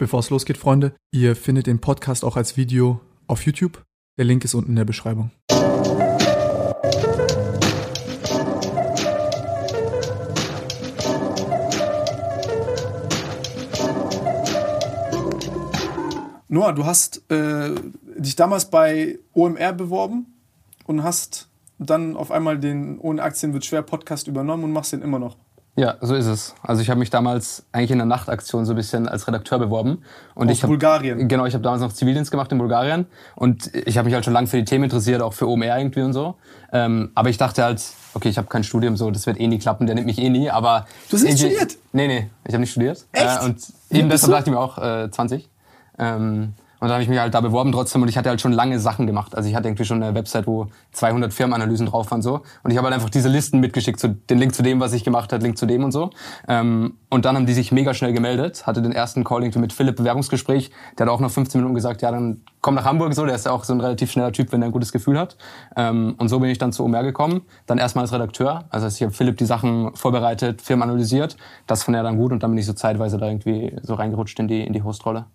Bevor es losgeht, Freunde, ihr findet den Podcast auch als Video auf YouTube. Der Link ist unten in der Beschreibung. Noah, du hast äh, dich damals bei OMR beworben und hast dann auf einmal den Ohne Aktien wird schwer Podcast übernommen und machst den immer noch. Ja, so ist es. Also ich habe mich damals eigentlich in der Nachtaktion so ein bisschen als Redakteur beworben. Und Aus ich hab, Bulgarien? Genau, ich habe damals noch Zivildienst gemacht in Bulgarien. Und ich habe mich halt schon lange für die Themen interessiert, auch für OMR irgendwie und so. Ähm, aber ich dachte halt, okay, ich habe kein Studium, so das wird eh nie klappen, der nimmt mich eh nie. Aber du hast nicht studiert? Nee, nee, ich habe nicht studiert. Echt? Äh, und eben deshalb dachte ich mir auch äh, 20. Ähm, und dann habe ich mich halt da beworben trotzdem und ich hatte halt schon lange Sachen gemacht. Also ich hatte irgendwie schon eine Website, wo 200 Firmenanalysen drauf waren so. Und ich habe halt einfach diese Listen mitgeschickt, so den Link zu dem, was ich gemacht habe, Link zu dem und so. Ähm, und dann haben die sich mega schnell gemeldet, hatte den ersten Call irgendwie mit Philipp Bewerbungsgespräch. Der hat auch nach 15 Minuten gesagt, ja, dann komm nach Hamburg so. Der ist ja auch so ein relativ schneller Typ, wenn er ein gutes Gefühl hat. Ähm, und so bin ich dann zu OMR gekommen. Dann erstmal als Redakteur. Also ich habe Philipp die Sachen vorbereitet, Firmen analysiert. Das fand er dann gut und dann bin ich so zeitweise da irgendwie so reingerutscht in die, in die Hostrolle.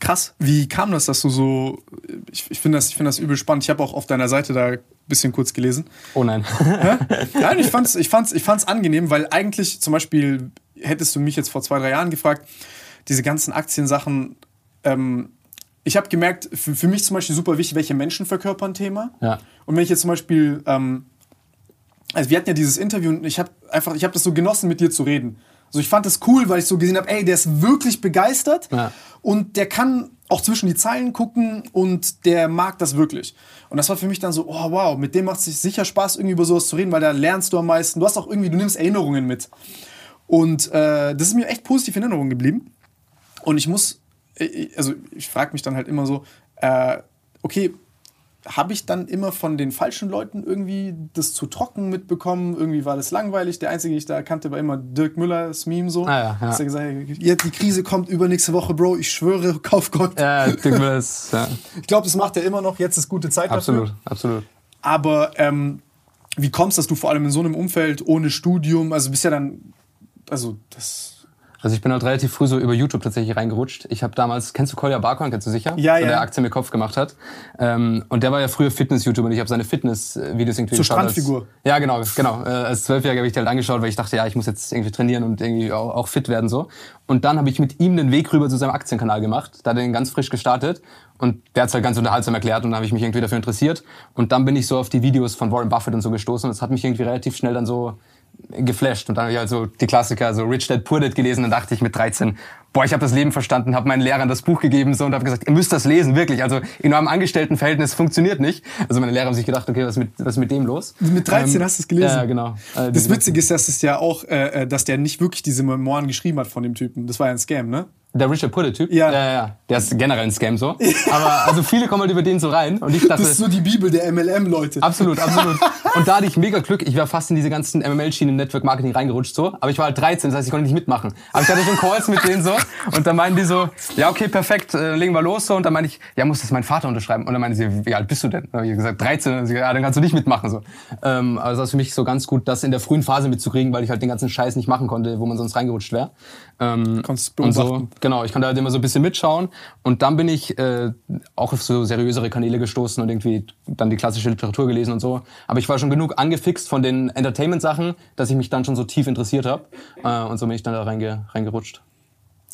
Krass. Wie kam das, dass du so. Ich, ich finde das, find das übel spannend. Ich habe auch auf deiner Seite da ein bisschen kurz gelesen. Oh nein. nein, ich fand's, ich, fand's, ich fand's angenehm, weil eigentlich zum Beispiel hättest du mich jetzt vor zwei, drei Jahren gefragt, diese ganzen Aktiensachen. Ähm, ich habe gemerkt, für, für, mich zum Beispiel super wichtig, welche Menschen verkörpern Thema. Ja. Und wenn ich jetzt zum Beispiel. Ähm, also wir hatten ja dieses Interview und ich habe einfach, ich habe das so genossen, mit dir zu reden. Also ich fand das cool, weil ich so gesehen habe, ey, der ist wirklich begeistert ja. und der kann auch zwischen die Zeilen gucken und der mag das wirklich. Und das war für mich dann so, oh wow, mit dem macht es sicher Spaß, irgendwie über sowas zu reden, weil da lernst du am meisten. Du hast auch irgendwie, du nimmst Erinnerungen mit. Und äh, das ist mir echt positiv in Erinnerung geblieben. Und ich muss, also ich frage mich dann halt immer so, äh, okay, habe ich dann immer von den falschen Leuten irgendwie das zu trocken mitbekommen. Irgendwie war das langweilig. Der Einzige, den ich da kannte, war immer Dirk Müller, das Meme so. Ah, ja, ja. Dass er gesagt hat, die Krise kommt übernächste Woche, Bro, ich schwöre, kauf Gott. Ja, Dirk Müller ist, ja. Ich glaube, das macht er immer noch. Jetzt ist gute Zeit absolut, dafür. Absolut, absolut. Aber ähm, wie kommst du, dass du vor allem in so einem Umfeld ohne Studium, also bist ja dann, also das also ich bin halt relativ früh so über YouTube tatsächlich reingerutscht. Ich habe damals, kennst du Kolja Barkon, kennst du sicher? Ja, ja. Der Aktien mit Kopf gemacht hat. Ähm, und der war ja früher Fitness-YouTuber und ich habe seine Fitness-Videos irgendwie Zur Strandfigur. Als, ja, genau, genau. Äh, als Zwölfjähriger habe ich die halt angeschaut, weil ich dachte, ja, ich muss jetzt irgendwie trainieren und irgendwie auch, auch fit werden so. Und dann habe ich mit ihm den Weg rüber zu seinem Aktienkanal gemacht. Da hat er den ganz frisch gestartet. Und der hat es halt ganz unterhaltsam erklärt und dann habe ich mich irgendwie dafür interessiert. Und dann bin ich so auf die Videos von Warren Buffett und so gestoßen. Und das hat mich irgendwie relativ schnell dann so geflasht. Und dann habe ich halt so die Klassiker, so Rich Dad Poor Dad gelesen und dachte ich mit 13, boah, ich habe das Leben verstanden, habe meinen Lehrern das Buch gegeben so und habe gesagt, ihr müsst das lesen, wirklich. Also in eurem Angestelltenverhältnis funktioniert nicht. Also meine Lehrer haben sich gedacht, okay, was ist mit, was mit dem los? Mit 13 ähm, hast du es gelesen? Ja, genau. Äh, das Witzige ist, dass es ja auch, äh, dass der nicht wirklich diese Memoiren geschrieben hat von dem Typen. Das war ja ein Scam, ne? Der Richard Pulle-Typ? Ja. ja. Ja, Der ist generell ein Scam so. Aber also viele kommen halt über den so rein. Und ich dachte, das ist so die Bibel der MLM-Leute. Absolut, absolut. Und da hatte ich mega Glück. Ich war fast in diese ganzen MML-Schienen im Network Marketing reingerutscht so. Aber ich war halt 13, das heißt, ich konnte nicht mitmachen. Aber ich hatte schon Calls mit denen so. Und dann meinen die so, ja okay, perfekt, äh, legen wir los so. Und dann meinte ich, ja, muss das mein Vater unterschreiben. Und dann meinte sie, wie alt bist du denn? Dann habe ich gesagt, 13. Und dann, sie, ja, dann kannst du nicht mitmachen so. Ähm, also das ist für mich so ganz gut, das in der frühen Phase mitzukriegen, weil ich halt den ganzen Scheiß nicht machen konnte, wo man sonst reingerutscht wäre. Ähm, Kannst und so, genau, ich konnte halt immer so ein bisschen mitschauen. Und dann bin ich äh, auch auf so seriösere Kanäle gestoßen und irgendwie dann die klassische Literatur gelesen und so. Aber ich war schon genug angefixt von den Entertainment-Sachen, dass ich mich dann schon so tief interessiert habe. Äh, und so bin ich dann da reinge reingerutscht.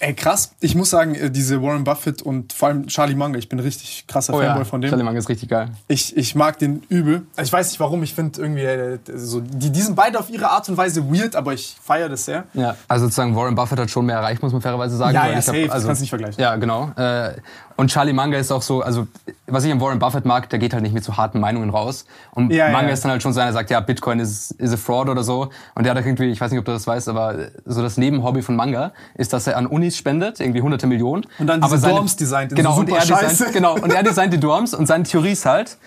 Ey, krass. Ich muss sagen, äh, diese Warren Buffett und vor allem Charlie Munger, ich bin richtig krasser oh, Fanboy ja. von dem. Charlie Munger ist richtig geil. Ich, ich mag den übel. Ich weiß nicht warum, ich finde irgendwie, äh, so, die, die sind beide auf ihre Art und Weise weird, aber ich feiere das sehr. Ja, also sozusagen Warren Buffett hat schon mehr erreicht, muss man fairerweise sagen. Ja, ja, safe, hab, also, kannst nicht vergleichen. Ja, genau. Äh, und Charlie Munger ist auch so, also was ich an Warren Buffett mag, der geht halt nicht mit so harten Meinungen raus. Und Ja, Munger ja. ist dann halt schon so einer, der sagt, ja, Bitcoin ist, ist a fraud oder so. Und der hat irgendwie, ich weiß nicht, ob du das weißt, aber so das Nebenhobby von Munger ist, dass er an Unis spendet, irgendwie hunderte Millionen. Und dann aber diese seine, Dorms designt genau, so und super er Scheiße. designt, genau, und er designt die Dorms und seine Theorie ist halt,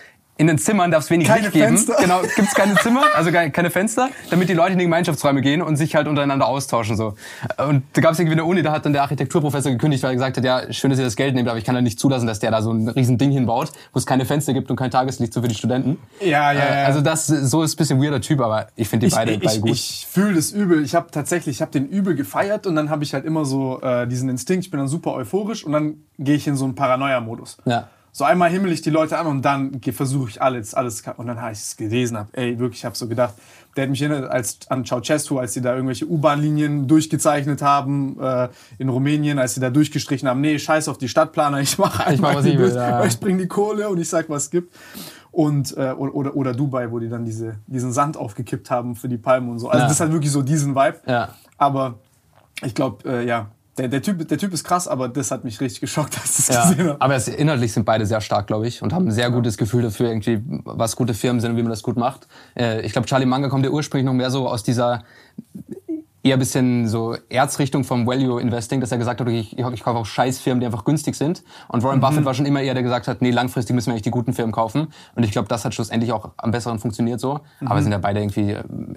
in den Zimmern darf es wenig Keine Licht geben. Fenster. Genau, gibt es keine Zimmer, also keine Fenster, damit die Leute in die Gemeinschaftsräume gehen und sich halt untereinander austauschen. so. Und da gab es irgendwie eine Uni, da hat dann der Architekturprofessor gekündigt, weil er gesagt hat, ja, schön, dass ihr das Geld nehmt, aber ich kann ja nicht zulassen, dass der da so ein riesen Ding hinbaut, wo es keine Fenster gibt und kein Tageslicht so für die Studenten. Ja, ja, Äh, ja. Also das so ist ein bisschen weirder Typ, aber ich finde die ich, beide, ich, beide ich, gut. ich fühle das übel. Ich habe tatsächlich, ich habe den übel gefeiert und dann habe ich halt immer so äh, diesen Instinkt, ich bin dann super euphorisch und dann gehe ich in so einen Paranoia-Modus. Ja. So einmal himmel ich die Leute an und dann versuche ich alles, alles. Und dann habe ich es gelesen, hab, ey, wirklich, ich habe so gedacht, der hat mich erinnert als, an Ceausescu, als sie da irgendwelche U-Bahn-Linien durchgezeichnet haben äh, in Rumänien, als sie da durchgestrichen haben, nee, scheiß auf die Stadtplaner, ich mache Ich mach, was ich will, ja. ich bringe die Kohle und ich sag, was es gibt. Und, äh, oder, oder, Dubai, wo die dann diese, diesen Sand aufgekippt haben für die Palmen und so. Also Ja. das hat wirklich so diesen Vibe. Ja. Aber ich glaube, äh, ja, der, der, typ, der Typ ist krass, aber das hat mich richtig geschockt, als ich das Ja, gesehen habe. aber es, inhaltlich sind beide sehr stark, glaube ich, und haben ein sehr gutes Gefühl dafür, irgendwie, was gute Firmen sind und wie man das gut macht. Äh, ich glaube, Charlie Manga kommt ja ursprünglich noch mehr so aus dieser eher bisschen so Erzrichtung vom Value Investing, dass er gesagt hat, okay, ich, ich kaufe auch Scheißfirmen, die einfach günstig sind. Und Warren Buffett war schon immer eher der gesagt hat, nee, langfristig müssen wir eigentlich die guten Firmen kaufen. Und ich glaube, das hat schlussendlich auch am besseren funktioniert so. Aber sind ja beide irgendwie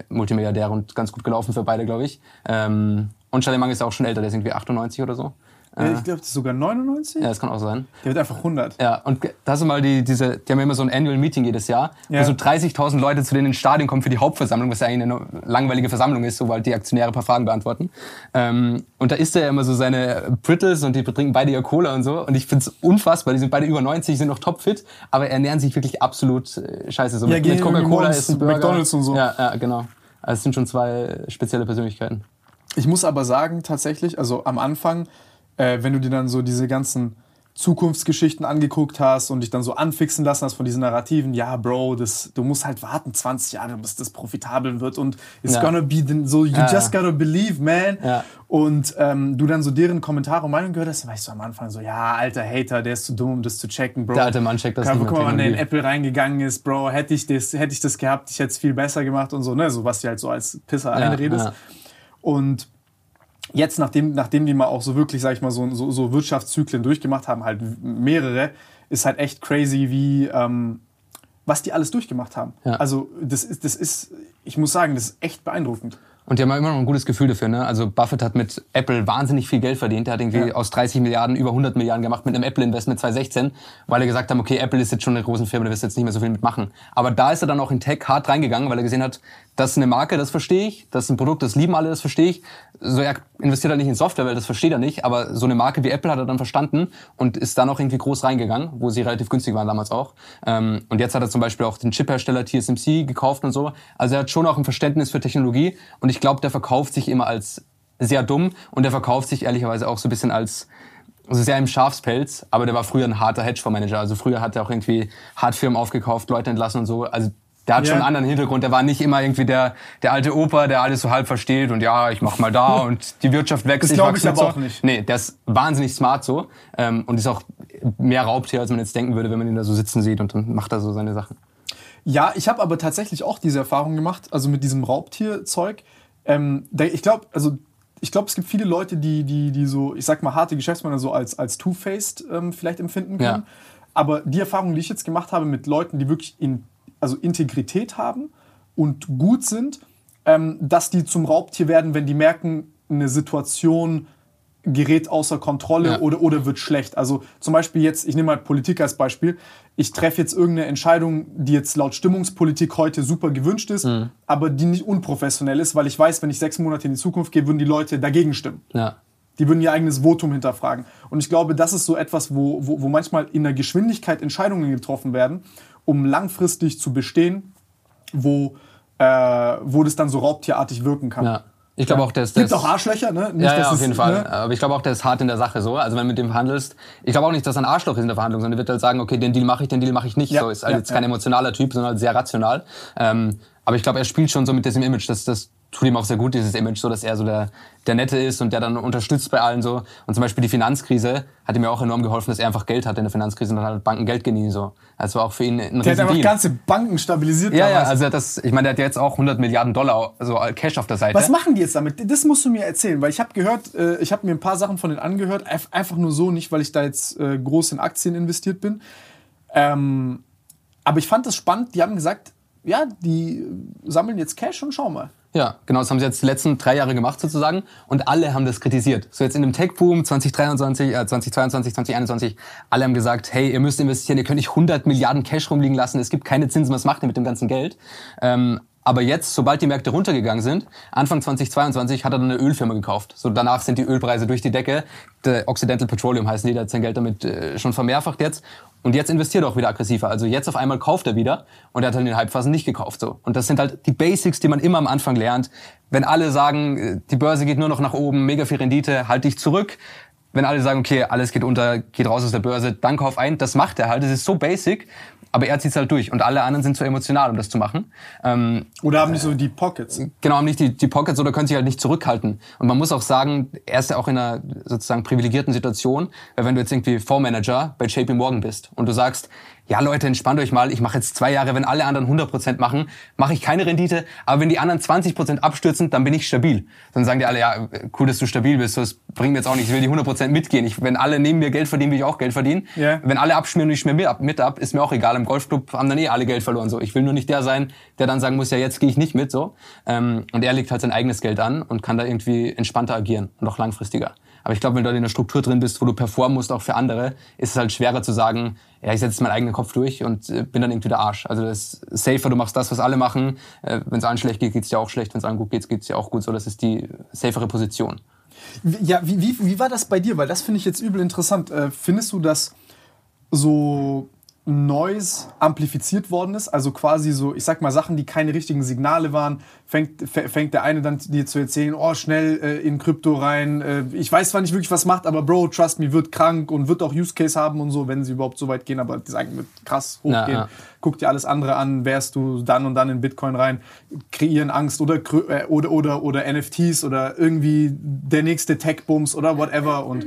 Multimilliardäre und ganz gut gelaufen für beide, glaube ich. Ähm, und Charlie Manga ist ja auch schon älter, der ist irgendwie 98 oder so. Ja, ich glaube, das ist sogar 99. Ja, das kann auch sein. Der wird einfach 100. Ja, und ge- das ist mal die, diese, die haben ja immer so ein Annual Meeting jedes Jahr, Ja. wo so 30.000 Leute zu denen ins Stadion kommen für die Hauptversammlung, was ja eigentlich eine langweilige Versammlung ist, so weil die Aktionäre ein paar Fragen beantworten. Ähm, und da isst er ja immer so seine Brittles und die trinken beide ihr Cola und so. Und ich find's unfassbar, die sind beide über 90, sind noch topfit, aber ernähren sich wirklich absolut äh, scheiße. So Ja, mit, mit Coca-Cola essen zu Burger. McDonald's und so. Ja, ja, genau. Also es sind schon zwei spezielle Persönlichkeiten. Ich muss aber sagen, tatsächlich, also am Anfang, äh, wenn du dir dann so diese ganzen Zukunftsgeschichten angeguckt hast und dich dann so anfixen lassen hast von diesen Narrativen, ja, Bro, das, du musst halt warten 20 Jahre, bis das profitabel wird und it's Ja. gonna be the, so, you Ja, just gotta believe, man. Ja. Und ähm, du dann so deren Kommentare und Meinung gehört hast, dann weißt du am Anfang so, ja, alter Hater, der ist zu dumm, um das zu checken, Bro. Der alte Mann checkt das Guck nicht mit mal, wann der in. Apple reingegangen ist, Bro, hätte ich das, hätte ich das gehabt, ich hätte es viel besser gemacht und so, ne, so was du halt so als Pisser einredest. Und jetzt, nachdem, nachdem die mal auch so wirklich, sag ich mal, so, so, so Wirtschaftszyklen durchgemacht haben, halt mehrere, ist halt echt crazy, wie, ähm, was die alles durchgemacht haben. Ja. Also, das ist, das ist, ich muss sagen, das ist echt beeindruckend. Und die haben immer noch ein gutes Gefühl dafür. Ne? Also Buffett hat mit Apple wahnsinnig viel Geld verdient. Der hat irgendwie Ja. aus 30 Milliarden über 100 Milliarden gemacht mit einem Apple-Investment 2016, weil er gesagt haben, okay, Apple ist jetzt schon eine große Firma, da wirst du jetzt nicht mehr so viel mitmachen. Aber da ist er dann auch in Tech hart reingegangen, weil er gesehen hat, das ist eine Marke, das verstehe ich, das ist ein Produkt, das lieben alle, das verstehe ich. So, er investiert halt nicht in Software, weil das versteht er nicht, aber so eine Marke wie Apple hat er dann verstanden und ist dann auch irgendwie groß reingegangen, wo sie relativ günstig waren damals auch. Ähm, und jetzt hat er zum Beispiel auch den Chiphersteller TSMC gekauft und so. Also er hat schon auch ein Verständnis für Technologie und ich glaube, der verkauft sich immer als sehr dumm und der verkauft sich ehrlicherweise auch so ein bisschen als also sehr im Schafspelz, aber der war früher ein harter Hedgefondsmanager. Also früher hat er auch irgendwie hart Firmen aufgekauft, Leute entlassen und so. Also der hat Ja. schon einen anderen Hintergrund. Der war nicht immer irgendwie der, der alte Opa, der alles so halb versteht und ja, ich mach mal da und die Wirtschaft wächst. Das glaub wachse ich mit aber so. auch nicht. Nee, der ist wahnsinnig smart so ähm, und ist auch mehr Raubtier, als man jetzt denken würde, wenn man ihn da so sitzen sieht und dann macht er so seine Sachen. Ja, ich habe aber tatsächlich auch diese Erfahrung gemacht, also mit diesem Raubtierzeug. Ähm, ich glaube, also ich glaube, es gibt viele Leute, die, die, die so, ich sag mal, harte Geschäftsmänner so als, als Two-Faced ähm, vielleicht empfinden können. Ja. Aber die Erfahrung, die ich jetzt gemacht habe mit Leuten, die wirklich in, also Integrität haben und gut sind, ähm, dass die zum Raubtier werden, wenn die merken, eine Situation gerät außer Kontrolle Ja. oder, oder wird schlecht. Also zum Beispiel jetzt, ich nehme mal Politik als Beispiel. Ich treffe jetzt irgendeine Entscheidung, die jetzt laut Stimmungspolitik heute super gewünscht ist, Mhm. aber die nicht unprofessionell ist, weil ich weiß, wenn ich sechs Monate in die Zukunft gehe, würden die Leute dagegen stimmen. Ja. Die würden ihr eigenes Votum hinterfragen. Und ich glaube, das ist so etwas, wo, wo, wo manchmal in der Geschwindigkeit Entscheidungen getroffen werden, um langfristig zu bestehen, wo, äh, wo das dann so raubtierartig wirken kann. ja. Ich glaube auch, der ist Gibt auch Arschlöcher, ne? Nicht, ja, ja, dass auf es, jeden Fall. ne? Aber ich glaube auch, der ist hart in der Sache so. Also wenn du mit dem verhandelst, ich glaube auch nicht, dass er ein Arschloch ist in der Verhandlung, sondern er wird halt sagen, okay, den Deal mache ich, den Deal mache ich nicht. Ja, so ist halt ja, jetzt kein emotionaler Typ, sondern halt sehr rational. Ähm, aber ich glaube, er spielt schon so mit diesem Image. Das, das tut ihm auch sehr gut, dieses Image, so dass er so der, der Nette ist und der dann unterstützt bei allen so. Und zum Beispiel die Finanzkrise hat ihm ja auch enorm geholfen, dass er einfach Geld hatte in der Finanzkrise und dann hat Banken Geld geliehen so. Also war auch für ihn ein Der hat einfach Deal. ganze Banken stabilisiert. ja, ja, also das, ich meine, der hat jetzt auch 100 Milliarden Dollar so Cash auf der Seite. Was machen die jetzt damit? Das musst du mir erzählen, weil ich habe gehört, äh, ich habe mir ein paar Sachen von denen angehört, einfach nur so, nicht weil ich da jetzt äh, groß in Aktien investiert bin. Ähm, aber ich fand das spannend, die haben gesagt, ja, die sammeln jetzt Cash und schau mal. Ja, genau, das haben sie jetzt die letzten drei Jahre gemacht sozusagen und alle haben das kritisiert. So jetzt in dem Tech-Boom 2023, äh, 2022, 2021, alle haben gesagt, hey, ihr müsst investieren, ihr könnt nicht 100 Milliarden Cash rumliegen lassen, es gibt keine Zinsen, was macht ihr mit dem ganzen Geld? Ähm, aber jetzt, sobald die Märkte runtergegangen sind, Anfang 2022 hat er dann eine Ölfirma gekauft. So danach sind die Ölpreise durch die Decke. Der Occidental Petroleum heißen die, der hat sein Geld damit äh, schon vermehrfacht jetzt. Und jetzt investiert er auch wieder aggressiver. Also jetzt auf einmal kauft er wieder und er hat dann in den Halbphasen nicht gekauft. So. Und das sind halt die Basics, die man immer am Anfang lernt. Wenn alle sagen, äh, die Börse geht nur noch nach oben, mega viel Rendite, halt dich zurück. Wenn alle sagen, okay, alles geht unter, geht raus aus der Börse, dann kauf ein. Das macht er halt. Das ist so basic aber er zieht es halt durch und alle anderen sind zu emotional, um das zu machen. Ähm, oder haben nicht so die Pockets. Genau, haben nicht die, die Pockets oder können sich halt nicht zurückhalten. Und man muss auch sagen, er ist ja auch in einer sozusagen privilegierten Situation, weil wenn du jetzt irgendwie Fondsmanager bei JP Morgan bist und du sagst, ja Leute, entspannt euch mal, ich mache jetzt zwei Jahre, wenn alle anderen 100% machen, mache ich keine Rendite, aber wenn die anderen 20% abstürzen, dann bin ich stabil. Dann sagen die alle, ja, cool, dass du stabil bist, das bringt mir jetzt auch nicht, ich will die 100% mitgehen. Ich, wenn alle neben mir Geld verdienen, will ich auch Geld verdienen. Yeah. Wenn alle abschmieren und ich schmier mit ab, mit ab, ist mir auch egal. Im Golfclub haben dann eh alle Geld verloren. So, Ich will nur nicht der sein, der dann sagen muss, ja, jetzt gehe ich nicht mit. so. Ähm, und er legt halt sein eigenes Geld an und kann da irgendwie entspannter agieren und auch langfristiger. Aber ich glaube, wenn du in einer Struktur drin bist, wo du performen musst, auch für andere, ist es halt schwerer zu sagen, ja, ich setze meinen eigenen Kopf durch und äh, bin dann irgendwie der Arsch. Also das ist safer, du machst das, was alle machen. Äh, wenn es allen schlecht geht, geht's dir auch schlecht. Wenn es allen gut geht, geht's dir auch gut. So, das ist die safere Position. Ja, wie, wie, wie war das bei dir? Weil das finde ich jetzt übel interessant. Äh, findest du, dass so Noise amplifiziert worden ist, also quasi so, ich sag mal, Sachen, die keine richtigen Signale waren, fängt, fängt der eine dann dir zu erzählen, oh, schnell äh, in Krypto rein. Äh, ich weiß zwar nicht wirklich, was macht, aber Bro, trust me, wird krank und wird auch Use Case haben und so, wenn sie überhaupt so weit gehen, aber die sagen, wird krass hochgehen. Ja. Guck dir alles andere an, wärst du dann und dann in Bitcoin rein, kreieren Angst oder, äh, oder, oder, oder NFTs oder irgendwie der nächste Tech-Bums oder whatever und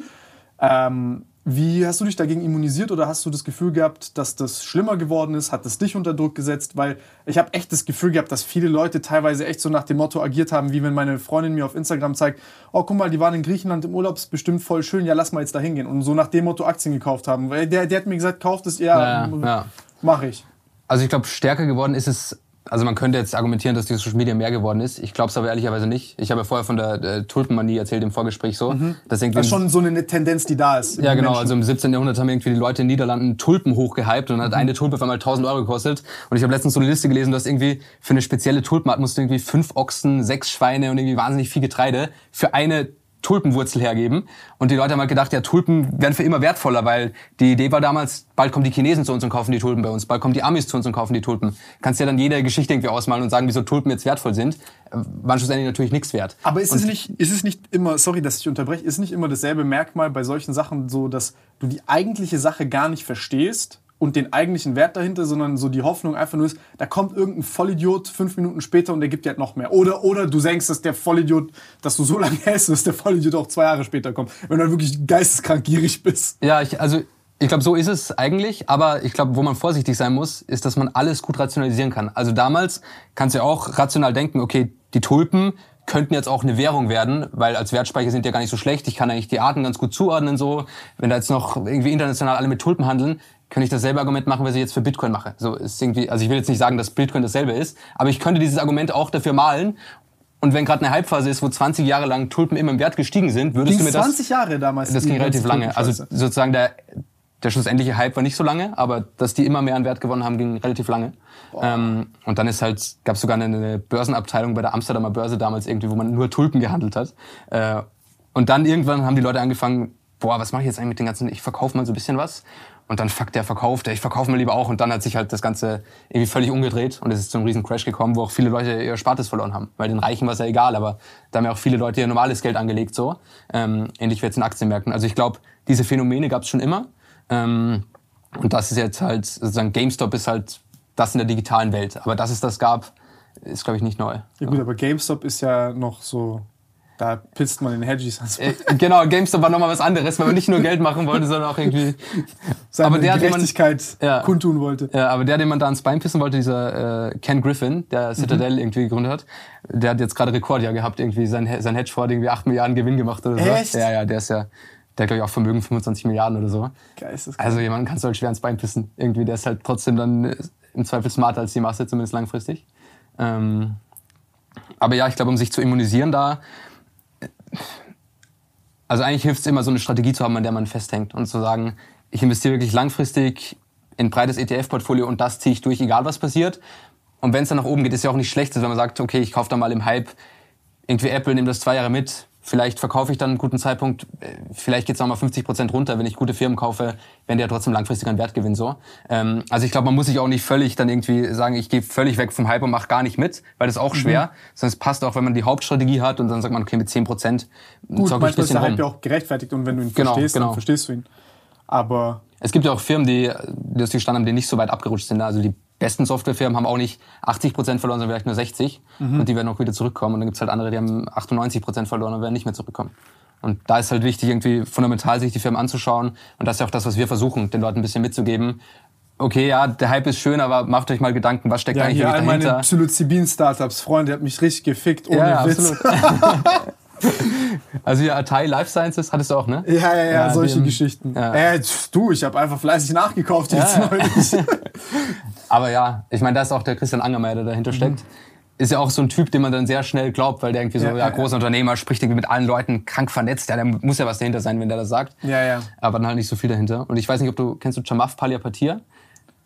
ähm, wie hast du dich dagegen immunisiert oder hast du das Gefühl gehabt, dass das schlimmer geworden ist? Hat es dich unter Druck gesetzt? Weil ich habe echt das Gefühl gehabt, dass viele Leute teilweise echt so nach dem Motto agiert haben, wie wenn meine Freundin mir auf Instagram zeigt, oh guck mal, die waren in Griechenland im Urlaub, ist bestimmt voll schön, ja lass mal jetzt da hingehen. Und so nach dem Motto Aktien gekauft haben. Weil der, der hat mir gesagt, kauft es, ja, ja, ja. mach ich. Also ich glaube, stärker geworden ist es also man könnte jetzt argumentieren, dass die Social Media mehr geworden ist. Ich glaube es aber ehrlicherweise nicht. Ich habe ja vorher von der äh, Tulpenmanie erzählt im Vorgespräch so. Mhm. Das, ist schon so eine Tendenz, die da ist. Ja, genau. Menschen. Also im 17. Jahrhundert haben irgendwie die Leute in den Niederlanden Tulpen hochgehypt und hat mhm. eine Tulpe auf einmal 1000 Euro gekostet. Und ich habe letztens so eine Liste gelesen, du hast irgendwie für eine spezielle Tulpenart musst du irgendwie fünf Ochsen, sechs Schweine und irgendwie wahnsinnig viel Getreide für eine Tulpenwurzel hergeben. Und die Leute haben halt gedacht, ja, Tulpen werden für immer wertvoller, weil die Idee war damals, bald kommen die Chinesen zu uns und kaufen die Tulpen bei uns, bald kommen die Amis zu uns und kaufen die Tulpen. Kannst ja dann jede Geschichte irgendwie ausmalen und sagen, wieso Tulpen jetzt wertvoll sind. Waren schlussendlich natürlich nichts wert. Aber ist es, nicht, ist es nicht immer, sorry, dass ich unterbreche, ist nicht immer dasselbe Merkmal bei solchen Sachen so, dass du die eigentliche Sache gar nicht verstehst und den eigentlichen Wert dahinter, sondern so die Hoffnung einfach nur ist, da kommt irgendein Vollidiot fünf Minuten später und der gibt dir halt noch mehr. Oder, oder du denkst, dass der Vollidiot, dass du so lange hältst, dass der Vollidiot auch zwei Jahre später kommt, wenn du halt wirklich geisteskrank gierig bist. Ja, ich, also ich glaube, so ist es eigentlich, aber ich glaube, wo man vorsichtig sein muss, ist, dass man alles gut rationalisieren kann. Also damals kannst du ja auch rational denken, okay, die Tulpen könnten jetzt auch eine Währung werden, weil als Wertspeicher sind die ja gar nicht so schlecht. Ich kann eigentlich die Arten ganz gut zuordnen so. Wenn da jetzt noch irgendwie international alle mit Tulpen handeln, kann ich dasselbe Argument machen, was ich jetzt für Bitcoin mache. So ist irgendwie, also ich will jetzt nicht sagen, dass Bitcoin dasselbe ist, aber ich könnte dieses Argument auch dafür malen. Und wenn gerade eine Halbphase ist, wo 20 Jahre lang Tulpen immer im Wert gestiegen sind, würdest ging du mir das 20 Jahre damals. Das ging relativ lange. Also sozusagen der der schlussendliche Hype war nicht so lange, aber dass die immer mehr an Wert gewonnen haben, ging relativ lange. Ähm, und dann ist halt, gab es sogar eine Börsenabteilung bei der Amsterdamer Börse damals irgendwie, wo man nur Tulpen gehandelt hat. Äh, und dann irgendwann haben die Leute angefangen, boah, was mache ich jetzt eigentlich mit den ganzen, ich verkaufe mal so ein bisschen was. Und dann fuck, der verkauft, ich verkaufe mal lieber auch. Und dann hat sich halt das Ganze irgendwie völlig umgedreht und es ist zu einem riesen Crash gekommen, wo auch viele Leute ihr Spartes verloren haben. Weil den Reichen war es ja egal, aber da haben ja auch viele Leute ihr normales Geld angelegt so. Ähm, ähnlich wie jetzt in Aktienmärkten. Also ich glaube, diese Phänomene gab es schon immer. Ähm, und das ist jetzt halt, sozusagen GameStop ist halt das in der digitalen Welt. Aber dass es das gab, ist, glaube ich, nicht neu. Ja gut, aber GameStop ist ja noch so da pisst man den Hedgies ans äh, Genau, GameStop war nochmal was anderes, weil man nicht nur Geld machen wollte, sondern auch irgendwie seine aber der, Gerechtigkeit man, ja, kundtun wollte. Ja, aber der, den man da ans Bein pissen wollte, dieser äh, Ken Griffin, der Citadel mhm. irgendwie gegründet hat, der hat jetzt gerade Rekordjahr gehabt, irgendwie sein, sein Hedgefonds irgendwie 8 Milliarden Gewinn gemacht oder so. Echt? Ja, ja, der ist ja, der hat glaube ich auch Vermögen 25 Milliarden oder so. Geisteskrank. Also jemand kannst du halt schwer ans Bein pissen. Irgendwie, der ist halt trotzdem dann im Zweifel smarter als die Masse, zumindest langfristig. Ähm, aber ja, ich glaube, um sich zu immunisieren da, also eigentlich hilft es immer, so eine Strategie zu haben, an der man festhängt und zu sagen, ich investiere wirklich langfristig in ein breites ETF-Portfolio und das ziehe ich durch, egal was passiert. Und wenn es dann nach oben geht, ist ja auch nicht schlecht, wenn man sagt, okay, ich kaufe da mal im Hype irgendwie Apple, nehme das zwei Jahre mit, vielleicht verkaufe ich dann einen guten Zeitpunkt, äh, vielleicht geht es nochmal 50 Prozent runter, wenn ich gute Firmen kaufe, wenn der trotzdem langfristig an Wert gewinnt. So. Ähm, also ich glaube, man muss sich auch nicht völlig dann irgendwie sagen, ich gehe völlig weg vom Hype und mache gar nicht mit, weil das ist auch mhm. schwer. Sondern es passt auch, wenn man die Hauptstrategie hat und dann sagt man, okay, mit 10 Prozent Gut, manchmal ist der Hype ja auch gerechtfertigt und wenn du ihn genau, verstehst, genau. dann verstehst du ihn. Aber es gibt ja auch Firmen, die, die das gestanden haben, die nicht so weit abgerutscht sind. Also die besten Softwarefirmen haben auch nicht 80 Prozent verloren, sondern vielleicht nur 60. Mhm. Und die werden auch wieder zurückkommen. Und dann gibt's halt andere, die haben 98 Prozent verloren und werden nicht mehr zurückkommen. Und da ist halt wichtig, irgendwie fundamental sich die Firmen anzuschauen. Und das ist ja auch das, was wir versuchen, den Leuten ein bisschen mitzugeben. Okay, ja, der Hype ist schön, aber macht euch mal Gedanken, was steckt ja, eigentlich hier dahinter? meine Psilocybin-Startups, Freunde, hat mich richtig gefickt, ohne ja, Witz. Also ja, Atai Life Sciences hattest du auch, ne? Ja, ja, ja, ja solche dem, Geschichten. Ja. Äh, du, ich habe einfach fleißig nachgekauft jetzt ja, neulich. Aber ja, ich meine, da ist auch der Christian Angermeier, der dahinter steckt. Mhm. Ist ja auch so ein Typ, den man dann sehr schnell glaubt, weil der irgendwie so, ja, ja großer Unternehmer, spricht irgendwie mit allen Leuten, krank vernetzt. Ja, der muss ja was dahinter sein, wenn der das sagt. Ja, ja. Aber dann halt nicht so viel dahinter. Und ich weiß nicht, ob du, kennst du Chamaf Paliapatir?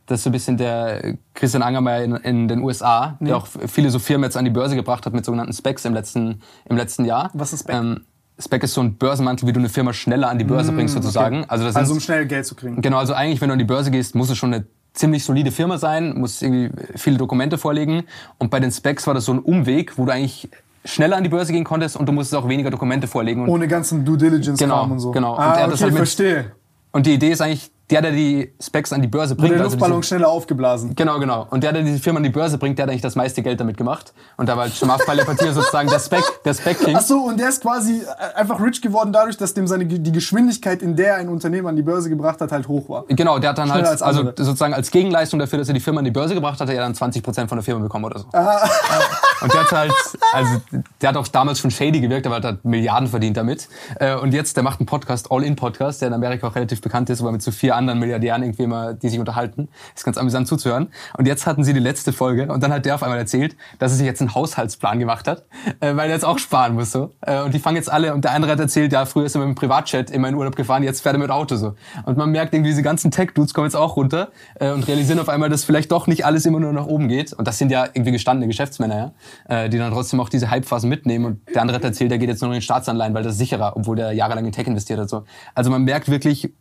Das ist so ein bisschen der Christian Angermeier in, in den USA, der auch viele so Firmen jetzt an die Börse gebracht hat mit sogenannten Specs im letzten, im letzten Jahr. Was ist Spec? Ähm, Spec ist so ein Börsenmantel, wie du eine Firma schneller an die Börse mmh, bringst sozusagen. Okay. Also, das also um schnell Geld zu kriegen. Genau, also eigentlich, wenn du an die Börse gehst, muss es schon eine ziemlich solide Firma sein, muss irgendwie viele Dokumente vorlegen. Und bei den Specs war das so ein Umweg, wo du eigentlich schneller an die Börse gehen konntest und du musstest auch weniger Dokumente vorlegen. Ohne ganzen Due Diligence genau, und so. Genau, ah, und okay, halt verstehe. Und die Idee ist eigentlich, der, der die Specs an die Börse bringt. Und der Luftballon also schneller aufgeblasen. Genau, genau. Und der, der diese Firma an die Börse bringt, der hat eigentlich das meiste Geld damit gemacht. Und da war halt Shamaf Palipatir sozusagen der Spec, der Spec King. Ach so, und der ist quasi äh, einfach rich geworden dadurch, dass dem seine, die Geschwindigkeit, in der ein Unternehmen an die Börse gebracht hat, halt hoch war. Genau, der hat dann Schneller halt, also sozusagen als Gegenleistung dafür, dass er die Firma an die Börse gebracht hat, hat er dann 20 Prozent von der Firma bekommen oder so. Aha. Und der hat halt, also der hat auch damals schon shady gewirkt, aber hat Milliarden verdient damit. Äh, und jetzt, der macht einen Podcast, All-In-Podcast, der in Amerika auch relativ bekannt ist, wo er mit so vier anderen Milliardären irgendwie immer, die sich unterhalten. Ist ganz amüsant zuzuhören. Und jetzt hatten sie die letzte Folge und dann hat der auf einmal erzählt, dass er sich jetzt einen Haushaltsplan gemacht hat, äh, weil er jetzt auch sparen muss so. Äh, und die fangen jetzt alle und der andere hat erzählt, ja, früher ist er mit dem Privatchat immer in Urlaub gefahren, jetzt fährt er mit Auto so. Und man merkt irgendwie, diese ganzen Tech-Dudes kommen jetzt auch runter äh, und realisieren auf einmal, dass vielleicht doch nicht alles immer nur nach oben geht. Und das sind ja irgendwie gestandene Geschäftsmänner, ja, äh, die dann trotzdem auch diese Hypephasen mitnehmen. Und der andere hat erzählt, der geht jetzt nur in den Staatsanleihen, weil das ist sicherer, obwohl der jahrelang in Tech investiert hat. So. Also man merkt wirklich,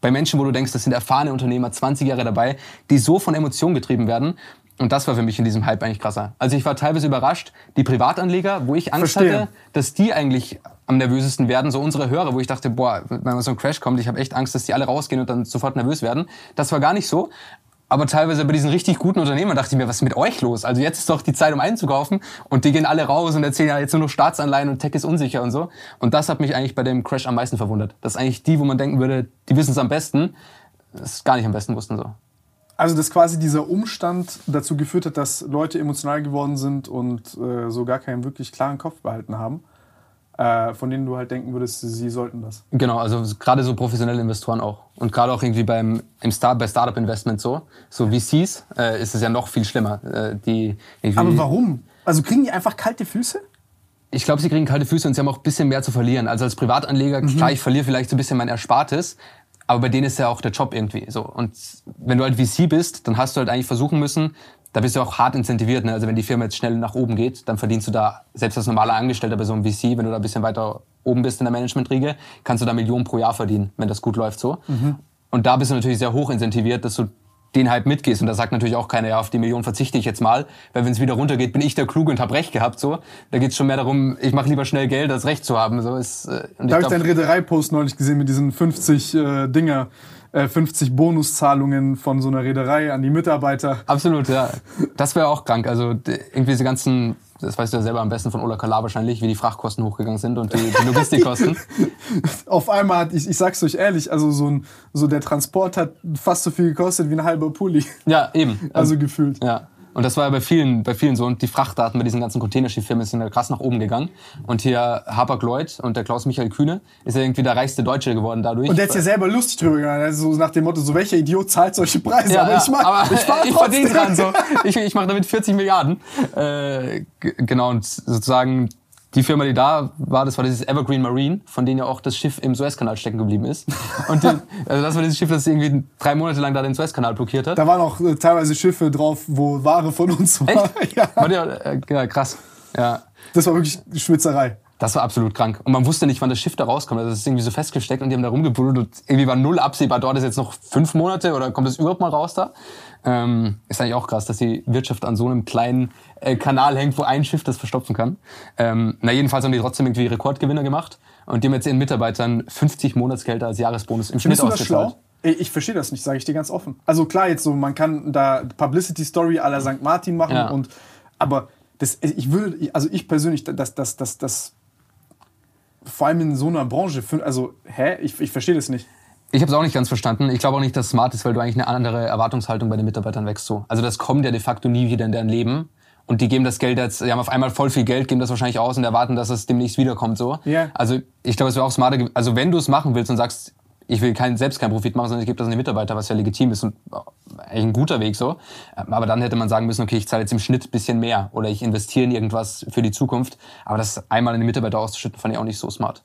bei Menschen, wo du denkst, das sind erfahrene Unternehmer, 20 Jahre dabei, die so von Emotionen getrieben werden. Und das war für mich in diesem Hype eigentlich krasser. Also ich war teilweise überrascht, die Privatanleger, wo ich Angst Verstehe. hatte, dass die eigentlich am nervösesten werden, so unsere Hörer, wo ich dachte, boah, wenn mal so ein Crash kommt, ich habe echt Angst, dass die alle rausgehen und dann sofort nervös werden. Das war gar nicht so. Aber teilweise bei diesen richtig guten Unternehmen dachte ich mir, was ist mit euch los? Also jetzt ist doch die Zeit, um einzukaufen. Und die gehen alle raus und erzählen ja jetzt nur noch Staatsanleihen und Tech ist unsicher und so. Und das hat mich eigentlich bei dem Crash am meisten verwundert. Das ist eigentlich die, wo man denken würde, die wissen es am besten, das gar nicht am besten wussten so. Also, dass quasi dieser Umstand dazu geführt hat, dass Leute emotional geworden sind und äh, so gar keinen wirklich klaren Kopf behalten haben von denen du halt denken würdest, sie sollten das. Genau, also gerade so professionelle Investoren auch. Und gerade auch irgendwie beim im Start, bei Startup Investment so, so VCs, äh, ist es ja noch viel schlimmer. Äh, die Aber warum? Also kriegen die einfach kalte Füße? Ich glaube, sie kriegen kalte Füße und sie haben auch ein bisschen mehr zu verlieren. Also als Privatanleger, mhm. klar, ich verliere vielleicht so ein bisschen mein Erspartes, aber bei denen ist ja auch der Job irgendwie so. Und wenn du halt VC bist, dann hast du halt eigentlich versuchen müssen, da bist du auch hart incentiviert. Ne? Also wenn die Firma jetzt schnell nach oben geht, dann verdienst du da, selbst als normaler Angestellter bei so einem VC, wenn du da ein bisschen weiter oben bist in der Managementriege, kannst du da Millionen pro Jahr verdienen, wenn das gut läuft so. Mhm. Und da bist du natürlich sehr hoch incentiviert, dass du den halt mitgehst. Und da sagt natürlich auch keiner, ja, auf die Million verzichte ich jetzt mal, weil wenn es wieder runtergeht, bin ich der Kluge und hab Recht gehabt. So, Da geht's schon mehr darum, ich mache lieber schnell Geld, als Recht zu haben. So ist, äh, da habe ich deinen Reederei-Post neulich gesehen mit diesen 50 äh, Dinger. 50 äh, Bonuszahlungen von so einer Reederei an die Mitarbeiter. Absolut, ja. Das wäre auch krank. Also irgendwie diese ganzen, das weißt du ja selber am besten von Ola Kala wahrscheinlich, wie die Frachtkosten hochgegangen sind und die, die Logistikkosten. Auf einmal hat, ich, ich sag's euch ehrlich, also so, ein, so der Transport hat fast so viel gekostet wie ein halber Pulli. Ja, eben. Also gefühlt. Ja. Und das war ja bei vielen, bei vielen so. Und die Frachtdaten bei diesen ganzen Containerschifffirmen sind ja krass nach oben gegangen. Und hier Hapag-Lloyd und der Klaus-Michael Kühne ist ja irgendwie der reichste Deutsche geworden dadurch. Und der ist ja selber lustig drüber gegangen. Also so nach dem Motto, so welcher Idiot zahlt solche Preise? aber ich mag, aber ich, ich verdiene dran so. Ich, ich mache damit 40 Milliarden. Äh, genau, und sozusagen die Firma, die da war, das war dieses Evergreen Marine, von denen ja auch das Schiff im Suezkanal stecken geblieben ist. Und die, also das war dieses Schiff, das irgendwie drei Monate lang da den Suezkanal blockiert hat. Da waren auch äh, teilweise Schiffe drauf, wo Ware von uns war. Echt? Ja, War der, äh, ja, krass. Ja. das war wirklich Schwitzerei. Das war absolut krank. Und man wusste nicht, wann das Schiff da rauskommt. Also das ist irgendwie so festgesteckt und die haben da rumgebuddelt und irgendwie war null absehbar. Dort ist jetzt noch fünf Monate oder kommt es überhaupt mal raus da? Ähm, ist eigentlich auch krass, dass die Wirtschaft an so einem kleinen äh, Kanal hängt, wo ein Schiff das verstopfen kann. Ähm, na jedenfalls haben die trotzdem irgendwie Rekordgewinner gemacht und die haben jetzt ihren Mitarbeitern 50 Monatsgelder als Jahresbonus im Schnitt ausgezahlt. Ich, verstehe das nicht, sage ich dir ganz offen. Also klar, jetzt so, man kann da Publicity Story à la St. Martin machen Ja. und aber das, ich würde, also ich persönlich, das, das, das, das, vor allem in so einer Branche, also, hä? Ich, ich verstehe das nicht. Ich habe es auch nicht ganz verstanden. Ich glaube auch nicht, dass es smart ist, weil du eigentlich eine andere Erwartungshaltung bei den Mitarbeitern wächst. So. Also das kommt ja de facto nie wieder in deren Leben. Und die geben das Geld jetzt, die haben auf einmal voll viel Geld, geben das wahrscheinlich aus und erwarten, dass es demnächst wiederkommt. So. Ja. Also ich glaube, es wäre auch smarter. Also wenn du es machen willst und sagst, ich will kein, selbst keinen Profit machen, sondern ich gebe das an die Mitarbeiter, was ja legitim ist und eigentlich ein guter Weg so. Aber dann hätte man sagen müssen, okay, ich zahle jetzt im Schnitt ein bisschen mehr oder ich investiere in irgendwas für die Zukunft. Aber das einmal an die Mitarbeiter auszuschütten, fand ich auch nicht so smart.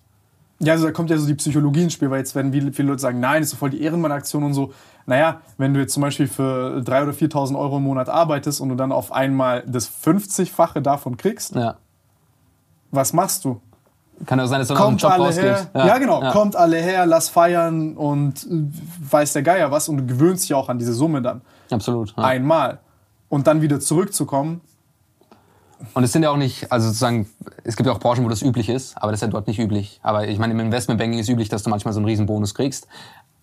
Ja, also da kommt ja so die Psychologie ins Spiel, weil jetzt werden viele, viele Leute sagen, nein, ist so voll die Ehrenmann-Aktion und so. Naja, wenn du jetzt zum Beispiel für 3.000 oder 4.000 Euro im Monat arbeitest und du dann auf einmal das 50-fache davon kriegst, Ja. was machst du? Kann ja sein, dass du noch einen Kommt Job alle her. Ja, genau. Kommt alle her, lass feiern und weiß der Geier was und du gewöhnst dich auch an diese Summe dann. Absolut. Ja. Einmal. Und dann wieder zurückzukommen. Und es sind ja auch nicht, also sozusagen, es gibt ja auch Branchen, wo das üblich ist, aber das ist ja dort nicht üblich. Aber ich meine, im Investmentbanking ist üblich, dass du manchmal so einen riesen Bonus kriegst.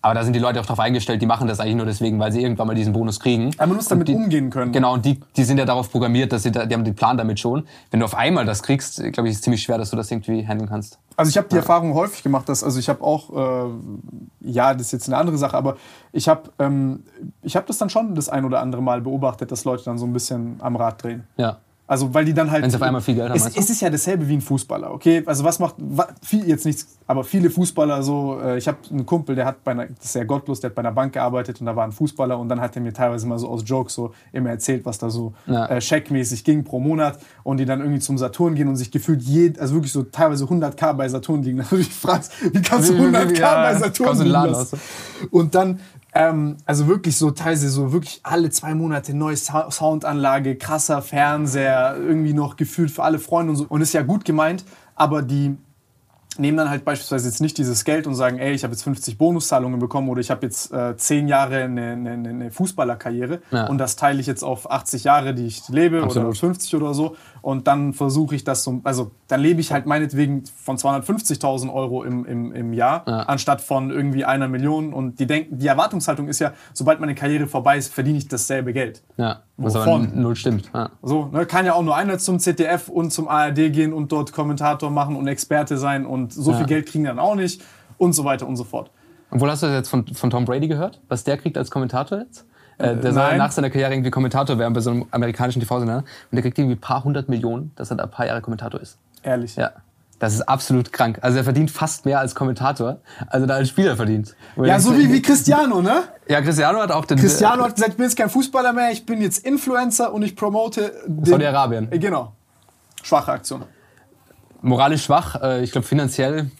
Aber da sind die Leute auch darauf eingestellt, die machen das eigentlich nur deswegen, weil sie irgendwann mal diesen Bonus kriegen. Aber man muss damit die, umgehen können. Genau, und die, die sind ja darauf programmiert, dass sie da, die haben den Plan damit schon. Wenn du auf einmal das kriegst, glaube ich, ist es ziemlich schwer, dass du das irgendwie handeln kannst. Also ich habe die Erfahrung häufig gemacht, dass also ich habe auch äh, ja das ist jetzt eine andere Sache, aber ich habe ähm, ich habe das dann schon das ein oder andere Mal beobachtet, dass Leute dann so ein bisschen am Rad drehen. Ja. Also weil die dann halt Wenn sie auf einmal viel Geld haben, Es, es ist ja dasselbe wie ein Fußballer, okay? Also was macht viel jetzt nichts, aber viele Fußballer so. Äh, ich habe einen Kumpel, der hat bei einer, das ist sehr gottlos, der hat bei einer Bank gearbeitet und da war ein Fußballer und dann hat er mir teilweise mal so aus Jokes so immer erzählt, was da so Ja. äh, checkmäßig ging pro Monat und die dann irgendwie zum Saturn gehen und sich gefühlt je, also wirklich so teilweise 100k bei Saturn liegen. Also ich fragst, wie kannst du Wie- wie- wie- 100k ja, bei Saturn liegen lassen? Und dann, ähm, also wirklich so teilweise so wirklich alle zwei Monate neue Sa Soundanlage, krasser Fernseher, irgendwie noch gefühlt für alle Freunde und so. Und ist ja gut gemeint, aber die nehmen dann halt beispielsweise jetzt nicht dieses Geld und sagen, ey, ich habe jetzt 50 Bonuszahlungen bekommen oder ich habe jetzt äh, 10 Jahre eine, eine, eine Fußballerkarriere Ja. und das teile ich jetzt auf 80 Jahre, die ich lebe oder Absolut. 50 oder so und dann versuche ich das so, also dann lebe ich halt meinetwegen von 250.000 Euro im, im, im Jahr Ja. anstatt von irgendwie einer Million und die denken, die Erwartungshaltung ist ja, sobald meine Karriere vorbei ist, verdiene ich dasselbe Geld. Ja. Was aber Wovon? null stimmt. Ja. So, ne, kann ja auch nur einer zum ZDF und zum ARD gehen und dort Kommentator machen und Experte sein und so Ja. viel Geld kriegen dann auch nicht und so weiter und so fort. Obwohl, hast du das jetzt von, von Tom Brady gehört? Was der kriegt als Kommentator jetzt? Äh, der soll nein. nach seiner Karriere irgendwie Kommentator werden bei so einem amerikanischen TV-Sender. Und der kriegt irgendwie ein paar hundert Millionen, dass er da ein paar Jahre Kommentator ist. Ehrlich. Ja. Das ist absolut krank. Also er verdient fast mehr als Kommentator, als er da als Spieler verdient. Wo Ja, so wie, wie Cristiano, ne? Ja, Cristiano hat auch den. Cristiano hat gesagt, ich bin jetzt kein Fußballer mehr, ich bin jetzt Influencer und ich promote Saudi-Arabien. Äh, Genau. Schwache Aktion. moralisch schwach. Äh, ich glaube finanziell.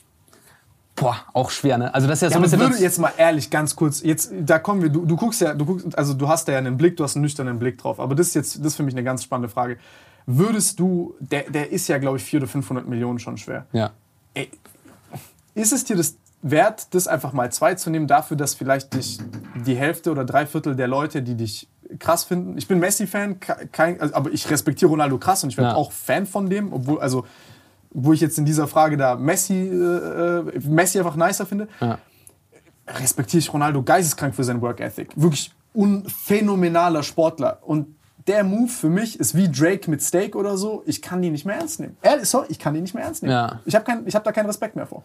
Boah, auch schwer, ne? Also das ist ja so Ja, ein aber bisschen. würde jetzt mal ehrlich, ganz kurz, jetzt, da kommen wir, du, du guckst ja, du guckst, also du hast da ja einen Blick, du hast einen nüchternen Blick drauf, aber das ist jetzt, das ist für mich eine ganz spannende Frage. Würdest du, der, der ist ja, glaube ich, 400 oder 500 Millionen schon schwer. ja. Ey, ist es dir das wert, das einfach mal zwei zu nehmen, dafür, dass vielleicht dich die Hälfte oder drei Viertel der Leute, die dich krass finden, ich bin Messi-Fan, also, aber ich respektiere Ronaldo krass und ich bin Ja. auch Fan von dem, obwohl, also, wo ich jetzt in dieser Frage da Messi, äh, äh, Messi einfach nicer finde, Ja. respektiere ich Ronaldo geisteskrank für sein Work Ethic. Wirklich un phänomenaler Sportler. Und der Move für mich ist wie Drake mit Steak oder so. Ich kann die nicht mehr ernst nehmen. Ehrlich, sorry, ich kann die nicht mehr ernst nehmen. Ja. Ich habe hab da keinen Respekt mehr vor.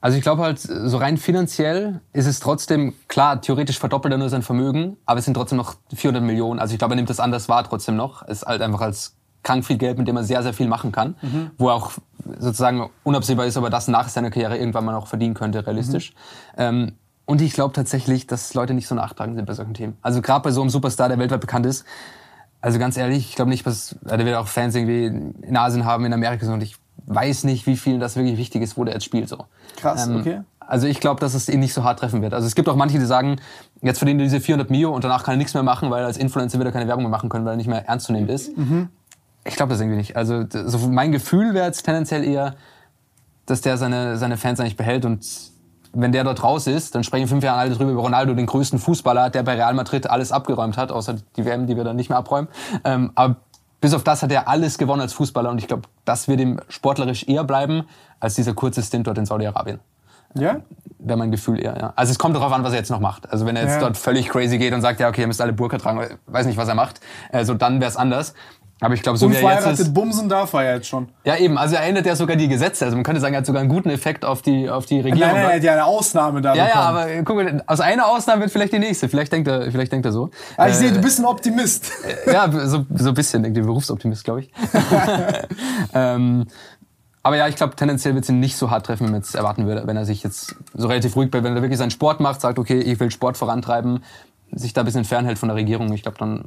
Also ich glaube halt, so rein finanziell ist es trotzdem, klar, theoretisch verdoppelt er nur sein Vermögen, aber es sind trotzdem noch 400 Millionen. Also ich glaube, er nimmt das anders wahr trotzdem noch. Es ist halt einfach als krank viel Geld, mit dem er sehr, sehr viel machen kann, mhm. wo er auch sozusagen unabsehbar ist, ob er das nach seiner Karriere irgendwann mal noch verdienen könnte, realistisch. Mhm. Ähm, und ich glaube tatsächlich, dass Leute nicht so nachtragend sind bei solchen Themen. Also gerade bei so einem Superstar, der weltweit bekannt ist, also ganz ehrlich, ich glaube nicht, dass der wird auch Fans irgendwie in Asien haben, in Amerika und ich weiß nicht, wie viel das wirklich wichtig ist, wo der jetzt spielt. So. Krass, ähm, okay. Also ich glaube, dass es ihn nicht so hart treffen wird. Also es gibt auch manche, die sagen, jetzt verdienen diese 400 Mio und danach kann er nichts mehr machen, weil als Influencer wird er keine Werbung mehr machen können, weil er nicht mehr ernst zu nehmen ist. Mhm. Ich glaube das irgendwie nicht. Also so mein Gefühl wäre jetzt tendenziell eher, dass der seine, seine Fans eigentlich behält und wenn der dort raus ist, dann sprechen fünf Jahre alle drüber über Ronaldo, den größten Fußballer, der bei Real Madrid alles abgeräumt hat, außer die WM, die wir dann nicht mehr abräumen. Ähm, aber bis auf das hat er alles gewonnen als Fußballer und ich glaube, das wird ihm sportlerisch eher bleiben als dieser kurze Stint dort in Saudi-Arabien. Ja? Wäre mein Gefühl eher, ja. Also es kommt darauf an, was er jetzt noch macht. Also wenn er jetzt ja. dort völlig crazy geht und sagt, ja, okay, ihr müsst alle Burka tragen, weiß nicht, was er macht, also dann wäre es anders. Aber ich glaube, so wie er jetzt ist, Bumsen darf er jetzt schon. Ja, eben. Also er ändert ja sogar die Gesetze. Also man könnte sagen, er hat sogar einen guten Effekt auf die, auf die Regierung. Nein, nein, er hat ja eine Ausnahme da Ja, bekommen. ja, aber guck mal, aus einer Ausnahme wird vielleicht die nächste. Vielleicht denkt er, vielleicht denkt er so. Aber ich äh, sehe, du bist ein Optimist. ja, so, so ein bisschen, irgendwie Berufsoptimist, glaube ich. ähm, aber ja, ich glaube, tendenziell wird es ihn nicht so hart treffen, wie man es erwarten würde, wenn er sich jetzt so relativ ruhig bleibt, wenn er wirklich seinen Sport macht, sagt, okay, ich will Sport vorantreiben, sich da ein bisschen fernhält von der Regierung. Ich glaube, dann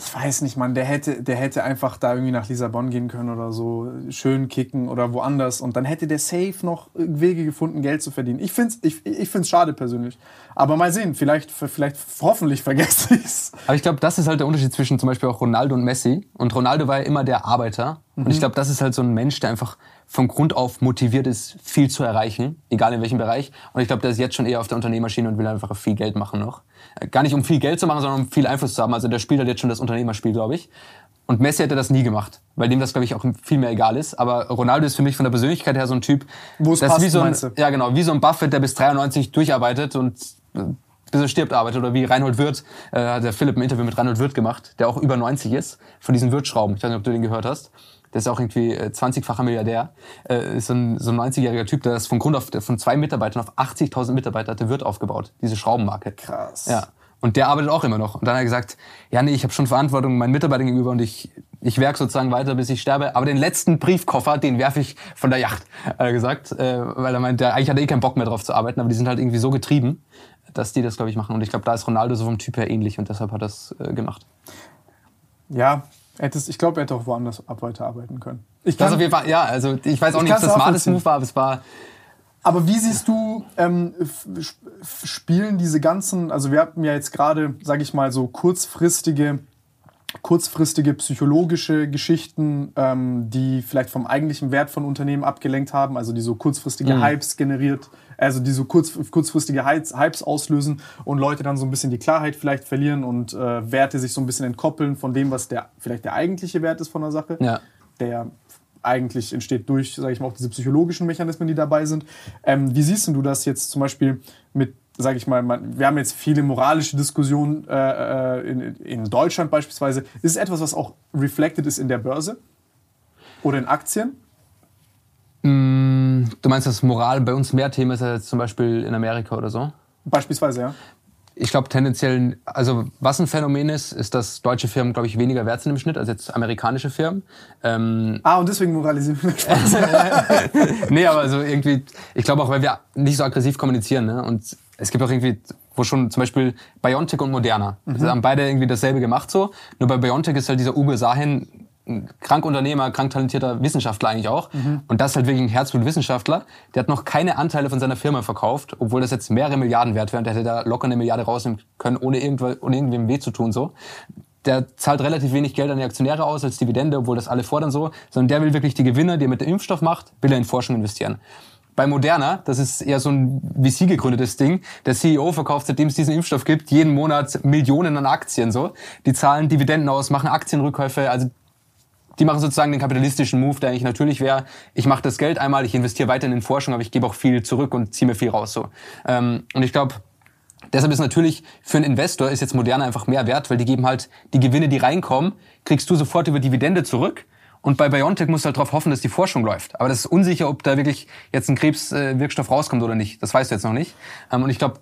ich weiß nicht, man, der hätte, der hätte einfach da irgendwie nach Lissabon gehen können oder so, schön kicken oder woanders und dann hätte der safe noch Wege gefunden, Geld zu verdienen. Ich finde es ich, ich find's schade persönlich. Aber mal sehen, vielleicht, vielleicht hoffentlich vergesse ich es. Aber ich glaube, das ist halt der Unterschied zwischen zum Beispiel auch Ronaldo und Messi. Und Ronaldo war ja immer der Arbeiter. Mhm. Und ich glaube, das ist halt so ein Mensch, der einfach von Grund auf motiviert ist, viel zu erreichen, egal in welchem Bereich. Und ich glaube, der ist jetzt schon eher auf der Unternehmerschiene und will einfach viel Geld machen noch. Gar nicht um viel Geld zu machen, sondern um viel Einfluss zu haben. Also der spielt halt jetzt schon das Unternehmerspiel, glaube ich. Und Messi hätte das nie gemacht, weil dem das, glaube ich, auch viel mehr egal ist. Aber Ronaldo ist für mich von der Persönlichkeit her so ein Typ, Wo es passt, wie so ein, ja genau, wie so ein Buffett, der bis 93 durcharbeitet und äh, bis er stirbt arbeitet. Oder wie Reinhold Wirth, äh, hat der Philipp ein Interview mit Reinhold Wirth gemacht, der auch über 90 ist, von diesen Wirth-Schrauben. Ich weiß nicht, ob du den gehört hast der ist auch irgendwie 20-facher äh, Milliardär, äh, ist so ein, so ein 90-jähriger Typ, der das von Grund auf, von zwei Mitarbeitern auf 80.000 Mitarbeiter hat der Wirt aufgebaut, diese Schraubenmarke. Krass. Ja. Und der arbeitet auch immer noch. Und dann hat er gesagt, ja, nee, ich habe schon Verantwortung meinen Mitarbeitern gegenüber und ich, ich werk sozusagen weiter, bis ich sterbe. Aber den letzten Briefkoffer, den werfe ich von der Yacht, hat er gesagt. Äh, weil er meint, der, eigentlich hat er eh keinen Bock mehr drauf zu arbeiten, aber die sind halt irgendwie so getrieben, dass die das, glaube ich, machen. Und ich glaube, da ist Ronaldo so vom Typ her ähnlich und deshalb hat er das äh, gemacht. Ja, hättest, ich glaube, er hätte auch woanders ab weiterarbeiten können. Ich kann, das auf jeden Fall, ja, also ich weiß auch ich nicht, ob das smartes Move war, aber es war aber wie siehst du, ähm, spielen diese ganzen, also wir hatten ja jetzt gerade, sage ich mal, so kurzfristige, kurzfristige psychologische Geschichten, ähm, die vielleicht vom eigentlichen Wert von Unternehmen abgelenkt haben, also die so kurzfristige mhm. Hypes generiert, also die so kurz, kurzfristige Hypes auslösen und Leute dann so ein bisschen die Klarheit vielleicht verlieren und äh, Werte sich so ein bisschen entkoppeln von dem, was der vielleicht der eigentliche Wert ist von der Sache. Ja. Der eigentlich entsteht durch, sage ich mal, auch diese psychologischen Mechanismen, die dabei sind. Ähm, wie siehst du das jetzt zum Beispiel mit, sage ich mal, man, wir haben jetzt viele moralische Diskussionen äh, äh, in, in Deutschland beispielsweise. Ist es etwas, was auch reflected ist in der Börse oder in Aktien? Mm, du meinst, dass Moral bei uns mehr Thema ist als zum Beispiel in Amerika oder so? Beispielsweise, ja ich glaube tendenziell, also was ein Phänomen ist, ist, dass deutsche Firmen, glaube ich, weniger wert sind im Schnitt als jetzt amerikanische Firmen. Ähm ah, und deswegen moralisieren wir. nee, aber also irgendwie, ich glaube auch, weil wir nicht so aggressiv kommunizieren. Ne? Und es gibt auch irgendwie, wo schon zum Beispiel BioNTech und Moderna, mhm. haben beide irgendwie dasselbe gemacht so. Nur bei BioNTech ist halt dieser Uwe Sahin ein Krankunternehmer, krank talentierter Wissenschaftler eigentlich auch. Mhm. Und das ist halt wirklich ein Herzblutwissenschaftler. Der hat noch keine Anteile von seiner Firma verkauft, obwohl das jetzt mehrere Milliarden wert wäre. Und der hätte da locker eine Milliarde rausnehmen können, ohne, irgendwo, ohne irgendwem weh zu tun. So. Der zahlt relativ wenig Geld an die Aktionäre aus als Dividende, obwohl das alle fordern so. Sondern der will wirklich die Gewinne, die er mit dem Impfstoff macht, will er in Forschung investieren. Bei Moderna, das ist eher so ein VC gegründetes Ding. Der CEO verkauft, seitdem es diesen Impfstoff gibt, jeden Monat Millionen an Aktien so. Die zahlen Dividenden aus, machen Aktienrückkäufe. Also die machen sozusagen den kapitalistischen Move, der eigentlich natürlich wäre, ich mache das Geld einmal, ich investiere weiter in Forschung, aber ich gebe auch viel zurück und ziehe mir viel raus. So. Ähm, und ich glaube, deshalb ist natürlich für einen Investor ist jetzt Moderna einfach mehr wert, weil die geben halt die Gewinne, die reinkommen, kriegst du sofort über Dividende zurück Und bei BioNTech musst du halt darauf hoffen, dass die Forschung läuft. Aber das ist unsicher, ob da wirklich jetzt ein Krebswirkstoff rauskommt oder nicht. Das weißt du jetzt noch nicht. Ähm, und ich glaube,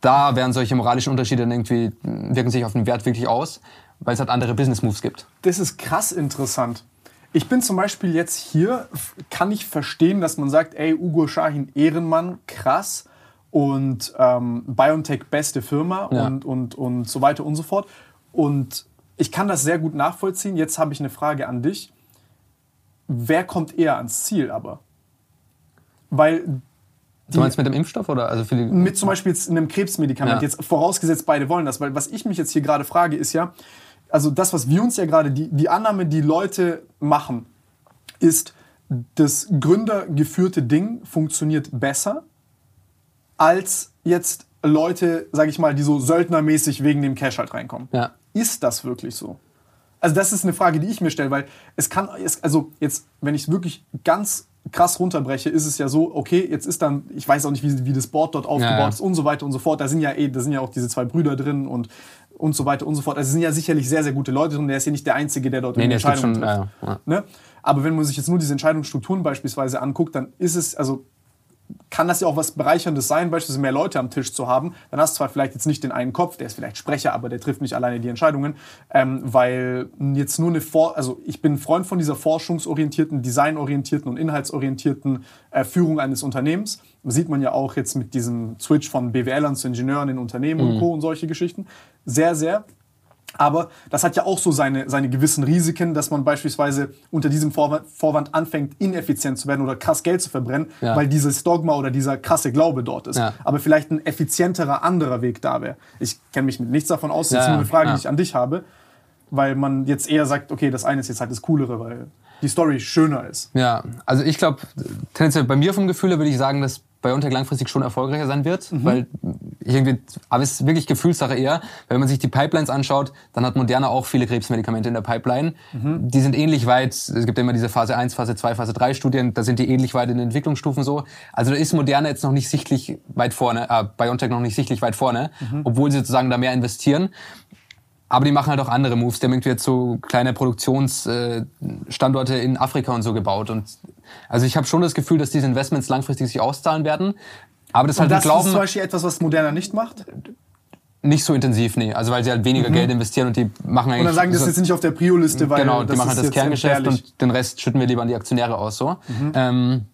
da werden solche moralischen Unterschiede dann irgendwie, wirken sich auf den Wert wirklich aus, weil es halt andere Business Moves gibt. Das ist krass interessant. Ich bin zum Beispiel jetzt hier, kann ich verstehen, dass man sagt, ey, Ugo Shahin, Ehrenmann, krass und ähm, BioNTech beste Firma Ja. und, und, und so weiter und so fort. Und ich kann das sehr gut nachvollziehen. Jetzt habe ich eine Frage an dich. Wer kommt eher ans Ziel aber? Weil Du meinst mit dem Impfstoff oder also für die mit zum Beispiel jetzt einem Krebsmedikament, Ja. jetzt vorausgesetzt beide wollen das, weil was ich mich jetzt hier gerade frage, ist ja, also das, was wir uns ja gerade, die, die Annahme, die Leute machen, ist, das gründergeführte Ding funktioniert besser als jetzt Leute, sage ich mal, die so söldnermäßig wegen dem Cash halt reinkommen. Ja. Ist das wirklich so? Also das ist eine Frage, die ich mir stelle, weil es kann, es, also jetzt, wenn ich es wirklich ganz krass runterbreche, ist es ja so, okay, jetzt ist dann, ich weiß auch nicht, wie, wie das Board dort aufgebaut ja. ist und so weiter und so fort. Da sind ja eh, da sind ja auch diese zwei Brüder drin und und so weiter und so fort. Also es sind ja sicherlich sehr, sehr gute Leute drin. Der ist ja nicht der Einzige, der dort Nee, nee, Entscheidungen schon, trifft. ja, ja. Ne? Aber wenn man sich jetzt nur diese Entscheidungsstrukturen beispielsweise anguckt, dann ist es, also kann das ja auch was Bereicherndes sein, beispielsweise mehr Leute am Tisch zu haben. Dann hast du zwar vielleicht jetzt nicht den einen Kopf, der ist vielleicht Sprecher, aber der trifft nicht alleine die Entscheidungen, ähm, weil jetzt nur eine For also ich bin ein Freund von dieser forschungsorientierten, designorientierten und inhaltsorientierten äh, Führung eines Unternehmens. Das sieht man ja auch jetzt mit diesem Switch von BWLern zu Ingenieuren in Unternehmen und Co. und solche Geschichten. Sehr, sehr. Aber das hat ja auch so seine, seine gewissen Risiken, dass man beispielsweise unter diesem Vorwand, Vorwand anfängt, ineffizient zu werden oder krass Geld zu verbrennen, Ja. weil dieses Dogma oder dieser krasse Glaube dort ist. Ja. Aber vielleicht ein effizienterer anderer Weg da wäre. Ich kenne mich mit nichts davon aus, das ist Ja, nur eine Frage, die ich an dich habe, weil man jetzt eher sagt, okay, das eine ist jetzt halt das Coolere, weil die Story schöner ist. Ja, also ich glaube, tendenziell bei mir vom Gefühl her würde ich sagen, dass BioNTech langfristig schon erfolgreicher sein wird, weil ich irgendwie, aber es ist wirklich Gefühlssache eher. Wenn man sich die Pipelines anschaut, dann hat Moderna auch viele Krebsmedikamente in der Pipeline. Die sind ähnlich weit, es gibt ja immer diese Phase 1, Phase 2, Phase 3 Studien, da sind die ähnlich weit in den Entwicklungsstufen so. Also da ist Moderna jetzt noch nicht sichtlich weit vorne, äh, BioNTech noch nicht sichtlich weit vorne, obwohl sie sozusagen da mehr investieren. Aber die machen halt auch andere Moves. Die haben irgendwie jetzt so kleine Produktionsstandorte in Afrika und so gebaut. Und also ich habe schon das Gefühl, dass diese Investments langfristig sich auszahlen werden. Aber das halt Und mit das ist zum Glauben Beispiel etwas, was Moderna nicht macht. nicht so intensiv, nee. Also weil sie halt weniger Geld investieren und die machen eigentlich. Und dann sagen, das ist jetzt nicht auf der Prio-Liste, weil genau, die machen halt das Kerngeschäft und den Rest schütten wir lieber an die Aktionäre aus. So. Ähm,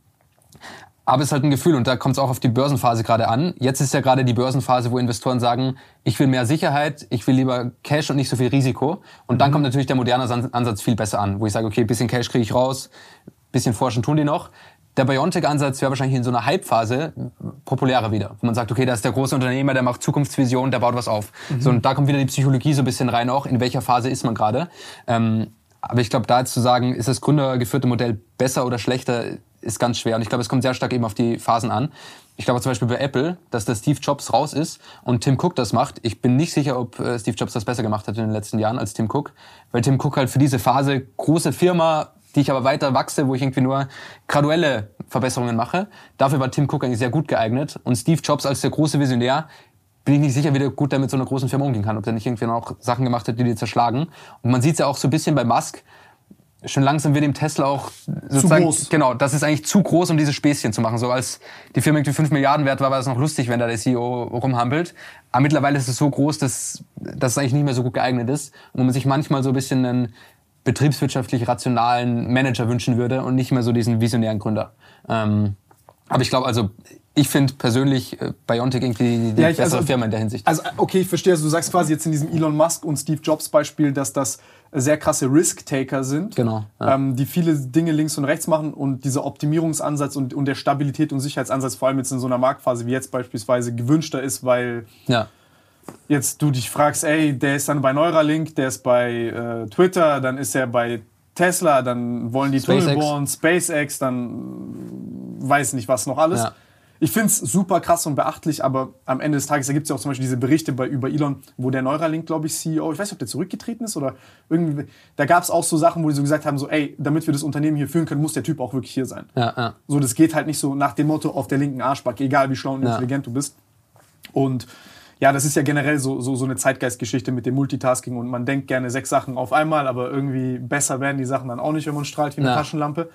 aber es ist halt ein Gefühl und da kommt es auch auf die Börsenphase gerade an. Jetzt ist ja gerade die Börsenphase, wo Investoren sagen, ich will mehr Sicherheit, ich will lieber Cash und nicht so viel Risiko. Und dann kommt natürlich der moderne Ansatz viel besser an, wo ich sage, okay, bisschen Cash kriege ich raus, bisschen forschen tun die noch. Der Biontech-Ansatz wäre wahrscheinlich in so einer Hype-Phase populärer wieder, wo man sagt, okay, da ist der große Unternehmer, der macht Zukunftsvision, der baut was auf. So, und da kommt wieder die Psychologie so ein bisschen rein auch, in welcher Phase ist man gerade. Ähm, aber ich glaube, da jetzt zu sagen, ist das gründergeführte Modell besser oder schlechter, ist ganz schwer. Und ich glaube, es kommt sehr stark eben auf die Phasen an. Ich glaube zum Beispiel bei Apple, dass der Steve Jobs raus ist und Tim Cook das macht. Ich bin nicht sicher, ob äh, Steve Jobs das besser gemacht hat in den letzten Jahren als Tim Cook. Weil Tim Cook halt für diese Phase große Firma, die ich aber weiter wachse, wo ich irgendwie nur graduelle Verbesserungen mache. Dafür war Tim Cook eigentlich sehr gut geeignet. Und Steve Jobs als der große Visionär bin ich nicht sicher, wie der gut damit so einer großen Firma umgehen kann. Ob der nicht irgendwie noch Sachen gemacht hat, die die zerschlagen. Und man sieht es ja auch so ein bisschen bei Musk. Schon langsam wird dem Tesla auch sozusagen, groß. genau, das ist eigentlich zu groß, um diese Späßchen zu machen. So als die Firma irgendwie 5 Milliarden wert war, war es noch lustig, wenn da der CEO rumhampelt. Aber mittlerweile ist es so groß, dass, dass es eigentlich nicht mehr so gut geeignet ist. Und man sich manchmal so ein bisschen einen betriebswirtschaftlich rationalen Manager wünschen würde und nicht mehr so diesen visionären Gründer. Ähm, aber ich glaube, also ich finde persönlich äh, Biontech irgendwie die Ja, ich- bessere also- Firma in der Hinsicht. Also, okay, ich verstehe. Also, du sagst quasi jetzt in diesem Elon Musk und Steve Jobs Beispiel, dass das sehr krasse Risk-Taker sind, Genau, ja. ähm, die viele Dinge links und rechts machen und dieser Optimierungsansatz und, und der Stabilität und Sicherheitsansatz, vor allem jetzt in so einer Marktphase wie jetzt beispielsweise, gewünschter ist, weil ja. Jetzt du dich fragst, ey, der ist dann bei Neuralink, der ist bei äh, Twitter, dann ist er bei Tesla, dann wollen die SpaceX. Tunnel bohren, SpaceX, dann weiß nicht was noch alles. Ja. Ich finde es super krass und beachtlich, aber am Ende des Tages, da gibt es ja auch zum Beispiel diese Berichte bei, über Elon, wo der Neuralink, glaube ich, CEO, ich weiß nicht, ob der zurückgetreten ist oder irgendwie, da gab es auch so Sachen, wo die so gesagt haben, so, ey, damit wir das Unternehmen hier führen können, muss der Typ auch wirklich hier sein. Ja, ja. So, das geht halt nicht so nach dem Motto auf der linken Arschbacke, egal wie schlau und intelligent du bist. Und Ja, das ist ja generell so, so, so eine Zeitgeistgeschichte mit dem Multitasking und man denkt gerne sechs Sachen auf einmal, aber irgendwie besser werden die Sachen dann auch nicht, wenn man strahlt wie eine Ja. Taschenlampe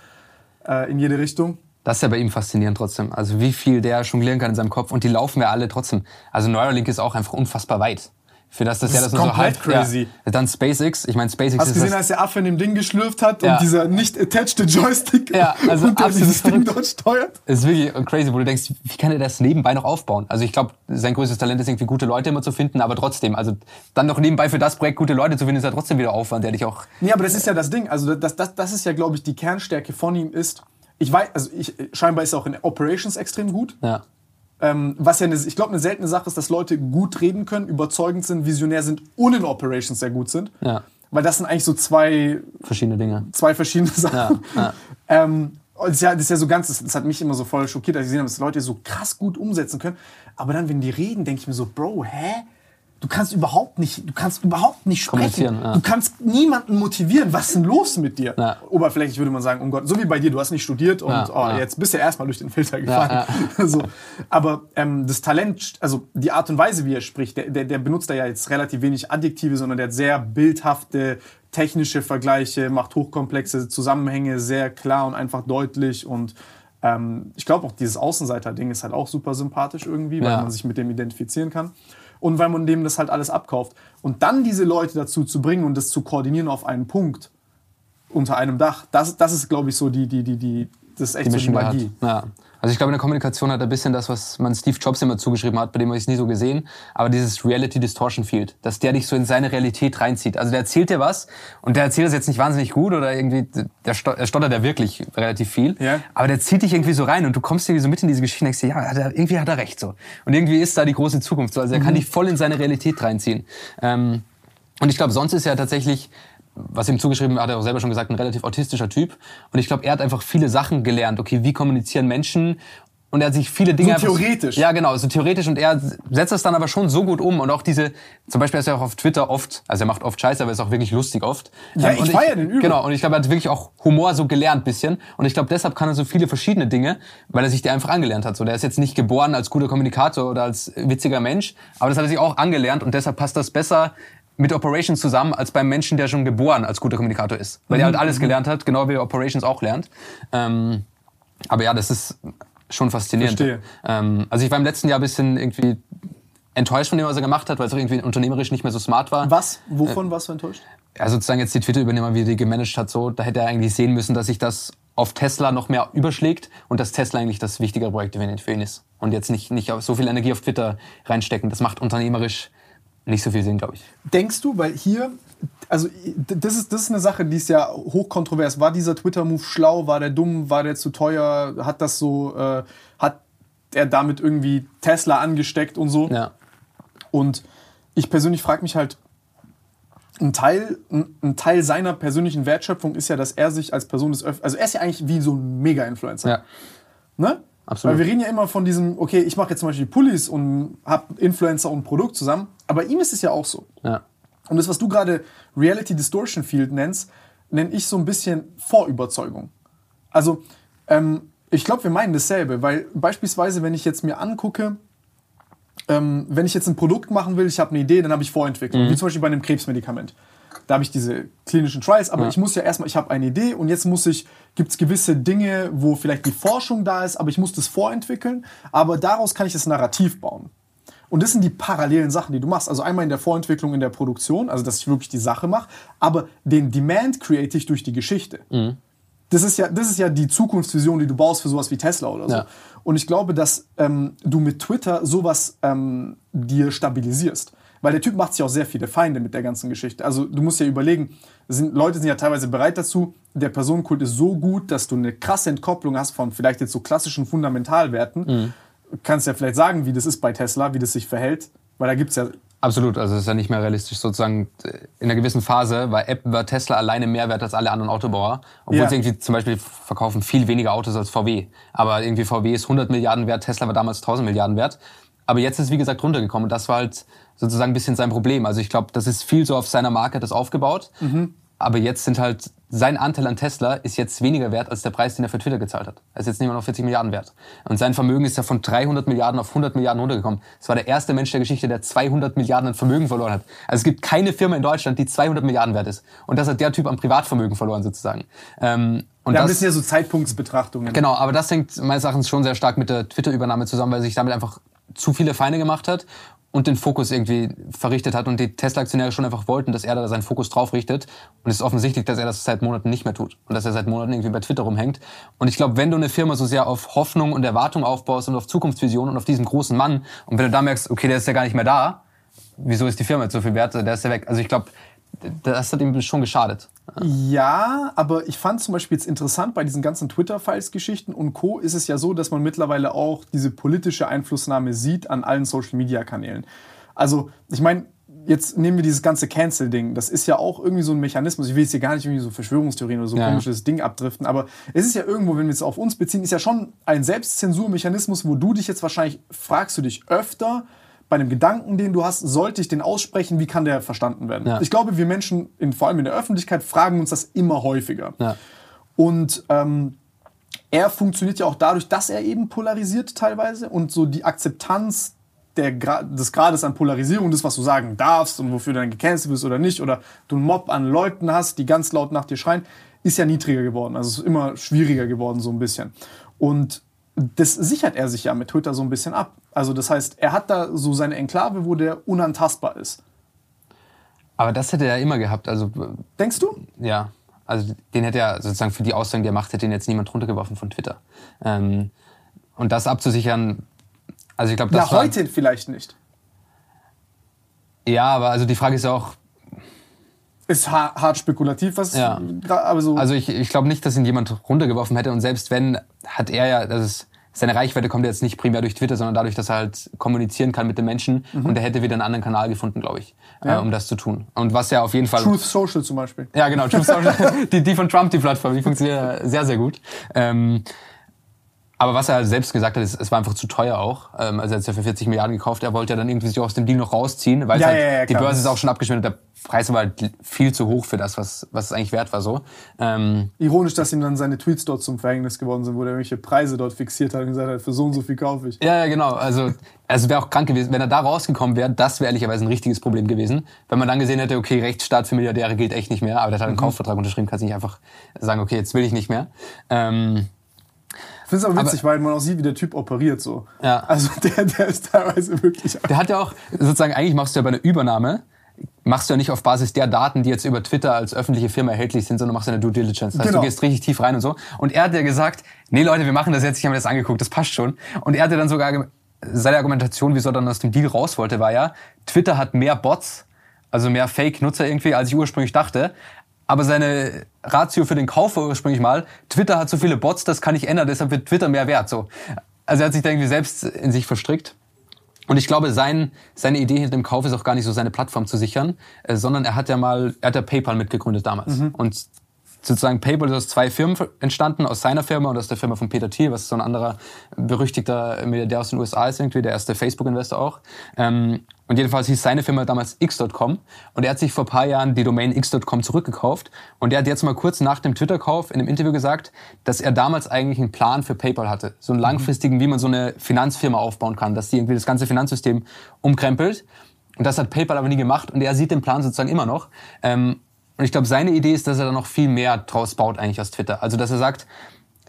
äh, in jede Richtung. Das ist ja bei ihm faszinierend trotzdem. Also wie viel der jonglieren kann in seinem Kopf und die laufen ja alle trotzdem. Also Neuralink ist auch einfach unfassbar weit. Für das, Das er ist das nur so halb, crazy. Ja. Dann SpaceX. Ich meine, SpaceX Hast du ist gesehen, das, als der Affe in dem Ding geschlürft hat Ja. und dieser nicht attached Joystick Ja, also und der dieses Ding dort steuert? ist wirklich crazy, wo du denkst, wie kann er das nebenbei noch aufbauen? Also ich glaube, sein größtes Talent ist irgendwie gute Leute immer zu finden, aber trotzdem, also dann noch nebenbei für das Projekt gute Leute zu finden, ist ja trotzdem wieder Aufwand, der dich auch Nee, aber das ist ja das Ding. Also das, das, das ist ja, glaube ich, die Kernstärke von ihm ist, ich weiß, also ich, scheinbar ist er auch in Operations extrem gut. ja, Ähm, was ja, eine, ich glaube, eine seltene Sache ist, dass Leute gut reden können, überzeugend sind, visionär sind und in Operations sehr gut sind. Ja. Weil das sind eigentlich so zwei, verschiedene Dinge. zwei verschiedene Sachen. Ja, ja. Ähm, und das, ist ja, das ist ja so ganz, das, das hat mich immer so voll schockiert, als ich gesehen habe, dass Leute so krass gut umsetzen können. Aber dann, wenn die reden, denke ich mir so, Bro, hä? Du kannst überhaupt nicht, du kannst überhaupt nicht sprechen. Ja. Du kannst niemanden motivieren. Was ist denn los mit dir? Ja. Oberflächlich würde man sagen, um Gott, so wie bei dir, du hast nicht studiert und Ja, oh, jetzt bist du erstmal durch den Filter gefallen. ja. so. Aber ähm, das Talent, also die Art und Weise, wie er spricht, der, der, der benutzt da ja jetzt relativ wenig Adjektive, sondern der hat sehr bildhafte technische Vergleiche, macht hochkomplexe Zusammenhänge sehr klar und einfach deutlich und ähm, ich glaube auch dieses Außenseiter-Ding ist halt auch super sympathisch irgendwie, weil man sich mit dem identifizieren kann und weil man dem das halt alles abkauft. Und dann diese Leute dazu zu bringen und das zu koordinieren auf einen Punkt unter einem Dach, das, das ist, glaube ich, so die, die, die, die, das ist echt die so die. Magie. Ja. Also ich glaube, in der Kommunikation hat er ein bisschen das, was man Steve Jobs immer zugeschrieben hat, bei dem habe ich es nie so gesehen, aber dieses Reality Distortion Field, dass der dich so in seine Realität reinzieht. Also der erzählt dir was und der erzählt es jetzt nicht wahnsinnig gut oder irgendwie, der sto- er stottert ja wirklich relativ viel, Ja. aber der zieht dich irgendwie so rein und du kommst irgendwie so mit in diese Geschichte und denkst dir, ja, hat er, irgendwie hat er recht so. Und irgendwie ist da die große Zukunft so. Also er Mhm. kann dich voll in seine Realität reinziehen. Ähm, und ich glaube, sonst ist er tatsächlich, was ihm zugeschrieben hat, er auch selber schon gesagt, ein relativ autistischer Typ. Und ich glaube, er hat einfach viele Sachen gelernt. Okay, wie kommunizieren Menschen? Und er hat sich viele Dinge... So einfach- theoretisch. Ja, genau, so theoretisch. Und er setzt das dann aber schon so gut um. Und auch diese, zum Beispiel ist er auch auf Twitter oft, also er macht oft Scheiße, aber ist auch wirklich lustig oft. Ja, Ähm, ich und feier den übel. Genau, und ich glaube, er hat wirklich auch Humor so gelernt bisschen. Und ich glaube, deshalb kann er so viele verschiedene Dinge, weil er sich die einfach angelernt hat. So, der ist jetzt nicht geboren als guter Kommunikator oder als witziger Mensch, aber das hat er sich auch angelernt und deshalb passt das besser mit Operations zusammen als beim Menschen, der schon geboren als guter Kommunikator ist. Weil er halt alles gelernt hat, genau wie er Operations auch lernt. Ähm, aber ja, das ist schon faszinierend. Verstehe. Ähm, also ich war im letzten Jahr ein bisschen irgendwie enttäuscht von dem, was er gemacht hat, weil es auch irgendwie unternehmerisch nicht mehr so smart war. Was? Wovon warst du enttäuscht? Ja, sozusagen jetzt die Twitter-Übernehmer, wie er die gemanagt hat, so, da hätte er eigentlich sehen müssen, dass sich das auf Tesla noch mehr überschlägt und dass Tesla eigentlich das wichtigere Projekt für ihn- ist. Und jetzt nicht, nicht so viel Energie auf Twitter reinstecken. Das macht unternehmerisch nicht so viel Sinn, glaube ich. Denkst du, weil hier, also das ist, das ist eine Sache, die ist ja hochkontrovers. War dieser Twitter-Move schlau? War der dumm? War der zu teuer? Hat das so, äh, hat er damit irgendwie Tesla angesteckt und so? Ja. Und ich persönlich frage mich halt, ein Teil, ein, Teil seiner persönlichen Wertschöpfung ist ja, dass er sich als Person des Öff also er ist ja eigentlich wie so ein Mega-Influencer. Ja. Ne? Absolut. Weil wir reden ja immer von diesem, okay, ich mache jetzt zum Beispiel Pullis und habe Influencer und Produkt zusammen, aber ihm ist es ja auch so. Ja. Und das, was du gerade Reality Distortion Field nennst, nenne ich so ein bisschen Vorüberzeugung. Also, ähm, ich glaube, wir meinen dasselbe, weil beispielsweise, wenn ich jetzt mir angucke, ähm, wenn ich jetzt ein Produkt machen will, ich habe eine Idee, dann habe ich Vorentwicklung, wie zum Beispiel bei einem Krebsmedikament. Da habe ich diese klinischen Trials, aber ich muss ja erstmal, ich habe eine Idee und jetzt muss ich, gibt es gewisse Dinge, wo vielleicht die Forschung da ist, aber ich muss das vorentwickeln, aber daraus kann ich das Narrativ bauen. Und das sind die parallelen Sachen, die du machst. Also einmal in der Vorentwicklung, in der Produktion, also dass ich wirklich die Sache mache, aber den Demand create ich durch die Geschichte. Das ist, ja, das ist ja die Zukunftsvision, die du baust für sowas wie Tesla oder so. Ja. Und ich glaube, dass ähm, du mit Twitter sowas ähm, dir stabilisierst. Weil der Typ macht sich auch sehr viele Feinde mit der ganzen Geschichte. Also du musst ja überlegen, sind, Leute sind ja teilweise bereit dazu, der Personenkult ist so gut, dass du eine krasse Entkopplung hast von vielleicht jetzt so klassischen Fundamentalwerten. Kannst ja vielleicht sagen, wie das ist bei Tesla, wie das sich verhält. Weil da gibt es ja Absolut, also es ist ja nicht mehr realistisch sozusagen. In einer gewissen Phase war, App, war Tesla alleine mehr wert als alle anderen Autobauer. Obwohl Ja. sie irgendwie zum Beispiel verkaufen viel weniger Autos als VW. Aber irgendwie VW ist 100 Milliarden wert, Tesla war damals 1000 Milliarden wert. Aber jetzt ist, wie gesagt, runtergekommen. Und das war halt sozusagen ein bisschen sein Problem. Also ich glaube, das ist viel so auf seiner Marke das aufgebaut. Aber jetzt sind halt, sein Anteil an Tesla ist jetzt weniger wert als der Preis, den er für Twitter gezahlt hat. Er ist jetzt nicht mehr noch 40 Milliarden wert. Und sein Vermögen ist ja von 300 Milliarden auf 100 Milliarden runtergekommen. Es war der erste Mensch der Geschichte, der 200 Milliarden an Vermögen verloren hat. Also es gibt keine Firma in Deutschland, die 200 Milliarden wert ist. Und das hat der Typ am Privatvermögen verloren sozusagen. Ähm, und Ja, das, das sind ja so Zeitpunktsbetrachtungen. Genau, aber das hängt meines Erachtens schon sehr stark mit der Twitter-Übernahme zusammen, weil sich damit einfach zu viele Feinde gemacht hat und den Fokus irgendwie verrichtet hat und die Tesla-Aktionäre schon einfach wollten, dass er da seinen Fokus drauf richtet. Und es ist offensichtlich, dass er das seit Monaten nicht mehr tut und dass er seit Monaten irgendwie bei Twitter rumhängt. Und ich glaube, wenn du eine Firma so sehr auf Hoffnung und Erwartung aufbaust und auf Zukunftsvision und auf diesen großen Mann und wenn du da merkst, okay, der ist ja gar nicht mehr da, wieso ist die Firma jetzt so viel wert, der ist ja weg. Also ich glaube, das hat ihm schon geschadet. Ja, aber ich fand zum Beispiel jetzt interessant bei diesen ganzen Twitter-Files-Geschichten und Co. ist es ja so, dass man mittlerweile auch diese politische Einflussnahme sieht an allen Social-Media-Kanälen. Also, ich meine, jetzt nehmen wir dieses ganze Cancel-Ding. Das ist ja auch irgendwie so ein Mechanismus. Ich will jetzt hier gar nicht irgendwie so Verschwörungstheorien oder so Ja. komisches Ding abdriften, aber es ist ja irgendwo, wenn wir es auf uns beziehen, ist ja schon ein Selbstzensurmechanismus, wo du dich jetzt wahrscheinlich fragst du dich öfter, bei einem Gedanken, den du hast, sollte ich den aussprechen, wie kann der verstanden werden? Ja. Ich glaube, wir Menschen, in, vor allem in der Öffentlichkeit, fragen uns das immer häufiger. Ja. Und ähm, er funktioniert ja auch dadurch, dass er eben polarisiert teilweise und so die Akzeptanz der, Gra- des Grades an Polarisierung, das, was du sagen darfst und wofür du dann gecancelt bist oder nicht, oder du einen Mob an Leuten hast, die ganz laut nach dir schreien, ist ja niedriger geworden. Also es ist immer schwieriger geworden, so ein bisschen. Und das sichert er sich ja mit Twitter so ein bisschen ab. Also das heißt, er hat da so seine Enklave, wo der unantastbar ist. Aber das hätte er immer gehabt. Also Denkst du? Ja, also den hätte er sozusagen für die Aussagen, die er macht, hätte ihn jetzt niemand runtergeworfen von Twitter. Ähm, und das abzusichern, also ich glaube, das Ja, heute vielleicht nicht. Ja, aber also die Frage ist ja auch, Ist ha- hart spekulativ, was Ja. aber so. also ich, ich glaube nicht, dass ihn jemand runtergeworfen hätte und selbst wenn, hat er ja, das ist, seine Reichweite kommt jetzt nicht primär durch Twitter, sondern dadurch, dass er halt kommunizieren kann mit den Menschen und er hätte wieder einen anderen Kanal gefunden, glaube ich, Mhm. Ja. äh, um das zu tun. Und was ja auf jeden Fall... Truth Social zum Beispiel. Ja, genau. Truth Social. die, die von Trump, die Plattform, die funktioniert sehr, sehr gut. Ähm, aber was er halt selbst gesagt hat, ist, es war einfach zu teuer auch. Ähm, also er hat es ja für 40 Milliarden gekauft. Er wollte ja dann irgendwie sich aus dem Deal noch rausziehen, weil Ja, halt, ja, ja, die. Börse ist auch schon abgeschmiert. Der Preis war halt viel zu hoch für das, was, was es eigentlich wert war so. Ähm, Ironisch, dass ihm dann seine Tweets dort zum Verhängnis geworden sind, wo er irgendwelche Preise dort fixiert hat und gesagt hat, für so und so viel kaufe ich. ja, ja, genau. Also es wäre auch krank gewesen, wenn er da rausgekommen wäre. Das wäre ehrlicherweise ein richtiges Problem gewesen. Wenn man dann gesehen hätte, okay, Rechtsstaat für Milliardäre gilt echt nicht mehr, aber der hat einen Kaufvertrag unterschrieben, kannst nicht einfach sagen, okay, jetzt will ich nicht mehr. Ähm, Ich finde es aber witzig, weil man auch sieht, wie der Typ operiert so. Ja. Also der, der ist teilweise wirklich. Der hat ja auch, sozusagen, eigentlich machst du ja bei einer Übernahme, machst du ja nicht auf Basis der Daten, die jetzt über Twitter als öffentliche Firma erhältlich sind, sondern machst eine Due Diligence. Das heißt, Genau. du gehst richtig tief rein und so. Und er hat ja gesagt, nee Leute, wir machen das jetzt, ich habe mir das angeguckt, das passt schon. Und er hatte dann sogar, seine Argumentation, wieso er dann aus dem Deal raus wollte, war ja, Twitter hat mehr Bots, also mehr Fake-Nutzer irgendwie, als ich ursprünglich dachte. Aber seine Ratio für den Kauf war ursprünglich mal, Twitter hat so viele Bots, das kann ich ändern, deshalb wird Twitter mehr wert. So. Also er hat sich da irgendwie selbst in sich verstrickt. Und ich glaube, sein, seine Idee hinter dem Kauf ist auch gar nicht so, seine Plattform zu sichern, äh, sondern er hat ja mal, er hat ja PayPal mitgegründet damals. Und sozusagen PayPal ist aus zwei Firmen entstanden, aus seiner Firma und aus der Firma von Peter Thiel, was so ein anderer berüchtigter Milliardär aus den USA ist irgendwie, der erste Facebook-Investor auch. Ähm, und jedenfalls hieß seine Firma damals x.com und er hat sich vor ein paar Jahren die Domain x.com zurückgekauft und er hat jetzt mal kurz nach dem Twitter-Kauf in einem Interview gesagt, dass er damals eigentlich einen Plan für PayPal hatte. So einen langfristigen, wie man so eine Finanzfirma aufbauen kann, dass die irgendwie das ganze Finanzsystem umkrempelt. Und das hat PayPal aber nie gemacht und er sieht den Plan sozusagen immer noch. Ähm, und ich glaube, seine Idee ist, dass er da noch viel mehr draus baut eigentlich aus Twitter. Also, dass er sagt,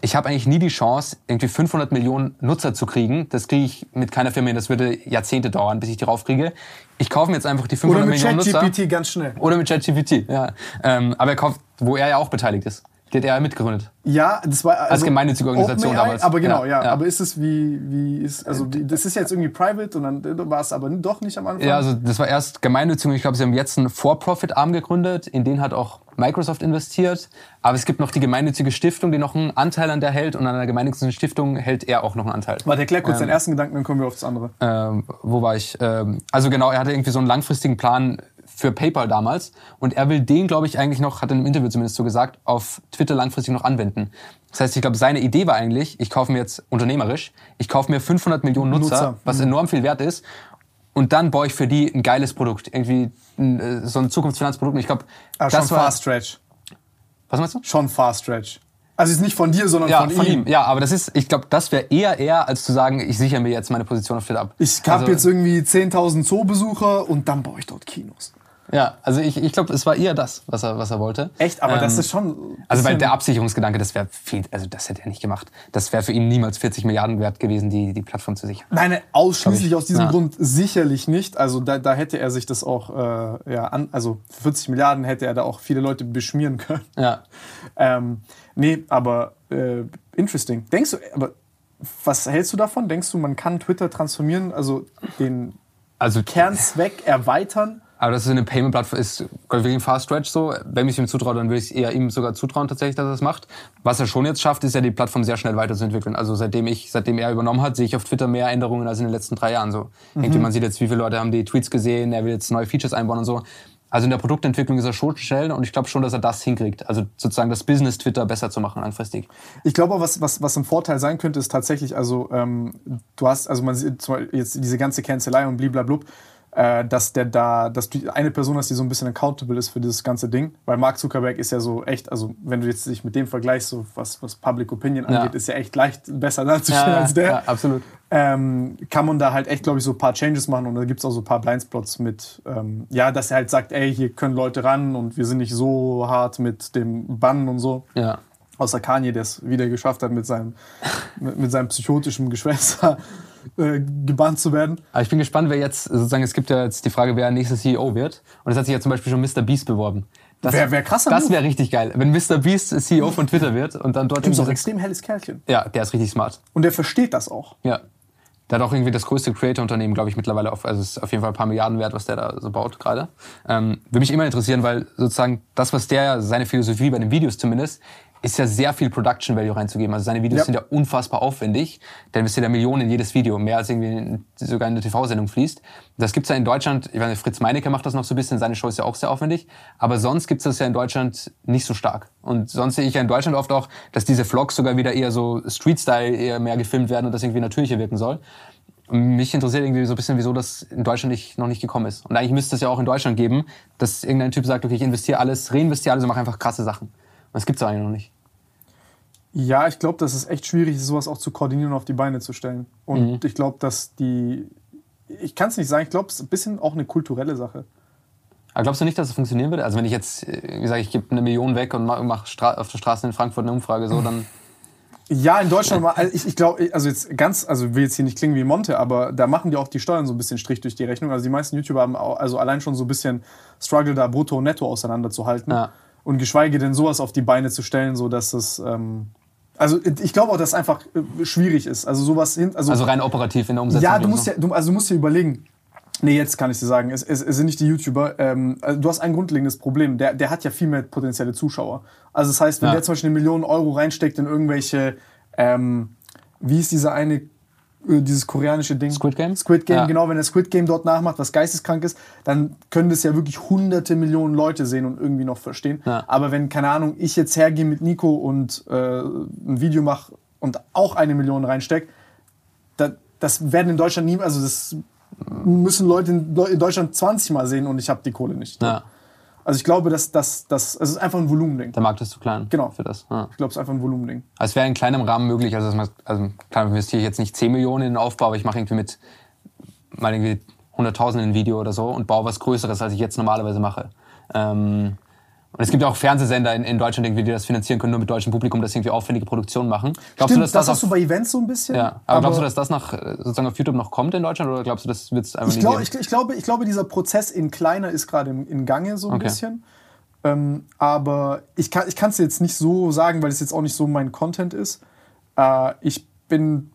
ich habe eigentlich nie die Chance, irgendwie 500 Millionen Nutzer zu kriegen. Das kriege ich mit keiner Firma hin. Das würde Jahrzehnte dauern, bis ich die raufkriege. Ich kaufe mir jetzt einfach die 500 Oder mit Millionen Nutzer. ChatGPT ganz schnell. Oder mit ChatGPT, ja. Ähm, aber er kauft, wo er ja auch beteiligt ist. Er ja mitgegründet. Ja, das war also gemeinnützige Organisation OpenAI, damals. Aber genau, ja, Ja. Aber ist es wie wie ist also das ist jetzt irgendwie private und dann war es aber doch nicht am Anfang. Ja, also das war erst gemeinnützig ich glaube, sie haben jetzt einen For-Profit-Arm gegründet, in den hat auch Microsoft investiert. Aber es gibt noch die gemeinnützige Stiftung, die noch einen Anteil an der hält und an der gemeinnützigen Stiftung hält er auch noch einen Anteil. Warte, erklär kurz deinen ersten Gedanken, dann kommen wir auf das andere. ähm, wo war ich? Ähm, also genau, er hatte irgendwie so einen langfristigen Plan für PayPal damals und er will den, glaube ich, eigentlich noch, hat er im Interview zumindest so gesagt, auf Twitter langfristig noch anwenden. Das heißt, ich glaube, seine Idee war eigentlich, ich kaufe mir jetzt unternehmerisch, ich kaufe mir 500 Millionen Nutzer, Nutzer. was enorm viel wert ist und dann baue ich für die ein geiles Produkt. Irgendwie ein, äh, so ein Zukunftsfinanzprodukt. Und ich glaube, Aber das schon war. Fast Stretch. Was meinst du? Schon Fast Stretch. Also ist nicht von dir, sondern Ja, von, von ihm. ihm. Ja, aber das ist, ich glaube, das wäre eher eher, als zu sagen, ich sichere mir jetzt meine Position auf Twitter ab. Ich habe Also- jetzt irgendwie 10.000 Zoobesucher und dann baue ich dort Kinos. Ja, also ich, ich glaube, es war eher das, was er, was er wollte. Echt? Aber das Ähm, ist schon. Also weil der Absicherungsgedanke, das wäre viel, also das hätte er nicht gemacht. Das wäre für ihn niemals 40 Milliarden wert gewesen, die, die Plattform zu sichern. Nein, ausschließlich aus diesem Ja. Grund sicherlich nicht. Also da, da hätte er sich das auch, äh, ja, an, also für 40 Milliarden hätte er da auch viele Leute beschmieren können. Ja. Ähm, nee, aber äh, interesting. Denkst du, aber was hältst du davon? Denkst du, man kann Twitter transformieren, also den Also Kernzweck erweitern? Aber das ist eine Payment-Plattform, ist wirklich ein Fast Stretch so. Wenn ich ihm zutraue, dann würde ich es eher ihm sogar zutrauen tatsächlich, dass er es macht. Was er schon jetzt schafft, ist ja die Plattform sehr schnell weiterzuentwickeln. Also seitdem ich, seitdem er übernommen hat, sehe ich auf Twitter mehr Änderungen als in den letzten drei Jahren so. Irgendwie man sieht jetzt, wie viele Leute haben die Tweets gesehen, er will jetzt neue Features einbauen und so. Also in der Produktentwicklung ist er schon schnell und ich glaube schon, dass er das hinkriegt. Also sozusagen das Business Twitter besser zu machen langfristig. Ich glaube auch, was, was, was ein Vorteil sein könnte, ist tatsächlich, also ähm, du hast, also man sieht jetzt diese ganze Cancelei und bliblablub, äh, dass der da, dass du eine Person hast, die so ein bisschen accountable ist für dieses ganze Ding. Weil Mark Zuckerberg ist ja so echt, also wenn du jetzt dich mit dem vergleichst, so was, was Public Opinion Ja. angeht, ist ja echt leicht besser dazustehen als der. ja, absolut. ähm, kann man da halt echt, glaube ich, so ein paar Changes machen und da gibt es auch so ein paar Blindspots mit, ähm, ja, dass er halt sagt, ey, hier können Leute ran und wir sind nicht so hart mit dem Bann und so. Ja. Außer Kanye, der es wieder geschafft hat, mit seinem, mit, mit seinem psychotischen Geschwister äh, gebannt zu werden. Aber ich bin gespannt, wer jetzt, sozusagen, es gibt ja jetzt die Frage, wer nächster CEO wird. Und es hat sich ja zum Beispiel schon Mr. Beast beworben. Das Wär- wär krasser Das wäre richtig geil. Wenn Mr. Beast CEO von Twitter wird und dann dort ist auch extrem helles Kerlchen. Ja, der ist richtig smart. Und der versteht das auch. Ja. Der hat auch irgendwie das größte Creator-Unternehmen, glaube ich, mittlerweile auf, also es ist auf jeden Fall ein paar Milliarden wert, was der da so baut gerade. Ähm, würde mich immer interessieren, weil sozusagen das, was der, seine Philosophie bei den Videos zumindest, ist ja sehr viel Production Value reinzugeben. Also seine Videos Ja. sind ja unfassbar aufwendig. Da investiert er Millionen in jedes Video, mehr als irgendwie in, sogar in eine TV-Sendung fließt. Das gibt's ja in Deutschland, ich meine, Fritz Meinecke macht das noch so ein bisschen, seine Show ist ja auch sehr aufwendig. Aber sonst gibt's das ja in Deutschland nicht so stark. Und sonst sehe ich ja in Deutschland oft auch, dass diese Vlogs sogar wieder eher so Street-Style eher mehr gefilmt werden und das irgendwie natürlicher wirken soll. Mich interessiert irgendwie so ein bisschen, wieso das in Deutschland nicht, noch nicht gekommen ist. Und eigentlich müsste es ja auch in Deutschland geben, dass irgendein Typ sagt, okay, ich investiere alles, reinvestiere alles und mache einfach krasse Sachen. Und das gibt's eigentlich noch nicht. Ja, ich glaube, dass es echt schwierig ist, sowas auch zu koordinieren und auf die Beine zu stellen. Und ich glaube, dass die. Ich kann es nicht sagen, ich glaube, es ist ein bisschen auch eine kulturelle Sache. Aber glaubst du nicht, dass es funktionieren würde? Also wenn ich jetzt, äh, wie sage ich, gebe eine Million weg und mache auf der Straße in Frankfurt eine Umfrage, so dann. Ja, in Deutschland mal, also ich, ich glaube, also jetzt ganz, also will jetzt hier nicht klingen wie Monte, aber da machen die auch die Steuern so ein bisschen Strich durch die Rechnung. Also die meisten YouTuber haben auch, also allein schon so ein bisschen Struggle, da Brutto und Netto auseinanderzuhalten. Ja. Und geschweige denn sowas auf die Beine zu stellen, so dass es, ähm, also ich glaube auch, dass es einfach äh, schwierig ist. Also sowas hin, also, Also rein operativ in der Umsetzung. ja, du musst so. ja, du, also du musst dir überlegen. Nee, jetzt kann ich dir sagen, es, es, es sind nicht die YouTuber. Ähm, also du hast ein grundlegendes Problem. Der, der hat ja viel mehr potenzielle Zuschauer. Also das heißt, wenn Ja. der zum Beispiel eine Million Euro reinsteckt in irgendwelche, ähm, wie ist dieser eine, dieses koreanische Ding? Squid Game? Squid Game, Ja. genau. Wenn der Squid Game dort nachmacht, was geisteskrank ist, dann können das ja wirklich hunderte Millionen Leute sehen und irgendwie noch verstehen. Ja. Aber wenn, keine Ahnung, ich jetzt hergehe mit Nico und äh, ein Video mache und auch eine Million reinstecke, da, das werden in Deutschland nie, also das müssen Leute in, in Deutschland 20 Mal sehen und ich habe die Kohle nicht. Ja, Also ich glaube, dass das, das, es ist einfach ein Volumending. der Markt ist zu klein. Genau. Für das. Ja. Ich glaube, es ist einfach ein Volumending. Also es wäre in kleinem Rahmen möglich. Also, man, also klar investiere ich jetzt nicht 10 Millionen in den Aufbau, aber ich mache irgendwie mit mal irgendwie 100.000 in ein Video oder so und baue was Größeres, als ich jetzt normalerweise mache. Ähm, und es gibt ja auch Fernsehsender in, in Deutschland, irgendwie, die das finanzieren können, nur mit deutschem Publikum, das irgendwie aufwendige Produktionen machen. Glaubst Stimmt, du, dass das, das, hast du auf, bei Events so ein bisschen. ja, aber, glaubst du, dass das nach, äh, sozusagen auf YouTube noch kommt in Deutschland oder glaubst du, das wird es einfach ich, glaub, ich, ich, glaube, ich glaube, dieser Prozess in kleiner ist gerade im, in Gange so ein Okay. bisschen. Ähm, aber ich kann es jetzt nicht so sagen, weil es jetzt auch nicht so mein Content ist. Äh, ich bin,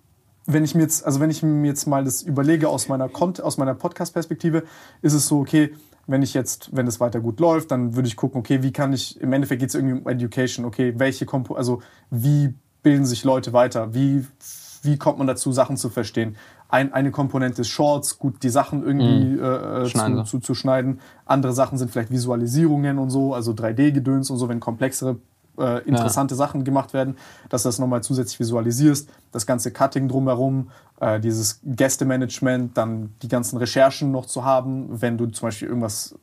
wenn ich mir jetzt, also wenn ich mir jetzt mal das überlege aus meiner, aus meiner Podcast-Perspektive, ist es so, okay, wenn ich jetzt, wenn es weiter gut läuft, dann würde ich gucken, okay, wie kann ich, im Endeffekt geht es irgendwie um Education, okay, welche Kompo, also wie bilden sich Leute weiter, wie, wie kommt man dazu, Sachen zu verstehen. Ein, eine Komponente ist Shorts, gut, die Sachen irgendwie äh, Schneiden zu, zu, zu schneiden. Andere Sachen sind vielleicht Visualisierungen und so, also 3D-Gedöns und so, wenn komplexere äh, interessante Sachen gemacht werden, dass du das nochmal zusätzlich visualisierst, das ganze Cutting drumherum, äh, dieses Gästemanagement, dann die ganzen Recherchen noch zu haben, wenn du zum Beispiel irgendwas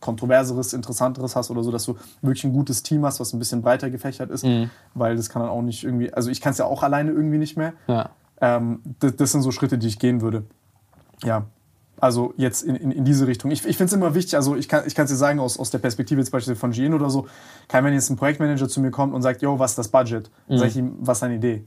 kontroverseres, interessanteres hast oder so, dass du wirklich ein gutes Team hast, was ein bisschen breiter gefächert ist, Mhm. weil das kann dann auch nicht irgendwie, also ich kann es ja auch alleine irgendwie nicht mehr. Ja. Ähm, das, das sind so Schritte, die ich gehen würde. Ja, also jetzt in, in, in diese Richtung. Ich, ich finde es immer wichtig, also ich kann es dir sagen, aus, aus der Perspektive jetzt beispielsweise von Gien oder so, kann, wenn jetzt ein Projektmanager zu mir kommt und sagt, yo, was ist das Budget? Mhm. Sag ich ihm, was ist deine Idee?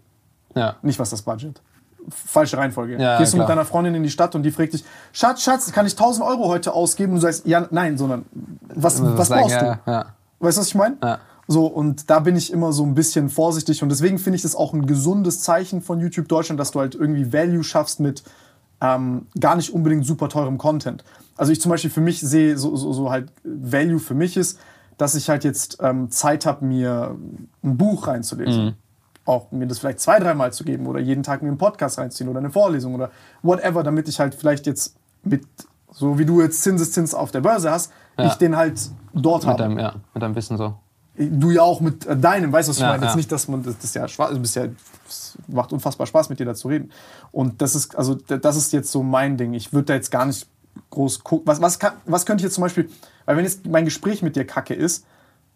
Ja. Nicht, was ist das Budget. Falsche Reihenfolge. Ja, Gehst du mit deiner Freundin in die Stadt und die fragt dich, Schatz, Schatz, kann ich 1000 Euro heute ausgeben? Und du sagst, ja, nein, sondern was, was Sagen, brauchst du? ja, ja. Weißt du, was ich meine? Ja. So, und da bin ich immer so ein bisschen vorsichtig und deswegen finde ich das auch ein gesundes Zeichen von YouTube Deutschland, dass du halt irgendwie Value schaffst mit ähm, gar nicht unbedingt super teurem Content. Also ich zum Beispiel für mich sehe, so, so, so halt Value für mich ist, dass ich halt jetzt ähm, Zeit habe, mir ein Buch reinzulesen. Auch mir das vielleicht zwei, dreimal zu geben oder jeden Tag mir einen Podcast reinziehen oder eine Vorlesung oder whatever, damit ich halt vielleicht jetzt mit, so wie du jetzt Zinseszins auf der Börse hast, Ja. ich den halt dort Mit habe deinem, ja, mit deinem Wissen so. du ja auch mit äh, deinem, weißt du, was ich Ja, meine? Jetzt nicht, dass man, das, das ist ja Spaß, du bist ja, es macht unfassbar Spaß, mit dir da zu reden. Und das ist, also, das ist jetzt so mein Ding. Ich würde da jetzt gar nicht groß gucken. Was, was, kann, was könnte ich jetzt zum Beispiel, weil wenn jetzt mein Gespräch mit dir kacke ist,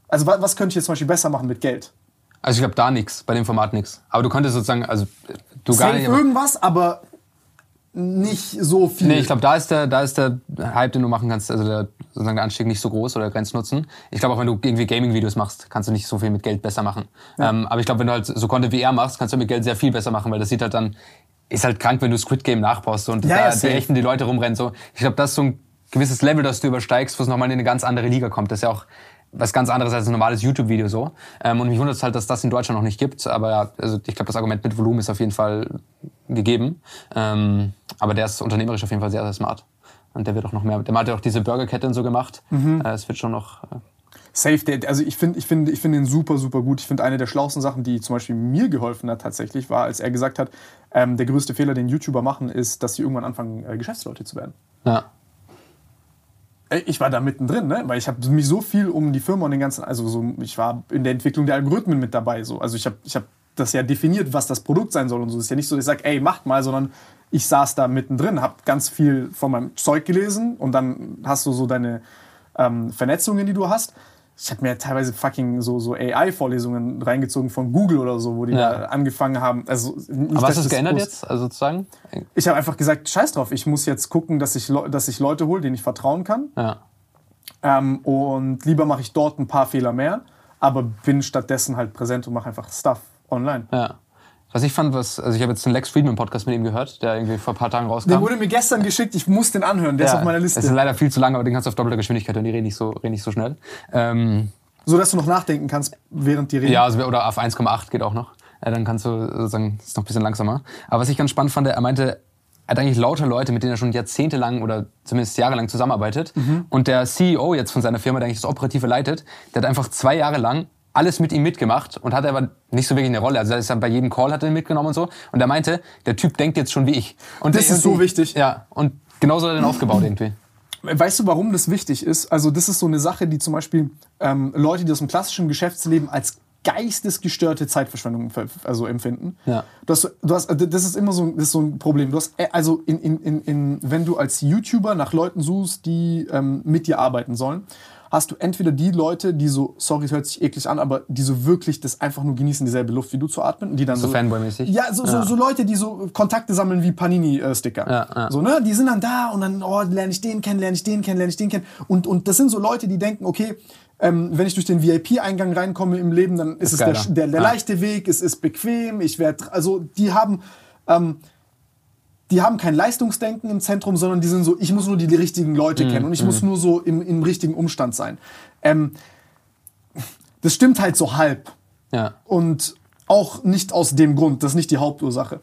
also was, was könnte ich jetzt zum Beispiel besser machen mit Geld? Also ich glaube da nichts, bei dem Format nichts. Aber du könntest sozusagen, also du gar Safe nicht. Irgendwas, aber nicht so viel. nee, ich glaube, da ist der, da ist der Hype, den du machen kannst, also der, sozusagen der Anstieg nicht so groß oder Grenznutzen. Ich glaube auch, wenn du irgendwie Gaming-Videos machst, kannst du nicht so viel mit Geld besser machen. Ähm, aber ich glaube, wenn du halt so Content wie er machst, kannst du mit Geld sehr viel besser machen, weil das sieht halt dann, ist halt krank, wenn du Squid Game nachbaust und Ja, da ja, die echten die Leute rumrennen. So. Ich glaube, das ist so ein gewisses Level, das du übersteigst, wo es nochmal in eine ganz andere Liga kommt. Das ist ja auch was ganz anderes als ein normales YouTube-Video so. Ähm, und mich wundert es halt, dass das in Deutschland noch nicht gibt. Aber ja, also ich glaube, das Argument mit Volumen ist auf jeden Fall gegeben. Ähm, aber der ist unternehmerisch auf jeden Fall sehr, sehr smart. Und der wird auch noch mehr. Der hat ja auch diese Burgerkette und so gemacht. Mhm. Äh, Es wird schon noch. Äh, Safe, der, also ich finde ich find, ich find ihn super, super gut. Ich finde, eine der schlauesten Sachen, die zum Beispiel mir geholfen hat tatsächlich, war, als er gesagt hat, ähm, der größte Fehler, den YouTuber machen, ist, dass sie irgendwann anfangen, äh, Geschäftsleute zu werden. ja. Ich war da mittendrin, ne? weil ich habe mich so viel um die Firma und den ganzen, also so, ich war in der Entwicklung der Algorithmen mit dabei. So. Also ich habe ich hab das ja definiert, was das Produkt sein soll und so. Es ist ja nicht so, dass ich sage, ey, macht mal, sondern ich saß da mittendrin, habe ganz viel von meinem Zeug gelesen und dann hast du so deine ähm, Vernetzungen, die du hast. Ich habe mir teilweise fucking so, so AI-Vorlesungen reingezogen von Google oder so, wo die Ja. da angefangen haben. Also, nicht, Aber hast du es geändert groß- jetzt? Also sozusagen? Ich habe einfach gesagt, scheiß drauf, ich muss jetzt gucken, dass ich, dass ich Leute hole, denen ich vertrauen kann. Ja. Ähm, und lieber mache ich dort ein paar Fehler mehr, aber bin stattdessen halt präsent und mache einfach Stuff online. Ja. Was ich fand, was, also ich habe jetzt einen Lex Friedman Podcast mit ihm gehört, der irgendwie vor ein paar Tagen rauskam. Der wurde mir gestern geschickt, ich muss den anhören, der ist auf meiner Es ist Liste. leider viel zu lang, aber den kannst du auf doppelter Geschwindigkeit und die reden nicht so, reden nicht so schnell. Ähm, So dass du noch nachdenken kannst, während die reden. ja, also, oder auf 1,8 geht auch noch. Äh, dann kannst du sozusagen, das ist noch ein bisschen langsamer. Aber was ich ganz spannend fand, er meinte, er hat eigentlich lauter Leute, mit denen er schon jahrzehntelang oder zumindest jahrelang zusammenarbeitet. Mhm. Und der CEO jetzt von seiner Firma, der eigentlich das Operative leitet, der hat einfach zwei Jahre lang alles mit ihm mitgemacht und hatte aber nicht so wirklich eine Rolle. Also er ist dann bei jedem Call hat er ihn mitgenommen und so. Und er meinte, der Typ denkt jetzt schon wie ich. Und Das ist so wichtig. Ja, und genauso hat er den aufgebaut irgendwie. Weißt du, warum das wichtig ist? Also das ist so eine Sache, die zum Beispiel ähm, Leute, die aus dem klassischen Geschäftsleben als geistesgestörte Zeitverschwendung ver- also empfinden. Ja. Du hast, du hast, das ist immer so, ein- das ist so ein Problem. Du hast, äh, also in, in, in, wenn du als YouTuber nach Leuten suchst, die ähm, mit dir arbeiten sollen, hast du entweder die Leute, die so, sorry, es hört sich eklig an, aber die so wirklich das einfach nur genießen, dieselbe Luft wie du zu atmen. Und die dann So so, Fanboy-mäßig? Ja, so, So, so Leute, die so Kontakte sammeln wie Panini-Sticker. Ja, ja. So, ne? Die sind dann da und dann, oh, lerne ich den kennen, lerne ich den kennen, lerne ich den kennen. Und, und das sind so Leute, die denken, okay, ähm, wenn ich durch den VIP-Eingang reinkomme im Leben, dann ist, Ist es der, der, der Ja. leichte Weg, es ist bequem, ich werde, also die haben, ähm, die haben kein Leistungsdenken im Zentrum, sondern die sind so, ich muss nur die richtigen Leute kennen und ich muss nur so im, im richtigen Umstand sein. Ähm, das stimmt halt so halb. Ja. Und auch nicht aus dem Grund, das ist nicht die Hauptursache.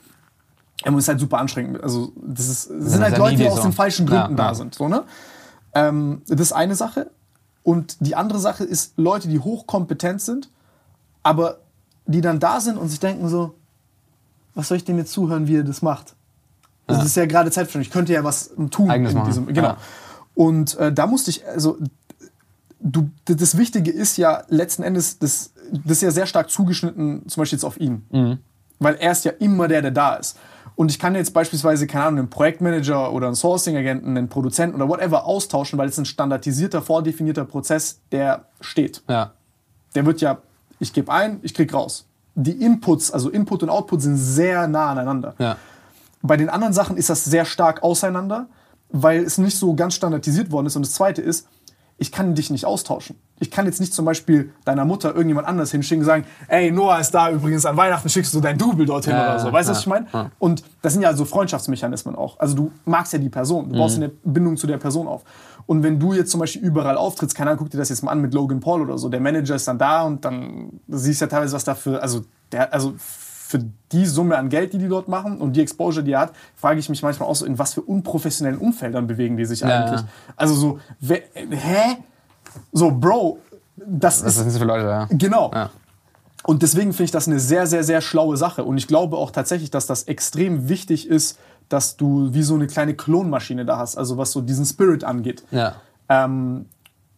Ähm, es ist halt super anstrengend. Also, das, ist, das sind halt sehr Leute, die needy aus so. den falschen Gründen Ja, da ja. sind. So, ne? ähm, das ist eine Sache. Und die andere Sache ist Leute, die hochkompetent sind, aber die dann da sind und sich denken so, was soll ich dem jetzt zuhören, wie er das macht? Also Das ist ja gerade Zeitverschwendung. Ich könnte ja was tun. Eigenes in machen. diesem, genau. Ja. Und äh, da musste ich, also du, das Wichtige ist ja letzten Endes, das das ist ja sehr stark zugeschnitten, zum Beispiel jetzt auf ihn. Mhm. Weil er ist ja immer der, der da ist. Und ich kann jetzt beispielsweise, keine Ahnung, einen Projektmanager oder einen Sourcing-Agenten, einen Produzenten oder whatever austauschen, weil es ein standardisierter, vordefinierter Prozess, der steht. Ja. Der wird ja, ich gebe ein, ich krieg raus. Die Inputs, also Input und Output sind sehr nah aneinander. Ja. Bei den anderen Sachen ist das sehr stark auseinander, weil es nicht so ganz standardisiert worden ist. Und das Zweite ist, ich kann dich nicht austauschen. Ich kann jetzt nicht zum Beispiel deiner Mutter irgendjemand anders hinschicken und sagen, ey, Noah ist da übrigens an Weihnachten, schickst du dein Double dorthin Ja, oder so. Weißt du, ja, was ich meine? ja. Und das sind ja so Freundschaftsmechanismen auch. Also du magst ja die Person, du baust Mhm. eine Bindung zu der Person auf. Und wenn du jetzt zum Beispiel überall auftrittst, keine Ahnung, guck dir das jetzt mal an mit Logan Paul oder so, der Manager ist dann da und dann siehst du ja teilweise, was dafür, also der, also für die Summe an Geld, die die dort machen und die Exposure, die er hat, frage ich mich manchmal auch so, in was für unprofessionellen Umfeldern bewegen die sich Ja, eigentlich. ja. Also so, wer, hä? So, Bro, das Was ist sind das für Leute, ja? Genau. Ja. Und deswegen finde ich das eine sehr, sehr, sehr schlaue Sache. Und ich glaube auch tatsächlich, dass das extrem wichtig ist, dass du wie so eine kleine Klonmaschine da hast, also was so diesen Spirit angeht. Ja. Ähm,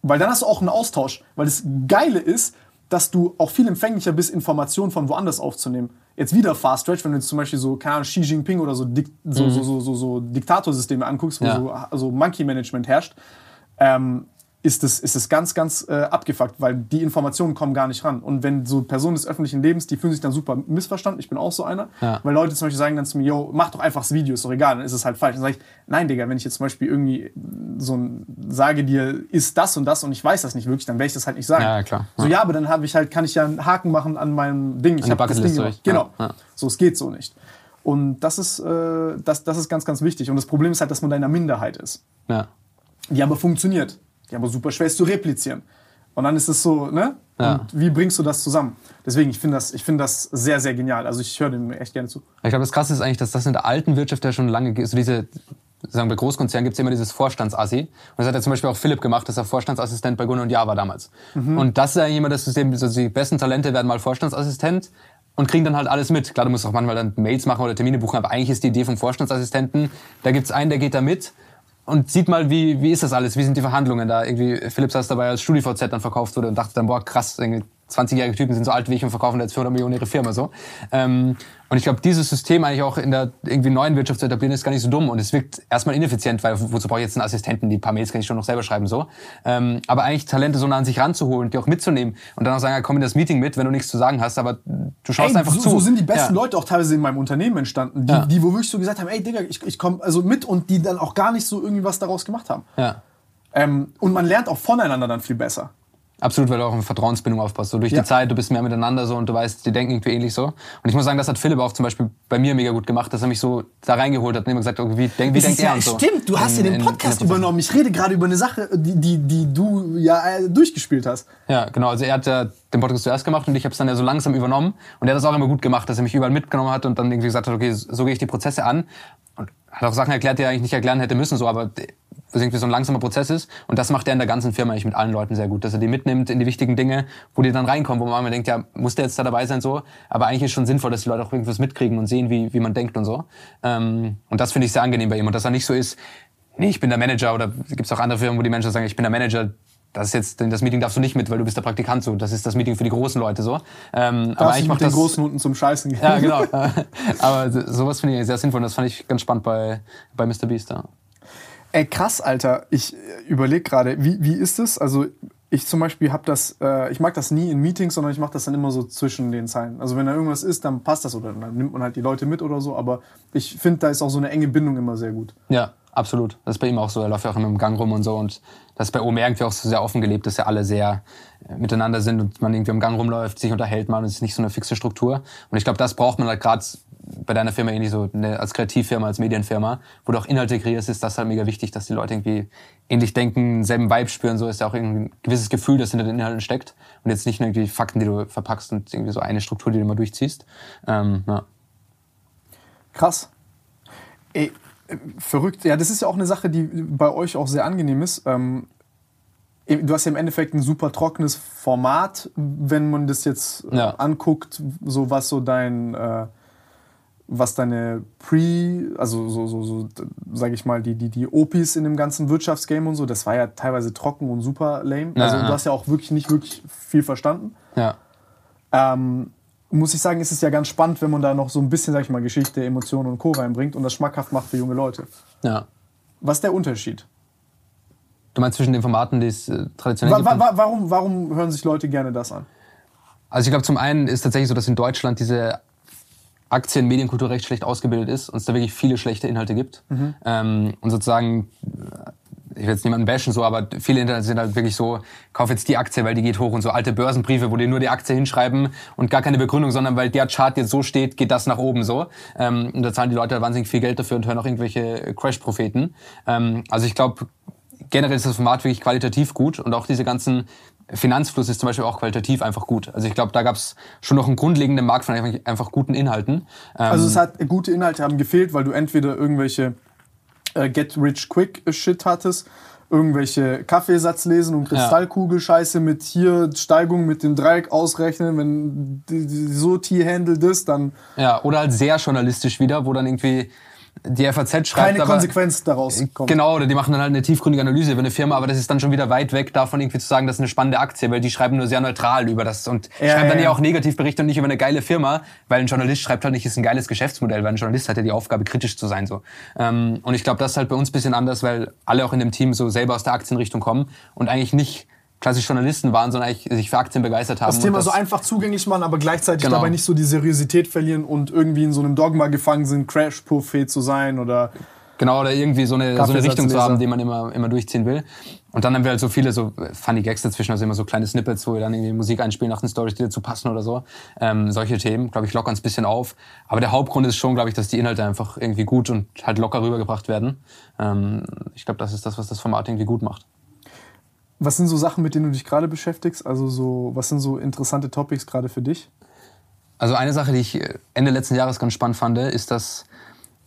weil dann hast du auch einen Austausch. Weil das Geile ist, dass du auch viel empfänglicher bist, Informationen von woanders aufzunehmen. Jetzt wieder Fast Stretch, wenn du jetzt zum Beispiel so, keine Ahnung, Xi Jinping oder so, Dik so, so, so, so, so Diktatorsysteme anguckst, wo Ja. so also Monkey Management herrscht, ähm, ist es ist es ganz, ganz äh, abgefuckt, weil die Informationen kommen gar nicht ran. Und wenn so Personen des öffentlichen Lebens, die fühlen sich dann super missverstanden, ich bin auch so einer, Ja. weil Leute zum Beispiel sagen dann zu mir, yo, mach doch einfach das Video, ist doch egal, dann ist es halt falsch. Dann sage ich, nein, Digga, wenn ich jetzt zum Beispiel irgendwie so ein, sage dir, ist das und das und ich weiß das nicht wirklich, dann werde ich das halt nicht sagen. Ja, klar. So, ja, aber dann habe ich halt, kann ich ja einen Haken machen an meinem Ding. Ich habe das Ding gemacht. Genau. Ja, ja. So, es geht so nicht. Und das ist, äh, das, das ist ganz, ganz wichtig. Und das Problem ist halt, dass man da in einer Minderheit ist Ja. die aber funktioniert. Die aber super schwer ist zu replizieren. Und dann ist es so, ne? Ja. Und wie bringst du das zusammen? Deswegen, ich finde das, ich finde das sehr, sehr genial. Also ich höre dem echt gerne zu. Ich glaube, das Krasse ist eigentlich, dass das in der alten Wirtschaft ja schon lange gibt. So diese, sagen wir, bei Großkonzernen gibt es immer dieses Vorstandsassi. Und das hat ja zum Beispiel auch Philipp gemacht, dass er Vorstandsassistent bei Gunnar und war damals. Und das ist eigentlich immer das System, also die besten Talente werden mal Vorstandsassistent und kriegen dann halt alles mit. Klar, du musst auch manchmal dann Mails machen oder Termine buchen, aber eigentlich ist die Idee vom Vorstandsassistenten, da gibt's einen, der geht da mit und sieht mal, wie, wie ist das alles, wie sind die Verhandlungen da. Irgendwie, Philipp saß dabei, als StudiVZ dann verkauft wurde und dachte dann, boah, krass, irgendwie 20-jährige Typen sind so alt wie ich und verkaufen jetzt 400 Millionen ihre Firma so. Ähm, und ich glaube, dieses System eigentlich auch in der irgendwie neuen Wirtschaft zu etablieren, ist gar nicht so dumm. Und es wirkt erstmal ineffizient, weil wozu brauche ich jetzt einen Assistenten? Die paar Mails kann ich schon noch selber schreiben so. Ähm, aber eigentlich Talente so nah an sich ranzuholen und die auch mitzunehmen und dann auch sagen, ja, komm in das Meeting mit, wenn du nichts zu sagen hast, aber du schaust Ey, einfach so, zu. so sind die besten ja. Leute auch teilweise in meinem Unternehmen entstanden, die, Ja. die wo wirklich so gesagt haben, ey Digga, ich, ich komme also mit und die dann auch gar nicht so irgendwie was daraus gemacht haben. Ja. Ähm, und man lernt auch voneinander dann viel besser. Absolut, weil du auch eine Vertrauensbindung aufbaust. So durch Ja. die Zeit, du bist mehr miteinander so und du weißt, die denken irgendwie ähnlich so. Und ich muss sagen, das hat Philipp auch zum Beispiel bei mir mega gut gemacht, dass er mich so da reingeholt hat und immer gesagt, okay, wie, denk, wie Das denkt ja, er und so. Stimmt, du hast In- ja den Podcast übernommen. Ich rede gerade über eine Sache, die, die, die du ja äh, durchgespielt hast. Ja, genau. Also er hat ja den Podcast zuerst gemacht und ich habe es dann ja so langsam übernommen. Und er hat das auch immer gut gemacht, dass er mich überall mitgenommen hat und dann irgendwie gesagt hat, okay, so gehe ich die Prozesse an. Und hat auch Sachen erklärt, die er eigentlich nicht erklären hätte müssen, so, aber was irgendwie so ein langsamer Prozess ist. Und das macht er in der ganzen Firma eigentlich mit allen Leuten sehr gut, dass er die mitnimmt in die wichtigen Dinge, wo die dann reinkommen, wo man immer denkt, ja, muss der jetzt da dabei sein, so. Aber eigentlich ist schon sinnvoll, dass die Leute auch irgendwas mitkriegen und sehen, wie, wie man denkt und so. Ähm, und das finde ich sehr angenehm bei ihm. Und dass er nicht so ist, nee, ich bin der Manager oder gibt es auch andere Firmen, wo die Menschen sagen, ich bin der Manager, das ist jetzt, das Meeting darfst du nicht mit, weil du bist der Praktikant so. Das ist das Meeting für die großen Leute so. Ähm, aber mit macht den großen Hunden zum Scheißen gehen. Ja, genau. aber so- sowas finde ich sehr sinnvoll und das fand ich ganz spannend bei, bei Mr. Beast. Ja. Ey, krass, Alter. Ich überlege gerade, wie, wie ist es? Also, ich zum Beispiel habe das, äh, ich mag das nie in Meetings, sondern ich mache das dann immer so zwischen den Zeilen. Also, wenn da irgendwas ist, dann passt das oder dann nimmt man halt die Leute mit oder so. Aber ich finde, da ist auch so eine enge Bindung immer sehr gut. Ja, absolut. Das ist bei ihm auch so. Er läuft ja auch immer im Gang rum und so. Und das ist bei OMR irgendwie auch so sehr offen gelebt, dass ja alle sehr äh, miteinander sind und man irgendwie im Gang rumläuft, sich unterhält man und es ist nicht so eine fixe Struktur. Und ich glaube, das braucht man halt gerade bei deiner Firma ähnlich so eine, als Kreativfirma, als Medienfirma, wo du auch Inhalte kreierst, ist das halt mega wichtig, dass die Leute irgendwie ähnlich denken, selben Vibe spüren. So ist ja auch ein gewisses Gefühl, das hinter den Inhalten steckt. Und jetzt nicht nur irgendwie Fakten, die du verpackst und irgendwie so eine Struktur, die du immer durchziehst. Ähm, ja. Krass. Ey, verrückt. Ja, das ist ja auch eine Sache, die bei euch auch sehr angenehm ist. Ähm, du hast ja im Endeffekt ein super trockenes Format, wenn man das jetzt äh, Ja. anguckt, so was so dein, äh, was deine Pre, also so, so, so sage ich mal, die, die, die Opis in dem ganzen Wirtschaftsgame und so, das war ja teilweise trocken und super lame. Ja, also ja. du hast ja auch wirklich nicht wirklich viel verstanden. ja. ähm, muss ich sagen, ist es ja ganz spannend, wenn man da noch so ein bisschen, sag ich mal, Geschichte, Emotionen und Co. reinbringt und das schmackhaft macht für junge Leute. Ja. Was ist der Unterschied? Du meinst zwischen den Formaten, die es äh, traditionell gibt? wa wa warum, warum hören sich Leute gerne das an? Also ich glaube, zum einen ist tatsächlich so, dass in Deutschland diese Aktien-Medienkultur recht schlecht ausgebildet ist und es da wirklich viele schlechte Inhalte gibt. Ähm, und sozusagen, ich will jetzt niemanden bashen so, aber viele Inhalte sind halt wirklich so, kauf jetzt die Aktie, weil die geht hoch und so alte Börsenbriefe, wo die nur die Aktie hinschreiben und gar keine Begründung, sondern weil der Chart jetzt so steht, geht das nach oben so. Ähm, und da zahlen die Leute wahnsinnig viel Geld dafür und hören auch irgendwelche Crash-Propheten. Ähm, also ich glaube, generell ist das Format wirklich qualitativ gut und auch diese ganzen Finanzfluss ist zum Beispiel auch qualitativ einfach gut. Also ich glaube, da gab es schon noch einen grundlegenden Markt von einfach, einfach guten Inhalten. Ähm, Also es hat gute Inhalte haben gefehlt, weil du entweder irgendwelche äh, Get Rich Quick Shit hattest, irgendwelche Kaffeesatz lesen und Kristallkugel-Scheiße mit hier Steigung mit dem Dreieck ausrechnen, wenn so T-Handle das, dann ja, oder halt sehr journalistisch wieder, wo dann irgendwie die FAZ schreibt. keine aber, Konsequenz daraus kommt. Genau, oder die machen dann halt eine tiefgründige Analyse über eine Firma, aber das ist dann schon wieder weit weg davon, irgendwie zu sagen, das ist eine spannende Aktie, weil die schreiben nur sehr neutral über das und Ja, schreiben dann ja, auch Negativberichte und nicht über eine geile Firma, weil ein Journalist schreibt halt nicht, ist ein geiles Geschäftsmodell, weil ein Journalist hat ja die Aufgabe, kritisch zu sein. so. Ähm, und ich glaube, das ist halt bei uns ein bisschen anders, weil alle auch in dem Team so selber aus der Aktienrichtung kommen und eigentlich nicht klassisch Journalisten waren, sondern eigentlich sich für Aktien begeistert haben. das Thema und so einfach zugänglich machen, aber gleichzeitig Genau. dabei nicht so die Seriosität verlieren und irgendwie in so einem Dogma gefangen sind, Crash-Prophet zu sein oder Genau, oder irgendwie so eine, so eine Richtung zu haben, die man immer, immer durchziehen will. Und dann haben wir halt so viele so funny Gags dazwischen, also immer so kleine Snippets, wo wir dann irgendwie Musik einspielen nach den Stories, die dazu passen oder so. Ähm, solche Themen, glaube ich, lockern es ein bisschen auf. Aber der Hauptgrund ist schon, glaube ich, dass die Inhalte einfach irgendwie gut und halt locker rübergebracht werden. Ähm, ich glaube, das ist das, was das Format irgendwie gut macht. Was sind so Sachen, mit denen du dich gerade beschäftigst? Also so, was sind so interessante Topics gerade für dich? Also eine Sache, die ich Ende letzten Jahres ganz spannend fand, ist, dass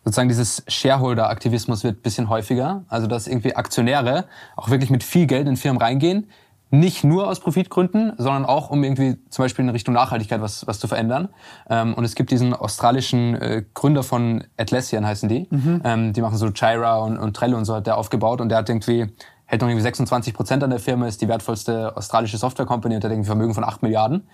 sozusagen dieses Shareholder-Aktivismus wird ein bisschen häufiger. Also dass irgendwie Aktionäre auch wirklich mit viel Geld in Firmen reingehen. Nicht nur aus Profitgründen, sondern auch, um irgendwie zum Beispiel in Richtung Nachhaltigkeit was, was zu verändern. Ähm, und es gibt diesen australischen äh, Gründer von Atlassian, heißen die. Ähm, die machen so Jira und, und Trello und so hat der aufgebaut. Und der hat irgendwie, hält noch irgendwie 26 Prozent an der Firma, ist die wertvollste australische Software-Company und hat irgendwie Vermögen von 8 Milliarden.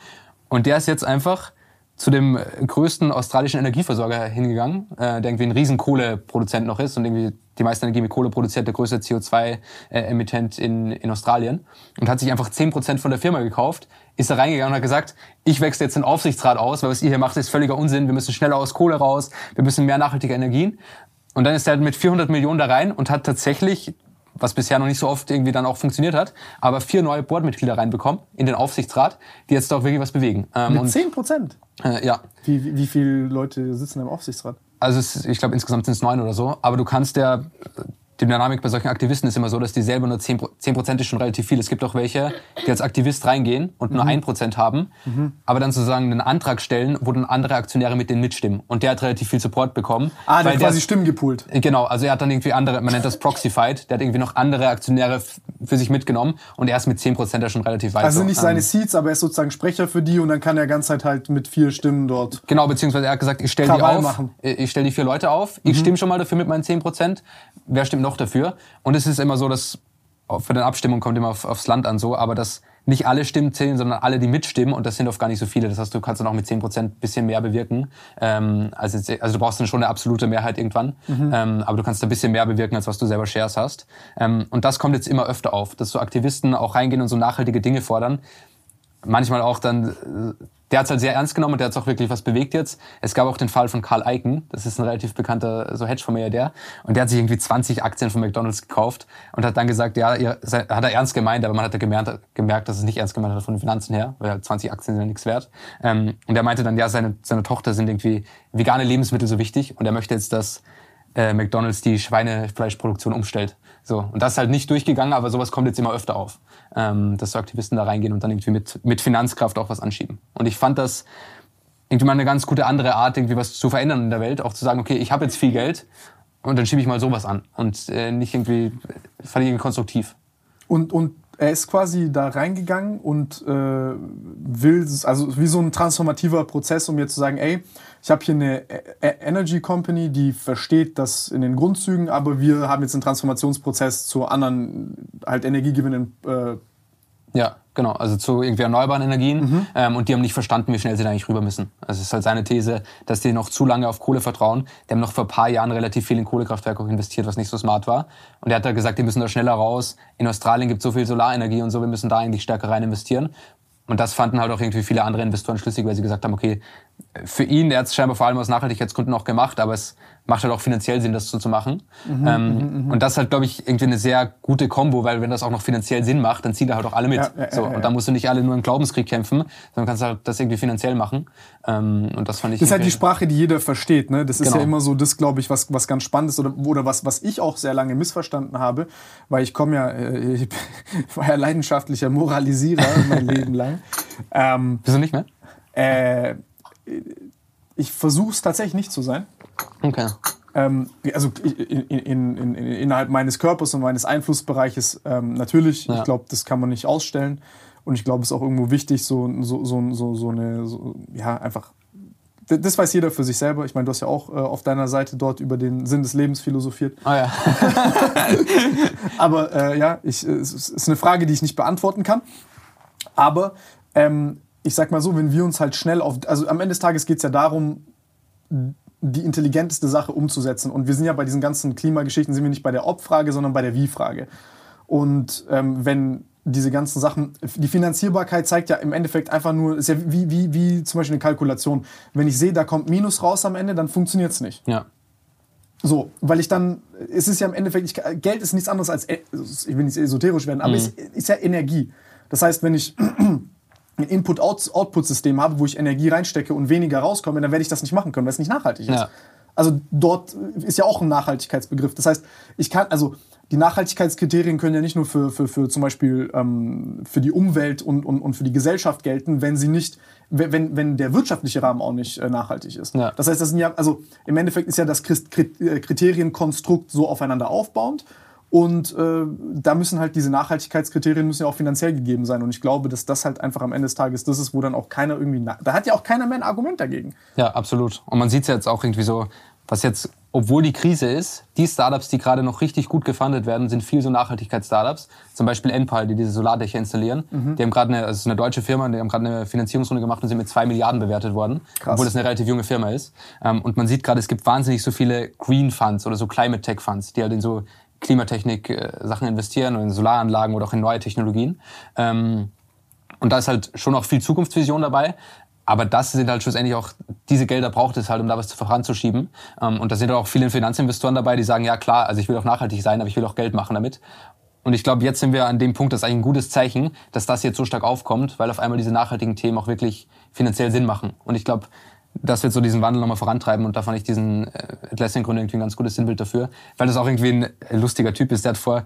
Und der ist jetzt einfach zu dem äh, größten australischen Energieversorger hingegangen, äh, der irgendwie ein riesen Kohleproduzent noch ist und irgendwie die meiste Energie mit Kohle produziert, der größte CO2-Emittent in, in Australien und hat sich einfach 10% von der Firma gekauft, ist da reingegangen und hat gesagt, ich wechsle jetzt den Aufsichtsrat aus, weil was ihr hier macht, ist völliger Unsinn, wir müssen schneller aus Kohle raus, wir müssen mehr nachhaltige Energien. Und dann ist er halt mit 400 Millionen da rein und hat tatsächlich was bisher noch nicht so oft irgendwie dann auch funktioniert hat, aber vier neue Boardmitglieder reinbekommen in den Aufsichtsrat, die jetzt auch wirklich was bewegen. Ähm, Mit und, 10 Prozent? äh, ja, Wie, wie, viele Leute sitzen im Aufsichtsrat? also es, ich glaube insgesamt sind es neun oder so, aber du kannst ja, die Dynamik bei solchen Aktivisten ist immer so, dass die selber nur 10 Pro- 10 Prozent ist schon relativ viel. Es gibt auch welche, die als Aktivist reingehen und Mhm. nur ein Prozent haben, aber dann sozusagen einen Antrag stellen, wo dann andere Aktionäre mit denen mitstimmen. Und der hat relativ viel Support bekommen. Ah, der hat quasi Stimmen gepoolt. Genau, also er hat dann irgendwie andere, man nennt das Proxified, der hat irgendwie noch andere Aktionäre für sich mitgenommen und er ist mit 10% ja schon relativ weit. Also so. nicht seine Ähm, Seats, aber er ist sozusagen Sprecher für die und dann kann er ganz Zeit halt mit vier Stimmen dort. Genau, beziehungsweise er hat gesagt, ich stelle die auf, machen. ich stelle die vier Leute auf, ich stimme schon mal dafür mit meinen 10%, wer stimmt noch dafür? Und es ist immer so, dass für den Abstimmung kommt immer auf, aufs Land an so, aber dass nicht alle Stimmen zählen, sondern alle, die mitstimmen und das sind oft gar nicht so viele. Das heißt, du kannst dann auch mit 10% ein bisschen mehr bewirken. Ähm, also, jetzt- also du brauchst dann schon eine absolute Mehrheit irgendwann, ähm, aber du kannst ein bisschen mehr bewirken, als was du selber Shares hast. Ähm, und das kommt jetzt immer öfter auf, dass so Aktivisten auch reingehen und so nachhaltige Dinge fordern manchmal auch dann, äh, der hat es halt sehr ernst genommen und der hat auch wirklich was bewegt jetzt. Es gab auch den Fall von Karl Eiken, das ist ein relativ bekannter so Hedgefondsmilliardär und der hat sich irgendwie 20 Aktien von McDonalds gekauft und hat dann gesagt, ja, ihr, hat er ernst gemeint, aber man hat gemerkt, gemerkt, dass es nicht ernst gemeint hat von den Finanzen her, weil halt 20 Aktien sind ja nichts wert. Ähm, und er meinte dann, ja, seine, seine Tochter sind irgendwie vegane Lebensmittel so wichtig und er möchte jetzt, dass äh, McDonalds die Schweinefleischproduktion umstellt. So. Und das ist halt nicht durchgegangen, aber sowas kommt jetzt immer öfter auf. Ähm, dass so Aktivisten da reingehen und dann irgendwie mit, mit Finanzkraft auch was anschieben. Und ich fand das irgendwie mal eine ganz gute andere Art, irgendwie was zu verändern in der Welt. Auch zu sagen, okay, ich habe jetzt viel Geld und dann schiebe ich mal sowas an. Und äh, nicht irgendwie, äh, fand ich irgendwie konstruktiv. Und, und er ist quasi da reingegangen und äh, will, also wie so ein transformativer Prozess, um jetzt zu sagen, ey, ich habe hier eine E- E- Energy Company, die versteht das in den Grundzügen, aber wir haben jetzt einen Transformationsprozess zu anderen halt energiegewinnenden äh, Ja, genau. Also zu irgendwie erneuerbaren Energien. Mhm. Ähm, und die haben nicht verstanden, wie schnell sie da eigentlich rüber müssen. Also es ist halt seine These, dass die noch zu lange auf Kohle vertrauen. Die haben noch vor ein paar Jahren relativ viel in Kohlekraftwerke investiert, was nicht so smart war. Und er hat da gesagt, die müssen da schneller raus. In Australien gibt es so viel Solarenergie und so, wir müssen da eigentlich stärker rein investieren. Und das fanden halt auch irgendwie viele andere Investoren schlüssig, weil sie gesagt haben, okay, für ihn, der hat es scheinbar vor allem aus Nachhaltigkeitsgründen auch gemacht, aber es macht halt auch finanziell Sinn, das so zu machen. Mhm, ähm, mhm, mhm. und das ist halt, glaube ich, irgendwie eine sehr gute Kombo, weil wenn das auch noch finanziell Sinn macht, dann ziehen da halt auch alle mit. Ja, ja, so, ja, und da musst du nicht alle nur im Glaubenskrieg kämpfen, sondern kannst halt das irgendwie finanziell machen. Ähm, und das fand ich. Das ist halt die Sprache, die jeder versteht. Ne? Das genau. ist ja immer so das, glaube ich, was, was ganz spannend ist oder, oder was, was ich auch sehr lange missverstanden habe, weil ich komme ja, äh, ich war ja leidenschaftlicher Moralisierer mein Leben lang. Ähm, Bist du nicht mehr? Äh, ich versuche es tatsächlich nicht zu sein. Okay. Ähm, also in, in, in, innerhalb meines Körpers und meines Einflussbereiches ähm, natürlich. Ja. Ich glaube, das kann man nicht ausstellen. Und ich glaube, es ist auch irgendwo wichtig, so, so, so, so, so eine, so, ja, einfach. Das weiß jeder für sich selber. Ich meine, du hast ja auch äh, auf deiner Seite dort über den Sinn des Lebens philosophiert. Ah ja. Aber äh, ja, ich, es ist eine Frage, die ich nicht beantworten kann. Aber ähm, ich sag mal so, wenn wir uns halt schnell auf. Also am Ende des Tages geht es ja darum, die intelligenteste Sache umzusetzen. Und wir sind ja bei diesen ganzen Klimageschichten, sind wir nicht bei der Ob-Frage, sondern bei der Wie-Frage. Und ähm, wenn diese ganzen Sachen, die Finanzierbarkeit zeigt ja im Endeffekt einfach nur, ist ja wie, wie, wie zum Beispiel eine Kalkulation. Wenn ich sehe, da kommt Minus raus am Ende, dann funktioniert es nicht. Ja. So, weil ich dann, es ist ja im Endeffekt, ich, Geld ist nichts anderes als, ich will nicht esoterisch werden, aber mhm. es ist ja Energie. Das heißt, wenn ich ein Input-Output-System habe, wo ich Energie reinstecke und weniger rauskomme, dann werde ich das nicht machen können, weil es nicht nachhaltig ist. Ja. Also dort ist ja auch ein Nachhaltigkeitsbegriff. Das heißt, ich kann, also die Nachhaltigkeitskriterien können ja nicht nur für, für, für zum Beispiel ähm, für die Umwelt und, und, und für die Gesellschaft gelten, wenn sie nicht, wenn, wenn der wirtschaftliche Rahmen auch nicht äh, nachhaltig ist. Ja. Das heißt, das sind ja, also im Endeffekt ist ja das äh, Kriterienkonstrukt so aufeinander aufbauend. Und äh, da müssen halt diese Nachhaltigkeitskriterien müssen ja auch finanziell gegeben sein. Und ich glaube, dass das halt einfach am Ende des Tages das ist, wo dann auch keiner irgendwie. Da hat ja auch keiner mehr ein Argument dagegen. Ja, absolut. Und man sieht es ja jetzt auch irgendwie so, was jetzt, obwohl die Krise ist, die Startups, die gerade noch richtig gut gefundet werden, sind viel so Nachhaltigkeitsstartups. Zum Beispiel Enpal, die diese Solardächer installieren. Mhm. Die haben gerade eine, also eine deutsche Firma, die haben gerade eine Finanzierungsrunde gemacht und sind mit zwei Milliarden bewertet worden, Krass. obwohl das eine relativ junge Firma ist. Ähm, und man sieht gerade, es gibt wahnsinnig so viele Green Funds oder so Climate Tech Funds, die halt in so Klimatechnik-Sachen äh, investieren und in Solaranlagen oder auch in neue Technologien. Ähm, und da ist halt schon auch viel Zukunftsvision dabei. Aber das sind halt schlussendlich auch, diese Gelder braucht es halt, um da was voranzuschieben. Ähm, und da sind auch viele Finanzinvestoren dabei, die sagen, ja klar, also ich will auch nachhaltig sein, aber ich will auch Geld machen damit. Und ich glaube, jetzt sind wir an dem Punkt, das ist eigentlich ein gutes Zeichen, dass das jetzt so stark aufkommt, weil auf einmal diese nachhaltigen Themen auch wirklich finanziell Sinn machen. Und ich glaube, das wird so diesen Wandel nochmal vorantreiben und da fand ich diesen äh, Atlassian-Gründer irgendwie ein ganz gutes Sinnbild dafür, weil das auch irgendwie ein lustiger Typ ist. Der hat vor,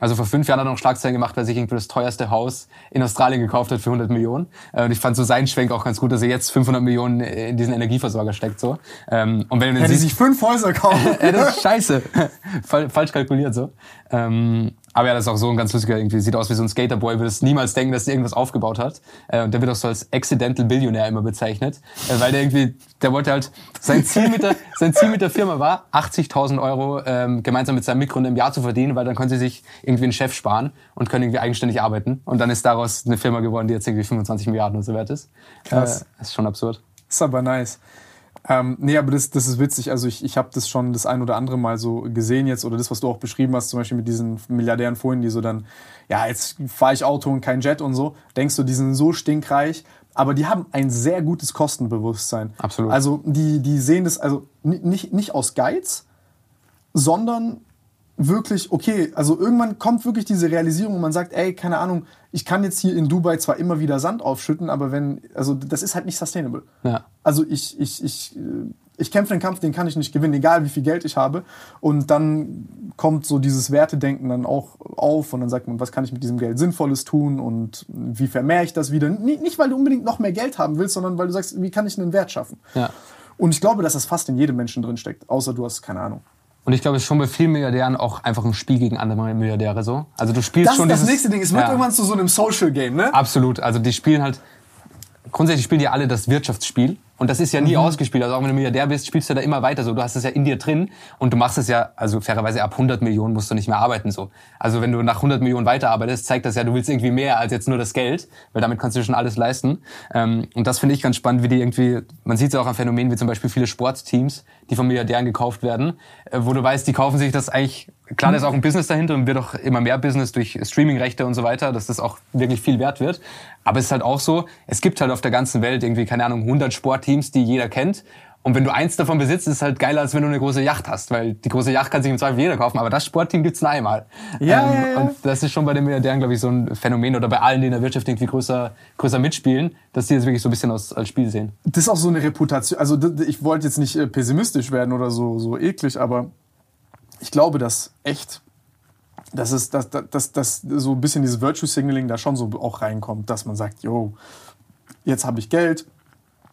also vor fünf Jahren hat er noch Schlagzeilen gemacht, weil er sich irgendwie das teuerste Haus in Australien gekauft hat für 100 Millionen. Äh, und ich fand so seinen Schwenk auch ganz gut, dass er jetzt 500 Millionen in diesen Energieversorger steckt. so. Ähm, und wenn du Hätte sich fünf Häuser kaufen. ja, das ist scheiße. Falsch kalkuliert so. Ähm, aber ja, das ist auch so ein ganz lustiger, irgendwie sieht aus wie so ein Skaterboy, würde es niemals denken, dass er irgendwas aufgebaut hat. Äh, und der wird auch so als Accidental Billionär immer bezeichnet, äh, weil der irgendwie, der wollte halt, sein Ziel mit der, sein Ziel mit der Firma war, 80.000 Euro ähm, gemeinsam mit seinem Mitgründer im Jahr zu verdienen, weil dann können sie sich irgendwie einen Chef sparen und können irgendwie eigenständig arbeiten. Und dann ist daraus eine Firma geworden, die jetzt irgendwie 25 Milliarden und so wert ist. Krass. Äh, ist schon absurd. Ist aber nice. Ähm, nee, aber das, das ist witzig. Also ich, ich habe das schon das ein oder andere Mal so gesehen jetzt oder das, was du auch beschrieben hast, zum Beispiel mit diesen Milliardären vorhin, die so dann, ja, jetzt fahre ich Auto und kein Jet und so. Denkst du, die sind so stinkreich, aber die haben ein sehr gutes Kostenbewusstsein. Absolut. Also die, die sehen das also nicht, nicht aus Geiz, sondern wirklich, okay, also irgendwann kommt wirklich diese Realisierung und man sagt, ey, keine Ahnung, ich kann jetzt hier in Dubai zwar immer wieder Sand aufschütten, aber wenn, also das ist halt nicht sustainable. Ja. Also ich, ich, ich, äh, ich kämpfe den Kampf, den kann ich nicht gewinnen, egal wie viel Geld ich habe. Und dann kommt so dieses Wertedenken dann auch auf und dann sagt man, was kann ich mit diesem Geld Sinnvolles tun und wie vermehre ich das wieder? Nicht, weil du unbedingt noch mehr Geld haben willst, sondern weil du sagst, wie kann ich einen Wert schaffen? Ja. Und ich glaube, dass das fast in jedem Menschen drinsteckt, außer du hast keine Ahnung. Und ich glaube, es ist schon bei vielen Milliardären auch einfach ein Spiel gegen andere Milliardäre so. Also du spielst das schon ist das nächste Ding. Es wird ja. irgendwann zu so einem Social Game, ne? Absolut. Also die spielen halt grundsätzlich spielen die alle das Wirtschaftsspiel Und das ist ja nie mhm. ausgespielt. Also auch wenn du Milliardär bist, spielst du da immer weiter so. Du hast es ja in dir drin und du machst es ja, also fairerweise ab 100 Millionen musst du nicht mehr arbeiten so. Also wenn du nach 100 Millionen weiterarbeitest, zeigt das ja, du willst irgendwie mehr als jetzt nur das Geld, weil damit kannst du schon alles leisten. Ähm, und das finde ich ganz spannend, wie die irgendwie, man sieht es ja auch an Phänomenen wie zum Beispiel viele Sportteams, die von Milliardären gekauft werden, äh, wo du weißt, die kaufen sich das eigentlich, klar, da ist auch ein Business dahinter und wird auch immer mehr Business durch Streamingrechte und so weiter, dass das auch wirklich viel wert wird. Aber es ist halt auch so, es gibt halt auf der ganzen Welt irgendwie, keine Ahnung, 100 Sportteams, die jeder kennt. Und wenn du eins davon besitzt, ist es halt geiler, als wenn du eine große Yacht hast, weil die große Yacht kann sich im Zweifel jeder kaufen, aber das Sportteam gibt's nur einmal. Ja, ähm, ja, ja. Und das ist schon bei den Milliardären, glaube ich, so ein Phänomen oder bei allen, die in der Wirtschaft irgendwie größer, größer mitspielen, dass die das wirklich so ein bisschen als, als Spiel sehen. Das ist auch so eine Reputation. Also ich wollte jetzt nicht äh, pessimistisch werden oder so, so eklig, aber ich glaube, dass echt dass, es, dass, dass, dass so ein bisschen dieses Virtue Signaling da schon so auch reinkommt, dass man sagt, yo, jetzt habe ich Geld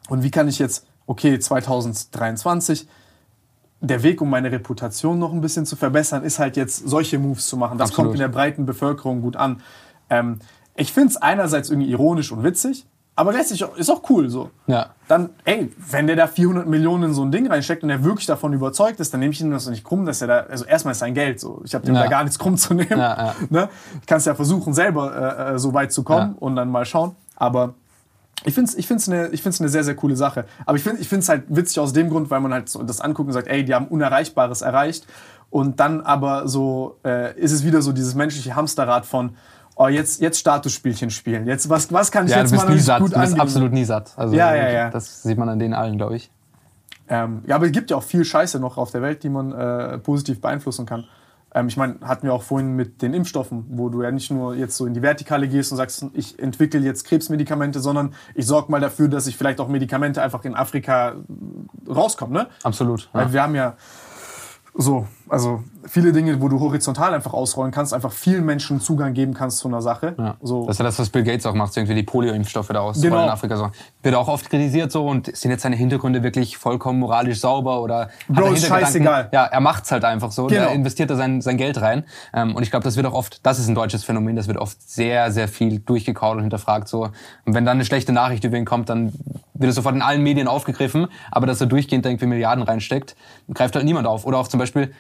und wie kann ich jetzt, okay, 2023, der Weg, um meine Reputation noch ein bisschen zu verbessern, ist halt jetzt solche Moves zu machen. Das Absolut. kommt in der breiten Bevölkerung gut an. Ähm, ich finde es einerseits irgendwie ironisch und witzig, aber gleichzeitig ist auch cool so. Ja. Dann, ey, wenn der da 400 Millionen in so ein Ding reinsteckt und er wirklich davon überzeugt ist, dann nehme ich ihm das nicht krumm, dass er da, also erstmal ist sein Geld so. Ich habe dem ja. da gar nichts krumm zu nehmen. Ja, ja. Ne? Ich kann es ja versuchen, selber äh, äh, so weit zu kommen und dann mal schauen. Aber ich finde es ich find's eine, ich find's eine sehr, sehr coole Sache. Aber ich finde es halt witzig aus dem Grund, weil man halt so das anguckt und sagt, ey, die haben Unerreichbares erreicht. Und dann aber so äh, ist es wieder so dieses menschliche Hamsterrad von, oh, jetzt, jetzt Statusspielchen spielen. Jetzt, was, was kann ich ja, jetzt mal nie satt. gut Du bist absolut nie satt. Also, ja, ja, ja. Das sieht man an denen allen, glaube ich. Ähm, ja, aber es gibt ja auch viel Scheiße noch auf der Welt, die man äh, positiv beeinflussen kann. Ähm, ich meine, hatten wir auch vorhin mit den Impfstoffen, wo du ja nicht nur jetzt so in die Vertikale gehst und sagst, ich entwickle jetzt Krebsmedikamente, sondern ich sorge mal dafür, dass ich vielleicht auch Medikamente einfach in Afrika rauskommen. Ne? Absolut. Ja. Weil wir haben ja so, also viele Dinge, wo du horizontal einfach ausrollen kannst, einfach vielen Menschen Zugang geben kannst zu einer Sache. Ja. So. Das ist ja das, was Bill Gates auch macht, irgendwie die Polio-Impfstoffe da aus genau. in Afrika. So. Wird auch oft kritisiert so und sind jetzt seine Hintergründe wirklich vollkommen moralisch sauber oder Bro, hat er scheißegal. Ja, er macht's halt einfach so. Genau. Da investiert er sein, sein Geld rein. Ähm, und ich glaube, das wird auch oft, das ist ein deutsches Phänomen, das wird oft sehr, sehr viel durchgekaut und hinterfragt so. Und wenn dann eine schlechte Nachricht über ihn kommt, dann wird er sofort in allen Medien aufgegriffen, aber dass er durchgehend irgendwie Milliarden reinsteckt, greift halt niemand auf. Oder auch zum Beispiel,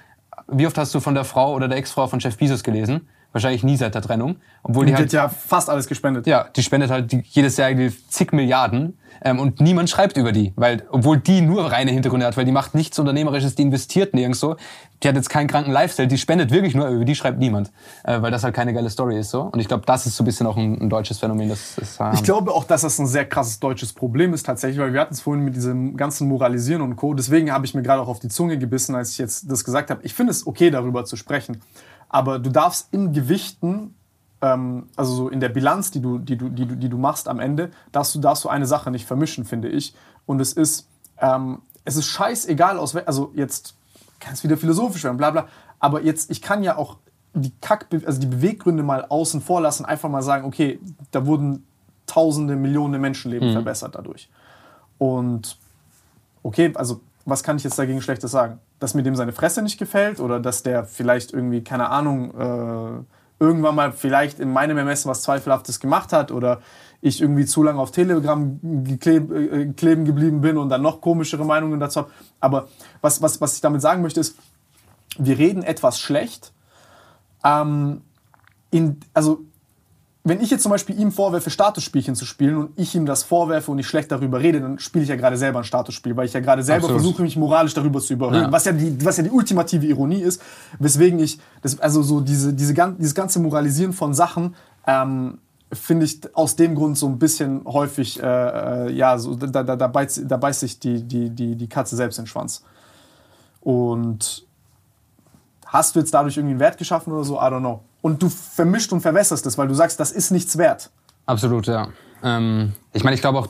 wie oft hast du von der Frau oder der Ex-Frau von Jeff Bezos gelesen? Wahrscheinlich nie seit der Trennung. Obwohl die, die hat ja fast alles gespendet. Ja, die spendet halt jedes Jahr zig Milliarden ähm, und niemand schreibt über die, weil obwohl die nur reine Hintergründe hat, weil die macht nichts Unternehmerisches, die investiert nirgendwo. Die hat jetzt keinen kranken Lifestyle, die spendet wirklich nur, über die schreibt niemand, äh, weil das halt keine geile Story ist so. Und ich glaube, das ist so ein bisschen auch ein, ein deutsches Phänomen. Das ist, ähm ich glaube auch, dass das ein sehr krasses deutsches Problem ist tatsächlich, weil wir hatten es vorhin mit diesem ganzen Moralisieren und Co. Deswegen habe ich mir gerade auch auf die Zunge gebissen, als ich jetzt das gesagt habe. Ich finde es okay, darüber zu sprechen. Aber du darfst in Gewichten ähm, also so in der Bilanz, die du, die, du, die, du, die du machst am Ende, darfst du, darfst du eine Sache nicht vermischen, finde ich. Und es ist, ähm, es ist scheißegal, aus also jetzt kann es wieder philosophisch werden, bla bla, aber jetzt, ich kann ja auch die Kack, also die Beweggründe mal außen vor lassen, einfach mal sagen, okay, da wurden tausende, Millionen Menschenleben mhm. verbessert dadurch. Und okay, also was kann ich jetzt dagegen Schlechtes sagen? Dass mir dem seine Fresse nicht gefällt oder dass der vielleicht irgendwie, keine Ahnung, äh, irgendwann mal vielleicht in meinem Ermessen was Zweifelhaftes gemacht hat oder ich irgendwie zu lange auf Telegram gekleb, äh, kleben geblieben bin und dann noch komischere Meinungen dazu habe. Aber was, was, was ich damit sagen möchte ist, wir reden etwas schlecht. Ähm, in, also wenn ich jetzt zum Beispiel ihm vorwerfe, Statusspielchen zu spielen und ich ihm das vorwerfe und ich schlecht darüber rede, dann spiele ich ja gerade selber ein Statusspiel, weil ich ja gerade selber Absolut. versuche, mich moralisch darüber zu überhöhen, ja. was, ja die, was ja die ultimative Ironie ist, weswegen ich, das, also so diese, diese, dieses ganze Moralisieren von Sachen, ähm, finde ich aus dem Grund so ein bisschen häufig, äh, äh, ja, so, da, da, da, beißt, da beißt sich die, die, die, die Katze selbst in den Schwanz. Und hast du jetzt dadurch irgendwie einen Wert geschaffen oder so? I don't know und du vermischt und verwässerst es, weil du sagst, das ist nichts wert. Absolut, ja. Ähm, ich meine, ich glaube auch,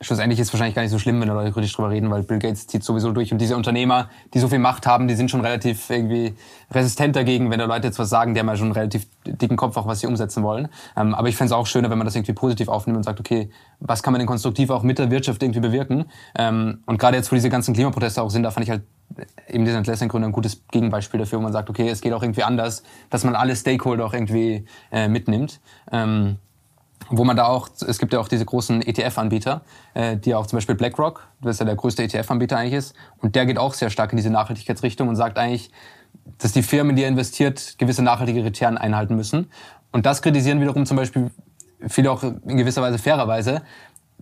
schlussendlich ist es wahrscheinlich gar nicht so schlimm, wenn da Leute kritisch drüber reden, weil Bill Gates zieht sowieso durch und diese Unternehmer, die so viel Macht haben, die sind schon relativ irgendwie resistent dagegen, wenn da Leute jetzt was sagen, die haben ja schon einen relativ dicken Kopf auch, was sie umsetzen wollen. Ähm, aber ich fände es auch schöner, wenn man das irgendwie positiv aufnimmt und sagt, okay, was kann man denn konstruktiv auch mit der Wirtschaft irgendwie bewirken? Ähm, und gerade jetzt, wo diese ganzen Klimaproteste auch sind, da fand ich halt eben diese Entlassungsgründe ein gutes Gegenbeispiel dafür, wo man sagt, okay, es geht auch irgendwie anders, dass man alle Stakeholder auch irgendwie äh, mitnimmt. Ähm, wo man da auch, es gibt ja auch diese großen ETF-Anbieter, äh, die auch zum Beispiel BlackRock, das ja der größte ETF-Anbieter eigentlich ist, und der geht auch sehr stark in diese Nachhaltigkeitsrichtung und sagt eigentlich, dass die Firmen, die er investiert, gewisse nachhaltige Return einhalten müssen. Und das kritisieren wiederum zum Beispiel viele auch in gewisser Weise fairerweise,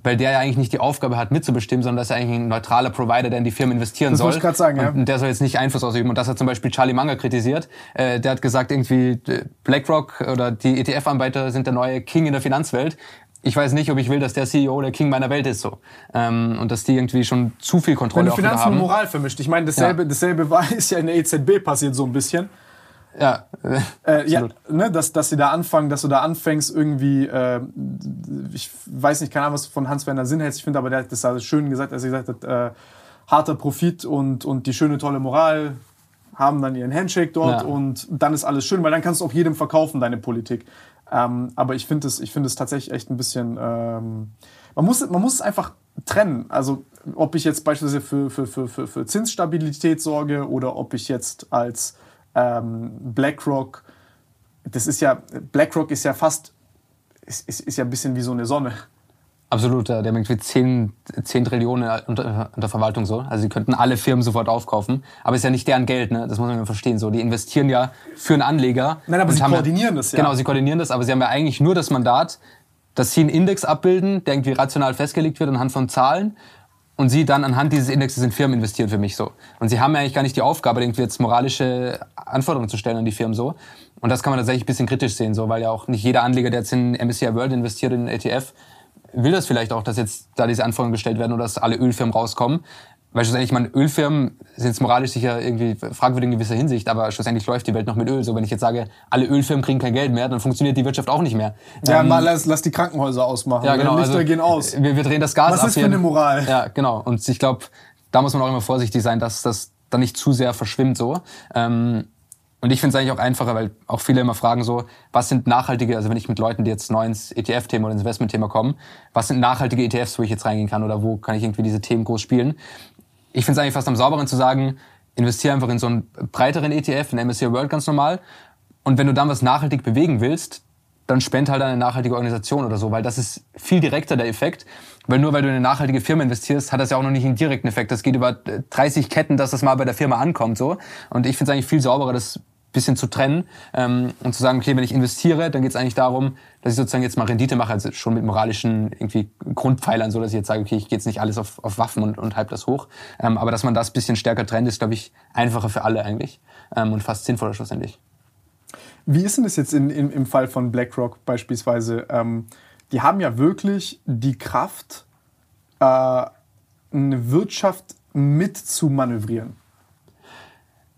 weil der ja eigentlich nicht die Aufgabe hat, mitzubestimmen, sondern dass er eigentlich ein neutraler Provider, der in die Firmen investieren Das soll. wollte ich grad sagen, ja. Und der soll jetzt nicht Einfluss ausüben. Und das hat zum Beispiel Charlie Munger kritisiert. Äh, der hat gesagt, irgendwie äh, BlackRock oder die ETF-Anbieter sind der neue King in der Finanzwelt. Ich weiß nicht, ob ich will, dass der CEO der King meiner Welt ist so. Ähm, und dass die irgendwie schon zu viel Wenn Kontrolle du auch wieder Finanzen und haben. Moral vermischt. Ich meine, dasselbe, Ja. dasselbe war, ist ja in der EZB passiert so ein bisschen. Ja, Äh, ja, ne, dass, dass sie da anfangen, dass du da anfängst irgendwie, äh, ich weiß nicht, keine Ahnung, was von Hans-Werner Sinn hältst, ich finde aber, der hat das alles schön gesagt, als er gesagt hat, äh, harter Profit und, und die schöne, tolle Moral haben dann ihren Handshake dort Ja. und dann ist alles schön, weil dann kannst du auch jedem verkaufen, deine Politik. Ähm, aber ich finde es es tatsächlich echt ein bisschen, ähm, man, muss, man muss es einfach trennen. Also ob ich jetzt beispielsweise für, für, für, für, für Zinsstabilität sorge oder ob ich jetzt als ähm, BlackRock, das ist ja, BlackRock ist ja fast, ist, ist, ist ja ein bisschen wie so eine Sonne. Absolut, äh, der hat irgendwie 10, 10 Trillionen unter, unter Verwaltung so. Also die könnten alle Firmen sofort aufkaufen. Aber ist ja nicht deren Geld, ne? Das muss man ja verstehen. So, die investieren ja für einen Anleger. Nein, aber sie haben koordinieren das ja. Genau, sie koordinieren das, aber sie haben ja eigentlich nur das Mandat, dass sie einen Index abbilden, der irgendwie rational festgelegt wird anhand von Zahlen. Und sie dann anhand dieses Indexes in Firmen investieren für mich so. Und sie haben ja eigentlich gar nicht die Aufgabe, irgendwie jetzt moralische Anforderungen zu stellen an die Firmen so. Und das kann man tatsächlich ein bisschen kritisch sehen, so, weil ja auch nicht jeder Anleger, der jetzt in MSCI World investiert, in ETF, will das vielleicht auch, dass jetzt da diese Anforderungen gestellt werden oder dass alle Ölfirmen rauskommen. Weil schlussendlich, man, Ölfirmen sind jetzt moralisch sicher irgendwie fragwürdig in gewisser Hinsicht, aber schlussendlich läuft die Welt noch mit Öl. So, wenn ich jetzt sage, alle Ölfirmen kriegen kein Geld mehr, dann funktioniert die Wirtschaft auch nicht mehr. Ja, Ähm, mal lass, lass die Krankenhäuser ausmachen. ja, genau. Die Lichter also, gehen aus. Wir, wir drehen das Gas Was ab ist für eine Moral? Ja, genau. Und ich glaube, da muss man auch immer vorsichtig sein, dass das dann nicht zu sehr verschwimmt so. Ähm, und ich finde es eigentlich auch einfacher, weil auch viele immer fragen so, was sind nachhaltige, also wenn ich mit Leuten, die jetzt neu ins ETF-Thema oder ins Investment-Thema kommen, was sind nachhaltige ETFs, wo ich jetzt reingehen kann oder wo kann ich irgendwie diese Themen groß spielen? Ich finde es eigentlich fast am sauberen zu sagen, investiere einfach in so einen breiteren ETF, in MSCI World ganz normal. Und wenn du dann was nachhaltig bewegen willst, dann spend halt eine nachhaltige Organisation oder so, weil das ist viel direkter der Effekt. Weil nur weil du in eine nachhaltige Firma investierst, hat das ja auch noch nicht einen direkten Effekt. Das geht über äh, 30 Ketten, dass das mal bei der Firma ankommt. so. Und ich finde es eigentlich viel sauberer, das bisschen zu trennen ähm, und zu sagen, okay, wenn ich investiere, dann geht es eigentlich darum, dass ich sozusagen jetzt mal Rendite mache, also schon mit moralischen irgendwie Grundpfeilern, so dass ich jetzt sage, okay, ich gehe jetzt nicht alles auf, auf Waffen und, und halb das hoch. Ähm, aber dass man das bisschen stärker trennt, ist, glaube ich, einfacher für alle eigentlich ähm, und fast sinnvoller schlussendlich. Wie ist denn das jetzt in, in, im Fall von BlackRock beispielsweise? Ähm, die haben ja wirklich die Kraft, äh, eine Wirtschaft mit zu manövrieren.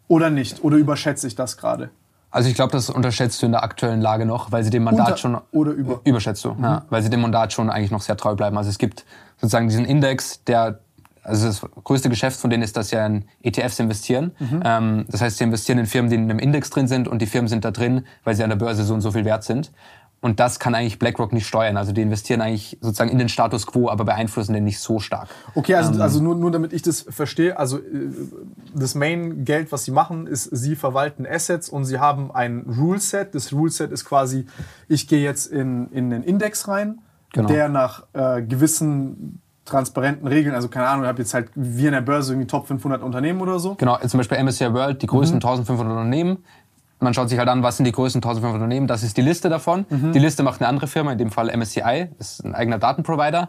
Oder nicht? Oder überschätze ich das gerade? Also ich glaube, das unterschätzt du in der aktuellen Lage noch, weil sie dem Mandat Unter- schon oder über? überschätzt du, ja, weil sie dem Mandat schon eigentlich noch sehr treu bleiben. Also es gibt sozusagen diesen Index, der also das größte Geschäft von denen ist, dass sie in ETFs investieren. Ähm, das heißt, sie investieren in Firmen, die in einem Index drin sind und die Firmen sind da drin, weil sie an der Börse so und so viel wert sind. Und das kann eigentlich BlackRock nicht steuern. Also die investieren eigentlich sozusagen in den Status quo, aber beeinflussen den nicht so stark. Okay, also, Ähm. also nur, nur damit ich das verstehe, also äh, das Main-Geld, was sie machen, ist, sie verwalten Assets und sie haben ein Rule-Set. Das Rule-Set ist quasi, ich gehe jetzt in, in den Index rein, Genau. der nach äh, gewissen transparenten Regeln, also keine Ahnung, ich habe jetzt halt wie in der Börse irgendwie Top 500 Unternehmen oder so. Genau, zum Beispiel MSCI World, die Mhm. größten 1500 Unternehmen. Man schaut sich halt an, was sind die größten 1500 Unternehmen. Das ist die Liste davon. Mhm. Die Liste macht eine andere Firma, in dem Fall MSCI, das ist ein eigener Datenprovider.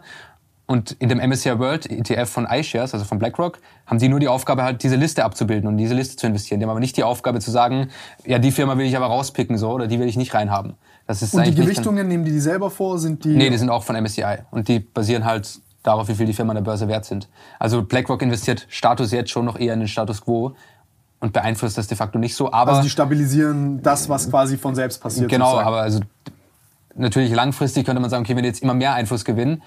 Und in dem MSCI World ETF von iShares, also von BlackRock, haben die nur die Aufgabe, halt diese Liste abzubilden und diese Liste zu investieren. Die haben aber nicht die Aufgabe zu sagen, ja, die Firma will ich aber rauspicken so oder die will ich nicht reinhaben. Das ist Und die Gewichtungen, nehmen die die selber vor? Sind die. Nee, die sind auch von MSCI und die basieren halt darauf, wie viel die Firmen an der Börse wert sind. Also BlackRock investiert Status jetzt schon noch eher in den Status quo und beeinflusst das de facto nicht so. Aber also die stabilisieren das, was quasi von selbst passiert. genau, sozusagen. aber also natürlich langfristig könnte man sagen, okay, wenn die jetzt immer mehr Einfluss gewinnen,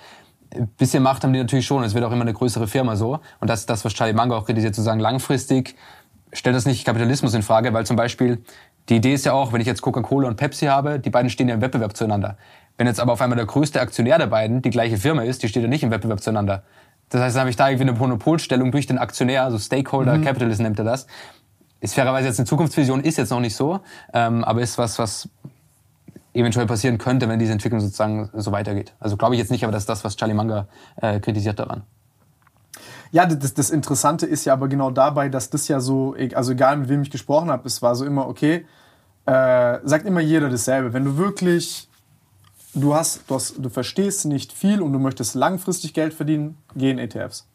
ein bisschen Macht haben die natürlich schon. Es wird auch immer eine größere Firma so. Und das ist das, was Charlie Munger auch kritisiert, zu sagen, langfristig stellt das nicht Kapitalismus in Frage, weil zum Beispiel die Idee ist ja auch, wenn ich jetzt Coca-Cola und Pepsi habe, die beiden stehen ja im Wettbewerb zueinander. Wenn jetzt aber auf einmal der größte Aktionär der beiden die gleiche Firma ist, die steht ja nicht im Wettbewerb zueinander. Das heißt, dann habe ich da irgendwie eine Monopolstellung durch den Aktionär, also Stakeholder Capitalism nennt er das. Ist fairerweise jetzt eine Zukunftsvision, ist jetzt noch nicht so, ähm, aber ist was, was eventuell passieren könnte, wenn diese Entwicklung sozusagen so weitergeht. Also glaube ich jetzt nicht, aber das ist das, was Charlie Munger äh, kritisiert daran. Ja, das, das Interessante ist ja aber genau dabei, dass das ja so, also egal mit wem ich gesprochen habe, es war so immer, okay, äh, sagt immer jeder dasselbe. Wenn du wirklich, du hast, du hast, du verstehst nicht viel und du möchtest langfristig Geld verdienen, geh in ETFs.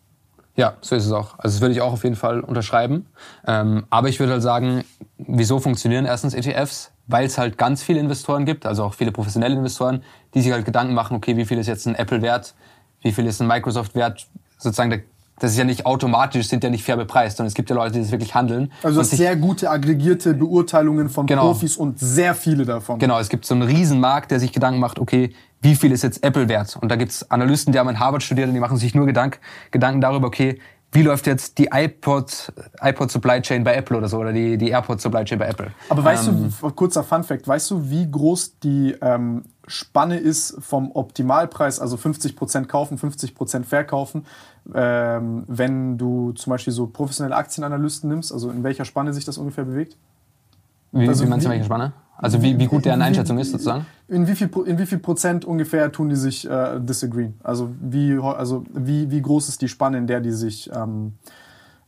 Ja, so ist es auch. Also das würde ich auch auf jeden Fall unterschreiben. Ähm, aber ich würde halt sagen, wieso funktionieren erstens ETFs? Weil es halt ganz viele Investoren gibt, also auch viele professionelle Investoren, die sich halt Gedanken machen, okay, wie viel ist jetzt ein Apple wert, wie viel ist ein Microsoft wert, sozusagen das ist ja nicht automatisch, sind ja nicht fair bepreist, sondern es gibt ja Leute, die das wirklich handeln. Also sehr gute aggregierte Beurteilungen von genau. Profis und sehr viele davon. Genau, es gibt so einen Riesenmarkt, der sich Gedanken macht, okay, wie viel ist jetzt Apple wert? Und da gibt's Analysten, die haben in Harvard studiert und die machen sich nur Gedank, Gedanken darüber, okay, wie läuft jetzt die iPod, iPod Supply Chain bei Apple oder so oder die, die AirPod Supply Chain bei Apple. Aber weißt ähm, du, kurzer Fun Fact, weißt du, wie groß die ähm, Spanne ist vom Optimalpreis, also 50% kaufen, 50% verkaufen, ähm, wenn du zum Beispiel so professionelle Aktienanalysten nimmst, also in welcher Spanne sich das ungefähr bewegt? Wie, also wie meinst du, welche Spanne? Also wie, wie gut deren Einschätzung ist sozusagen? In wie viel, in wie viel Prozent ungefähr tun die sich äh, disagreeen? Also wie, also wie, wie groß ist die Spanne, in der die sich, ähm,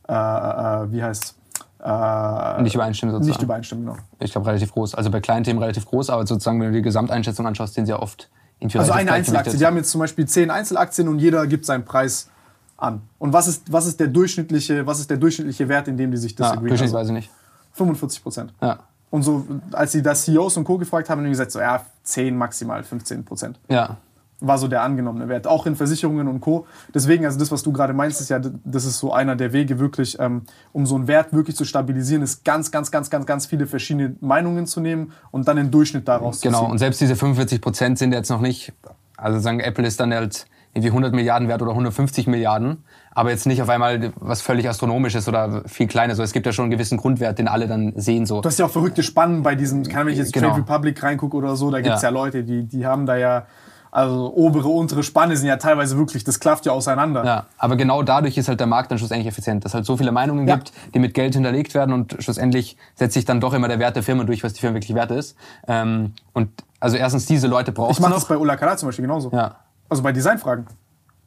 äh, äh, wie heißt äh, Nicht übereinstimmen sozusagen. Nicht übereinstimmen, genau. Ich glaube relativ groß. Also bei kleinen Themen relativ groß, aber sozusagen, wenn du die Gesamteinschätzung anschaust, sind sie ja oft Also eine Einzelaktie. Die haben jetzt zum Beispiel zehn Einzelaktien und jeder gibt seinen Preis an. Und was ist, was ist, der, durchschnittliche, was ist der durchschnittliche Wert, in dem die sich disagreeen? Ja, also weiß ich nicht. 45 Prozent. Ja. Und so, als sie das CEOs und Co. gefragt haben, haben die gesagt, so ja, 10, maximal 15 Prozent. Ja. War so der angenommene Wert. Auch in Versicherungen und Co. Deswegen, also das, was du gerade meinst, ist ja, das ist so einer der Wege wirklich, ähm, um so einen Wert wirklich zu stabilisieren, ist ganz, ganz, ganz, ganz, ganz viele verschiedene Meinungen zu nehmen und dann den Durchschnitt daraus genau. zu ziehen. Genau. Und selbst diese 45 Prozent sind jetzt noch nicht, also sagen, Apple ist dann halt irgendwie 100 Milliarden wert oder 150 Milliarden aber jetzt nicht auf einmal was völlig astronomisches oder viel kleines. Es gibt ja schon einen gewissen Grundwert, den alle dann sehen. So. Du hast ja auch verrückte Spannen bei diesem, kann wenn ich jetzt genau. Trade Republic reingucke oder so, da gibt es ja. ja Leute, die, die haben da ja also obere, untere Spanne sind ja teilweise wirklich, das klafft ja auseinander. Ja, aber genau dadurch ist halt der Markt dann schlussendlich effizient, dass es halt so viele Meinungen ja. gibt, die mit Geld hinterlegt werden und schlussendlich setzt sich dann doch immer der Wert der Firma durch, was die Firma wirklich wert ist. Ähm, und also erstens diese Leute braucht Ich mache das bei Ulla Kala zum Beispiel genauso. Ja. Also bei Designfragen.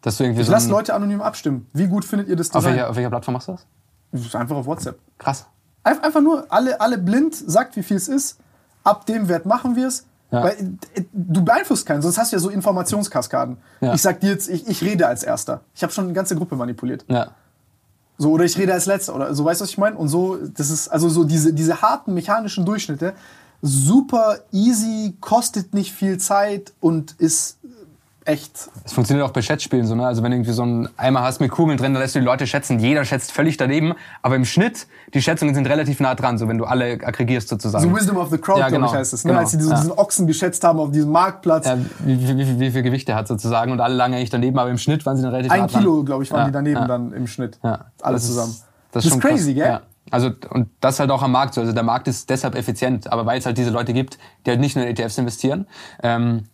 Dass du irgendwie ich so lasse Leute anonym abstimmen. Wie gut findet ihr das Design? Auf welcher, auf welcher Plattform machst du das? Einfach auf WhatsApp. Krass. Einfach nur alle, alle blind, sagt, wie viel es ist. Ab dem Wert machen wir es. Ja. Weil äh, du beeinflusst keinen, sonst hast du ja so Informationskaskaden. Ja. Ich sag dir jetzt, ich, ich rede als Erster. Ich habe schon eine ganze Gruppe manipuliert. Ja. So, oder ich rede als Letzter, oder so, weißt du, was ich meine? Und so, das ist, also so diese, diese harten mechanischen Durchschnitte, super easy, kostet nicht viel Zeit und ist echt. Es funktioniert auch bei Schätzspielen so, ne? Also wenn du irgendwie so einen Eimer hast mit Kugeln drin, dann lässt du die Leute schätzen. Jeder schätzt völlig daneben, aber im Schnitt, die Schätzungen sind relativ nah dran, so wenn du alle aggregierst sozusagen. So Wisdom of the Crowd, ja, genau, ich, heißt es. Ne? Genau. Als sie diesen, ja. diesen, Ochsen geschätzt haben auf diesem Marktplatz. Ja, wie, wie, wie, wie, viel Gewicht der hat sozusagen und alle lagen eigentlich daneben, aber im Schnitt waren sie dann relativ Ein nah dran. Ein Kilo, glaube ich, waren die daneben dann im Schnitt. Ja. Alle das zusammen. Ist, das, ist, das ist crazy, krass. gell? Also, und das halt auch am Markt so. Also, der Markt ist deshalb effizient, aber weil es halt diese Leute gibt, die halt nicht nur in ETFs investieren. Ähm,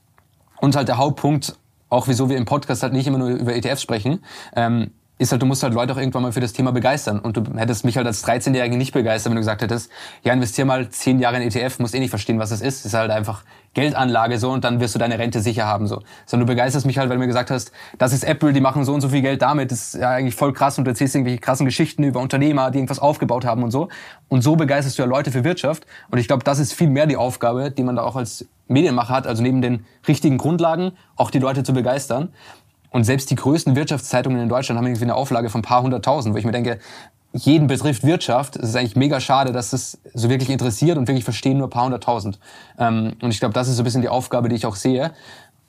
und halt der Hauptpunkt, auch wieso wir im Podcast halt nicht immer nur über ETFs sprechen, ähm, ist halt, du musst halt Leute auch irgendwann mal für das Thema begeistern. Und du hättest mich halt als 13-Jährige nicht begeistert, wenn du gesagt hättest, ja, investier mal 10 Jahre in ETF, musst eh nicht verstehen, was das ist. Das ist halt einfach Geldanlage so und dann wirst du deine Rente sicher haben so. Sondern du begeisterst mich halt, weil du mir gesagt hast, das ist Apple, die machen so und so viel Geld damit, das ist ja eigentlich voll krass und du erzählst irgendwelche krassen Geschichten über Unternehmer, die irgendwas aufgebaut haben und so. Und so begeisterst du ja Leute für Wirtschaft. Und ich glaube, das ist viel mehr die Aufgabe, die man da auch als Medienmacher hat, also neben den richtigen Grundlagen auch die Leute zu begeistern. Und selbst die größten Wirtschaftszeitungen in Deutschland haben irgendwie eine Auflage von ein paar hunderttausend, wo ich mir denke, jeden betrifft Wirtschaft. Es ist eigentlich mega schade, dass es so wirklich interessiert und wirklich verstehen nur ein paar hunderttausend. Ähm, und ich glaube, das ist so ein bisschen die Aufgabe, die ich auch sehe.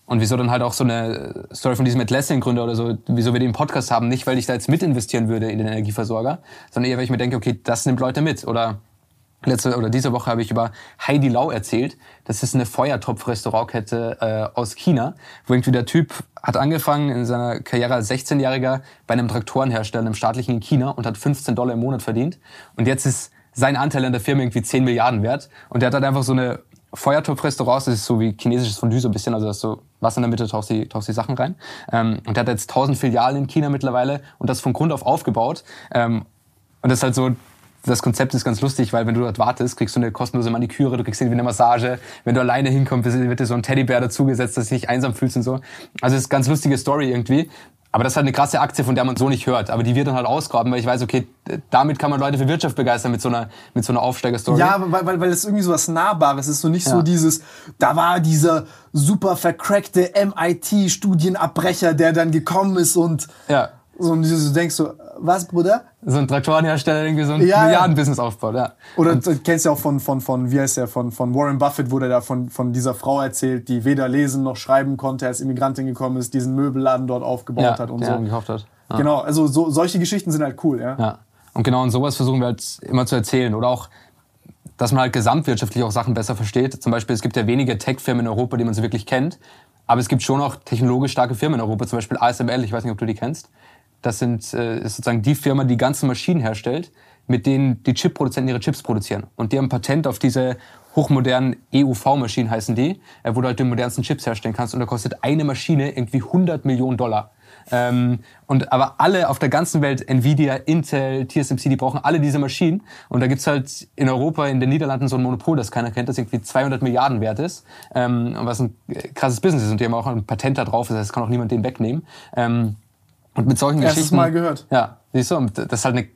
Und wieso dann halt auch so eine Story von diesem Atlassian-Gründer oder so, wieso wir den Podcast haben, nicht weil ich da jetzt mit investieren würde in den Energieversorger, sondern eher weil ich mir denke, okay, das nimmt Leute mit. Oder letzte oder diese Woche habe ich über Heidi Lau erzählt. Das ist eine Feuertopf-Restaurantkette äh, aus China, wo irgendwie der Typ hat angefangen in seiner Karriere als 16-Jähriger bei einem Traktorenhersteller im staatlichen in China und hat 15 Dollar im Monat verdient. Und jetzt ist sein Anteil an der Firma irgendwie 10 Milliarden wert. Und der hat halt einfach so eine Feuertopf-Restaurants, das ist so wie chinesisches Fondue so ein bisschen, also da ist so Wasser in der Mitte, tauchst die, tauchst die Sachen rein. Ähm, und der hat jetzt 1000 Filialen in China mittlerweile und das von Grund auf aufgebaut. Ähm, und das ist halt so, das Konzept ist ganz lustig, weil wenn du dort wartest, kriegst du eine kostenlose Maniküre, du kriegst irgendwie eine Massage. Wenn du alleine hinkommst, wird dir so ein Teddybär dazugesetzt, dass du dich nicht einsam fühlst und so. Also es ist eine ganz lustige Story irgendwie. Aber das ist halt eine krasse Aktie, von der man so nicht hört. Aber die wird dann halt ausgraben, weil ich weiß, okay, damit kann man Leute für Wirtschaft begeistern mit so einer, mit so einer Aufsteigerstory. Ja, weil, weil, weil es irgendwie so was Nahbares ist. So nicht ja. so dieses, da war dieser super vercrackte MIT-Studienabbrecher, der dann gekommen ist und ja. So und du denkst so, was, Bruder? So ein Traktorenhersteller irgendwie so ein ja, Milliardenbusiness aufbaut, ja. Oder und, du kennst ja auch von, von, von, wie heißt der, von, von Warren Buffett, wo der da von, von dieser Frau erzählt, die weder lesen noch schreiben konnte, als Immigrantin gekommen ist, diesen Möbelladen dort aufgebaut ja, hat und so. gekauft hat. Ja. Genau, also so, solche Geschichten sind halt cool, ja. ja. Und genau, und sowas versuchen wir halt immer zu erzählen. Oder auch, dass man halt gesamtwirtschaftlich auch Sachen besser versteht. Zum Beispiel, es gibt ja wenige Tech-Firmen in Europa, die man so wirklich kennt. Aber es gibt schon auch technologisch starke Firmen in Europa, zum Beispiel ASML, ich weiß nicht, ob du die kennst. Das sind äh, ist sozusagen die Firma, die ganze Maschinen herstellt, mit denen die Chipproduzenten ihre Chips produzieren. Und die haben Patent auf diese hochmodernen EUV-Maschinen heißen die, äh, wo du halt die modernsten Chips herstellen kannst. Und da kostet eine Maschine irgendwie 100 Millionen Dollar. Ähm, und aber alle auf der ganzen Welt, Nvidia, Intel, TSMC, die brauchen alle diese Maschinen. Und da gibt's halt in Europa, in den Niederlanden so ein Monopol, das keiner kennt, das irgendwie 200 Milliarden wert ist. Ähm, was ein krasses Business ist. Und die haben auch ein Patent da drauf, das heißt, kann auch niemand den wegnehmen. Ähm, und mit solchen Erstes Geschichten. Mal gehört. Ja, siehst du, und das ist halt eine,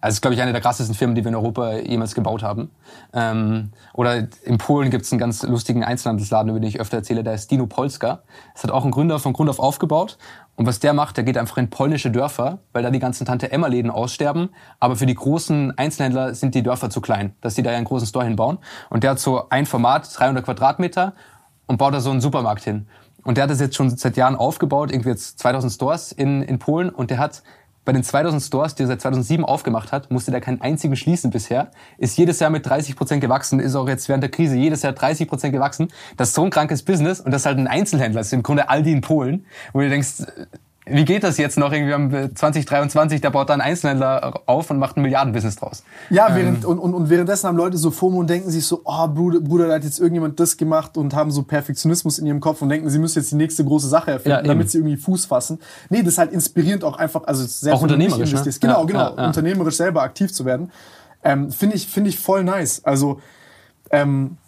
also ist, glaube ich, eine der krassesten Firmen, die wir in Europa jemals gebaut haben. Ähm, oder in Polen gibt es einen ganz lustigen Einzelhandelsladen, über den ich öfter erzähle, der ist Dino Polska. Das hat auch ein Gründer von Grund auf aufgebaut. Und was der macht, der geht einfach in polnische Dörfer, weil da die ganzen Tante-Emma-Läden aussterben. Aber für die großen Einzelhändler sind die Dörfer zu klein, dass die da ja einen großen Store hinbauen. Und der hat so ein Format, 300 Quadratmeter, und baut da so einen Supermarkt hin. Und der hat das jetzt schon seit Jahren aufgebaut, irgendwie jetzt 2000 Stores in, in Polen. Und der hat bei den 2000 Stores, die er seit 2007 aufgemacht hat, musste der keinen einzigen schließen bisher. Ist jedes Jahr mit 30 Prozent gewachsen, ist auch jetzt während der Krise jedes Jahr 30 Prozent gewachsen. Das ist so ein krankes Business und das ist halt ein Einzelhändler. Das ist im Grunde Aldi in Polen, wo du denkst, wie geht das jetzt noch? Irgendwie am 2023, der baut da einen Einzelhändler auf und macht ein Milliardenbusiness draus. Ja, während, ähm. und, und, und währenddessen haben Leute so FOMO und denken sich so, oh Bruder, Bruder, da hat jetzt irgendjemand das gemacht und haben so Perfektionismus in ihrem Kopf und denken, sie müssen jetzt die nächste große Sache erfinden, ja, damit sie irgendwie Fuß fassen. Nee, das ist halt inspirierend auch einfach, also sehr auch unternehmerisch, ne? Genau, ja, genau, ja, unternehmerisch selber aktiv zu werden. Ähm, Finde ich, finde ich voll nice. Also, ähm,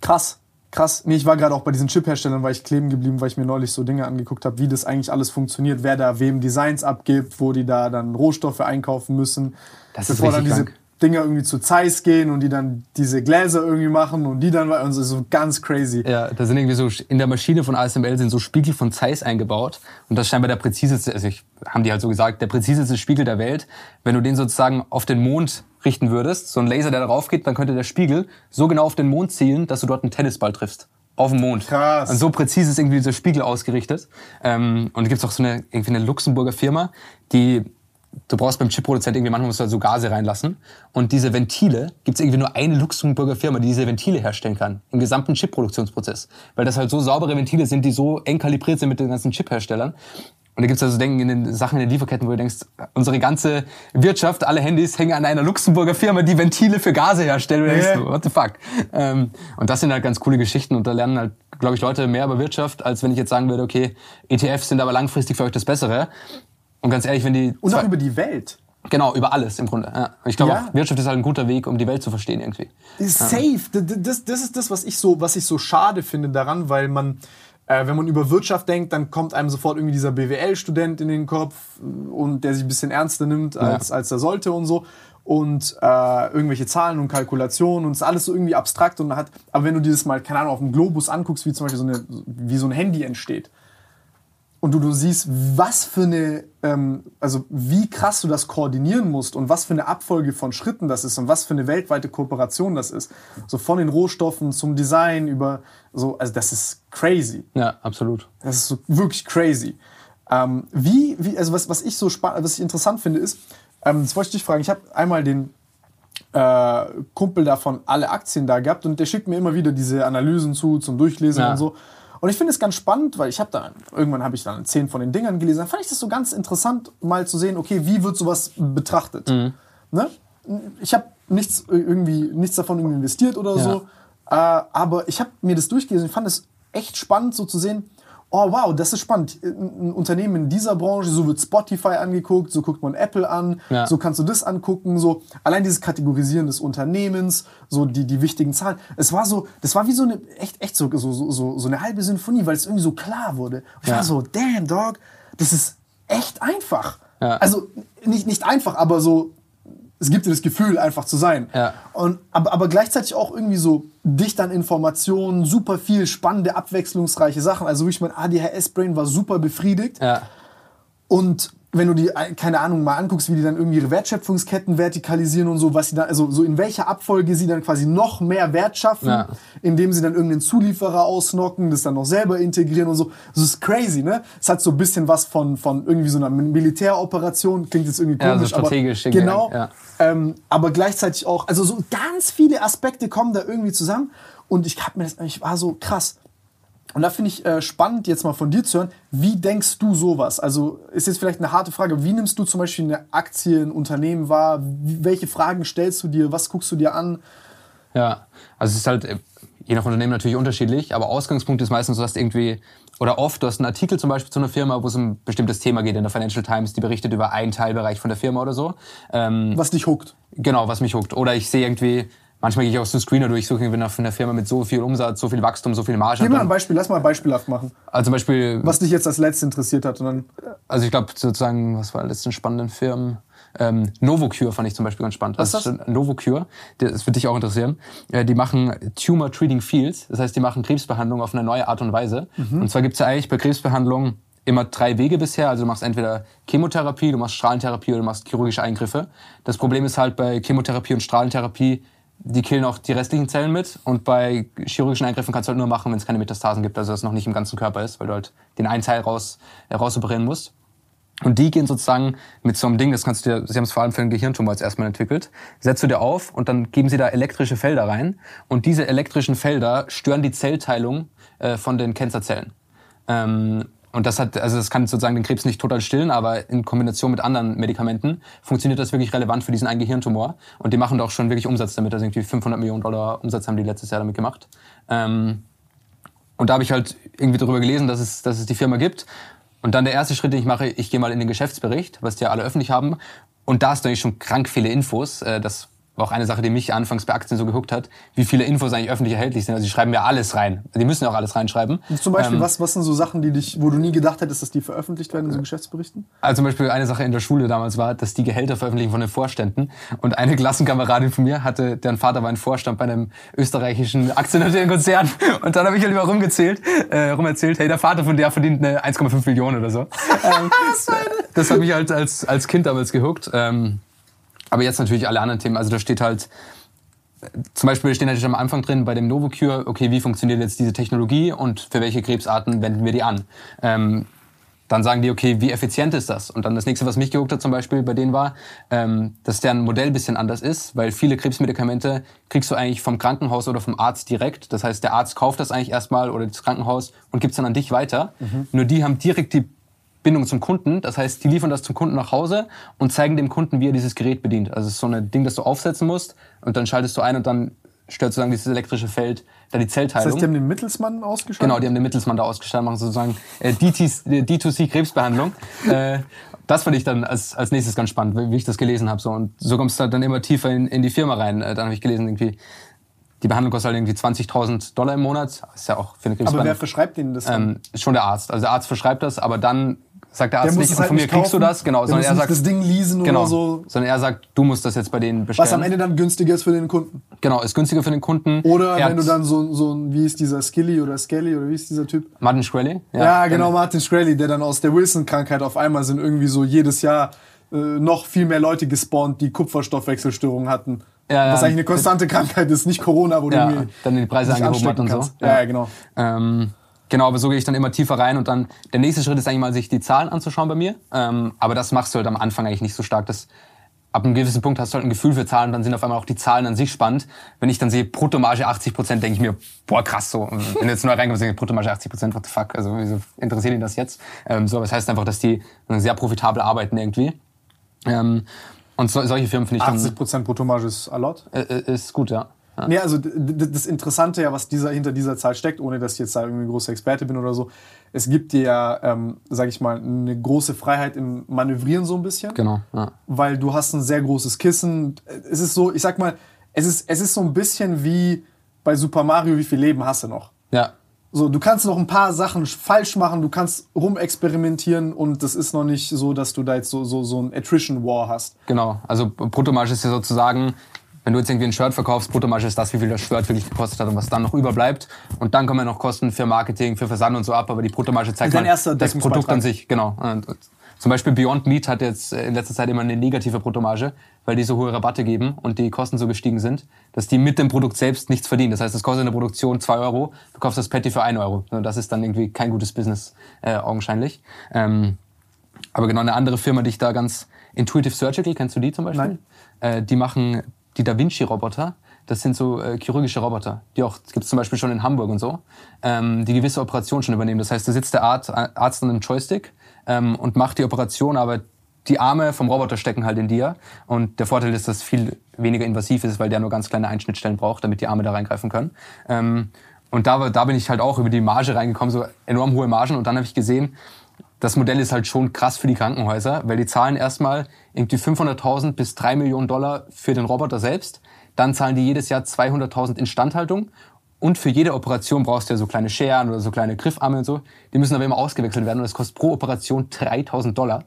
krass krass. Nee, ich war gerade auch bei diesen Chip-Herstellern, weil ich kleben geblieben, weil ich mir neulich so Dinge angeguckt habe, wie das eigentlich alles funktioniert, wer da wem Designs abgibt, wo die da dann Rohstoffe einkaufen müssen. Das bevor ist dann diese krank. Dinger irgendwie zu Zeiss gehen und die dann diese Gläser irgendwie machen und die dann und so, so ganz crazy. Ja, da sind irgendwie so in der Maschine von ASML sind so Spiegel von Zeiss eingebaut und das ist scheinbar der präziseste, also ich, haben die halt so gesagt, der präziseste Spiegel der Welt. Wenn du den sozusagen auf den Mond richten würdest, so ein Laser, der darauf geht, dann könnte der Spiegel so genau auf den Mond zielen, dass du dort einen Tennisball triffst. Auf dem Mond. Krass. Und so präzise ist irgendwie dieser Spiegel ausgerichtet. Ähm, und da gibt's auch so eine, irgendwie eine Luxemburger Firma, die du brauchst beim Chipproduzent irgendwie, manchmal musst du da so Gase reinlassen. Und diese Ventile, gibt's irgendwie nur eine Luxemburger Firma, die diese Ventile herstellen kann. Im gesamten Chipproduktionsprozess. Weil das halt so saubere Ventile sind, die so eng kalibriert sind mit den ganzen Chipherstellern. Und da gibt's also Denken in den Sachen in den Lieferketten, wo du denkst, unsere ganze Wirtschaft, alle Handys hängen an einer Luxemburger Firma, die Ventile für Gase herstellt. Und du denkst, yeah. what the fuck? Ähm, und das sind halt ganz coole Geschichten und da lernen halt, glaube ich, Leute mehr über Wirtschaft, als wenn ich jetzt sagen würde, okay, ETFs sind aber langfristig für euch das Bessere. Und ganz ehrlich, wenn die... Und auch über die Welt. Genau, über alles im Grunde. Ja. Ich glaube ja. Wirtschaft ist halt ein guter Weg, um die Welt zu verstehen irgendwie. Safe. Ja. Das, das ist das, was ich so, was ich so schade finde daran, weil man äh, wenn man über Wirtschaft denkt, dann kommt einem sofort irgendwie dieser BWL-Student in den Kopf und der sich ein bisschen ernster nimmt, als, ja. als er sollte und so. Und äh, irgendwelche Zahlen und Kalkulationen und es ist alles so irgendwie abstrakt und hat. Aber wenn du dieses mal, keine Ahnung, auf dem Globus anguckst, wie zum Beispiel so eine, wie so ein Handy entsteht, und du, du siehst, was für eine, ähm, also wie krass du das koordinieren musst und was für eine Abfolge von Schritten das ist und was für eine weltweite Kooperation das ist. So von den Rohstoffen zum Design über so, also das ist crazy. Ja, absolut. Das ist so wirklich crazy. Ähm, wie, wie, also was, was ich so spannend, was ich interessant finde, ist, ähm, das wollte ich dich fragen, ich habe einmal den äh, Kumpel davon alle Aktien da gehabt und der schickt mir immer wieder diese Analysen zu zum Durchlesen ja. und so. Und ich finde es ganz spannend, weil ich habe da, irgendwann habe ich dann zehn von den Dingern gelesen. Dann fand ich das so ganz interessant, mal zu sehen, okay, wie wird sowas betrachtet? Mhm. Ne? Ich habe nichts, irgendwie, nichts davon irgendwie investiert oder ja. so. Äh, aber ich habe mir das durchgelesen. Ich fand es echt spannend, so zu sehen, oh wow, das ist spannend. Ein Unternehmen in dieser Branche, so wird Spotify angeguckt, so guckt man Apple an, Ja. so kannst du das angucken, so allein dieses Kategorisieren des Unternehmens, so die, die wichtigen Zahlen. Es war so, das war wie so eine, echt, echt so, so, so, so, eine halbe Sinfonie, weil es irgendwie so klar wurde. Ich Ja. war so, damn, dog, das ist echt einfach. Ja. Also nicht, nicht einfach, aber so, es gibt dir das Gefühl, einfach zu sein. Ja. Und, aber, aber gleichzeitig auch irgendwie so dicht an Informationen, super viel spannende, abwechslungsreiche Sachen. Also wirklich mein ADHS-Brain war super befriedigt. Ja. Und wenn du die, äh, keine Ahnung, mal anguckst, wie die dann irgendwie ihre Wertschöpfungsketten vertikalisieren und so, was sie dann, also so in welcher Abfolge sie dann quasi noch mehr Wert schaffen, Ja. indem sie dann irgendeinen Zulieferer ausnocken, das dann noch selber integrieren und so. Das ist crazy, ne? Es hat so ein bisschen was von, von irgendwie so einer Militäroperation, klingt jetzt irgendwie Ja, so komisch, strategisch aber genau. ja. Ähm, aber gleichzeitig auch, also so ganz viele Aspekte kommen da irgendwie zusammen und ich hab mir das, ich war so krass. Und da finde ich äh, spannend, jetzt mal von dir zu hören, wie denkst du sowas? Also ist jetzt vielleicht eine harte Frage, wie nimmst du zum Beispiel eine Aktie, ein Unternehmen wahr? Wie, welche Fragen stellst du dir? Was guckst du dir an? Ja, also es ist halt äh, je nach Unternehmen natürlich unterschiedlich, aber Ausgangspunkt ist meistens, du hast irgendwie, oder oft, du hast einen Artikel zum Beispiel zu einer Firma, wo es um ein bestimmtes Thema geht in der Financial Times, die berichtet über einen Teilbereich von der Firma oder so. Ähm, Was dich huckt? Genau, was mich huckt. Oder ich sehe irgendwie, manchmal gehe ich auch so Screener durch, suche irgendwie nach einer Firma mit so viel Umsatz, so viel Wachstum, so viel Marge. Gib mal ein Beispiel, lass mal beispielhaft machen. also zum Beispiel, Was dich jetzt als letztes interessiert hat. Und dann, also ich glaube sozusagen, was war die letzten spannenden Firmen? Ähm, Novocure fand ich zum Beispiel ganz spannend. Was ist Also Novocure, das das wird dich auch interessieren. Äh, die machen Tumor Treating Fields, das heißt, die machen Krebsbehandlung auf eine neue Art und Weise. Und zwar gibt's ja eigentlich bei Krebsbehandlung immer drei Wege bisher. Also du machst entweder Chemotherapie, du machst Strahlentherapie oder du machst chirurgische Eingriffe. Das Problem ist halt bei Chemotherapie und Strahlentherapie, die killen auch die restlichen Zellen mit. Und bei chirurgischen Eingriffen kannst du halt nur machen, wenn es keine Metastasen gibt, also das noch nicht im ganzen Körper ist, weil du halt den einen Teil raus, äh, rausoperieren musst. Und die gehen sozusagen mit so einem Ding, das kannst du dir, sie haben es vor allem für den Gehirntumor jetzt erstmal entwickelt, setzt du dir auf und dann geben sie da elektrische Felder rein. Und diese elektrischen Felder stören die Zellteilung äh, von den Cancerzellen. Ähm, und das hat, also das kann sozusagen den Krebs nicht total stillen, aber in Kombination mit anderen Medikamenten funktioniert das wirklich relevant für diesen einen Gehirntumor. Und die machen doch schon wirklich Umsatz damit. Also irgendwie 500 Millionen Dollar Umsatz haben die letztes Jahr damit gemacht. Ähm, und da habe ich halt irgendwie darüber gelesen, dass es, dass es die Firma gibt. Und dann der erste Schritt, den ich mache, ich gehe mal in den Geschäftsbericht, was die ja alle öffentlich haben. Und da ist natürlich schon krank viele Infos. Äh, Das war auch eine Sache, die mich anfangs bei Aktien so gehuckt hat, wie viele Infos eigentlich öffentlich erhältlich sind. Also die schreiben ja alles rein. Die müssen ja auch alles reinschreiben. zum Beispiel, Ähm, was, was sind so Sachen, die dich, wo du nie gedacht hättest, dass die veröffentlicht werden in so Geschäftsberichten? Also zum Beispiel eine Sache in der Schule damals war, dass die Gehälter veröffentlichen von den Vorständen. Und eine Klassenkameradin von mir hatte, deren Vater war ein Vorstand bei einem österreichischen aktiennotierten Konzern. Und dann habe ich halt über rumgezählt, äh, rumerzählt, hey, der Vater von der verdient eine 1,5 Millionen oder so. ähm, das hat mich halt als, als Kind damals gehuckt. Ähm, aber jetzt natürlich alle anderen Themen. Also da steht halt, zum Beispiel stehen natürlich am Anfang drin bei dem Novocure, okay, wie funktioniert jetzt diese Technologie und für welche Krebsarten wenden wir die an? Ähm, dann sagen die, okay, wie effizient ist das? Und dann das nächste, was mich geguckt hat zum Beispiel bei denen war, ähm, dass deren Modell ein bisschen anders ist, weil viele Krebsmedikamente kriegst du eigentlich vom Krankenhaus oder vom Arzt direkt. Das heißt, der Arzt kauft das eigentlich erstmal oder das Krankenhaus und gibt es dann an dich weiter. Nur die haben direkt die Bindung zum Kunden. Das heißt, die liefern das zum Kunden nach Hause und zeigen dem Kunden, wie er dieses Gerät bedient. Also es ist so ein Ding, das du aufsetzen musst und dann schaltest du ein und dann stört sozusagen dieses elektrische Feld da die Das Zellteilung. heißt, die haben den Mittelsmann ausgeschaltet? Genau, die haben den Mittelsmann da ausgestellt, machen sozusagen äh, D2C-Krebsbehandlung. äh, das fand ich dann als, als nächstes ganz spannend, wie ich das gelesen habe. So. Und so kommst du dann immer tiefer in, in die Firma rein. Äh, dann habe ich gelesen, irgendwie, die Behandlung kostet halt irgendwie 20.000 Dollar im Monat. Ist ja auch für eine Aber wer verschreibt denen das dann? ähm, schon der Arzt. Also der Arzt verschreibt das, aber dann sagt der Arzt der nicht, halt von mir nicht kriegst du kaufen. das, genau, der sondern er sagt, das Ding leasen genau, oder so. sondern er sagt, du musst das jetzt bei denen bestellen. Was am Ende dann günstiger ist für den Kunden. genau, ist günstiger für den Kunden. Oder Er wenn du dann so, so ein, wie ist dieser Skilly oder Skelly oder wie ist dieser Typ? Martin Shkreli? Ja, genau, Martin Shkreli, der dann aus der Wilson-Krankheit auf einmal sind irgendwie so jedes Jahr äh, noch viel mehr Leute gespawnt, die Kupferstoffwechselstörungen hatten. Ja, ja. Was eigentlich eine konstante Krankheit ist, nicht Corona, wo Ja, du irgendwie dann die Preise angehoben hat und so. kannst. Ja, ja, genau. Ähm, genau, aber so gehe ich dann immer tiefer rein und dann der nächste Schritt ist eigentlich mal, sich die Zahlen anzuschauen bei mir. Ähm, aber das machst du halt am Anfang eigentlich nicht so stark. Das, ab einem gewissen Punkt hast du halt ein Gefühl für Zahlen, dann sind auf einmal auch die Zahlen an sich spannend. Wenn ich dann sehe, Bruttomarge 80 Prozent, denke ich mir, boah, krass so. Und Wenn jetzt neu reinkommst, denke ich, Bruttomarge 80 Prozent, what the fuck, also wieso interessiert ihn das jetzt? Ähm, so, aber das heißt einfach, dass die sehr profitabel arbeiten irgendwie. Ähm, und so, solche Firmen finde ich dann, 80% Bruttomarge ist a lot. äh, äh, ist gut, ja. Ja. Nee, also das Interessante ja, was dieser, hinter dieser Zahl steckt, ohne dass ich jetzt da irgendwie ein großer Experte bin oder so, es gibt dir ja, ähm, sag ich mal, eine große Freiheit im Manövrieren so ein bisschen. Genau. Ja. weil du hast ein sehr großes Kissen. Es ist so, ich sag mal, es ist, es ist so ein bisschen wie bei Super Mario, wie viel Leben hast du noch? ja. So, du kannst noch ein paar Sachen falsch machen, du kannst rumexperimentieren und das ist noch nicht so, dass du da jetzt so, so, so ein Attrition War hast. Genau, also Bruttomarge ist ja sozusagen, wenn du jetzt irgendwie ein Shirt verkaufst, Bruttomarge ist das, wie viel das Shirt wirklich gekostet hat und was dann noch überbleibt. Und dann kommen ja noch Kosten für Marketing, für Versand und so ab, aber die Bruttomarge zeigt erster das Produkt an sich. Genau. Und zum Beispiel Beyond Meat hat jetzt in letzter Zeit immer eine negative Bruttomarge, weil die so hohe Rabatte geben und die Kosten so gestiegen sind, dass die mit dem Produkt selbst nichts verdienen. Das heißt, es kostet in der Produktion 2 Euro, du kaufst das Patty für 1 Euro. Das ist dann irgendwie kein gutes Business, äh, augenscheinlich. Ähm, aber genau eine andere Firma, die ich da ganz Intuitive Surgical, kennst du die zum Beispiel? Nein. Äh, die machen die Da Vinci Roboter. Das sind so äh, chirurgische Roboter, die auch gibt es zum Beispiel schon in Hamburg und so, ähm, die gewisse Operationen schon übernehmen. Das heißt, da sitzt der Arzt, Arzt an einem Joystick ähm, und macht die Operation, aber die Arme vom Roboter stecken halt in dir. Und der Vorteil ist, dass es viel weniger invasiv ist, weil der nur ganz kleine Einschnittstellen braucht, damit die Arme da reingreifen können. Ähm, und da, da bin ich halt auch über die Marge reingekommen, so enorm hohe Margen. Und dann habe ich gesehen, das Modell ist halt schon krass für die Krankenhäuser, weil die zahlen erstmal irgendwie 500.000 bis 3 Millionen Dollar für den Roboter selbst. Dann zahlen die jedes Jahr 200.000 Instandhaltung. Und für jede Operation brauchst du ja so kleine Scheren oder so kleine Griffarme und so. Die müssen aber immer ausgewechselt werden und das kostet pro Operation 3.000 Dollar.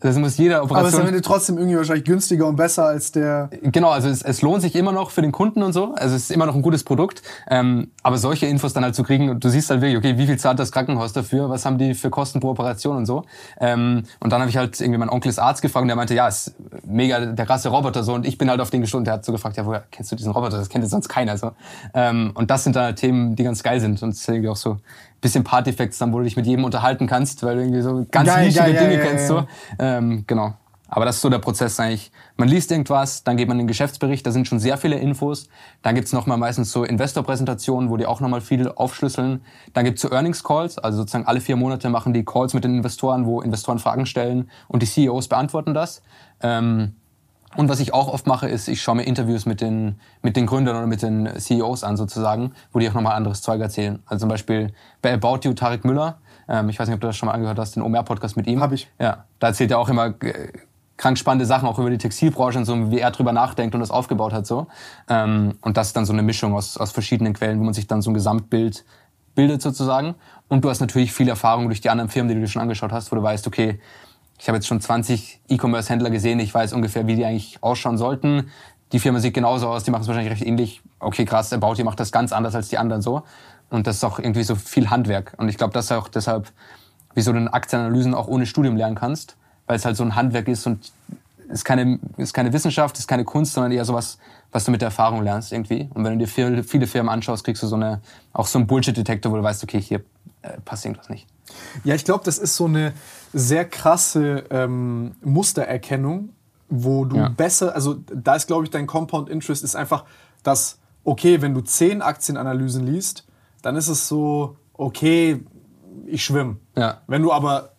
Das muss jede Aber es ist Operation... am Ende trotzdem irgendwie wahrscheinlich günstiger und besser als der. Genau, also es, es lohnt sich immer noch für den Kunden und so. Also es ist immer noch ein gutes Produkt. Ähm, aber solche Infos dann halt zu kriegen und du siehst halt wirklich, okay, wie viel zahlt das Krankenhaus dafür? Was haben die für Kosten pro Operation und so? Ähm, und dann habe ich halt irgendwie mein Onkel ist Arzt gefragt und der meinte, ja, ist mega der krasse Roboter so. Und ich bin halt auf den gestoßen. Der hat so gefragt, ja, woher kennst du diesen Roboter? Das kennt jetzt sonst keiner. So. Ähm, und das sind dann halt Themen, die ganz geil sind und es ist irgendwie auch so bisschen Part-Effekts dann, wo du dich mit jedem unterhalten kannst, weil du irgendwie so ganz Geil, nischige geil, Dinge ja, kennst. ja. So. Ähm, genau. Aber das ist so der Prozess eigentlich. Man liest irgendwas, dann geht man in den Geschäftsbericht, da sind schon sehr viele Infos. Dann gibt's noch mal meistens so Investorpräsentationen, wo die auch nochmal viel aufschlüsseln. Dann gibt's so Earnings Calls, also sozusagen alle vier Monate machen die Calls mit den Investoren, wo Investoren Fragen stellen und die CEOs beantworten das. Ähm, und was ich auch oft mache, ist, ich schaue mir Interviews mit den, mit den Gründern oder mit den CEOs an sozusagen, wo die auch nochmal anderes Zeug erzählen. Also zum Beispiel bei About You Tarek Müller. Ähm, ich weiß nicht, ob du das schon mal angehört hast, den OMR-Podcast mit ihm. Hab ich. Ja, da erzählt er auch immer äh, krank spannende Sachen, auch über die Textilbranche und so, wie er drüber nachdenkt und das aufgebaut hat so. Ähm, und das ist dann so eine Mischung aus, aus verschiedenen Quellen, wo man sich dann so ein Gesamtbild bildet sozusagen. Und du hast natürlich viel Erfahrung durch die anderen Firmen, die du dir schon angeschaut hast, wo du weißt, okay, ich habe jetzt schon 20 E-Commerce-Händler gesehen, ich weiß ungefähr, wie die eigentlich ausschauen sollten. Die Firma sieht genauso aus, die machen es wahrscheinlich recht ähnlich. Okay, krass, About You macht das ganz anders als die anderen so. Und das ist auch irgendwie so viel Handwerk. Und ich glaube, das ist auch deshalb, wieso du Aktienanalysen auch ohne Studium lernen kannst, weil es halt so ein Handwerk ist und ist keine, ist keine Wissenschaft, ist keine Kunst, sondern eher sowas, was du mit der Erfahrung lernst irgendwie. Und wenn du dir viele, viele Firmen anschaust, kriegst du so eine, auch so einen Bullshit-Detektor, wo du weißt, okay, hier äh, passt irgendwas nicht. Ja, ich glaube, das ist so eine sehr krasse ähm, Mustererkennung, wo du Ja. besser, also da ist, glaube ich, dein Compound Interest ist einfach, dass, okay, wenn du zehn Aktienanalysen liest, dann ist es so, okay, ich schwimme. Ja. Wenn du aber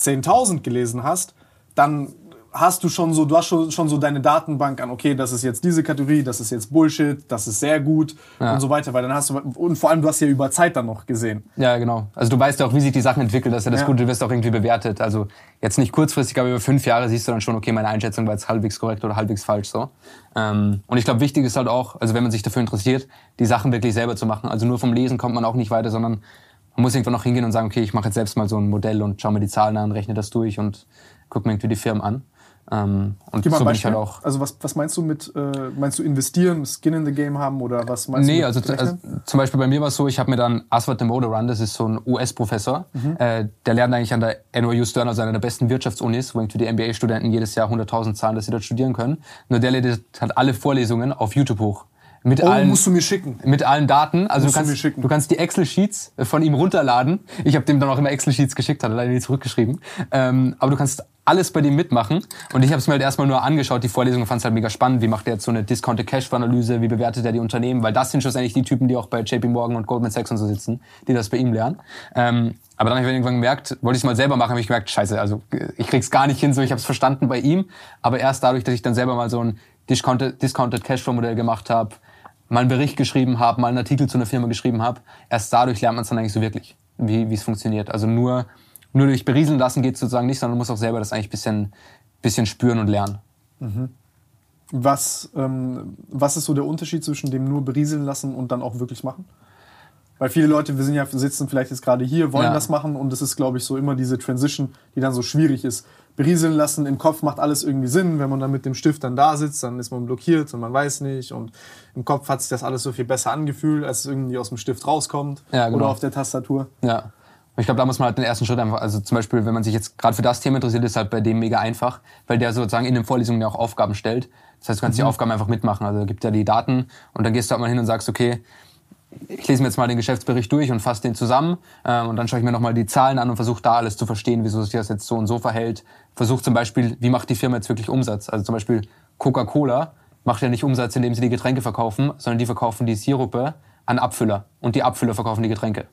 10.000 gelesen hast, dann hast du schon so, du hast schon, schon so deine Datenbank an, okay, das ist jetzt diese Kategorie, das ist jetzt Bullshit, das ist sehr gut Ja. und so weiter, weil dann hast du, und vor allem, du hast ja über Zeit dann noch gesehen. Ja, genau. Also du weißt ja auch, wie sich die Sachen entwickeln, das ist ja das Ja. Gute, du wirst auch irgendwie bewertet. Also jetzt nicht kurzfristig, aber über fünf Jahre siehst du dann schon, okay, meine Einschätzung war jetzt halbwegs korrekt oder halbwegs falsch so. Ähm, und ich glaube, wichtig ist halt auch, also wenn man sich dafür interessiert, die Sachen wirklich selber zu machen. Also nur vom Lesen kommt man auch nicht weiter, sondern man muss irgendwann noch hingehen und sagen, okay, ich mache jetzt selbst mal so ein Modell und schau mir die Zahlen an, rechne das durch und guck mir irgendwie die Firmen an. Ähm, und Gib mal so bin ich halt auch. Also was, was meinst du mit, äh, meinst du investieren, Skin in the Game haben oder was meinst Nee, du also, mit also Rechnen? zum Beispiel bei mir war es so, ich habe mir dann Aswad Demodaran, das ist so ein US-Professor, Mhm. äh, der lernt eigentlich an der NYU Stern, also einer der besten Wirtschaftsunis, wo irgendwie die MBA-Studenten jedes Jahr 100.000 zahlen, dass sie dort studieren können. Nur der lädt halt alle Vorlesungen auf YouTube hoch. Mit Oh, allen, musst du mir schicken. mit allen Daten. Also du du kannst, schicken. du kannst die Excel-Sheets von ihm runterladen. Ich habe dem dann auch immer Excel-Sheets geschickt, hat er leider nie zurückgeschrieben. Ähm, aber du kannst alles bei dem mitmachen. Und ich habe es mir halt erstmal nur angeschaut, die Vorlesung, fand es halt mega spannend. Wie macht er jetzt so eine Discounted Cash-Analyse? Wie bewertet er die Unternehmen? Weil das sind schlussendlich die Typen, die auch bei JP Morgan und Goldman Sachs und so sitzen, die das bei ihm lernen. Ähm, aber dann habe ich irgendwann gemerkt, wollte ich es mal selber machen, habe ich gemerkt, scheiße, also ich krieg's gar nicht hin, so ich habe es verstanden bei ihm, aber erst dadurch, dass ich dann selber mal so ein Discounted, Discounted Cashflow-Modell gemacht habe, mal einen Bericht geschrieben habe, mal einen Artikel zu einer Firma geschrieben habe, erst dadurch lernt man es dann eigentlich so wirklich, wie wie es funktioniert. Also nur, nur durch berieseln lassen geht sozusagen nicht, sondern man muss auch selber das eigentlich bisschen, bisschen spüren und lernen. Was, ähm, was ist so der Unterschied zwischen dem nur berieseln lassen und dann auch wirklich machen? Weil viele Leute, wir sind ja, sitzen vielleicht jetzt gerade hier, wollen Ja. das machen und es ist, glaube ich, so immer diese Transition, die dann so schwierig ist. Berieseln lassen, im Kopf macht alles irgendwie Sinn. Wenn man dann mit dem Stift dann da sitzt, dann ist man blockiert und man weiß nicht. Und im Kopf hat sich das alles so viel besser angefühlt, als es irgendwie aus dem Stift rauskommt Ja, genau. oder auf der Tastatur. Ja. Ich glaube, da muss man halt den ersten Schritt einfach, also zum Beispiel, wenn man sich jetzt gerade für das Thema interessiert, ist halt bei dem mega einfach, weil der sozusagen in den Vorlesungen ja auch Aufgaben stellt. Das heißt, du kannst die Aufgaben einfach mitmachen. Also gibt ja die Daten und dann gehst du halt mal hin und sagst, okay, ich lese mir jetzt mal den Geschäftsbericht durch und fasse den zusammen ähm, und dann schaue ich mir nochmal die Zahlen an und versuche da alles zu verstehen, wieso sich das jetzt so und so verhält. Versuche zum Beispiel, wie macht die Firma jetzt wirklich Umsatz? Also zum Beispiel Coca-Cola macht ja nicht Umsatz, indem sie die Getränke verkaufen, sondern die verkaufen die Sirupe an Abfüller und die Abfüller verkaufen die Getränke.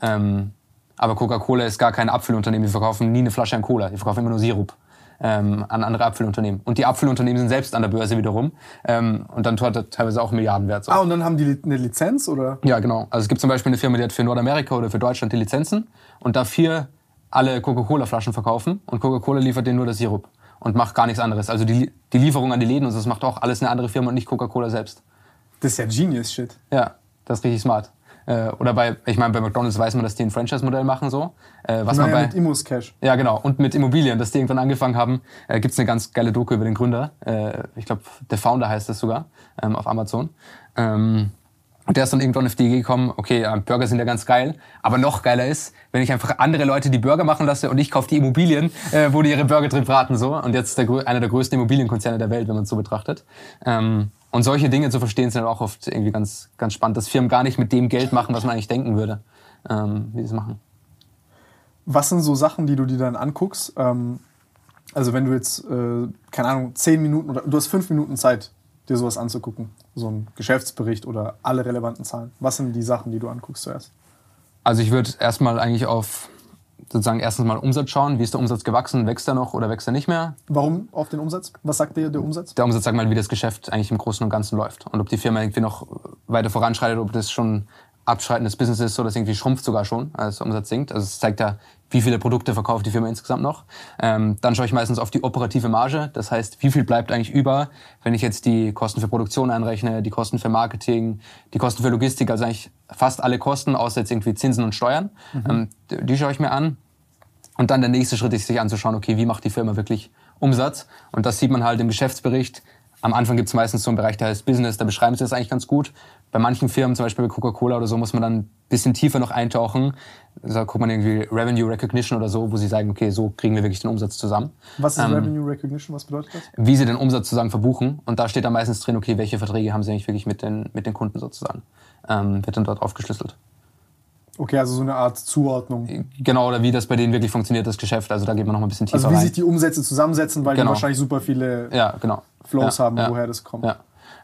Ähm, aber Coca-Cola ist gar kein Abfüllunternehmen, die verkaufen nie eine Flasche an Cola, die verkaufen immer nur Sirup ähm, an andere Abfüllunternehmen. Und die Abfüllunternehmen sind selbst an der Börse wiederum ähm, und dann hat er teilweise auch Milliardenwert. So. Ah, und dann haben die eine Lizenz oder? Ja, genau. Also es gibt zum Beispiel eine Firma, die hat für Nordamerika oder für Deutschland die Lizenzen und darf hier alle Coca-Cola-Flaschen verkaufen und Coca-Cola liefert denen nur das Sirup und macht gar nichts anderes. Also die, die Lieferung an die Läden und so, das macht auch alles eine andere Firma und nicht Coca-Cola selbst. Das ist ja Genius Shit. Ja, das ist richtig smart. Äh, oder bei, ich meine, bei McDonalds weiß man, dass die ein Franchise-Modell machen so. Äh, was man Naja, bei, mit Immos Cash. ja, genau. Und mit Immobilien, dass die irgendwann angefangen haben, äh, gibt's eine ganz geile Doku über den Gründer. Äh, ich glaube, der Founder heißt das sogar, ähm, auf Amazon. Ähm, und der ist dann irgendwann auf die Idee gekommen, okay, Burger sind ja ganz geil, aber noch geiler ist, wenn ich einfach andere Leute die Burger machen lasse und ich kaufe die Immobilien, äh, wo die ihre Burger drin braten. So. Und jetzt ist der, einer der größten Immobilienkonzerne der Welt, wenn man es so betrachtet. Ähm, und solche Dinge zu verstehen, sind dann auch oft irgendwie ganz, ganz spannend, dass Firmen gar nicht mit dem Geld machen, was man eigentlich denken würde, ähm, wie sie es machen. Was sind so Sachen, die du dir dann anguckst? Ähm, also wenn du jetzt, äh, keine Ahnung, zehn Minuten oder du hast fünf Minuten Zeit, dir sowas anzugucken. So ein Geschäftsbericht oder alle relevanten Zahlen. Was sind die Sachen, die du anguckst zuerst? Also ich würde erstmal eigentlich auf sozusagen erstens mal Umsatz schauen. Wie ist der Umsatz gewachsen? Wächst er noch oder wächst er nicht mehr? Warum auf den Umsatz? Was sagt dir der Umsatz? Der Umsatz sagt mal, wie das Geschäft eigentlich im Großen und Ganzen läuft. Und ob die Firma irgendwie noch weiter voranschreitet, ob das schon abschreitendes Business ist oder das irgendwie schrumpft sogar schon, als der Umsatz sinkt. Also es zeigt ja, wie viele Produkte verkauft die Firma insgesamt noch. Ähm, dann schaue ich meistens auf die operative Marge. Das heißt, wie viel bleibt eigentlich über, wenn ich jetzt die Kosten für Produktion einrechne, die Kosten für Marketing, die Kosten für Logistik, also eigentlich fast alle Kosten, außer jetzt irgendwie Zinsen und Steuern. Ähm, die die schaue ich mir an. Und dann der nächste Schritt ist, sich anzuschauen, okay, wie macht die Firma wirklich Umsatz? Und das sieht man halt im Geschäftsbericht. Am Anfang gibt es meistens so einen Bereich, der heißt Business, da beschreiben sie das eigentlich ganz gut. Bei manchen Firmen, zum Beispiel bei Coca-Cola oder so, muss man dann ein bisschen tiefer noch eintauchen. Da guckt man irgendwie Revenue Recognition oder so, wo sie sagen, okay, so kriegen wir wirklich den Umsatz zusammen. Was ist Ähm, Revenue Recognition? Was bedeutet das? Wie sie den Umsatz sozusagen verbuchen. Und da steht dann meistens drin, okay, welche Verträge haben sie eigentlich wirklich mit den, mit den Kunden sozusagen. Ähm, wird dann dort aufgeschlüsselt. Okay, also so eine Art Zuordnung. Genau, oder wie das bei denen wirklich funktioniert, das Geschäft. Also da geht man noch mal ein bisschen tiefer Also wie rein. sich die Umsätze zusammensetzen, weil die Genau. wahrscheinlich super viele ja, genau. Flows ja, haben, ja. woher das kommt. Ja.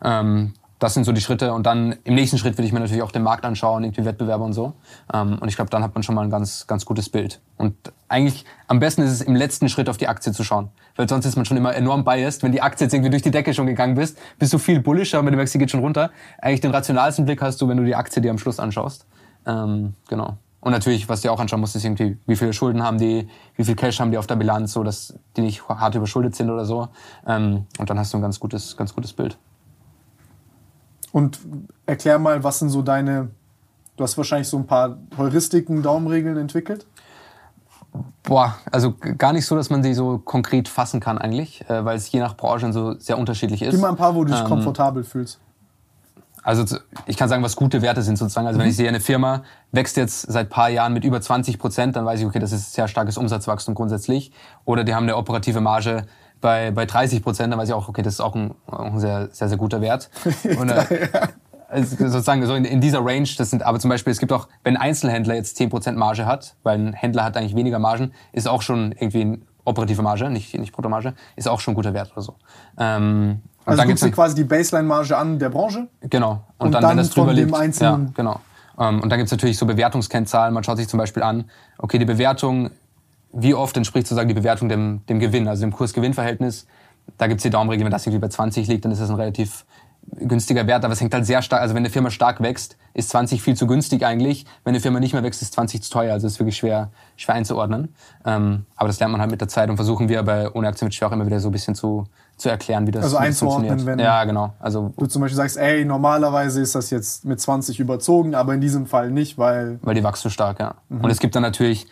Ähm, das sind so die Schritte. Und dann im nächsten Schritt will ich mir natürlich auch den Markt anschauen, irgendwie Wettbewerber und so. Ähm, und ich glaube, dann hat man schon mal ein ganz, ganz gutes Bild. Und eigentlich am besten ist es im letzten Schritt auf die Aktie zu schauen. Weil sonst ist man schon immer enorm biased. Wenn die Aktie jetzt irgendwie durch die Decke schon gegangen bist, bist du viel bullischer, wenn du merkst, sie geht schon runter. Eigentlich den rationalsten Blick hast du, wenn du die Aktie dir am Schluss anschaust. Ähm, genau. Und natürlich, was du auch anschauen musst, ist irgendwie, wie viele Schulden haben die, wie viel Cash haben die auf der Bilanz, so dass die nicht hart überschuldet sind oder so. Ähm, und dann hast du ein ganz gutes, ganz gutes Bild. Und erklär mal, was sind so deine, du hast wahrscheinlich so ein paar Heuristiken, Daumenregeln entwickelt. Boah, also gar nicht so, dass man sie so konkret fassen kann eigentlich, äh, weil es je nach Branche so sehr unterschiedlich ist. Gib mal ein paar, wo du dich Ähm, komfortabel fühlst. Also ich kann sagen, was gute Werte sind sozusagen. Also wenn ich sehe, eine Firma wächst jetzt seit paar Jahren mit über 20 Prozent, dann weiß ich, okay, das ist sehr starkes Umsatzwachstum grundsätzlich. Oder die haben eine operative Marge bei, bei 30 Prozent, dann weiß ich auch, okay, das ist auch ein, auch ein sehr, sehr, sehr guter Wert. Und, äh, also sozusagen so in, in dieser Range, das sind aber zum Beispiel, es gibt auch, wenn ein Einzelhändler jetzt 10% Marge hat, weil ein Händler hat eigentlich weniger Margen, ist auch schon irgendwie eine operative Marge, nicht, nicht Bruttomarge, ist auch schon ein guter Wert oder so. Ähm, Also du gibt's guckst dir quasi die Baseline-Marge an der Branche. Genau. Und, Und dann, dann wenn das drüber liegt. einzelnen- Ja, genau. Ähm, und dann gibt's natürlich so Bewertungskennzahlen. Man schaut sich zum Beispiel an, okay, die Bewertung, wie oft entspricht sozusagen die Bewertung dem, dem Gewinn, also dem Kurs-Gewinn-Verhältnis. Da gibt's die Daumenregel, wenn das irgendwie bei 20 liegt, dann ist das ein relativ günstiger Wert, aber es hängt halt sehr stark, also wenn eine Firma stark wächst, ist 20 viel zu günstig eigentlich. Wenn eine Firma nicht mehr wächst, ist 20 zu teuer. Also ist wirklich schwer, schwer einzuordnen. Ähm, aber das lernt man halt mit der Zeit und versuchen wir bei Ohne Aktien mit Schwer auch immer wieder so ein bisschen zu, zu erklären, wie das, Also wie das einzuordnen, funktioniert. wenn- Ja, genau. Also, Du zum Beispiel sagst, ey, normalerweise ist das jetzt mit 20 überzogen, aber in diesem Fall nicht, weil weil die wächst so stark, ja. Mhm. Und es gibt dann natürlich,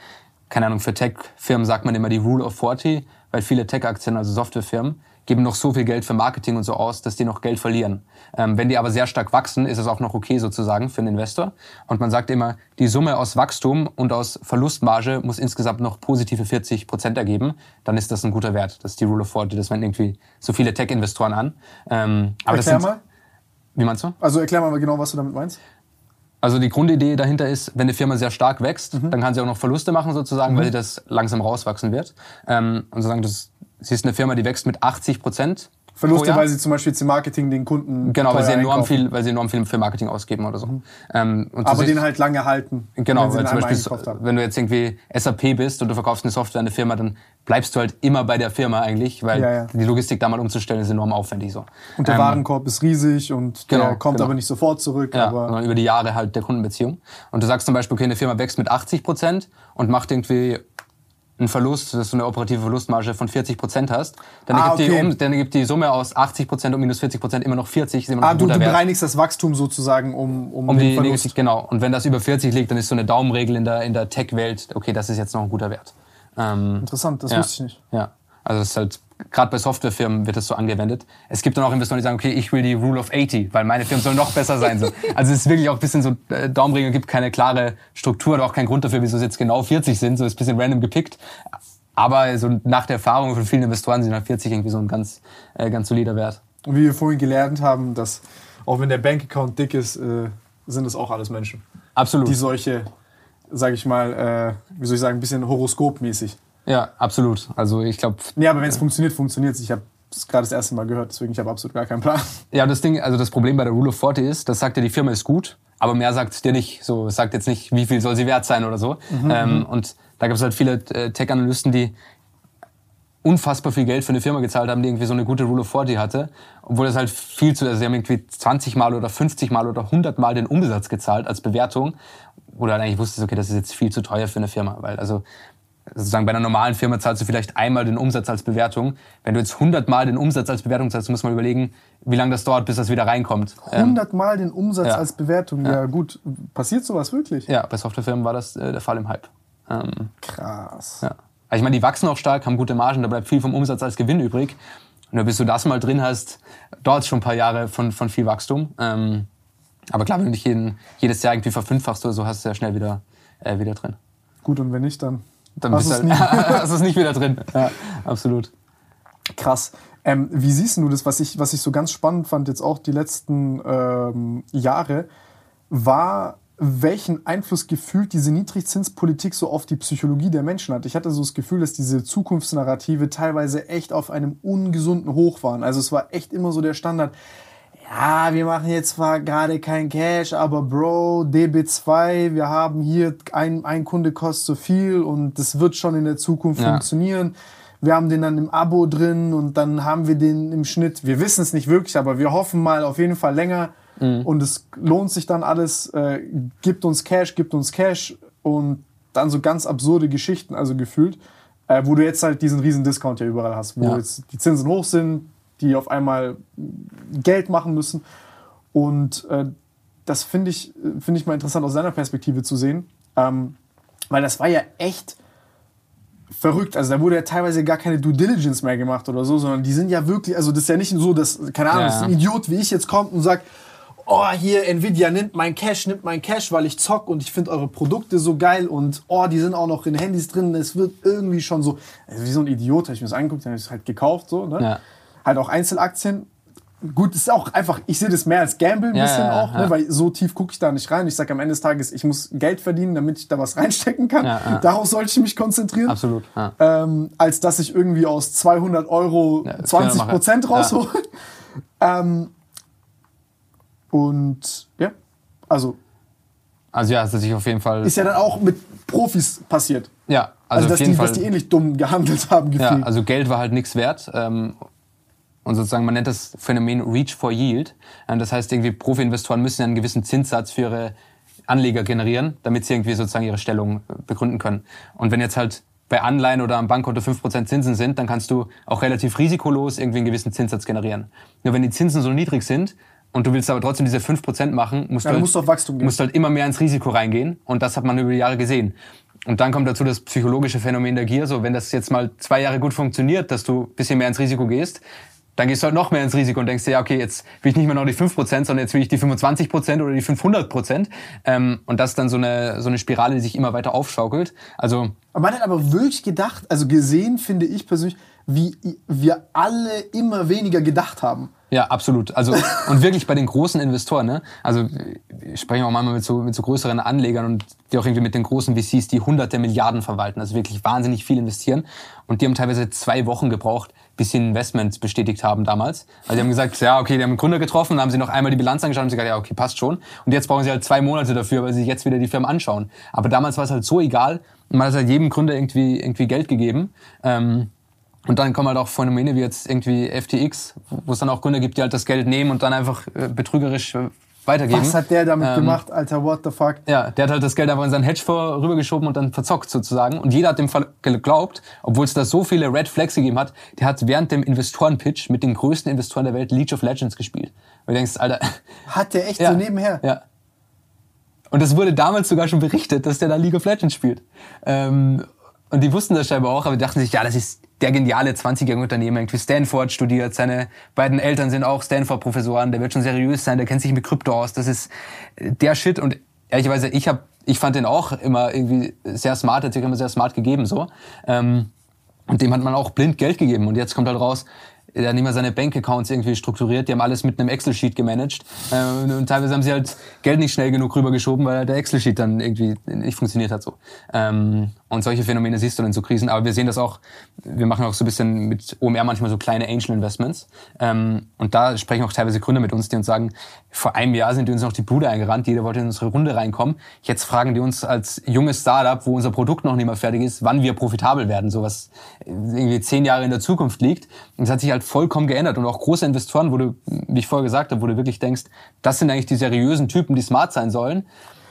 keine Ahnung, für Tech-Firmen sagt man immer die Rule of 40, weil viele Tech-Aktien, also Softwarefirmen, geben noch so viel Geld für Marketing und so aus, dass die noch Geld verlieren. Ähm, wenn die aber sehr stark wachsen, ist es auch noch okay sozusagen für einen Investor. Und man sagt immer, die Summe aus Wachstum und aus Verlustmarge muss insgesamt noch positive 40 Prozent ergeben. Dann ist das ein guter Wert. Das ist die Rule of 40. Das wenden irgendwie so viele Tech-Investoren an. Ähm, aber das erklär sind, mal. Wie meinst du? Also erklär mal genau, was du damit meinst. Also die Grundidee dahinter ist, wenn eine Firma sehr stark wächst, Mhm. dann kann sie auch noch Verluste machen sozusagen, weil sie das langsam rauswachsen wird. Ähm, und sozusagen, das, sie ist eine Firma, die wächst mit 80 Prozent. Verluste, weil sie zum Beispiel jetzt im Marketing den Kunden Genau, weil sie enorm einkaufen. Mhm. viel, weil sie enorm viel für Marketing ausgeben oder so. Ähm, und Aber den halt lange halten. Genau, weil zum Beispiel, wenn du jetzt irgendwie SAP bist und du verkaufst eine Software an eine Firma, dann bleibst du halt immer bei der Firma eigentlich, weil Ja, ja. die Logistik da mal umzustellen ist enorm aufwendig so. Und der Ähm, Warenkorb ist riesig und der genau, kommt genau. aber nicht sofort zurück. Ja, aber über die Jahre halt der Kundenbeziehung. Und du sagst zum Beispiel, okay, eine Firma wächst mit 80 Prozent und macht irgendwie einen Verlust, dass du eine operative Verlustmarge von 40 Prozent hast, dann, Ah, ergibt okay. die, um, dann ergibt die Summe aus 80 Prozent und minus 40 Prozent immer noch 40, ist immer noch ah, du, du bereinigst das Wachstum sozusagen um, um, Um den die Verlust. negativ, genau. Und wenn das über 40 liegt, dann ist so eine Daumenregel in der, in der Tech-Welt, okay, das ist jetzt noch ein guter Wert. Ähm, Interessant, das ja. wusste ich nicht. Ja. Also es ist halt, gerade bei Softwarefirmen wird das so angewendet. Es gibt dann auch Investoren, die sagen, okay, ich will die Rule of 80, weil meine Firmen sollen noch besser sein. So. Also es ist wirklich auch ein bisschen so, äh, Daumenregel gibt keine klare Struktur oder auch keinen Grund dafür, wieso es jetzt genau 40 sind. So ist ein bisschen random gepickt. Aber so nach der Erfahrung von vielen Investoren sind halt 40 irgendwie so ein ganz, äh, ganz solider Wert. Und wie wir vorhin gelernt haben, dass auch wenn der Bankaccount dick ist, äh, sind es auch alles Menschen. Absolut. Die solche, sage ich mal, äh, wie soll ich sagen, ein bisschen horoskopmäßig. Ja, absolut. Also ich glaube, Nee, aber wenn es funktioniert, funktioniert es. Ich habe es gerade das erste Mal gehört, deswegen ich habe absolut gar keinen Plan. Ja, das Ding, also das Problem bei der Rule of 40 ist, das sagt ja, die Firma ist gut, aber mehr sagt dir nicht. So, es sagt jetzt nicht, wie viel soll sie wert sein oder so. ähm, und da gibt es halt viele äh, Tech-Analysten, die unfassbar viel Geld für eine Firma gezahlt haben, die irgendwie so eine gute Rule of 40 hatte, obwohl das halt viel zu, also sie haben irgendwie 20 Mal oder 50 Mal oder 100 Mal den Umsatz gezahlt als Bewertung, wo du halt eigentlich wusstest, okay, das ist jetzt viel zu teuer für eine Firma, weil also sozusagen bei einer normalen Firma zahlst du vielleicht einmal den Umsatz als Bewertung. Wenn du jetzt 100 Mal den Umsatz als Bewertung zahlst, muss man überlegen, wie lange das dauert, bis das wieder reinkommt. Ähm, 100 Mal den Umsatz ja. als Bewertung. Ja. gut. Passiert sowas wirklich? ja, bei Softwarefirmen war das äh, der Fall im Hype. Ähm, Krass. ja. Also ich meine, die wachsen auch stark, haben gute Margen, da bleibt viel vom Umsatz als Gewinn übrig. Und bis du das mal drin hast, dauert es schon ein paar Jahre von, von viel Wachstum. Ähm, aber klar, wenn du dich jeden, jedes Jahr irgendwie verfünffachst oder so, hast du ja schnell wieder, äh, wieder drin. Gut, und wenn nicht, dann. Dann Hast bist du halt, es nicht wieder drin. Ja, absolut. Krass. Ähm, wie siehst du das, was ich, was ich so ganz spannend fand, jetzt auch die letzten ähm, Jahre, war, welchen Einfluss gefühlt diese Niedrigzinspolitik so auf die Psychologie der Menschen hat. Ich hatte so das Gefühl, dass diese Zukunftsnarrative teilweise echt auf einem ungesunden Hoch waren. Also es war echt immer so der Standard. Ja, wir machen jetzt zwar gerade kein Cash, aber Bro, DB2, wir haben hier ein, ein Kunde kostet so viel und das wird schon in der Zukunft Ja. funktionieren. Wir haben den dann im Abo drin und dann haben wir den im Schnitt. Wir wissen es nicht wirklich, aber wir hoffen mal auf jeden Fall länger. Und es lohnt sich dann alles. Äh, gibt uns Cash, gibt uns Cash. Und dann so ganz absurde Geschichten, also gefühlt, äh, wo du jetzt halt diesen riesen Discount ja überall hast, wo Ja. jetzt die Zinsen hoch sind, die auf einmal Geld machen müssen. Und äh, das finde ich, finde ich mal interessant aus seiner Perspektive zu sehen. Ähm, weil das war ja echt verrückt. Also da wurde ja teilweise gar keine Due Diligence mehr gemacht oder so, sondern die sind ja wirklich, also das ist ja nicht so, dass, keine Ahnung, Ja. ein Idiot wie ich jetzt kommt und sagt, oh, hier, Nvidia nimmt mein Cash, nimmt mein Cash, weil ich zock und ich finde eure Produkte so geil und oh, die sind auch noch in Handys drin, es wird irgendwie schon so, also wie so ein Idiot, habe ich mir das angeguckt, dann habe ich es halt gekauft, so, ne? Ja. Halt auch Einzelaktien. Gut, das ist auch einfach, ich sehe das mehr als Gamble ein Ja, bisschen ja, ja, auch, ne? ja. weil so tief gucke ich da nicht rein. Ich sage am Ende des Tages, ich muss Geld verdienen, damit ich da was reinstecken kann. Ja, ja. Darauf sollte ich mich konzentrieren. Absolut. Ja. Ähm, als dass ich irgendwie aus 200 Euro Ja, 20 Prozent 400 raushole. ähm, und ja, also Also ja, es hat sich auf jeden Fall. ist ja dann auch mit Profis passiert. ja, Also, also, auf dass, jeden die, Fall. dass die ähnlich dumm gehandelt haben, Ja, gefühlt. also Geld war halt nichts wert. Ähm, Und sozusagen, man nennt das Phänomen Reach for Yield. Ähm, das heißt, irgendwie Profi-Investoren müssen einen gewissen Zinssatz für ihre Anleger generieren, damit sie irgendwie sozusagen ihre Stellung äh, begründen können. Und wenn jetzt halt bei Anleihen oder am Bankkonto 5% Zinsen sind, dann kannst du auch relativ risikolos irgendwie einen gewissen Zinssatz generieren. Nur wenn die Zinsen so niedrig sind und du willst aber trotzdem diese 5% machen, musst, Ja, du, halt, musst auf Wachstum gehen. musst halt immer mehr ins Risiko reingehen. Und das hat man über die Jahre gesehen. Und dann kommt dazu das psychologische Phänomen der Gier. So, wenn das jetzt mal zwei Jahre gut funktioniert, dass du ein bisschen mehr ins Risiko gehst, dann gehst du halt noch mehr ins Risiko und denkst dir, ja, okay, jetzt will ich nicht mehr noch die 5%, sondern jetzt will ich die 25% oder die 500%. Ähm, und das ist dann so eine, so eine Spirale, die sich immer weiter aufschaukelt. Also Aber man hat aber wirklich gedacht, also gesehen finde ich persönlich, wie wir alle immer weniger gedacht haben. Ja, absolut. Also und wirklich bei den großen Investoren, ne? Also wir sprechen auch manchmal mit so, mit so größeren Anlegern und die auch irgendwie mit den großen VCs, die hunderte Milliarden verwalten, also wirklich wahnsinnig viel investieren. Und die haben teilweise zwei Wochen gebraucht, bis sie Investments bestätigt haben damals. Also die haben gesagt, ja, okay, die haben einen Gründer getroffen, dann haben sie noch einmal die Bilanz angeschaut und sie gesagt, ja, okay, passt schon. Und jetzt brauchen sie halt zwei Monate dafür, weil sie sich jetzt wieder die Firma anschauen. Aber damals war es halt so egal. Man hat halt jedem Gründer irgendwie, irgendwie Geld gegeben. Ähm, und dann kommen halt auch Phänomene wie jetzt irgendwie FTX, wo es dann auch Gründer gibt, die halt das Geld nehmen und dann einfach äh, betrügerisch äh, weitergeben. Was hat der damit Ähm, gemacht, Alter? What the fuck? Ja, der hat halt das Geld einfach in seinen Hedgefonds rübergeschoben und dann verzockt sozusagen. Und jeder hat dem Fall geglaubt, obwohl es da so viele Red Flags gegeben hat, der hat während dem Investorenpitch mit den größten Investoren der Welt League of Legends gespielt. Und du denkst, Alter, Hat der echt ja, so nebenher? Ja. Und es wurde damals sogar schon berichtet, dass der da League of Legends spielt. Ähm, und die wussten das scheinbar auch, aber die dachten sich, ja, das ist der geniale 20-jährige Unternehmer, irgendwie Stanford studiert, seine beiden Eltern sind auch Stanford-Professoren, der wird schon seriös sein, der kennt sich mit Krypto aus, das ist äh, der Shit. Und ehrlicherweise, ich hab, ich fand den auch immer irgendwie sehr smart, hat sich immer sehr smart gegeben so. Ähm, und dem hat man auch blind Geld gegeben. Und jetzt kommt halt raus, der hat nicht mal seine Bankaccounts irgendwie strukturiert, die haben alles mit einem Excel-Sheet gemanagt. Äh, und, teilweise haben sie halt Geld nicht schnell genug rübergeschoben, weil der Excel-Sheet dann irgendwie nicht funktioniert hat so. Ähm, und solche Phänomene siehst du in so Krisen. Aber wir sehen das auch, wir machen auch so ein bisschen mit OMR manchmal so kleine Angel-Investments. Ähm, und da sprechen auch teilweise Gründer mit uns, die uns sagen, vor einem Jahr sind die uns noch die Bude eingerannt, jeder wollte in unsere Runde reinkommen. Jetzt fragen die uns als junges Startup, wo unser Produkt noch nicht mal fertig ist, wann wir profitabel werden, so was irgendwie zehn Jahre in der Zukunft liegt. Und das hat sich halt vollkommen geändert. Und auch große Investoren, wo du, wie ich vorher gesagt habe, wo du wirklich denkst, das sind eigentlich die seriösen Typen, die smart sein sollen.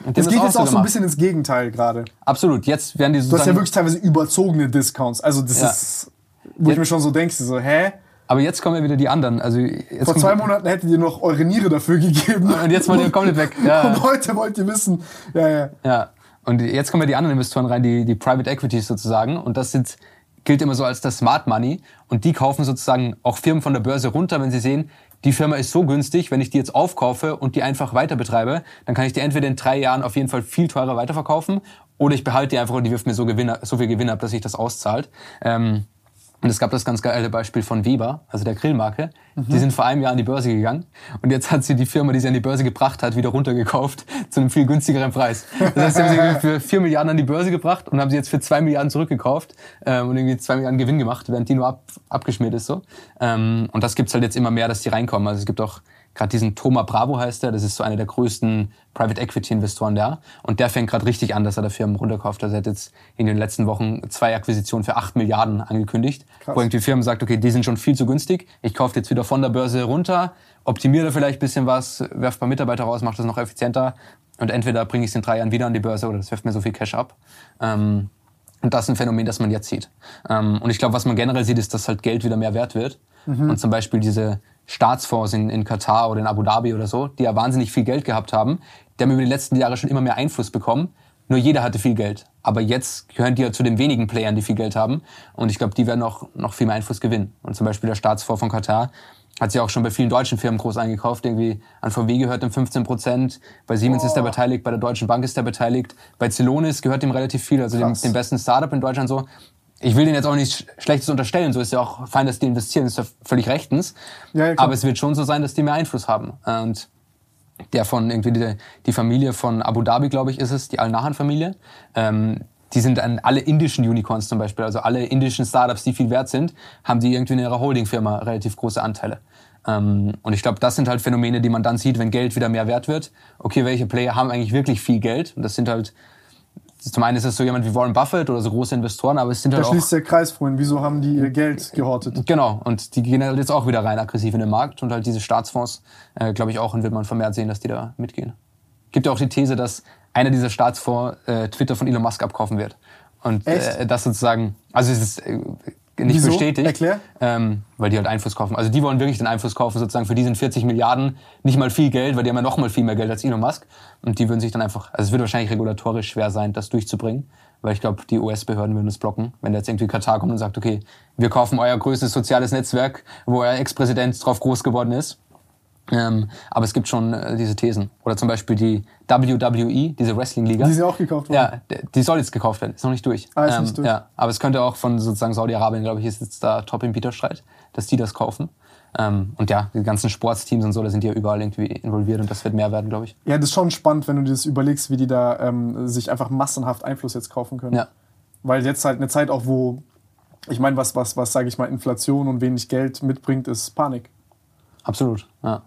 Das haben geht jetzt auch so ein bisschen ins Gegenteil gerade. Absolut. Jetzt werden die Du hast ja wirklich teilweise überzogene Discounts. Also das Ja. ist, wo ich Ja. mir schon so denkst, so, hä? Aber jetzt kommen ja wieder die anderen. Also jetzt Vor zwei Monaten hättet ihr noch eure Niere dafür gegeben. Und jetzt wollt ihr komplett weg. Ja, Und heute wollt ihr wissen, ja, ja. ja. Und jetzt kommen ja die anderen Investoren rein, die, die Private Equities sozusagen. Und das sind, gilt immer so als das Smart Money. Und die kaufen sozusagen auch Firmen von der Börse runter, wenn sie sehen, die Firma ist so günstig, wenn ich die jetzt aufkaufe und die einfach weiter betreibe, dann kann ich die entweder in drei Jahren auf jeden Fall viel teurer weiterverkaufen oder ich behalte die einfach und die wirft mir so, Gewinn, so viel Gewinn ab, dass sich das auszahlt. Ähm, und es gab das ganz geile Beispiel von Weber, also der Grillmarke. Die sind vor einem Jahr an die Börse gegangen und jetzt hat sie die Firma, die sie an die Börse gebracht hat, wieder runtergekauft zu einem viel günstigeren Preis. Das heißt, sie haben sie für vier Milliarden an die Börse gebracht und haben sie jetzt für zwei Milliarden zurückgekauft ähm, und irgendwie zwei Milliarden Gewinn gemacht, während die nur ab, abgeschmiert ist so. Ähm, und das gibt's halt jetzt immer mehr, dass die reinkommen. Also es gibt auch gerade diesen Thomas Bravo heißt der, das ist so einer der größten Private Equity Investoren da. Und der fängt gerade richtig an, dass er da Firmen runterkauft. Also er hat jetzt in den letzten Wochen zwei Akquisitionen für 8 Milliarden angekündigt, Krass. wo irgendwie Firmen sagt, okay, die sind schon viel zu günstig, ich kaufe jetzt wieder von der Börse runter, optimiere da vielleicht ein bisschen was, werfe ein paar Mitarbeiter raus, mache das noch effizienter und entweder bringe ich es in drei Jahren wieder an die Börse oder das wirft mir so viel Cash ab. Ähm, und das ist ein Phänomen, das man jetzt sieht. Ähm, und ich glaube, was man generell sieht, ist, dass halt Geld wieder mehr wert wird. Und zum Beispiel diese Staatsfonds in, in Katar oder in Abu Dhabi oder so, die ja wahnsinnig viel Geld gehabt haben, die haben über die letzten Jahre schon immer mehr Einfluss bekommen. Nur jeder hatte viel Geld. Aber jetzt gehören die ja zu den wenigen Playern, die viel Geld haben. Und ich glaube, die werden auch noch viel mehr Einfluss gewinnen. Und zum Beispiel der Staatsfonds von Katar hat sich auch schon bei vielen deutschen Firmen groß eingekauft. Irgendwie an VW gehört ihm 15 Prozent, bei Siemens ist er beteiligt, bei der Deutschen Bank ist er beteiligt, bei Celonis gehört ihm relativ viel, also dem, dem besten Startup in Deutschland so. Ich will denen jetzt auch nichts Schlechtes unterstellen, so ist ja auch fein, dass die investieren, ist ja völlig rechtens. Ja, ja. Aber es wird schon so sein, dass die mehr Einfluss haben. Und der von irgendwie die, die Familie von Abu Dhabi, glaube ich, ist es, die Al-Nahan-Familie. Ähm, die sind an alle indischen Unicorns zum Beispiel, also alle indischen Startups, die viel wert sind, haben die irgendwie in ihrer Holdingfirma relativ große Anteile. Ähm, und ich glaube, das sind halt Phänomene, die man dann sieht, wenn Geld wieder mehr wert wird. Okay, welche Player haben eigentlich wirklich viel Geld? Und das sind halt zum einen ist es so jemand wie Warren Buffett oder so große Investoren, aber es sind Da halt auch schließt der Kreis, Freund. Wieso haben die ihr Geld gehortet? Genau, und die gehen halt jetzt auch wieder rein aggressiv in den Markt und halt diese Staatsfonds, äh, glaube ich auch, und wird man vermehrt sehen, dass die da mitgehen. Gibt ja auch die These, dass einer dieser Staatsfonds äh, Twitter von Elon Musk abkaufen wird. Und äh, das sozusagen, also es ist äh, nicht Wieso? bestätigt. Erklär. Ähm, weil die halt Einfluss kaufen. Also die wollen wirklich den Einfluss kaufen, sozusagen für die sind 40 Milliarden nicht mal viel Geld, weil die haben ja noch mal viel mehr Geld als Elon Musk. Und die würden sich dann einfach, also es wird wahrscheinlich regulatorisch schwer sein, das durchzubringen. Weil ich glaube, die US-Behörden würden es blocken, wenn da jetzt irgendwie Katar kommt und sagt, okay, wir kaufen euer größtes soziales Netzwerk, wo euer Ex-Präsident drauf groß geworden ist. Ähm, aber es gibt schon äh, diese Thesen. Oder zum Beispiel die WWE, diese Wrestling-Liga. Die sind auch gekauft worden. Ja, die soll jetzt gekauft werden, ist noch nicht durch. Ähm, Ah, ist nicht durch. Ja, aber es könnte auch von sozusagen Saudi-Arabien, glaube ich, ist jetzt da top im Bieterstreit, dass die das kaufen. Ähm, und ja, die ganzen Sportsteams und so, da sind die ja überall irgendwie involviert und das wird mehr werden, glaube ich. Ja, das ist schon spannend, wenn du dir das überlegst, wie die da ähm, sich einfach massenhaft Einfluss jetzt kaufen können. Ja. Weil jetzt halt eine Zeit auch, wo, ich meine, was, was, was sage ich mal, Inflation und wenig Geld mitbringt, ist Panik. Absolut, ja.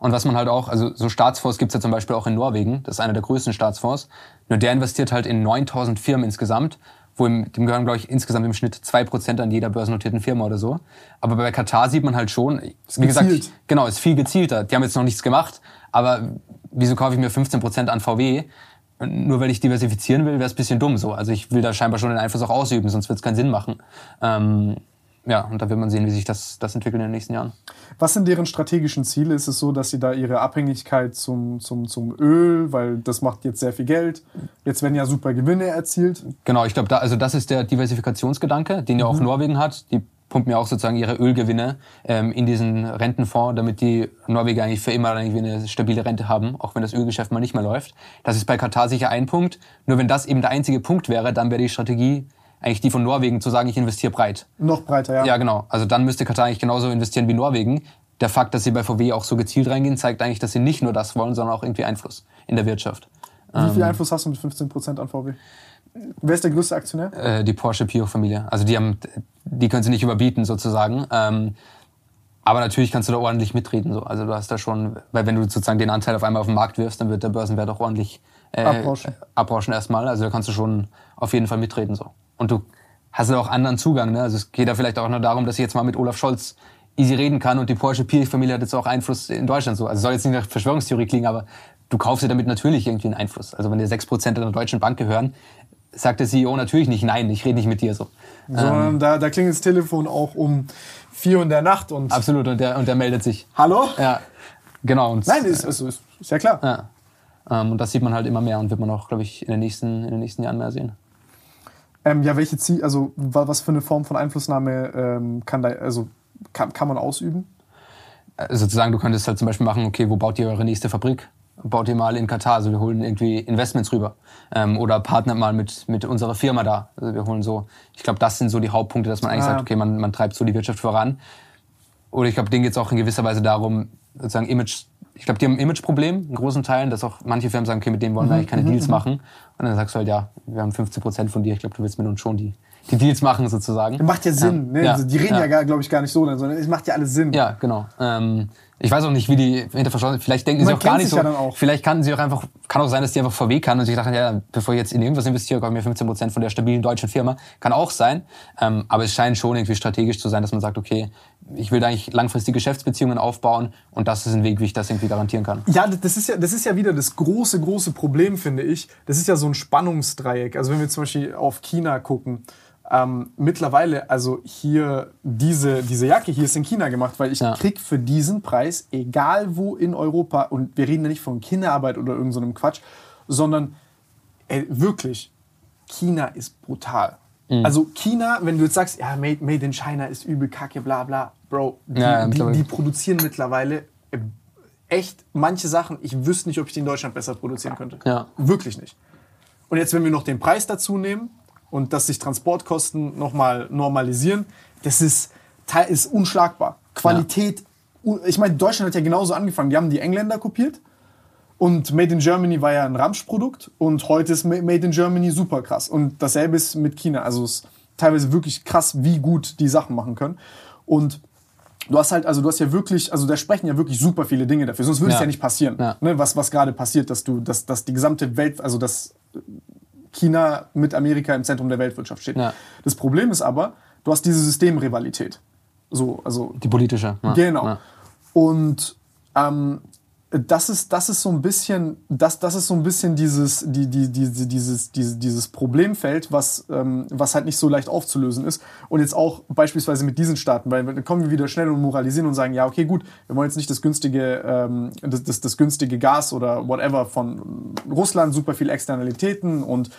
Und was man halt auch, also so Staatsfonds gibt's ja zum Beispiel auch in Norwegen, das ist einer der größten Staatsfonds. Nur der investiert halt in 9000 Firmen insgesamt, wo im, dem gehören, glaube ich, insgesamt im Schnitt 2% an jeder börsennotierten Firma oder so. Aber bei Katar sieht man halt schon, wie gesagt, gezielt. genau, ist viel gezielter. Die haben jetzt noch nichts gemacht, aber wieso kaufe ich mir 15% an VW? Nur weil ich diversifizieren will, wäre es ein bisschen dumm so. Also ich will da scheinbar schon den Einfluss auch ausüben, sonst wird es keinen Sinn machen. Ähm, ja, und da wird man sehen, wie sich das, das entwickelt in den nächsten Jahren. Was sind deren strategischen Ziele? Ist es so, dass sie da ihre Abhängigkeit zum, zum, zum Öl, weil das macht jetzt sehr viel Geld, jetzt werden ja super Gewinne erzielt. Genau, ich glaube, da, also das ist der Diversifikationsgedanke, den ja auch Norwegen hat. Die pumpen ja auch sozusagen ihre Ölgewinne ähm, in diesen Rentenfonds, damit die Norweger eigentlich für immer irgendwie eine stabile Rente haben, auch wenn das Ölgeschäft mal nicht mehr läuft. Das ist bei Katar sicher ein Punkt. Nur wenn das eben der einzige Punkt wäre, dann wäre die Strategie eigentlich die von Norwegen zu sagen, ich investiere breit. Noch breiter, ja. Ja, genau. Also dann müsste Katar eigentlich genauso investieren wie Norwegen. Der Fakt, dass sie bei VW auch so gezielt reingehen, zeigt eigentlich, dass sie nicht nur das wollen, sondern auch irgendwie Einfluss in der Wirtschaft. Wie viel Einfluss hast du mit 15% an VW? Wer ist der größte Aktionär? äh, die Porsche Pio-Familie. Also die haben, die können sie nicht überbieten sozusagen. Ähm, aber natürlich kannst du da ordentlich mitreden. So. Also du hast da schon, weil wenn du sozusagen den Anteil auf einmal auf den Markt wirfst, dann wird der Börsenwert auch ordentlich äh, Abrauschen. abrauschen erstmal. Also da kannst du schon auf jeden Fall mitreden. So. Und du hast ja auch anderen Zugang. Ne? Also es geht ja vielleicht auch nur darum, dass ich jetzt mal mit Olaf Scholz easy reden kann und die Porsche Pio-Familie hat jetzt auch Einfluss in Deutschland. So. Also soll jetzt nicht nach Verschwörungstheorie klingen, aber du kaufst dir damit natürlich irgendwie einen Einfluss. Also wenn dir 6% einer deutschen Bank gehören, sagt der CEO natürlich nicht, nein, ich rede nicht mit dir so. Sondern da, da klingelt das Telefon auch um 4 Uhr in der Nacht und. Absolut, und der, und der meldet sich. Hallo? Ja, genau. Und, Nein, ist, ist, ist, ist ja klar. ja. Ähm, und das sieht man halt immer mehr und wird man auch, glaube ich, in den nächsten, in den nächsten Jahren mehr sehen. Ähm, ja, welche Ziel, also wa- was für eine Form von Einflussnahme ähm, kann da, also kann, kann man ausüben? Äh, sozusagen, du könntest halt zum Beispiel machen, okay, wo baut ihr eure nächste Fabrik? Baut ihr mal in Katar, also wir holen irgendwie Investments rüber. Ähm, oder partnert mal mit, mit unserer Firma da. Also wir holen so, ich glaube, das sind so die Hauptpunkte, dass man eigentlich Ah, sagt, okay, man, man treibt so die Wirtschaft voran. Oder ich glaube, denen geht es auch in gewisser Weise darum, sozusagen Image, ich glaube, die haben ein Imageproblem in großen Teilen, dass auch manche Firmen sagen, okay, mit denen wollen wir eigentlich keine Deals machen. Und dann sagst du halt, ja, wir haben 15 Prozent von dir, ich glaube, du willst mit uns schon die, die Deals machen sozusagen. Macht ja Sinn, ne? Ja. Also die reden ja, Ja. gar, glaube ich, gar nicht so, sondern es macht ja alles Sinn. Ja, genau. Ähm, ich weiß auch nicht, wie die hinter verschlossen Vielleicht denken sie Man auch gar nicht so. ja auch. Vielleicht kannten sie auch einfach, kann auch sein, dass die einfach VW kann und sich dachten, ja, bevor ich jetzt in irgendwas investiere, ich mir 15% von der stabilen deutschen Firma. Kann auch sein. Ähm, aber es scheint schon irgendwie strategisch zu sein, dass man sagt, okay, ich will da eigentlich langfristige Geschäftsbeziehungen aufbauen und das ist ein Weg, wie ich das irgendwie garantieren kann. Ja, das ist ja, das ist ja wieder das große, große Problem, finde ich. Das ist ja so ein Spannungsdreieck. Also wenn wir zum Beispiel auf China gucken, ähm, mittlerweile, also hier diese, diese Jacke hier ist in China gemacht, weil ich Ja. krieg für diesen Preis, egal wo in Europa, und wir reden ja nicht von Kinderarbeit oder irgendeinem so einem Quatsch, sondern ey, wirklich, China ist brutal. Mhm. Also China, wenn du jetzt sagst, ja, made, made in China ist übel kacke, bla bla, Bro, die, Ja, die, die produzieren mittlerweile äh, echt manche Sachen, ich wüsste nicht, ob ich die in Deutschland besser produzieren könnte. Ja. Wirklich nicht. Und jetzt, wenn wir noch den Preis dazu nehmen und dass sich Transportkosten nochmal normalisieren, das ist, ist unschlagbar. Qualität, u- ich meine, Deutschland hat ja genauso angefangen. Die haben die Engländer kopiert und Made in Germany war ja ein Ramschprodukt und heute ist Ma- Made in Germany super krass. Und dasselbe ist mit China. Also es ist teilweise wirklich krass, wie gut die Sachen machen können. Und du hast halt, also du hast ja wirklich, also da sprechen ja wirklich super viele Dinge dafür, sonst würde es Ja. ja nicht passieren. Ja. Ne, was, was gerade passiert, dass du, dass, dass die gesamte Welt, also dass China mit Amerika im Zentrum der Weltwirtschaft steht. Ja. Das Problem ist aber, du hast diese Systemrivalität. So, also Die politische. Ja. Genau. Und ähm, das ist, das ist so ein bisschen, das, das ist so ein bisschen dieses, die, die, die, dieses, dieses, dieses Problemfeld, was, ähm, was halt nicht so leicht aufzulösen ist. Und jetzt auch beispielsweise mit diesen Staaten, weil dann kommen wir wieder schnell und moralisieren und sagen, ja, okay, gut, wir wollen jetzt nicht das günstige, ähm, das, das, das günstige Gas oder whatever von Russland, super viel Externalitäten und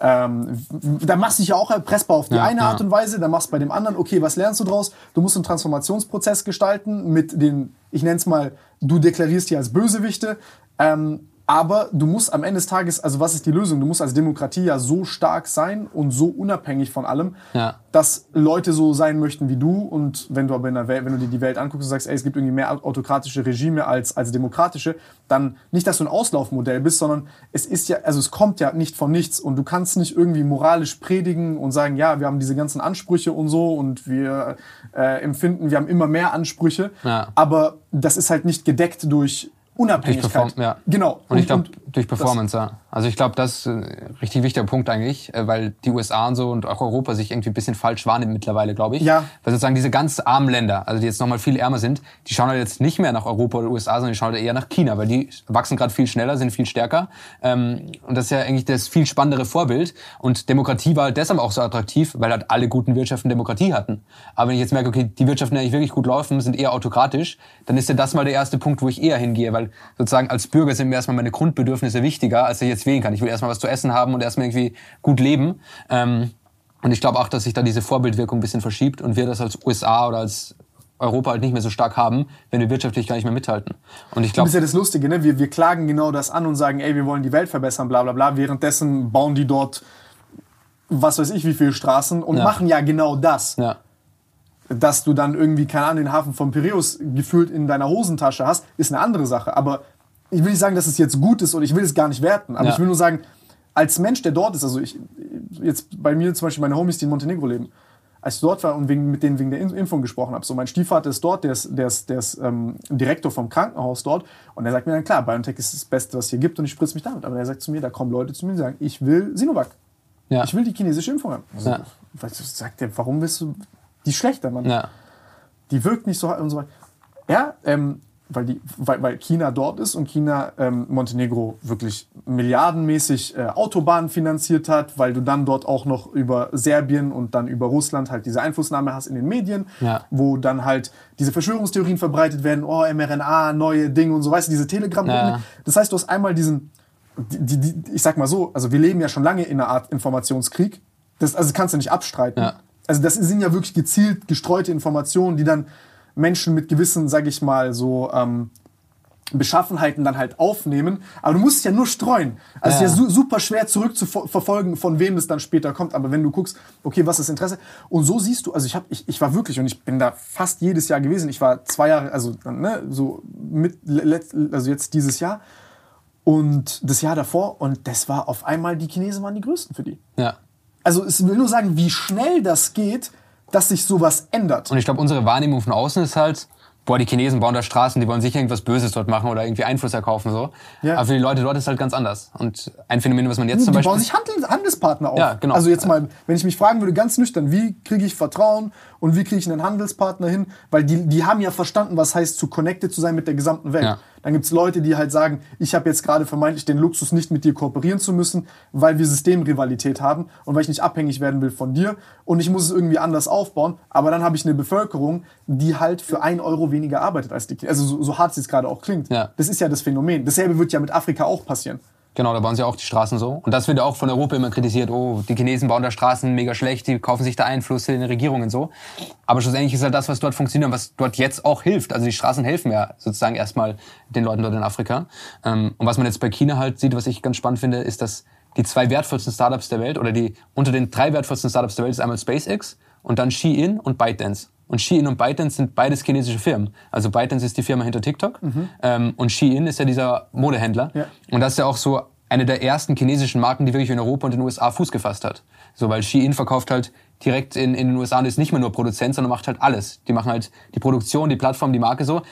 ähm, da machst du dich ja auch erpressbar auf die Ja, eine ja. Art und Weise, dann machst du bei dem anderen, okay, was lernst du draus? Du musst einen Transformationsprozess gestalten mit den, ich nenne es mal, du deklarierst die als Bösewichte, ähm, aber du musst am Ende des Tages, also was ist die Lösung? Du musst als Demokratie ja so stark sein und so unabhängig von allem, Ja. dass Leute so sein möchten wie du und wenn du aber in der Welt, wenn du dir die Welt anguckst und sagst, ey, es gibt irgendwie mehr autokratische Regime als, als demokratische, dann nicht, dass du ein Auslaufmodell bist, sondern es ist ja, also es kommt ja nicht von nichts und du kannst nicht irgendwie moralisch predigen und sagen, ja, wir haben diese ganzen Ansprüche und so und wir äh, empfinden, wir haben immer mehr Ansprüche, Ja. aber das ist halt nicht gedeckt durch Unabhängigkeit. Perform- ja. Genau. Und ich glaube, und durch Performance, ja. Also ich glaube, das ist ein richtig wichtiger Punkt eigentlich, äh, weil die USA und so und auch Europa sich irgendwie ein bisschen falsch wahrnehmen mittlerweile, glaube ich. Ja. Weil sozusagen diese ganz armen Länder, also die jetzt nochmal viel ärmer sind, die schauen halt jetzt nicht mehr nach Europa oder USA, sondern die schauen halt eher nach China, weil die wachsen gerade viel schneller, sind viel stärker. Ähm, und das ist ja eigentlich das viel spannendere Vorbild. Und Demokratie war halt deshalb auch so attraktiv, weil halt alle guten Wirtschaften Demokratie hatten. Aber wenn ich jetzt merke, okay, die Wirtschaften, die eigentlich wirklich gut laufen, sind eher autokratisch, dann ist ja das mal der erste Punkt, wo ich eher hingehe, weil sozusagen als Bürger sind mir erstmal meine Grundbedürfnisse wichtiger, als ich jetzt wählen kann. Ich will erstmal was zu essen haben und erstmal irgendwie gut leben. Ähm, und ich glaube auch, dass sich da diese Vorbildwirkung ein bisschen verschiebt und wir das als USA oder als Europa halt nicht mehr so stark haben, wenn wir wirtschaftlich gar nicht mehr mithalten. Und ich Das glaube, ist ja das Lustige, ne? Wir, wir klagen genau das an und sagen, ey, wir wollen die Welt verbessern, bla bla bla. Währenddessen bauen die dort, was weiß ich, wie viele Straßen und Ja. machen ja genau das. ja, Dass du dann irgendwie, keine Ahnung, den Hafen von Piräus gefühlt in deiner Hosentasche hast, ist eine andere Sache. Aber ich will nicht sagen, dass es jetzt gut ist oder ich will es gar nicht werten. Aber Ja. ich will nur sagen, als Mensch, der dort ist, also ich, jetzt bei mir zum Beispiel meine Homies, die in Montenegro leben, als ich dort war und wegen, mit denen wegen der Impfung gesprochen habe, so mein Stiefvater ist dort, der ist, der ist, der ist ähm, Direktor vom Krankenhaus dort und er sagt mir dann, klar, BioNTech ist das Beste, was es hier gibt und ich spritze mich damit. Aber er sagt zu mir, da kommen Leute zu mir und sagen, ich will Sinovac. ja, Ich will die chinesische Impfung haben. Also, Ja. sagt der, warum willst du die schlechter, Mann? ja, die wirkt nicht so und so weiter. Ja, ähm, weil, die, weil, weil China dort ist und China ähm, Montenegro wirklich milliardenmäßig äh, Autobahnen finanziert hat, weil du dann dort auch noch über Serbien und dann über Russland halt diese Einflussnahme hast in den Medien, Ja. wo dann halt diese Verschwörungstheorien verbreitet werden, oh, mRNA, neue Dinge und so, weißt du, diese telegram Ja. Das heißt, du hast einmal diesen, die, die, ich sag mal so, also wir leben ja schon lange in einer Art Informationskrieg, das, also das kannst du nicht abstreiten. Ja. Also das sind ja wirklich gezielt gestreute Informationen, die dann Menschen mit gewissen, sag ich mal, so ähm, Beschaffenheiten dann halt aufnehmen. Aber du musst es ja nur streuen. Also es ist ja Ja. su super schwer zurückzuverfolgen, von wem das dann später kommt. Aber wenn du guckst, okay, was ist das Interesse? Und so siehst du, also ich, hab, ich, ich war wirklich, und ich bin da fast jedes Jahr gewesen. Ich war zwei Jahre, also ne, so mit, also jetzt dieses Jahr und das Jahr davor. Und das war auf einmal, die Chinesen waren die größten für die. ja. Also es will nur sagen, wie schnell das geht, dass sich sowas ändert. Und ich glaube, unsere Wahrnehmung von außen ist halt, boah, die Chinesen bauen da Straßen, die wollen sicher irgendwas Böses dort machen oder irgendwie Einfluss erkaufen so. Ja. Aber für die Leute dort ist halt ganz anders. Und ein Phänomen, was man jetzt zum die Beispiel bauen sich Handel, Handelspartner auf. Ja, genau. Also jetzt mal, wenn ich mich fragen würde, ganz nüchtern, wie kriege ich Vertrauen und wie kriege ich einen Handelspartner hin? Weil die, die haben ja verstanden, was heißt, zu connected zu sein mit der gesamten Welt. Ja. Dann gibt's Leute, die halt sagen, ich habe jetzt gerade vermeintlich den Luxus, nicht mit dir kooperieren zu müssen, weil wir Systemrivalität haben und weil ich nicht abhängig werden will von dir und ich muss es irgendwie anders aufbauen. Aber dann habe ich eine Bevölkerung, die halt für ein Euro weniger arbeitet als die. Also so, so hart es jetzt gerade auch klingt. Ja. Das ist ja das Phänomen. Dasselbe wird ja mit Afrika auch passieren. Genau, da bauen sie auch die Straßen so. Und das wird ja auch von Europa immer kritisiert. Oh, die Chinesen bauen da Straßen mega schlecht, die kaufen sich da Einfluss in den Regierungen so. Aber schlussendlich ist halt das, was dort funktioniert und was dort jetzt auch hilft. Also die Straßen helfen ja sozusagen erstmal den Leuten dort in Afrika. Ähm, Und was man jetzt bei China halt sieht, was ich ganz spannend finde, ist, dass die zwei wertvollsten Startups der Welt oder die unter den drei wertvollsten Startups der Welt ist einmal SpaceX und dann Shein und ByteDance. Und Shein und ByteDance sind beides chinesische Firmen. Also ByteDance ist die Firma hinter TikTok ähm, und Shein ist ja dieser Modehändler. Ja. Und das ist ja auch so eine der ersten chinesischen Marken, die wirklich in Europa und in den USA Fuß gefasst hat. So, weil Shein verkauft halt direkt in, in den USA und ist nicht mehr nur Produzent, sondern macht halt alles. Die machen halt die Produktion, die Plattform, die Marke so.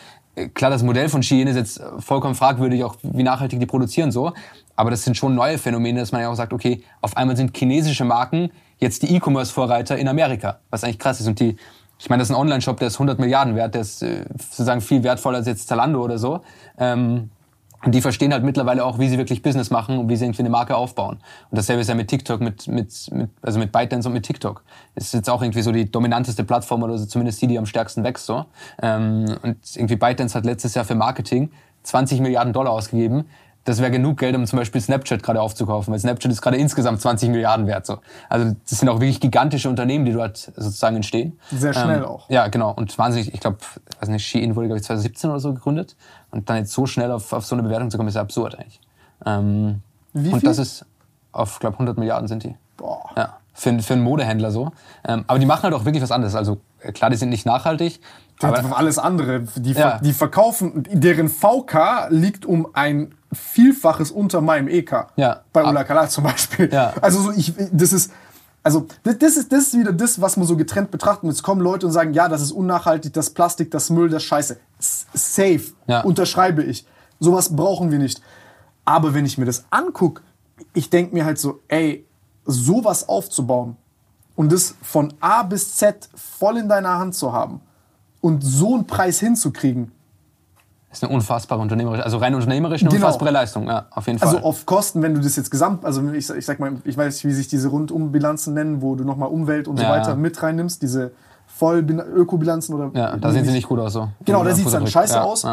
klar, das Modell von Shein ist jetzt vollkommen fragwürdig, auch wie nachhaltig die produzieren so. Aber das sind schon neue Phänomene, dass man ja auch sagt, okay, auf einmal sind chinesische Marken jetzt die E-Commerce-Vorreiter in Amerika, was eigentlich krass ist. Und die, ich meine, das ist ein Online-Shop, der ist 100 Milliarden wert, der ist äh, sozusagen viel wertvoller als jetzt Zalando oder so. Ähm, und die verstehen halt mittlerweile auch, wie sie wirklich Business machen und wie sie irgendwie eine Marke aufbauen. Und dasselbe ist ja mit TikTok, mit, mit, mit also mit ByteDance und mit TikTok. Ist jetzt auch irgendwie so die dominanteste Plattform oder so, zumindest die, die am stärksten wächst. So. Ähm, und irgendwie ByteDance hat letztes Jahr für Marketing 20 Milliarden Dollar ausgegeben das wäre genug Geld, um zum Beispiel Snapchat gerade aufzukaufen, weil Snapchat ist gerade insgesamt 20 Milliarden wert. So. Also das sind auch wirklich gigantische Unternehmen, die dort sozusagen entstehen. Sehr schnell ähm, auch. Ja, genau. Und wahnsinnig, ich glaube, weiß nicht, Shein wurde, glaube ich, 2017 oder so gegründet. Und dann jetzt so schnell auf, auf so eine Bewertung zu kommen, ist ja absurd eigentlich. Ähm, Wie viel? Und das ist auf, glaube 100 Milliarden sind die. Boah. Ja, für, für einen Modehändler so. Ähm, aber die machen halt auch wirklich was anderes. Also klar, die sind nicht nachhaltig, aber alles andere. Die, ja. die verkaufen, deren VK liegt um ein Vielfaches unter meinem EK. Ja. Bei Ula Kala zum Beispiel. Ja. Also so ich, das ist, also das ist, das ist wieder das, was man so getrennt betrachtet. Und jetzt kommen Leute und sagen, ja, das ist unnachhaltig, das Plastik, das Müll, das Scheiße. Safe. Ja. Unterschreibe ich. Sowas brauchen wir nicht. Aber wenn ich mir das angucke, ich denke mir halt so, ey, sowas aufzubauen und das von A bis Z voll in deiner Hand zu haben und so einen Preis hinzukriegen. Das ist eine unfassbare unternehmerische, also rein unternehmerisch eine genau. unfassbare Leistung, ja, auf jeden also Fall. Also auf Kosten, wenn du das jetzt gesamt, also ich, ich sag mal, ich weiß nicht, wie sich diese Rundumbilanzen nennen, wo du nochmal Umwelt und so ja, weiter ja. mit reinnimmst, diese voll Ökobilanzen oder. Ja, da sehen sie nicht gut aus so. Genau, da sieht es dann scheiße ja, aus.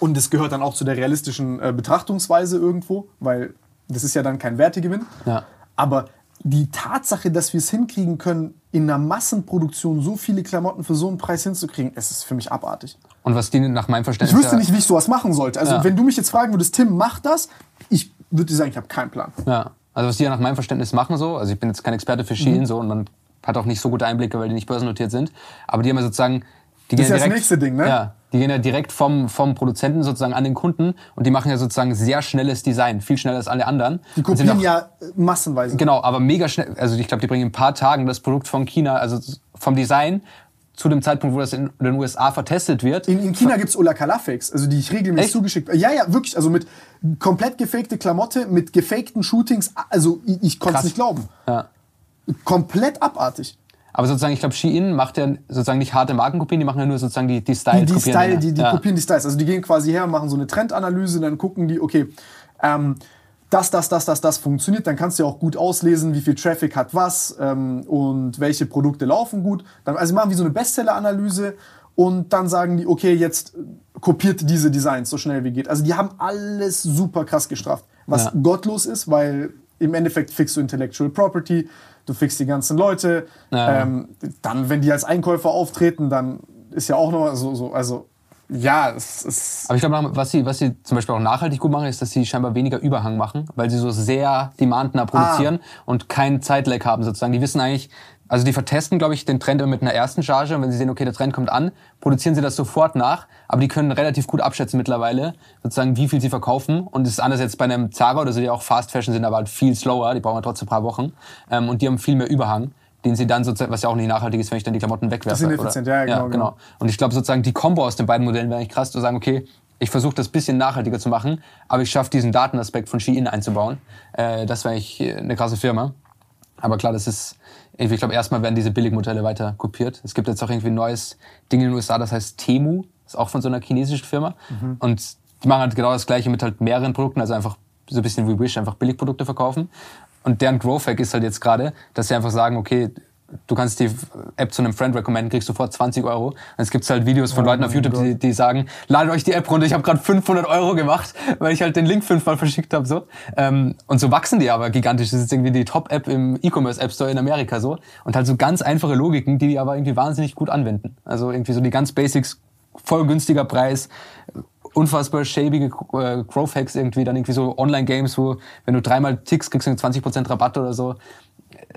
Und es gehört dann auch zu der realistischen äh, Betrachtungsweise irgendwo, weil das ist ja dann kein Wertegewinn. Ja. Aber die Tatsache, dass wir es hinkriegen können, in einer Massenproduktion so viele Klamotten für so einen Preis hinzukriegen, es ist für mich abartig. Und was die nach meinem Verständnis. Ich wüsste nicht, wie ich sowas machen sollte. Also, ja. wenn du mich jetzt fragen würdest, Tim, mach das, ich würde dir sagen, ich habe keinen Plan. Ja. Also, was die ja nach meinem Verständnis machen, so, also ich bin jetzt kein Experte für Shein, mhm. so, und man hat auch nicht so gute Einblicke, weil die nicht börsennotiert sind. Aber die haben ja sozusagen. Die das ist ja direkt, das nächste Ding, ne? Ja. Die gehen ja direkt vom, vom Produzenten sozusagen an den Kunden und die machen ja sozusagen sehr schnelles Design, viel schneller als alle anderen. Die kopieren auch, ja massenweise. Genau, aber mega schnell. Also ich glaube, die bringen in ein paar Tagen das Produkt von China, also vom Design zu dem Zeitpunkt, wo das in den USA vertestet wird. In, in China gibt's Ola Kalafix, also die ich regelmäßig Echt? zugeschickt Ja, ja, wirklich. Also mit komplett gefakte Klamotte, mit gefakten Shootings. Also ich, ich konnte es nicht glauben. Ja. Komplett abartig. Aber sozusagen, ich glaube, Shein macht ja sozusagen nicht harte Markenkopien, die machen ja nur sozusagen die, die Styles. Die, die, Style, die, die ja. kopieren die Styles. Also die gehen quasi her, machen so eine Trendanalyse, dann gucken die, okay, ähm, das, das, das, das, das funktioniert, dann kannst du ja auch gut auslesen, wie viel Traffic hat was ähm, und welche Produkte laufen gut. Dann, also machen wir so eine Bestseller-Analyse und dann sagen die, okay, jetzt kopiert diese Designs so schnell wie geht. Also die haben alles super krass gestraft, was ja. gottlos ist, weil im Endeffekt fixst du Intellectual Property, du fixst die ganzen Leute. Ja. Ähm, dann, wenn die als Einkäufer auftreten, dann ist ja auch noch so, so also ja, es ist. Aber ich glaube, was sie, was sie zum Beispiel auch nachhaltig gut machen, ist, dass sie scheinbar weniger Überhang machen, weil sie so sehr demandnah produzieren ah. und keinen Zeitlag haben sozusagen. Die wissen eigentlich, also die vertesten, glaube ich, den Trend mit einer ersten Charge und wenn sie sehen, okay, der Trend kommt an, produzieren sie das sofort nach, aber die können relativ gut abschätzen mittlerweile, sozusagen, wie viel sie verkaufen. Und es ist anders jetzt bei einem Zara oder so, die auch Fast Fashion sind, aber halt viel slower, die brauchen ja trotzdem ein paar Wochen. Ähm, und die haben viel mehr Überhang den sie dann sozusagen, was ja auch nicht nachhaltig ist, wenn ich dann die Klamotten wegwerfe. Das ist ineffizient, ja, genau, ja, genau. genau. Und ich glaube sozusagen, die Kombo aus den beiden Modellen wäre eigentlich krass, zu sagen, okay, ich versuche das bisschen nachhaltiger zu machen, aber ich schaffe diesen Datenaspekt von Shein einzubauen. Äh, das wäre eigentlich eine krasse Firma. Aber klar, das ist ich glaube, erstmal werden diese Billigmodelle weiter kopiert. Es gibt jetzt auch irgendwie ein neues Ding in den USA, das heißt Temu, ist auch von so einer chinesischen Firma. Mhm. Und die machen halt genau das gleiche mit halt mehreren Produkten, also einfach so ein bisschen wie Wish, einfach Billigprodukte verkaufen. Und deren Growth Hack ist halt jetzt gerade, dass sie einfach sagen, okay, du kannst die App zu einem Friend recommenden, kriegst sofort 20 Euro. Und es gibt halt Videos von oh Leuten auf YouTube, die, die, sagen, ladet euch die App runter, ich habe gerade 500 Euro gemacht, weil ich halt den Link fünfmal verschickt habe. So. Ähm, und so wachsen die aber gigantisch. Das ist irgendwie die Top-App im E-Commerce App Store in Amerika so. Und halt so ganz einfache Logiken, die die aber irgendwie wahnsinnig gut anwenden. Also irgendwie so die ganz Basics, voll günstiger Preis, unfassbar schäbige äh, Growth Hacks irgendwie, dann irgendwie so Online-Games, wo wenn du dreimal tickst, kriegst du 20% Rabatt oder so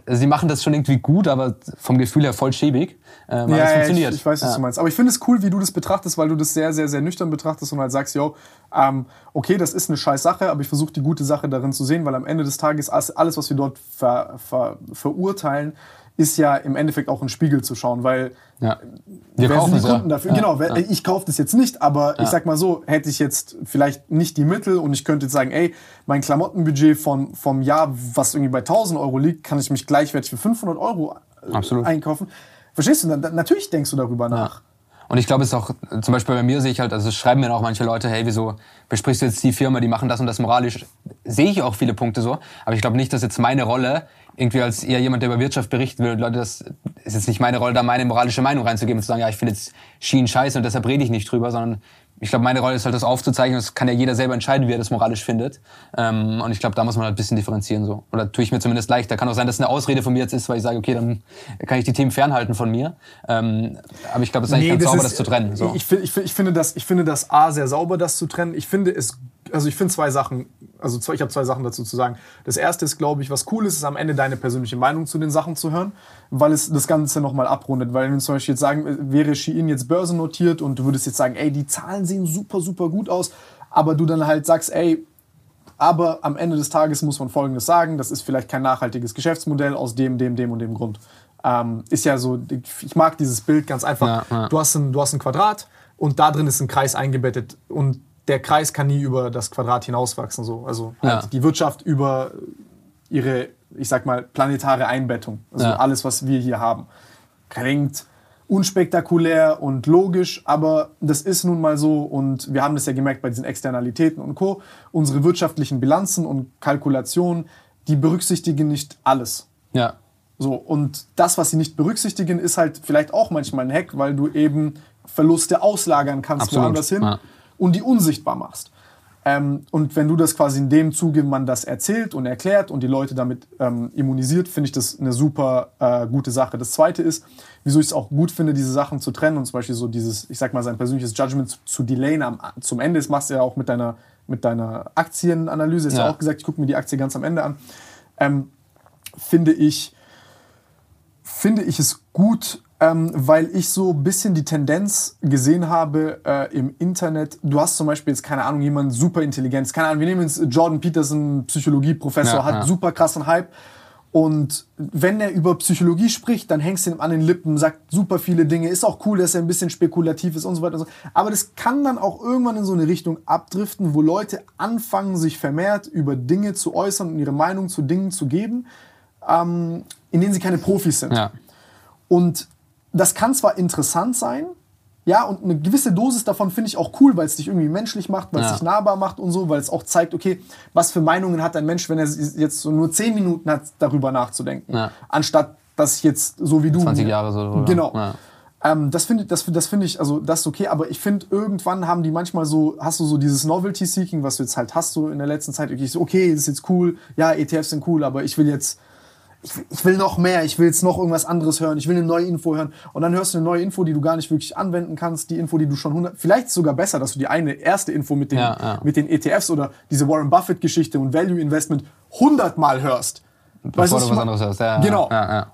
sie machen das schon irgendwie gut, aber vom Gefühl her voll schäbig. Äh, ja, das funktioniert. Ich, ich weiß, was ja. du meinst. Aber ich finde es cool, wie du das betrachtest, weil du das sehr, sehr, sehr nüchtern betrachtest und halt sagst, yo, ähm, okay, das ist eine scheiß Sache, aber ich versuche die gute Sache darin zu sehen, weil am Ende des Tages alles, was wir dort ver, ver, verurteilen, ist ja im Endeffekt auch ein Spiegel zu schauen, weil Ja. Wir kaufen die Kunden ja. dafür? Ja. Genau, wer, ich kaufe das jetzt nicht, aber Ja. ich sag mal so, hätte ich jetzt vielleicht nicht die Mittel und ich könnte jetzt sagen, ey, mein Klamottenbudget von, vom Jahr, was irgendwie bei 1000 Euro liegt, kann ich mich gleichwertig für 500 Euro äh, Absolut. einkaufen. Verstehst du? Dann, natürlich denkst du darüber nach. Und ich glaube, es ist auch, zum Beispiel bei mir sehe ich halt, also es schreiben mir auch manche Leute, hey, wieso besprichst du jetzt die Firma, die machen das und das moralisch? Sehe ich auch viele Punkte so, aber ich glaube nicht, dass jetzt meine Rolle, irgendwie als eher jemand, der über Wirtschaft berichten will, Leute, das ist jetzt nicht meine Rolle, da meine moralische Meinung reinzugeben und zu sagen, ja, ich finde jetzt Schienen scheiße und deshalb rede ich nicht drüber, sondern ich glaube, meine Rolle ist halt, das aufzuzeichnen. Das kann ja jeder selber entscheiden, wie er das moralisch findet. Ähm, und ich glaube, da muss man halt ein bisschen differenzieren. so. Oder tue ich mir zumindest leichter. Kann auch sein, dass es eine Ausrede von mir jetzt ist, weil ich sage, okay, dann kann ich die Themen fernhalten von mir. Ähm, aber ich glaube, es ist eigentlich ganz sauber, das zu trennen. So. Ich, ich, ich, finde das, ich finde das A sehr sauber, das zu trennen. Ich finde es, also ich finde zwei Sachen, also ich habe zwei Sachen dazu zu sagen. Das erste ist, glaube ich, was cool ist, ist am Ende deine persönliche Meinung zu den Sachen zu hören, weil es das Ganze nochmal abrundet. Weil wenn wir zum Beispiel jetzt sagen, wäre Shein jetzt börsennotiert und du würdest jetzt sagen, ey, die Zahlen sehen super, super gut aus, aber du dann halt sagst, ey, aber am Ende des Tages muss man Folgendes sagen: Das ist vielleicht kein nachhaltiges Geschäftsmodell aus dem, dem, dem und dem Grund. Ähm, ist ja so, ich mag dieses Bild ganz einfach. Ja, ja. Du, hast ein, du hast ein Quadrat und da drin ist ein Kreis eingebettet und der Kreis kann nie über das Quadrat hinauswachsen. So. Also halt Ja. die Wirtschaft über ihre, ich sag mal, planetare Einbettung. Also Ja. alles, was wir hier haben. Klingt unspektakulär und logisch, aber das ist nun mal so und wir haben das ja gemerkt bei diesen Externalitäten und Co. Unsere wirtschaftlichen Bilanzen und Kalkulationen, die berücksichtigen nicht alles. ja. So, und das, was sie nicht berücksichtigen, ist halt vielleicht auch manchmal ein Hack, weil du eben Verluste auslagern kannst Absolut, woanders hin ja. Und die unsichtbar machst. Ähm, und wenn du das quasi in dem Zuge man das erzählt und erklärt und die Leute damit ähm, immunisiert, finde ich das eine super äh, gute Sache. Das zweite ist, wieso ich es auch gut finde, diese Sachen zu trennen und zum Beispiel so dieses, ich sag mal, sein persönliches Judgment zu, zu delayen am, zum Ende. Das machst du ja auch mit deiner, mit deiner Aktienanalyse. Ist ja. Ja. auch gesagt, ich gucke mir die Aktie ganz am Ende an. Ähm, finde ich, finde ich es gut, ähm, weil ich so ein bisschen die Tendenz gesehen habe äh, im Internet. Du hast zum Beispiel jetzt, keine Ahnung, jemand super Intelligenz. Keine Ahnung, wir nehmen jetzt Jordan Peterson, Psychologieprofessor, Ja, hat ja. super krassen Hype. Und wenn er über Psychologie spricht, dann hängst du ihm an den Lippen, sagt super viele Dinge. Ist auch cool, dass er ein bisschen spekulativ ist und so weiter und so. Aber das kann dann auch irgendwann in so eine Richtung abdriften, wo Leute anfangen, sich vermehrt über Dinge zu äußern und ihre Meinung zu Dingen zu geben, ähm, in denen sie keine Profis sind. Ja. Und das kann zwar interessant sein, ja, und eine gewisse Dosis davon finde ich auch cool, weil es dich irgendwie menschlich macht, weil es Ja. dich nahbar macht und so, weil es auch zeigt, okay, was für Meinungen hat ein Mensch, wenn er jetzt so nur 10 Minuten hat, darüber nachzudenken, Ja. anstatt dass ich jetzt so wie du. 20 Jahre so, oder? Genau. Ja. Ähm, das finde das, das finde ich, also das ist okay, aber ich finde, irgendwann haben die manchmal so, hast du so dieses Novelty-Seeking, was du jetzt halt hast, so in der letzten Zeit, okay, so, okay, das ist jetzt cool, ja, ETFs sind cool, aber ich will jetzt, ich, will- ich will noch mehr, ich will jetzt noch irgendwas anderes hören, ich will eine neue Info hören und dann hörst du eine neue Info, die du gar nicht wirklich anwenden kannst, die Info, die du schon 100, vielleicht sogar besser, dass du die eine erste Info mit den, Ja, ja. mit den ETFs oder diese Warren Buffett-Geschichte und Value Investment 100 Mal hörst. Weißt Bevor was du was mein? anderes hörst. Ja, Genau. Ja,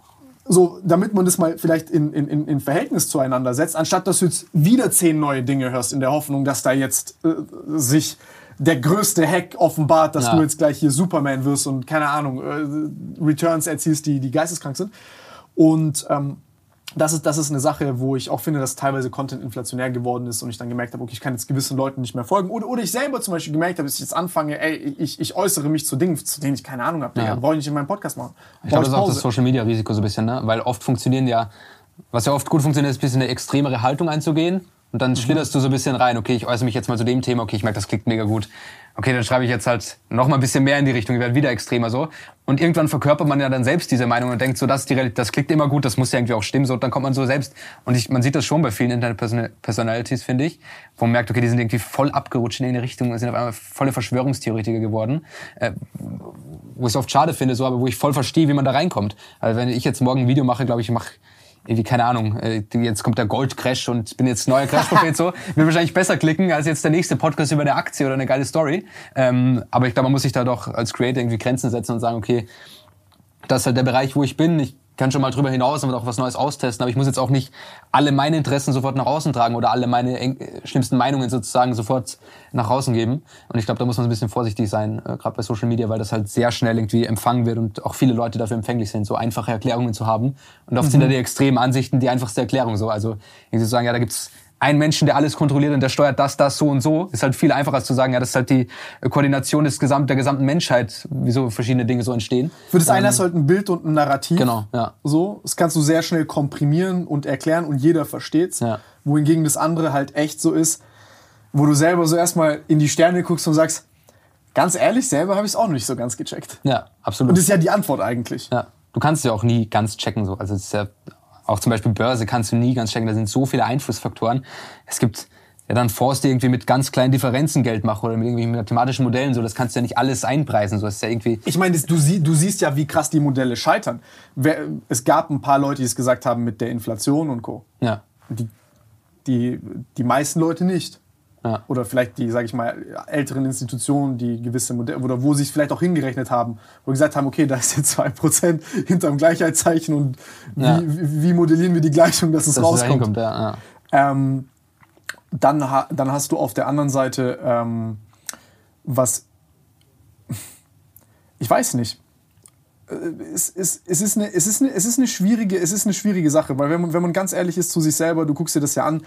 so, damit man das mal vielleicht in, in, in, in Verhältnis zueinander setzt, anstatt dass du jetzt wieder zehn neue Dinge hörst, in der Hoffnung, dass da jetzt äh, sich der größte Hack offenbart, dass Ja. du jetzt gleich hier Superman wirst und keine Ahnung, äh, Returns erzielst, die, die geisteskrank sind. Und ähm, das ist, das ist eine Sache, wo ich auch finde, dass teilweise Content inflationär geworden ist und ich dann gemerkt habe, okay, ich kann jetzt gewissen Leuten nicht mehr folgen. Oder, oder ich selber zum Beispiel gemerkt habe, dass ich jetzt anfange, ey, ich, ich äußere mich zu Dingen, zu denen ich keine Ahnung habe. Ja. Brauche ich nicht in meinem Podcast machen. Ich glaube, das ist auch das Social Media Risiko so ein bisschen, ne? Weil oft funktionieren ja, was ja oft gut funktioniert, ist ein bisschen eine extremere Haltung einzugehen. Und dann schlitterst du so ein bisschen rein, okay, ich äußere mich jetzt mal zu dem Thema, okay, ich merke, das klingt mega gut. Okay, dann schreibe ich jetzt halt noch mal ein bisschen mehr in die Richtung, ich werde wieder extremer so. Und irgendwann verkörpert man ja dann selbst diese Meinung und denkt so, das die Realität, das klingt immer gut, das muss ja irgendwie auch stimmen, so. Und dann kommt man so selbst, und ich, man sieht das schon bei vielen Internet-Personalities, finde ich, wo man merkt, okay, die sind irgendwie voll abgerutscht in eine Richtung, sind auf einmal volle Verschwörungstheoretiker geworden. Äh, wo ich es oft schade finde, so, aber wo ich voll verstehe, wie man da reinkommt. Also wenn ich jetzt morgen ein Video mache, glaube ich, ich mache irgendwie, keine Ahnung, äh, jetzt kommt der Goldcrash und ich bin jetzt neuer Crash-Prophet so, wird wahrscheinlich besser klicken als jetzt der nächste Podcast über eine Aktie oder eine geile Story. Ähm, aber ich glaube, man muss sich da doch als Creator irgendwie Grenzen setzen und sagen, okay, das ist halt der Bereich, wo ich bin. Ich kann schon mal drüber hinaus und auch was Neues austesten, aber ich muss jetzt auch nicht alle meine Interessen sofort nach außen tragen oder alle meine eng, schlimmsten Meinungen sozusagen sofort nach außen geben. Und ich glaube, da muss man ein bisschen vorsichtig sein, äh, gerade bei Social Media, weil das halt sehr schnell irgendwie empfangen wird und auch viele Leute dafür empfänglich sind, so einfache Erklärungen zu haben. Und oft mhm. sind da die extremen Ansichten die einfachste Erklärung so. Also irgendwie zu sagen, ja, da gibt's einen Menschen, der alles kontrolliert und der steuert das, das, so und so, ist halt viel einfacher als zu sagen, ja, das ist halt die Koordination des gesamt, der gesamten Menschheit, wieso verschiedene Dinge so entstehen. Für das ähm, eine hast du halt ein Bild und ein Narrativ. Genau, ja. So, das kannst du sehr schnell komprimieren und erklären und jeder versteht's. Ja. Wohingegen das andere halt echt so ist, wo du selber so erstmal in die Sterne guckst und sagst, ganz ehrlich, selber habe ich es auch nicht so ganz gecheckt. Ja, absolut. Und das ist ja die Antwort eigentlich. Ja. Du kannst es ja auch nie ganz checken, so. Also, es ist ja auch zum Beispiel Börse kannst du nie ganz checken. Da sind so viele Einflussfaktoren. Es gibt ja dann Fonds, die irgendwie mit ganz kleinen Differenzen Geld machen oder mit irgendwelchen mathematischen Modellen. So, das kannst du ja nicht alles einpreisen. So, ist ja irgendwie. Ich meine, du, sie, du siehst ja, wie krass die Modelle scheitern. Es gab ein paar Leute, die es gesagt haben mit der Inflation und Co. Ja. Die, die, die meisten Leute nicht. Ja. Oder vielleicht die, sage ich mal, älteren Institutionen, die gewisse Modelle, oder wo sie es vielleicht auch hingerechnet haben, wo gesagt haben, okay, da ist jetzt 2% hinterm Gleichheitszeichen und wie, ja. wie, modellieren wir die Gleichung, dass es dass rauskommt. Es ja, ähm, dann, dann hast du auf der anderen Seite ähm, was, ich weiß nicht, äh, es, es, es, ist eine, es, ist eine, es, ist eine schwierige, es ist eine schwierige Sache, weil wenn man, wenn man ganz ehrlich ist zu sich selber, du guckst dir das ja an,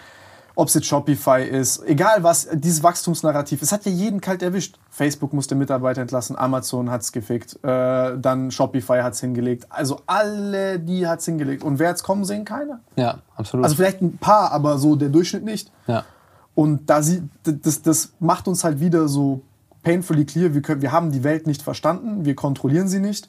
ob es jetzt Shopify ist, egal was, dieses Wachstumsnarrativ, es hat ja jeden kalt erwischt. Facebook musste Mitarbeiter entlassen, Amazon hat es gefickt, äh, dann Shopify hat es hingelegt. Also alle, die hat es hingelegt. Und wer jetzt kommen sehen, keiner. Ja, absolut. Also vielleicht ein paar, aber so der Durchschnitt nicht. Ja. Und da sie, das, das macht uns halt wieder so painfully clear, wir, können, wir haben die Welt nicht verstanden, wir kontrollieren sie nicht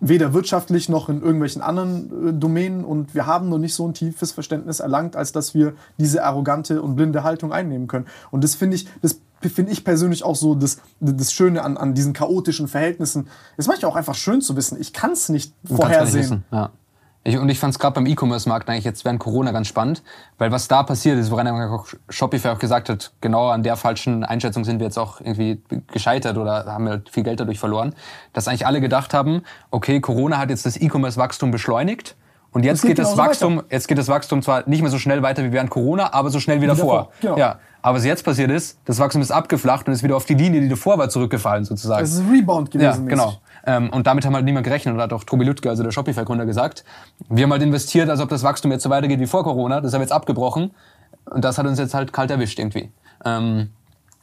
weder wirtschaftlich noch in irgendwelchen anderen äh, Domänen und wir haben noch nicht so ein tiefes Verständnis erlangt, als dass wir diese arrogante und blinde Haltung einnehmen können. Und das finde ich, das finde ich persönlich auch so das, das Schöne an, an diesen chaotischen Verhältnissen. Es macht ja auch einfach schön zu wissen, ich kann es nicht vorhersehen. Ja. Ich, und ich fand es gerade beim E-Commerce-Markt eigentlich jetzt während Corona ganz spannend, weil was da passiert ist, woran auch Shopify auch gesagt hat, genau an der falschen Einschätzung sind wir jetzt auch irgendwie gescheitert oder haben halt viel Geld dadurch verloren, dass eigentlich alle gedacht haben, okay, Corona hat jetzt das E-Commerce-Wachstum beschleunigt und jetzt geht, geht das Wachstum, weiter. jetzt geht das Wachstum zwar nicht mehr so schnell weiter wie während Corona, aber so schnell wie davor. Genau. Ja. Aber was jetzt passiert ist, das Wachstum ist abgeflacht und ist wieder auf die Linie, die davor war, zurückgefallen sozusagen. Das ist ein Rebound gewesen. Ja, genau. Ähm, und damit haben halt niemand gerechnet. Und hat auch Tobi Lüttke, also der Shopify-Gründer, gesagt, wir haben halt investiert, als ob das Wachstum jetzt so weitergeht wie vor Corona. Das haben wir jetzt abgebrochen. Und das hat uns jetzt halt kalt erwischt irgendwie. Ähm,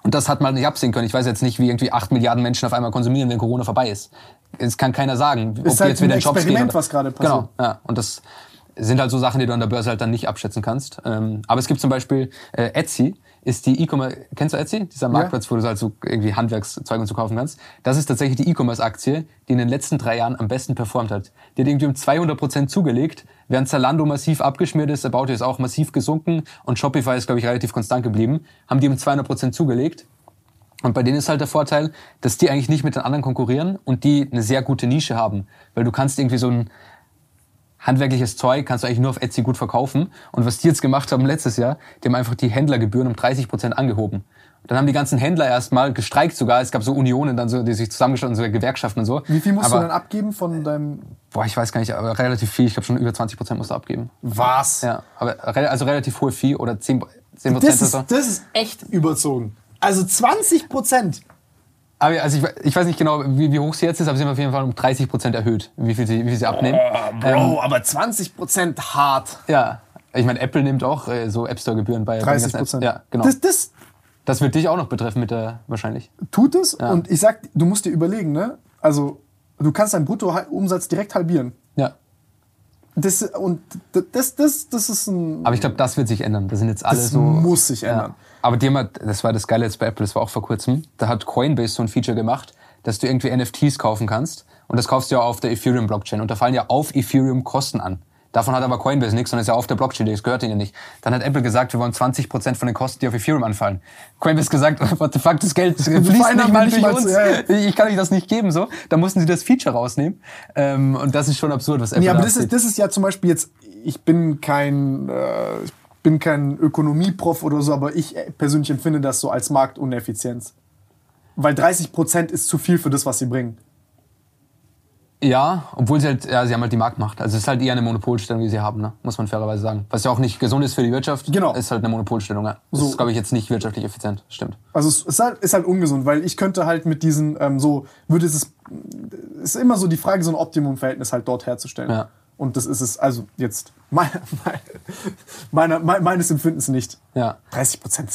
und das hat man nicht absehen können. Ich weiß jetzt nicht, wie irgendwie acht Milliarden Menschen auf einmal konsumieren, wenn Corona vorbei ist. Es kann keiner sagen, ob ist halt jetzt wieder in Shops gehen. Oder, was gerade passiert. Genau, ja. Und das sind halt so Sachen, die du an der Börse halt dann nicht abschätzen kannst. Ähm, aber es gibt zum Beispiel äh, Etsy, ist die E-Commerce, kennst du Etsy? Dieser Marktplatz, wo du halt so irgendwie Handwerkszeuge und so kaufen kannst. Das ist tatsächlich die E-Commerce-Aktie, die in den letzten drei Jahren am besten performt hat. Die hat irgendwie um 200 Prozent zugelegt, während Zalando massiv abgeschmiert ist, About ist auch massiv gesunken und Shopify ist, glaube ich, relativ konstant geblieben, haben die um 200 Prozent zugelegt. Und bei denen ist halt der Vorteil, dass die eigentlich nicht mit den anderen konkurrieren und die eine sehr gute Nische haben. Weil du kannst irgendwie so ein handwerkliches Zeug kannst du eigentlich nur auf Etsy gut verkaufen. Und was die jetzt gemacht haben letztes Jahr, die haben einfach die Händlergebühren um 30 Prozent angehoben. Und dann haben die ganzen Händler erstmal gestreikt sogar. Es gab so Unionen dann so, die sich zusammengestellt haben, so Gewerkschaften und so. Wie viel musst aber, du dann abgeben von deinem? Boah, ich weiß gar nicht, aber relativ viel. Ich glaube schon über 20 Prozent musst du abgeben. Was? Ja, aber also relativ hohe Fee oder 10 Prozent. Das, ist, das ist echt überzogen. Also 20 Prozent. Aber also ich, ich weiß nicht genau, wie, wie hoch sie jetzt ist, aber sie haben auf jeden Fall um 30 Prozent erhöht, wie viel sie, wie viel sie abnehmen. Oh, Bro, ähm, aber 20 Prozent hart. Ja. Ich meine, Apple nimmt auch äh, so App Store Gebühren bei 30 Prozent. Ja, genau. Das, das, das wird dich auch noch betreffen mit der wahrscheinlich. Tut es ja. und ich sag, du musst dir überlegen, ne? Also du kannst deinen Bruttoumsatz direkt halbieren. Ja. Das, und das, das, das ist ein. Aber ich glaube, das wird sich ändern. Das sind jetzt alle das so. muss sich ändern. Ja. Aber die haben, das war das Geile jetzt bei Apple, das war auch vor kurzem. Da hat Coinbase so ein Feature gemacht, dass du irgendwie NFTs kaufen kannst. Und das kaufst du ja auf der Ethereum-Blockchain. Und da fallen ja auf Ethereum Kosten an. Davon hat aber Coinbase nichts, sondern ist ja auf der Blockchain, das gehört ihnen nicht. Dann hat Apple gesagt, wir wollen 20% von den Kosten, die auf Ethereum anfallen. Coinbase gesagt, what the fuck, das Geld fließt nicht mal durch uns. Ja. Ich kann euch das nicht geben, so. Da mussten sie das Feature rausnehmen. Ähm, und das ist schon absurd, was Apple Ja, aber das ist, das ist ja zum Beispiel jetzt, ich bin kein, äh, bin kein Ökonomieprof oder so, aber ich persönlich empfinde das so als Marktuneffizienz. Weil 30 Prozent ist zu viel für das, was sie bringen. Ja, obwohl sie halt, ja, sie haben halt die Marktmacht. Also es ist halt eher eine Monopolstellung, die sie haben, ne? muss man fairerweise sagen. Was ja auch nicht gesund ist für die Wirtschaft. Genau. Ist halt eine Monopolstellung, ja. Das So. ist, glaube ich, jetzt nicht wirtschaftlich effizient. Stimmt. Also es ist halt, ist halt ungesund, weil ich könnte halt mit diesen, ähm, so, würde es, ist immer so die Frage, so ein Optimumverhältnis halt dort herzustellen. Ja. Und das ist es, also jetzt, meine, meine, meine, meines Empfindens nicht. Ja. 30 Prozent.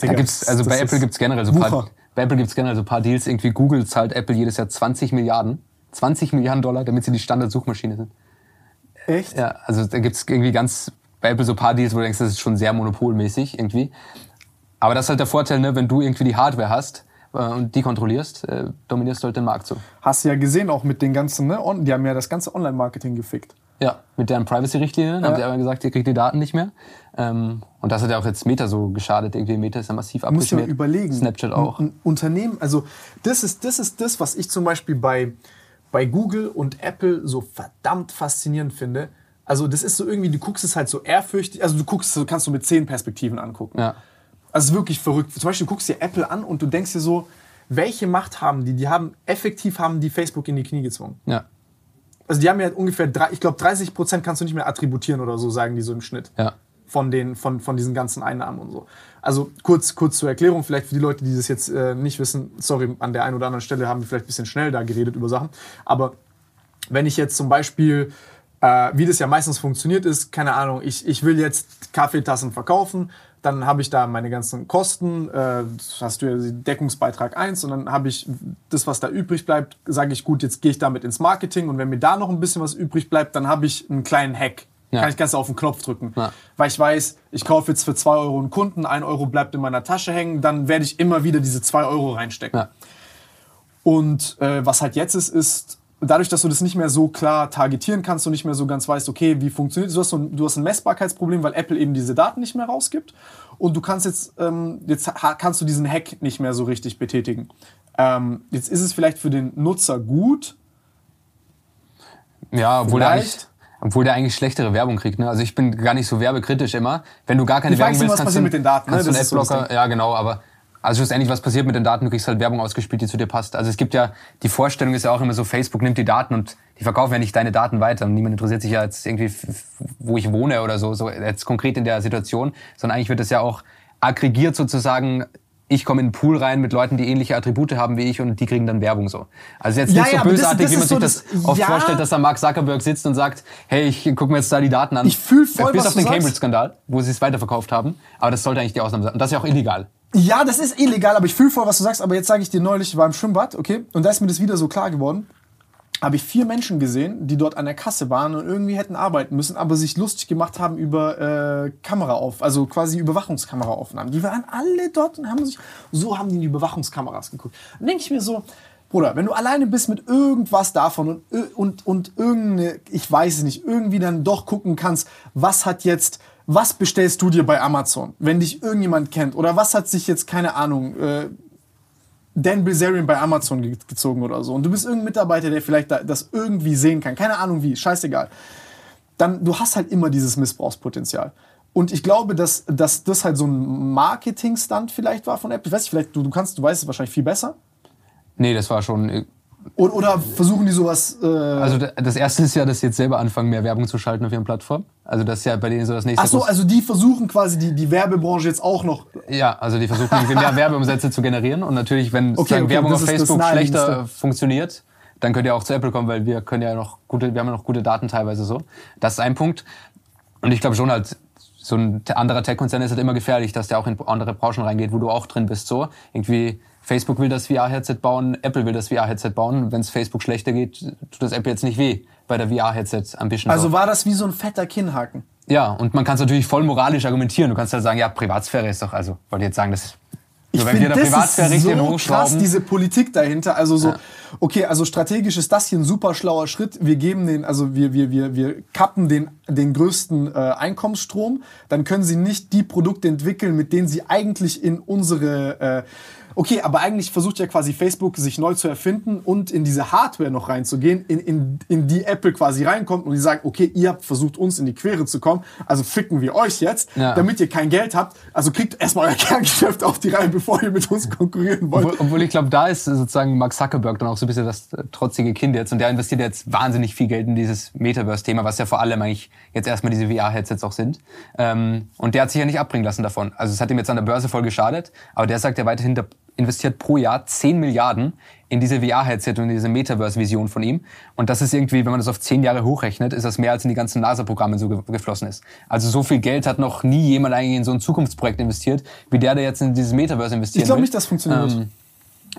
Da gibt's, also bei Apple gibt's generell so ein paar, Wucher. bei Apple gibt's generell so ein paar Deals. Irgendwie Google zahlt Apple jedes Jahr 20 Milliarden. 20 Milliarden Dollar, damit sie die Standardsuchmaschine sind. Echt? Ja, also da gibt's irgendwie ganz bei Apple so ein paar Deals, wo du denkst, das ist schon sehr monopolmäßig irgendwie. Aber das ist halt der Vorteil, ne, wenn du irgendwie die Hardware hast äh, und die kontrollierst, äh, dominierst du halt den Markt so. Hast du ja gesehen, auch mit den ganzen, ne? On, die haben ja das ganze Online-Marketing gefickt. Ja, mit deren Privacy-Richtlinien haben sie aber gesagt, ihr kriegt die Daten nicht mehr. Ähm, und das hat ja auch jetzt Meta so geschadet. Irgendwie Meta ist ja massiv abgeschmiert. überlegen. Snapchat auch. Ein, ein Unternehmen, also das ist, das ist das, was ich zum Beispiel bei, bei Google und Apple so verdammt faszinierend finde. Also das ist so irgendwie, du guckst es halt so ehrfürchtig, also du guckst, du kannst du mit zehn Perspektiven angucken. Ja. Also es ist wirklich verrückt. Zum Beispiel du guckst dir Apple an und du denkst dir so, welche Macht haben die? Die haben effektiv haben die Facebook in die Knie gezwungen. Ja, Also die haben ja ungefähr, drei, ich glaube 30 Prozent kannst du nicht mehr attributieren oder so, sagen die so im Schnitt ja. von, den, von, von diesen ganzen Einnahmen und so. Also kurz, kurz zur Erklärung, vielleicht für die Leute, die das jetzt äh, nicht wissen, sorry, an der einen oder anderen Stelle haben wir vielleicht ein bisschen schnell da geredet über Sachen, aber wenn ich jetzt zum Beispiel, äh, wie das ja meistens funktioniert ist, keine Ahnung, ich, ich will jetzt Kaffeetassen verkaufen, dann habe ich da meine ganzen Kosten, äh, das hast du ja Deckungsbeitrag 1 und dann habe ich das, was da übrig bleibt, sage ich, gut, jetzt gehe ich damit ins Marketing und wenn mir da noch ein bisschen was übrig bleibt, dann habe ich einen kleinen Hack. Ja. Kann ich ganz auf den Knopf drücken. Ja. Weil ich weiß, ich kaufe jetzt für 2 Euro einen Kunden, 1 Euro bleibt in meiner Tasche hängen, dann werde ich immer wieder diese 2 Euro reinstecken. Ja. Und äh, was halt jetzt ist, ist, dadurch, dass du das nicht mehr so klar targetieren kannst und nicht mehr so ganz weißt, okay, wie funktioniert du hast so ein, du hast ein Messbarkeitsproblem, weil Apple eben diese Daten nicht mehr rausgibt. Und du kannst jetzt, ähm, jetzt kannst du diesen Hack nicht mehr so richtig betätigen. Ähm, jetzt ist es vielleicht für den Nutzer gut. Ja, obwohl der, eigentlich, Vielleicht. obwohl der eigentlich schlechtere Werbung kriegt. Ne? Also ich bin gar nicht so werbekritisch immer. Wenn du gar keine Frage Werbung immer, willst, was kannst du, mit den Daten, ne? kannst du einen Das ist so das Adblocker, ja genau, aber also schlussendlich, was passiert mit den Daten? Du kriegst halt Werbung ausgespielt, die zu dir passt. Also es gibt ja, die Vorstellung ist ja auch immer so, Facebook nimmt die Daten und die verkaufen ja nicht deine Daten weiter. Und niemand interessiert sich ja jetzt irgendwie, wo ich wohne oder so, so jetzt konkret in der Situation, sondern eigentlich wird das ja auch aggregiert sozusagen. Ich komme in den Pool rein mit Leuten, die ähnliche Attribute haben wie ich und die kriegen dann Werbung so. Also jetzt Ja, nicht ja, so das- bösartig, das wie man ist sich so das das- oft ja. vorstellt, dass da Mark Zuckerberg sitzt und sagt, hey, ich gucke mir jetzt da die Daten an. Ich fühl voll, Bis was auf du den. Cambridge-Skandal, wo sie es weiterverkauft haben. Aber das sollte eigentlich die Ausnahme sein. Und das ist ja auch illegal. Ja, das ist illegal, aber ich fühle voll, was du sagst. Aber jetzt sage ich dir neulich, ich war im Schwimmbad, okay, und da ist mir das wieder so klar geworden. Habe ich vier Menschen gesehen, die dort an der Kasse waren und irgendwie hätten arbeiten müssen, aber sich lustig gemacht haben über äh, Kamera auf, also quasi Überwachungskameraaufnahmen. Die waren alle dort und haben sich, so haben die in die Überwachungskameras geguckt. Dann denke ich mir so, Bruder, wenn du alleine bist mit irgendwas davon und, ö- und, und irgendeine, ich weiß es nicht, irgendwie dann doch gucken kannst, was hat jetzt, was bestellst du dir bei Amazon, wenn dich irgendjemand kennt? Oder was hat sich jetzt, keine Ahnung, äh, Dan Bilzerian bei Amazon ge gezogen oder so. Und du bist irgendein Mitarbeiter, der vielleicht da, das irgendwie sehen kann. Keine Ahnung wie, scheißegal. Dann, du hast halt immer dieses Missbrauchspotenzial. Und ich glaube, dass, dass das halt so ein Marketing-Stunt vielleicht war von Apple. Ich weiß nicht, vielleicht, du, du kannst, du weißt es wahrscheinlich viel besser. Nee, das war schon. Oder, oder versuchen die sowas. Äh, Also da- das erste ist ja, dass sie jetzt selber anfangen, mehr Werbung zu schalten auf ihren Plattformen. Also das ist ja bei denen so das nächste. Ach so, also die versuchen quasi die, die Werbebranche jetzt auch noch. Ja, also die versuchen irgendwie mehr Werbeumsätze zu generieren. Und natürlich, wenn sozusagen okay, Werbung auf Facebook schlechter funktioniert, dann könnt ihr auch zu Apple kommen, weil wir können ja noch gute, wir haben ja noch gute Daten teilweise so. Das ist ein Punkt. Und ich glaube schon halt, so ein anderer Tech-Konzern ist halt immer gefährlich, dass der auch in andere Branchen reingeht, wo du auch drin bist. So irgendwie Facebook will das VR-Headset bauen, Apple will das VR-Headset bauen. Wenn es Facebook schlechter geht, tut das Apple jetzt nicht weh bei der VR-Headset-Ambition. Also so. war das wie so ein fetter Kinnhaken. Ja, und man kann es natürlich voll moralisch argumentieren. Du kannst halt sagen, ja, Privatsphäre ist doch, also, wollte ich jetzt sagen, das Ich nur wenn wir finde, der das Privatsphäre ist so krass, diese Politik dahinter. Also so, Ja. okay, also strategisch ist das hier ein super schlauer Schritt. Wir geben den, also wir, wir, wir, wir kappen den, den größten äh, Einkommensstrom. Dann können sie nicht die Produkte entwickeln, mit denen sie eigentlich in unsere, äh, okay, aber eigentlich versucht ja quasi Facebook sich neu zu erfinden und in diese Hardware noch reinzugehen, in, in, in die Apple quasi reinkommt und die sagt, okay, ihr habt versucht uns in die Quere zu kommen, also ficken wir euch jetzt, Ja. damit ihr kein Geld habt. Also kriegt erstmal euer Kerngeschäft auf die Reihe, bevor ihr mit uns konkurrieren wollt. Obwohl, obwohl ich glaube, da ist sozusagen Mark Zuckerberg dann auch so ein bisschen das äh, trotzige Kind jetzt und der investiert jetzt wahnsinnig viel Geld in dieses Metaverse-Thema, was ja vor allem eigentlich jetzt erstmal diese VR-Headsets auch sind. Ähm, und der hat sich ja nicht abbringen lassen davon. Also es hat ihm jetzt an der Börse voll geschadet, aber der sagt ja weiterhin, der investiert pro Jahr 10 Milliarden in diese VR-Headset und in diese Metaverse-Vision von ihm. Und das ist irgendwie, wenn man das auf 10 Jahre hochrechnet, ist das mehr als in die ganzen NASA-Programme so ge geflossen ist. Also so viel Geld hat noch nie jemand eigentlich in so ein Zukunftsprojekt investiert, wie der, der jetzt in dieses Metaverse investiert. Ich glaube nicht, das funktioniert. Ähm,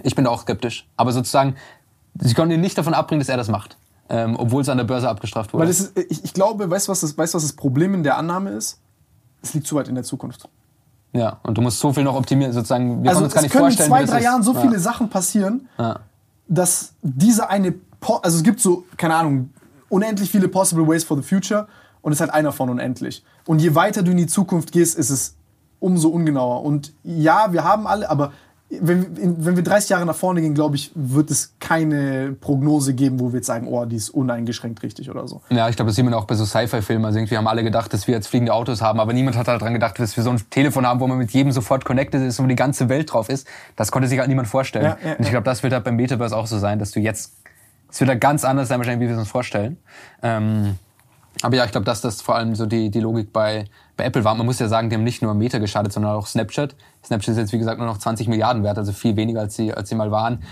ich bin da auch skeptisch. Aber sozusagen, sie konnten ihn nicht davon abbringen, dass er das macht. Ähm, obwohl es an der Börse abgestraft wurde. Weil ist, ich, ich glaube, weißt du, was das, weißt, du, was das Problem in der Annahme ist? Es liegt zu weit in der Zukunft. Ja, und du musst so viel noch optimieren, sozusagen. Wir Also uns gar es nicht können in vorstellen, zwei, wie das drei. Jahren so ja. viele Sachen passieren, Ja. dass diese eine, po also es gibt so, keine Ahnung, unendlich viele possible ways for the future und es ist halt einer von unendlich. Und je weiter du in die Zukunft gehst, ist es umso ungenauer. Und ja, wir haben alle, aber wenn, wenn wir 30 Jahre nach vorne gehen, glaube ich, wird es keine Prognose geben, wo wir jetzt sagen, oh, die ist uneingeschränkt richtig oder so. Ja, ich glaube, das sieht man auch bei so Sci-Fi-Filmen. Also irgendwie haben alle gedacht, dass wir jetzt fliegende Autos haben, aber niemand hat halt dran gedacht, dass wir so ein Telefon haben, wo man mit jedem sofort connected ist, wo die ganze Welt drauf ist. Das konnte sich halt niemand vorstellen. Ja, ja, Und ich glaube, das wird halt beim Metaverse auch so sein, dass du jetzt, es wird halt ganz anders sein wahrscheinlich, wie wir es uns vorstellen. Ähm, aber ja, ich glaube, dass das vor allem so die, die Logik bei, bei Apple war. Man muss ja sagen, die haben nicht nur Meta geschadet, sondern auch Snapchat. Snapchat ist jetzt, wie gesagt, nur noch 20 Milliarden wert, also viel weniger, als sie, als sie mal waren.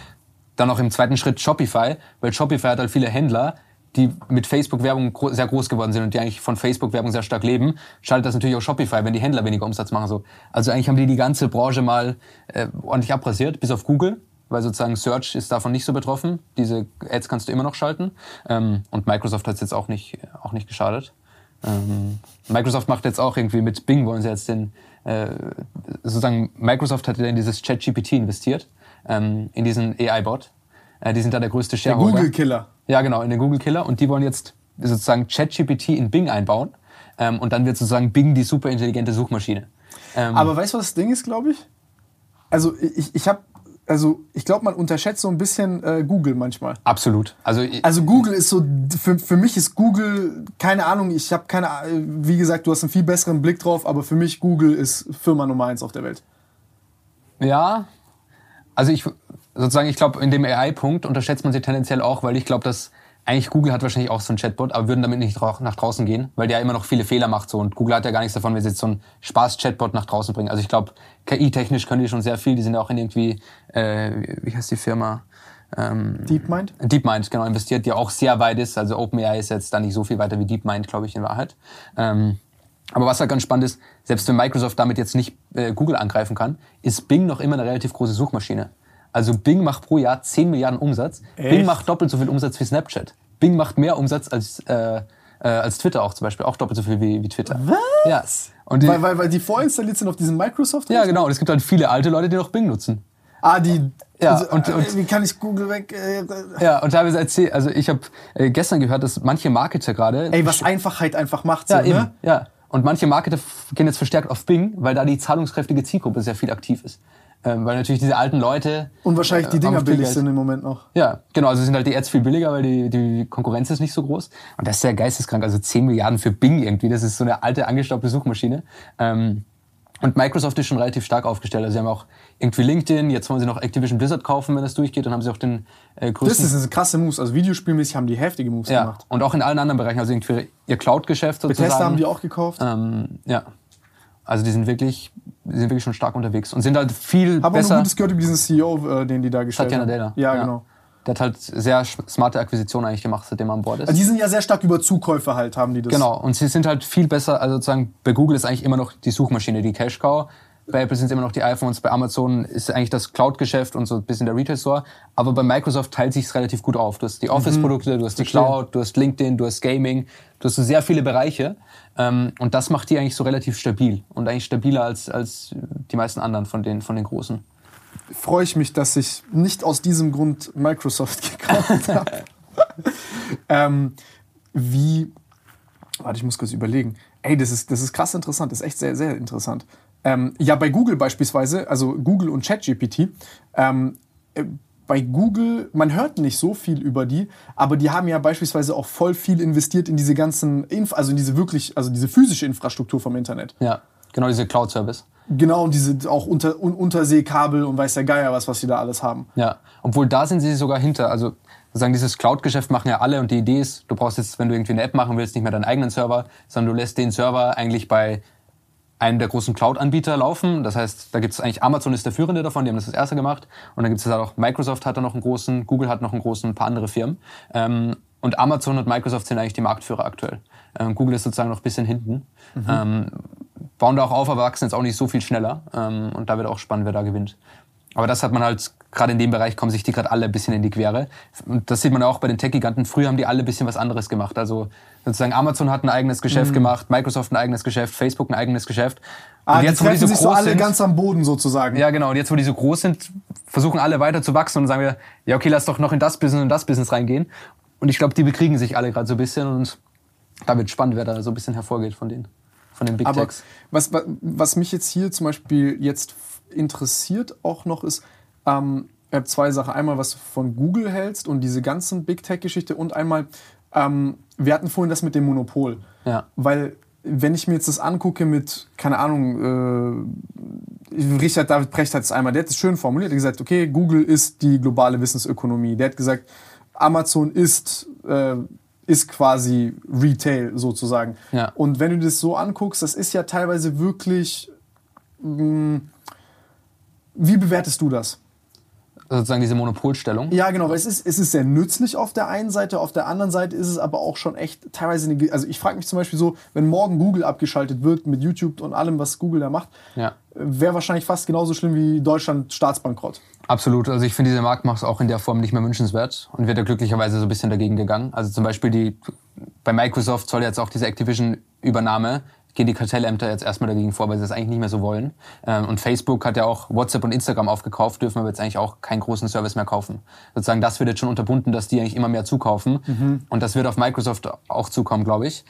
Dann noch im zweiten Schritt Shopify, weil Shopify hat halt viele Händler, die mit Facebook-Werbung gro sehr groß geworden sind und die eigentlich von Facebook-Werbung sehr stark leben, schadet das natürlich auch Shopify, wenn die Händler weniger Umsatz machen. So. Also eigentlich haben die die ganze Branche mal äh, ordentlich abrasiert, bis auf Google, weil sozusagen Search ist davon nicht so betroffen. Diese Ads kannst du immer noch schalten. Ähm, und Microsoft hat es jetzt auch nicht, auch nicht geschadet. Ähm, Microsoft macht jetzt auch irgendwie mit Bing wollen sie jetzt den, äh, sozusagen Microsoft hat ja in dieses ChatGPT investiert, ähm, in diesen AI-Bot. Äh, die sind da der größte Der Shareholder. Google-Killer. Ja, genau, in den Google-Killer. Und die wollen jetzt sozusagen ChatGPT in Bing einbauen. Ähm, und dann wird sozusagen Bing die super intelligente Suchmaschine. Ähm, Aber weißt du, was das Ding ist, glaube ich? Also ich, ich habe, also ich glaube, man unterschätzt so ein bisschen äh, Google manchmal. absolut. Also, Also Google ist so, für, für mich ist Google, keine Ahnung, ich habe keine, Ahnung, wie gesagt, du hast einen viel besseren Blick drauf, aber für mich Google ist Firma Nummer eins auf der Welt. Ja, also ich sozusagen, ich glaube, in dem AI-Punkt unterschätzt man sie tendenziell auch, weil ich glaube, dass eigentlich Google hat wahrscheinlich auch so einen Chatbot, aber würden damit nicht nach draußen gehen, weil der immer noch viele Fehler macht so und Google hat ja gar nichts davon, wenn sie jetzt so einen Spaß-Chatbot nach draußen bringen. Also ich glaube, KI-technisch können die schon sehr viel. Die sind ja auch in irgendwie, äh, wie heißt die Firma? Ähm, DeepMind? DeepMind, genau, investiert, die auch sehr weit ist. Also OpenAI ist jetzt da nicht so viel weiter wie DeepMind, glaube ich, in Wahrheit. Ähm, aber was halt ganz spannend ist, selbst wenn Microsoft damit jetzt nicht äh, Google angreifen kann, ist Bing noch immer eine relativ große Suchmaschine. Also Bing macht pro Jahr 10 Milliarden Umsatz. Bing Echt? macht doppelt so viel Umsatz wie Snapchat. Bing macht mehr Umsatz als, äh, äh, als Twitter auch zum Beispiel. Auch doppelt so viel wie, wie Twitter. Was? Ja. Und die, Weil, weil, weil die vorinstalliert sind auf diesem Microsoft? ja, genau. Und es gibt halt viele alte Leute, die noch Bing nutzen. Ah, die. Ja, also, und- äh, und- wie kann ich Google weg? Äh, Ja, und teilweise erzählt, also ich habe äh, gestern gehört, dass manche Marketer gerade ey, was Einfachheit einfach macht. So, Ja, eben. ne? Ja. Und manche Marketer gehen jetzt verstärkt auf Bing, weil da die zahlungskräftige Zielgruppe sehr viel aktiv ist. Ähm, weil natürlich diese alten Leute. Und wahrscheinlich die äh, Dinger haben viel billig sind im Moment noch. Ja, genau. Also sind halt die Ads viel billiger, weil die, die Konkurrenz ist nicht so groß. Und das ist sehr geisteskrank. Also 10 Milliarden für Bing irgendwie. Das ist so eine alte, angestaubte Suchmaschine. Ähm, und Microsoft ist schon relativ stark aufgestellt. Also sie haben auch irgendwie LinkedIn. Jetzt wollen sie noch Activision Blizzard kaufen, wenn das durchgeht. Dann haben sie auch den äh, Das größten ist eine krasse Moves. Also Videospielmäßig haben die heftige Moves ja, gemacht. und auch in allen anderen Bereichen, also irgendwie ihr Cloud-Geschäft sozusagen. Bethesda haben die auch gekauft. Ähm, ja. Also die sind wirklich, die sind wirklich schon stark unterwegs und sind halt viel Habe auch besser. nur Gutes gehört über diesen CEO, äh, den die da gestellt Satya haben. Nadella. Ja, genau. Der hat halt sehr smarte Akquisitionen eigentlich gemacht, seitdem er an Bord ist. Also die sind ja sehr stark über Zukäufe halt, haben die das. genau. Und sie sind halt viel besser, also sozusagen bei Google ist eigentlich immer noch die Suchmaschine, die Cash Cow. Bei Apple sind es immer noch die iPhones, bei Amazon ist eigentlich das Cloud-Geschäft und so ein bisschen der Retail-Store. Aber bei Microsoft teilt sich relativ gut auf. Du hast die Office-Produkte, du hast die Mhm. Cloud, du hast LinkedIn, du hast Gaming, du hast so sehr viele Bereiche. Ähm, und das macht die eigentlich so relativ stabil und eigentlich stabiler als, als die meisten anderen von den, von den Großen. Freue ich mich, dass ich nicht aus diesem Grund Microsoft gekauft habe. ähm, wie. Warte, ich muss kurz überlegen. Ey, das ist, das ist krass interessant. Das ist echt sehr, sehr interessant. Ähm, ja, bei Google beispielsweise, also Google und ChatGPT, ähm, äh, bei Google, man hört nicht so viel über die, aber die haben ja beispielsweise auch voll viel investiert in diese ganzen, Inf also in diese wirklich, also diese physische Infrastruktur vom Internet. Ja, genau diese Cloud-Service. Genau, und diese auch unter, un Unterseekabel und weiß der Geier was, was sie da alles haben. Ja, obwohl da sind sie sogar hinter. Also sozusagen dieses Cloud-Geschäft machen ja alle und die Idee ist, du brauchst jetzt, wenn du irgendwie eine App machen willst, nicht mehr deinen eigenen Server, sondern du lässt den Server eigentlich bei einem der großen Cloud-Anbieter laufen. Das heißt, da gibt es eigentlich Amazon ist der führende davon, die haben das das erste gemacht. Und dann gibt es halt auch Microsoft hat da noch einen großen, Google hat noch einen großen, ein paar andere Firmen. Ähm, und Amazon und Microsoft sind eigentlich die Marktführer aktuell. Ähm, Google ist sozusagen noch ein bisschen hinten. Mhm. Ähm, bauen da auch auf, aber wachsen jetzt auch nicht so viel schneller. Ähm, und da wird auch spannend, wer da gewinnt. Aber das hat man halt, gerade in dem Bereich kommen sich die gerade alle ein bisschen in die Quere. Und das sieht man auch bei den Tech-Giganten. Früher haben die alle ein bisschen was anderes gemacht. Also sozusagen Amazon hat ein eigenes Geschäft mhm. gemacht, Microsoft ein eigenes Geschäft, Facebook ein eigenes Geschäft. Ah, und jetzt, die wo die so, sich so alle sind, ganz am Boden sozusagen. Ja, genau. Und jetzt, wo die so groß sind, versuchen alle weiter zu wachsen und sagen wir, ja, okay, lass doch noch in das Business und das Business reingehen. Und ich glaube, die bekriegen sich alle gerade so ein bisschen und da wird spannend, wer da so ein bisschen hervorgeht von denen, von den Big Aber Techs. Was, was mich jetzt hier zum Beispiel jetzt interessiert auch noch ist, ähm, ich habe zwei Sachen. Einmal, was du von Google hältst und diese ganzen Big Tech-Geschichte und einmal, ähm, wir hatten vorhin das mit dem Monopol. Ja. Weil, wenn ich mir jetzt das angucke mit, keine Ahnung, äh, Richard David Precht hat es einmal, der hat es schön formuliert, er hat gesagt, okay, Google ist die globale Wissensökonomie. Der hat gesagt, Amazon ist, äh, ist quasi Retail sozusagen. Ja. Und wenn du das so anguckst, das ist ja teilweise wirklich. Mh, mm, wie bewertest du das? Sozusagen diese Monopolstellung. Ja, genau, weil es ist, es ist sehr nützlich auf der einen Seite, auf der anderen Seite ist es aber auch schon echt teilweise, eine, also ich frage mich zum Beispiel so, wenn morgen Google abgeschaltet wird mit YouTube und allem, was Google da macht, ja. wäre wahrscheinlich fast genauso schlimm wie Deutschland Staatsbankrott. Absolut, also ich finde diese Marktmacht auch in der Form nicht mehr wünschenswert und wird ja glücklicherweise so ein bisschen dagegen gegangen. Also zum Beispiel die, bei Microsoft soll jetzt auch diese Activision-Übernahme gehen die Kartellämter jetzt erstmal dagegen vor, weil sie das eigentlich nicht mehr so wollen. Ähm, und Facebook hat ja auch WhatsApp und Instagram aufgekauft, dürfen aber jetzt eigentlich auch keinen großen Service mehr kaufen. Sozusagen das wird jetzt schon unterbunden, dass die eigentlich immer mehr zukaufen. Mhm. Und das wird auf Microsoft auch zukommen, glaube ich.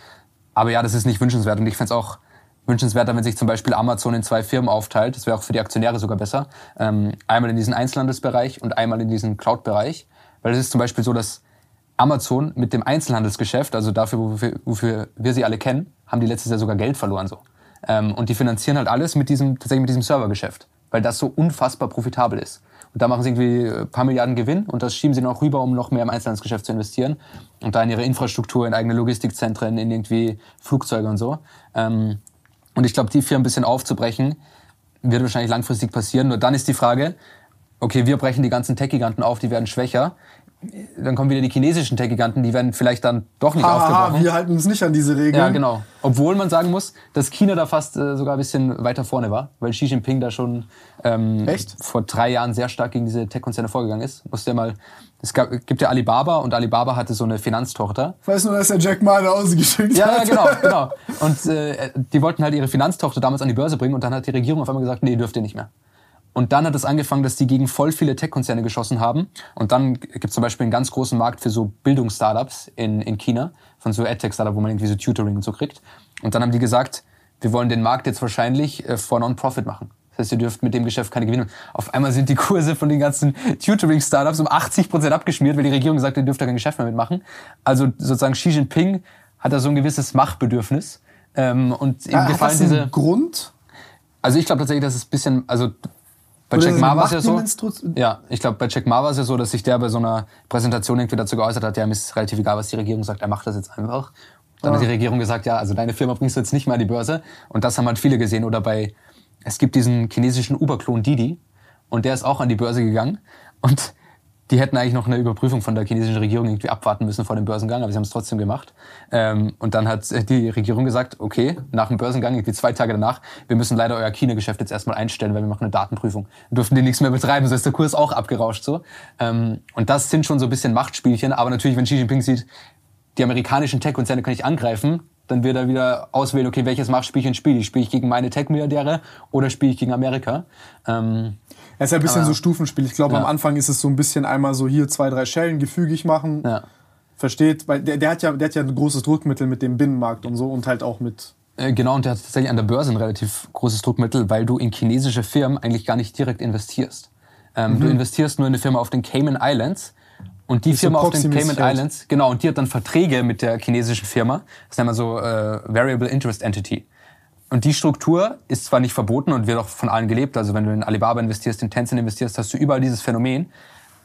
Aber ja, das ist nicht wünschenswert. Und ich fände es auch wünschenswerter, wenn sich zum Beispiel Amazon in zwei Firmen aufteilt. Das wäre auch für die Aktionäre sogar besser. Ähm, einmal in diesen Einzelhandelsbereich und einmal in diesen Cloud-Bereich. Weil es ist zum Beispiel so, dass Amazon mit dem Einzelhandelsgeschäft, also dafür, wofür, wofür wir sie alle kennen, haben die letztes Jahr sogar Geld verloren so. Ähm, und die finanzieren halt alles mit diesem, tatsächlich mit diesem Servergeschäft, weil das so unfassbar profitabel ist. Und da machen sie irgendwie ein paar Milliarden Gewinn und das schieben sie noch rüber, um noch mehr im Einzelhandelsgeschäft zu investieren und da in ihre Infrastruktur, in eigene Logistikzentren, in irgendwie Flugzeuge und so. Ähm, und ich glaube, die Firmen ein bisschen aufzubrechen, wird wahrscheinlich langfristig passieren. Nur dann ist die Frage, okay, wir brechen die ganzen Tech-Giganten auf, die werden schwächer dann kommen wieder die chinesischen Tech-Giganten, die werden vielleicht dann doch nicht ha, aufgebrochen. wir halten uns nicht an diese Regeln. Ja, genau. Obwohl man sagen muss, dass China da fast äh, sogar ein bisschen weiter vorne war, weil Xi Jinping da schon ähm, vor drei Jahren sehr stark gegen diese Tech-Konzerne vorgegangen ist. Musste ja mal, es gab, gibt ja Alibaba und Alibaba hatte so eine Finanztochter. Weißt du, dass der Jack Ma nach Hause geschickt ja, hat? Ja, genau, genau. Und äh, die wollten halt ihre Finanztochter damals an die Börse bringen und dann hat die Regierung auf einmal gesagt, nee, dürft ihr nicht mehr. Und dann hat es angefangen, dass die gegen voll viele Tech-Konzerne geschossen haben. Und dann gibt es zum Beispiel einen ganz großen Markt für so Bildungsstartups in, in China, von so EdTech-Startups, wo man irgendwie so Tutoring und so kriegt. Und dann haben die gesagt, wir wollen den Markt jetzt wahrscheinlich äh, for Non-Profit machen. Das heißt, ihr dürft mit dem Geschäft keine Gewinne. Auf einmal sind die Kurse von den ganzen Tutoring-Startups um 80 Prozent abgeschmiert, weil die Regierung gesagt hat, ihr dürft da kein Geschäft mehr mitmachen. Also sozusagen Xi Jinping hat da so ein gewisses Machtbedürfnis. Ähm, und ihm ja, gefallen hat das diese Grund. Also ich glaube tatsächlich, dass es ein bisschen, also bei Jack Ma war es ja so. Ja, ich glaube, bei Jack Ma war es ja so, dass sich der bei so einer Präsentation irgendwie dazu geäußert hat, ja, mir ist relativ egal, was die Regierung sagt, er macht das jetzt einfach. Dann ah. hat die Regierung gesagt, ja, also deine Firma bringst du jetzt nicht mehr an die Börse. Und das haben halt viele gesehen. Oder bei, es gibt diesen chinesischen Uber-Klon Didi und der ist auch an die Börse gegangen. Und die hätten eigentlich noch eine Überprüfung von der chinesischen Regierung irgendwie abwarten müssen vor dem Börsengang, aber sie haben es trotzdem gemacht. Ähm, und dann hat die Regierung gesagt, okay, nach dem Börsengang, irgendwie zwei Tage danach, wir müssen leider euer China-Geschäft jetzt erstmal einstellen, weil wir machen eine Datenprüfung. Wir durften die nichts mehr betreiben, so ist der Kurs auch abgerauscht so. Ähm, und das sind schon so ein bisschen Machtspielchen, aber natürlich, wenn Xi Jinping sieht, die amerikanischen Tech-Konzerne kann ich angreifen, dann wird er wieder auswählen, okay, welches Machtspielchen spiele ich? Spiele ich gegen meine Tech-Milliardäre oder spiele ich gegen Amerika? Ähm, es ist ja ein bisschen aber, so Stufenspiel. Ich glaube, ja. am Anfang ist es so ein bisschen einmal so hier zwei, drei Schellen gefügig machen. Ja. Versteht? Weil der, der, hat ja, der hat ja ein großes Druckmittel mit dem Binnenmarkt und so und halt auch mit, Äh, genau, und der hat tatsächlich an der Börse ein relativ großes Druckmittel, weil du in chinesische Firmen eigentlich gar nicht direkt investierst. Ähm, Du investierst nur in eine Firma auf den Cayman Islands und die Mhm. so Firma auf den Cayman. Islands, genau, und die hat dann Verträge mit der chinesischen Firma. Das nennt man so äh, Variable Interest Entity. Und die Struktur ist zwar nicht verboten und wird auch von allen gelebt. Also wenn du in Alibaba investierst, in Tencent investierst, hast du überall dieses Phänomen.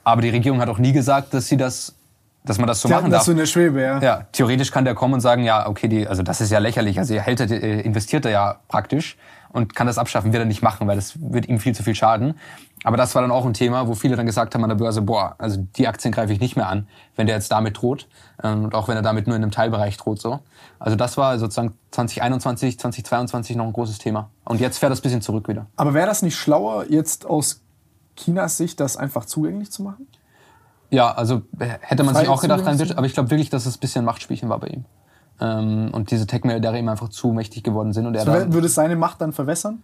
Aber die Regierung hat auch nie gesagt, dass sie das, dass man das so Die machen hatten darf. das so in der Schwebe, ja. Ja, theoretisch kann der kommen und sagen, ja, okay, die, also das ist ja lächerlich. Also er hält, äh, investiert er ja praktisch und kann das abschaffen, wird er nicht machen, weil das wird ihm viel zu viel schaden. Aber das war dann auch ein Thema, wo viele dann gesagt haben an der Börse, boah, also die Aktien greife ich nicht mehr an, wenn der jetzt damit droht. Ähm, Und auch wenn er damit nur in einem Teilbereich droht so. Also das war sozusagen 2021, 2022 noch ein großes Thema. Und jetzt fährt das bisschen zurück wieder. Aber wäre das nicht schlauer, jetzt aus Chinas Sicht das einfach zugänglich zu machen? Ja, also äh, hätte man Frei sich auch gedacht, rein aber ich glaube wirklich, dass es ein bisschen Machtspielchen war bei ihm. Ähm, und diese Tech-Milliardäre ihm einfach zu mächtig geworden sind. Und er dann, Würde es seine Macht dann verwässern?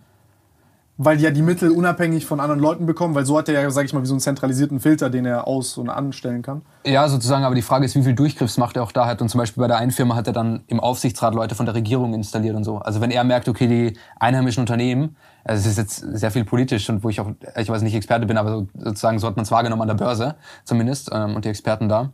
Weil die ja die Mittel unabhängig von anderen Leuten bekommen, weil so hat er ja, sag ich mal, wie so einen zentralisierten Filter, den er aus- und anstellen kann. Ja, sozusagen, aber die Frage ist, wie viel Durchgriffsmacht er auch da hat. Und zum Beispiel bei der einen Firma hat er dann im Aufsichtsrat Leute von der Regierung installiert und so. Also wenn er merkt, okay, die einheimischen Unternehmen, also es ist jetzt sehr viel politisch und wo ich auch, ich weiß nicht Experte bin, aber so, sozusagen so hat man es wahrgenommen an der Börse zumindest ähm, und die Experten da,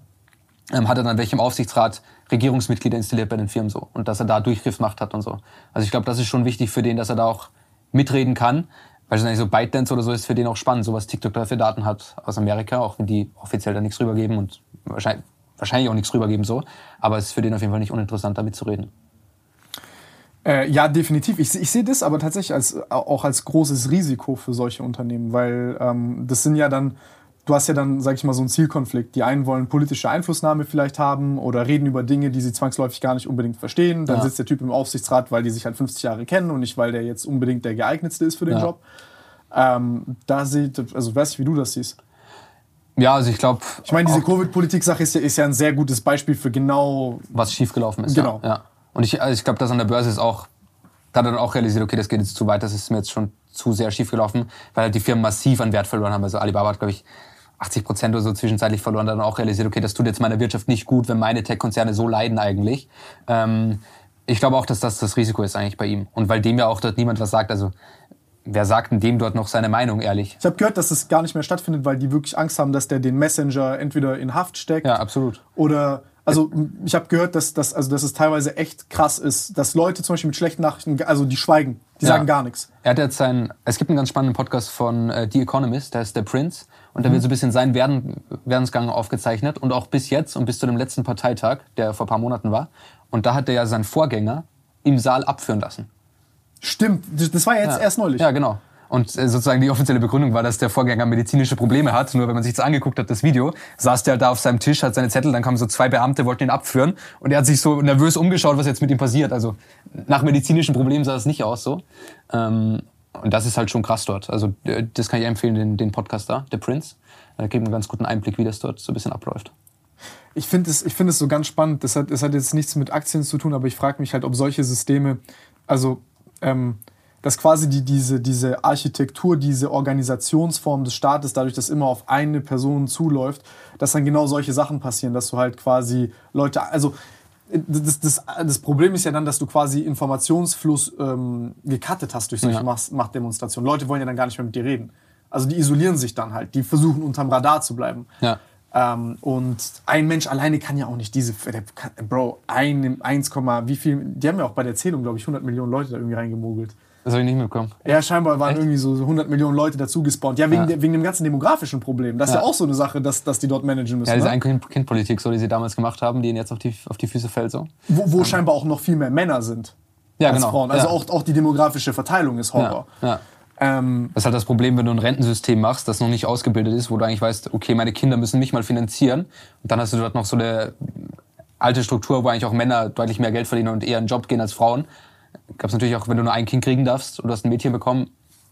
ähm, hat er dann welche im Aufsichtsrat Regierungsmitglieder installiert bei den Firmen so und dass er da Durchgriffsmacht hat und so. Also ich glaube, das ist schon wichtig für den, dass er da auch mitreden kann. Wahrscheinlich so ByteDance oder so ist für den auch spannend, so was TikTok da für Daten hat aus Amerika, auch wenn die offiziell da nichts rübergeben und wahrscheinlich, wahrscheinlich auch nichts rübergeben so. Aber es ist für den auf jeden Fall nicht uninteressant, damit zu reden. Äh, ja, definitiv. Ich, ich sehe das aber tatsächlich als, auch als großes Risiko für solche Unternehmen, weil ähm, das sind ja dann, du hast ja dann, sag ich mal, so einen Zielkonflikt. Die einen wollen politische Einflussnahme vielleicht haben oder reden über Dinge, die sie zwangsläufig gar nicht unbedingt verstehen. Dann Ja. sitzt der Typ im Aufsichtsrat, weil die sich halt 50 Jahre kennen und nicht, weil der jetzt unbedingt der geeignetste ist für den Ja. Job. Ähm, da sieht, also weiß ich, wie du das siehst. Ja, also ich glaube, Ich meine, diese Covid-Politik-Sache ist ja, ist ja ein sehr gutes Beispiel für genau was schiefgelaufen ist. Genau. Ja. ja. Und ich, also ich glaube, dass an der Börse ist auch, da hat er dann auch realisiert, okay, das geht jetzt zu weit, das ist mir jetzt schon zu sehr schiefgelaufen, weil halt die Firmen massiv an Wert verloren haben. Also Alibaba hat, glaube ich, 80 Prozent oder so zwischenzeitlich verloren, hat dann auch realisiert, okay, das tut jetzt meiner Wirtschaft nicht gut, wenn meine Tech-Konzerne so leiden eigentlich. Ähm, ich glaube auch, dass das das Risiko ist eigentlich bei ihm. Und weil dem ja auch dort niemand was sagt, also wer sagt denn dem dort noch seine Meinung, ehrlich? Ich habe gehört, dass das gar nicht mehr stattfindet, weil die wirklich Angst haben, dass der den Messenger entweder in Haft steckt Ja, absolut. oder also ich habe gehört, dass, dass, also, dass es teilweise echt krass ist, dass Leute zum Beispiel mit schlechten Nachrichten, also die schweigen, die Ja. sagen gar nichts. Er hat jetzt sein, es gibt einen ganz spannenden Podcast von äh, The Economist, der ist der Prince. Und da Mhm. wird so ein bisschen sein Werden, Werdensgang aufgezeichnet. Und auch bis jetzt und bis zu dem letzten Parteitag, der vor ein paar Monaten war. Und da hat er ja seinen Vorgänger im Saal abführen lassen. Stimmt, das war ja jetzt erst neulich. Ja, genau. Und äh, sozusagen die offizielle Begründung war, dass der Vorgänger medizinische Probleme hat. Nur wenn man sich das angeguckt hat, das Video, saß der halt da auf seinem Tisch, hat seine Zettel, dann kamen so zwei Beamte, wollten ihn abführen. Und er hat sich so nervös umgeschaut, was jetzt mit ihm passiert. Also nach medizinischen Problemen sah es nicht aus so. Ähm, und das ist halt schon krass dort. Also äh, das kann ich empfehlen, den, den Podcast da, der Prince. Da gibt einen ganz guten Einblick, wie das dort so ein bisschen abläuft. Ich finde es, find so ganz spannend. Das hat, das hat jetzt nichts mit Aktien zu tun, aber ich frage mich halt, ob solche Systeme, also ähm, dass quasi die, diese, diese Architektur, diese Organisationsform des Staates, dadurch, dass immer auf eine Person zuläuft, dass dann genau solche Sachen passieren, dass du halt quasi Leute, also das, das, das Problem ist ja dann, dass du quasi Informationsfluss ähm, gecuttet hast durch solche Ja. Macht- Machtdemonstrationen. Leute wollen ja dann gar nicht mehr mit dir reden. Also die isolieren sich dann halt, die versuchen unterm Radar zu bleiben. Ja. Ähm, und ein Mensch alleine kann ja auch nicht diese, Bro, ein, 1, wie viel, die haben ja auch bei der Zählung, glaube ich, 100 Millionen Leute da irgendwie reingemogelt. Das habe ich nicht mitbekommen. Ja, scheinbar waren Echt? irgendwie so so 100 Millionen Leute dazu gespawnt. Ja, wegen, Ja. der, wegen dem ganzen demografischen Problem. Das ist ja, Ja. auch so eine Sache, dass, dass die dort managen müssen. Ja, diese ne? Ein-Kind-Politik, so, die sie damals gemacht haben, die ihnen jetzt auf die, auf die Füße fällt. So. Wo, wo scheinbar auch noch viel mehr Männer sind Ja, als genau. Frauen. Also ja. auch, auch die demografische Verteilung ist Horror. Ja, ja. Ähm, Das ist halt das Problem, wenn du ein Rentensystem machst, das noch nicht ausgebildet ist, wo du eigentlich weißt, okay, meine Kinder müssen mich mal finanzieren. Und dann hast du dort noch so eine alte Struktur, wo eigentlich auch Männer deutlich mehr Geld verdienen und eher in den Job gehen als Frauen. Gab es natürlich auch, wenn du nur ein Kind kriegen darfst und du hast ein Mädchen bekommen,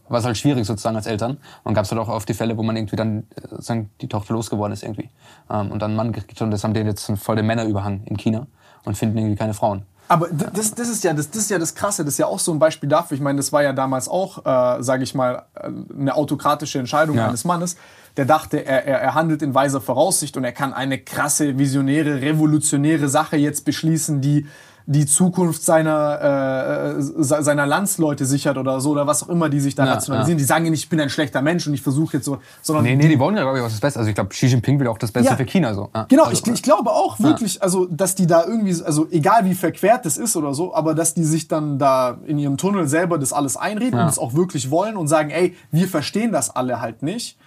war es halt schwierig sozusagen als Eltern. Und gab es halt auch oft die Fälle, wo man irgendwie dann äh, sozusagen die Tochter losgeworden ist irgendwie. Ähm, und dann einen Mann gekriegt und das haben die jetzt voll den Männerüberhang in China und finden irgendwie keine Frauen. Aber das, das, ist ja, das, das ist ja das Krasse, das ist ja auch so ein Beispiel dafür. Ich meine, das war ja damals auch, äh, sage ich mal, äh, eine autokratische Entscheidung Ja. eines Mannes, der dachte, er, er, er handelt in weiser Voraussicht und er kann eine krasse, visionäre, revolutionäre Sache jetzt beschließen, die die Zukunft seiner, äh, seiner Landsleute sichert oder so oder was auch immer, die sich da Ja, rationalisieren. Die sagen ja nicht, ich bin ein schlechter Mensch und ich versuche jetzt so, sondern Nee, nee, die wollen ja, glaube ich, auch das Beste. Also ich glaube, Xi Jinping will auch das Beste Ja. für China so. Ja. Genau, also, ich, ich glaube auch wirklich, also dass die da irgendwie, also egal wie verquert das ist oder so, aber dass die sich dann da in ihrem Tunnel selber das alles einreden Ja. und es auch wirklich wollen und sagen, ey, wir verstehen das alle halt nicht.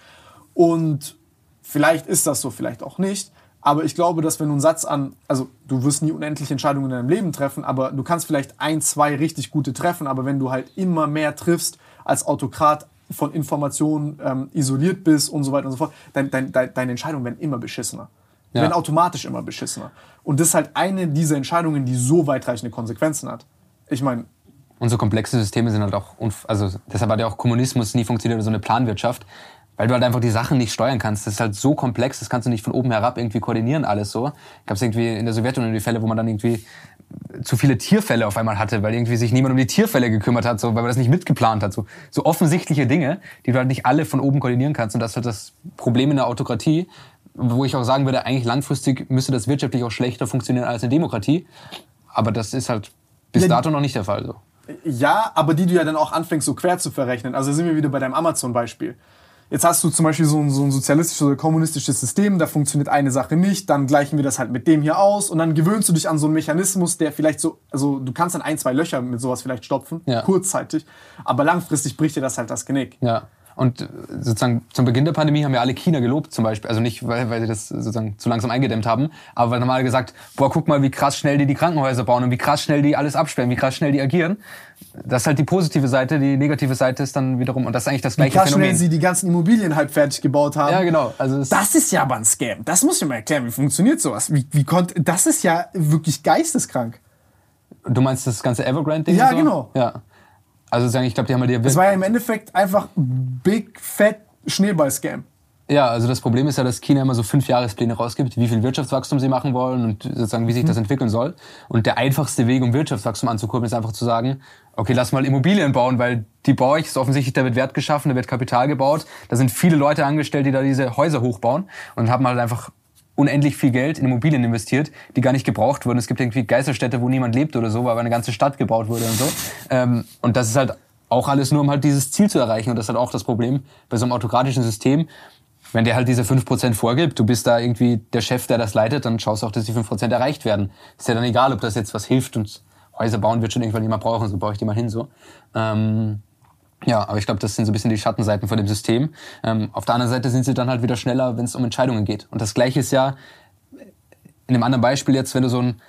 Und vielleicht ist das so, vielleicht auch nicht. Aber ich glaube, dass wenn du einen Satz an, also du wirst nie unendlich Entscheidungen in deinem Leben treffen, aber du kannst vielleicht ein, zwei richtig gute treffen, aber wenn du halt immer mehr triffst als Autokrat von Informationen ähm, isoliert bist und so weiter und so fort, dein, dein, dein, deine Entscheidungen werden immer beschissener. Ja. Werden automatisch immer beschissener. Und das ist halt eine dieser Entscheidungen, die so weitreichende Konsequenzen hat. Ich meine, Und so komplexe Systeme sind halt auch, also deshalb hat ja auch Kommunismus nie funktioniert oder so eine Planwirtschaft, weil du halt einfach die Sachen nicht steuern kannst. Das ist halt so komplex, das kannst du nicht von oben herab irgendwie koordinieren alles so. Gab es irgendwie in der Sowjetunion die Fälle, wo man dann irgendwie zu viele Tierfälle auf einmal hatte, weil irgendwie sich niemand um die Tierfälle gekümmert hat, so, weil man das nicht mitgeplant hat. So, so offensichtliche Dinge, die du halt nicht alle von oben koordinieren kannst. Und das ist halt das Problem in der Autokratie, wo ich auch sagen würde, eigentlich langfristig müsste das wirtschaftlich auch schlechter funktionieren als eine Demokratie. Aber das ist halt bis Ja, dato noch nicht der Fall. So. Ja, aber die du ja dann auch anfängst, so quer zu verrechnen. Also sind wir wieder bei deinem Amazon-Beispiel. Jetzt hast du zum Beispiel so ein, so ein sozialistisches oder kommunistisches System, da funktioniert eine Sache nicht, dann gleichen wir das halt mit dem hier aus und dann gewöhnst du dich an so einen Mechanismus, der vielleicht so, also du kannst dann ein, zwei Löcher mit sowas vielleicht stopfen, Ja. kurzzeitig, aber langfristig bricht dir das halt das Genick. Ja. Und sozusagen zum Beginn der Pandemie haben wir alle China gelobt zum Beispiel. Also nicht, weil, weil sie das sozusagen zu langsam eingedämmt haben, aber weil normal gesagt, boah, guck mal, wie krass schnell die die Krankenhäuser bauen und wie krass schnell die alles absperren, wie krass schnell die agieren. Das ist halt die positive Seite, die negative Seite ist dann wiederum, und das ist eigentlich das Wie gleiche krass schnell Phänomen. sie die ganzen Immobilien halb fertig gebaut haben. ja, genau. Also Das ist ja aber ein Scam. Das muss ich mir erklären. Wie funktioniert sowas? Wie, wie konnte, das ist ja wirklich geisteskrank. du meinst das ganze Evergrande-Ding? Ja, so? genau. Ja. Also sagen, ich glaube, die haben ja die Es war ja im Endeffekt einfach Big Fat Schneeball-Scam. Ja, also das Problem ist ja, dass China immer so fünf Jahrespläne rausgibt, wie viel Wirtschaftswachstum sie machen wollen und sozusagen, wie sich das entwickeln soll. Und der einfachste Weg, um Wirtschaftswachstum anzukurbeln, ist einfach zu sagen, okay, lass mal Immobilien bauen, weil die baue ich, ist offensichtlich, da wird Wert geschaffen, da wird Kapital gebaut, da sind viele Leute angestellt, die da diese Häuser hochbauen und haben halt einfach unendlich viel Geld in Immobilien investiert, die gar nicht gebraucht wurden. Es gibt irgendwie Geisterstädte, wo niemand lebt oder so, weil eine ganze Stadt gebaut wurde und so. Ähm, und das ist halt auch alles nur, um halt dieses Ziel zu erreichen. Und das ist halt auch das Problem bei so einem autokratischen System. Wenn der halt diese 5% vorgibt, du bist da irgendwie der Chef, der das leitet, dann schaust du auch, dass die 5% erreicht werden. Ist ja dann egal, ob das jetzt was hilft und Häuser bauen wird schon irgendwann jemand brauchen, so baue ich die mal hin so. Ähm, ja, aber ich glaube, das sind so ein bisschen die Schattenseiten von dem System. Ähm, auf der anderen Seite sind sie dann halt wieder schneller, wenn es um Entscheidungen geht. Und das Gleiche ist ja in einem anderen Beispiel jetzt, wenn du so einen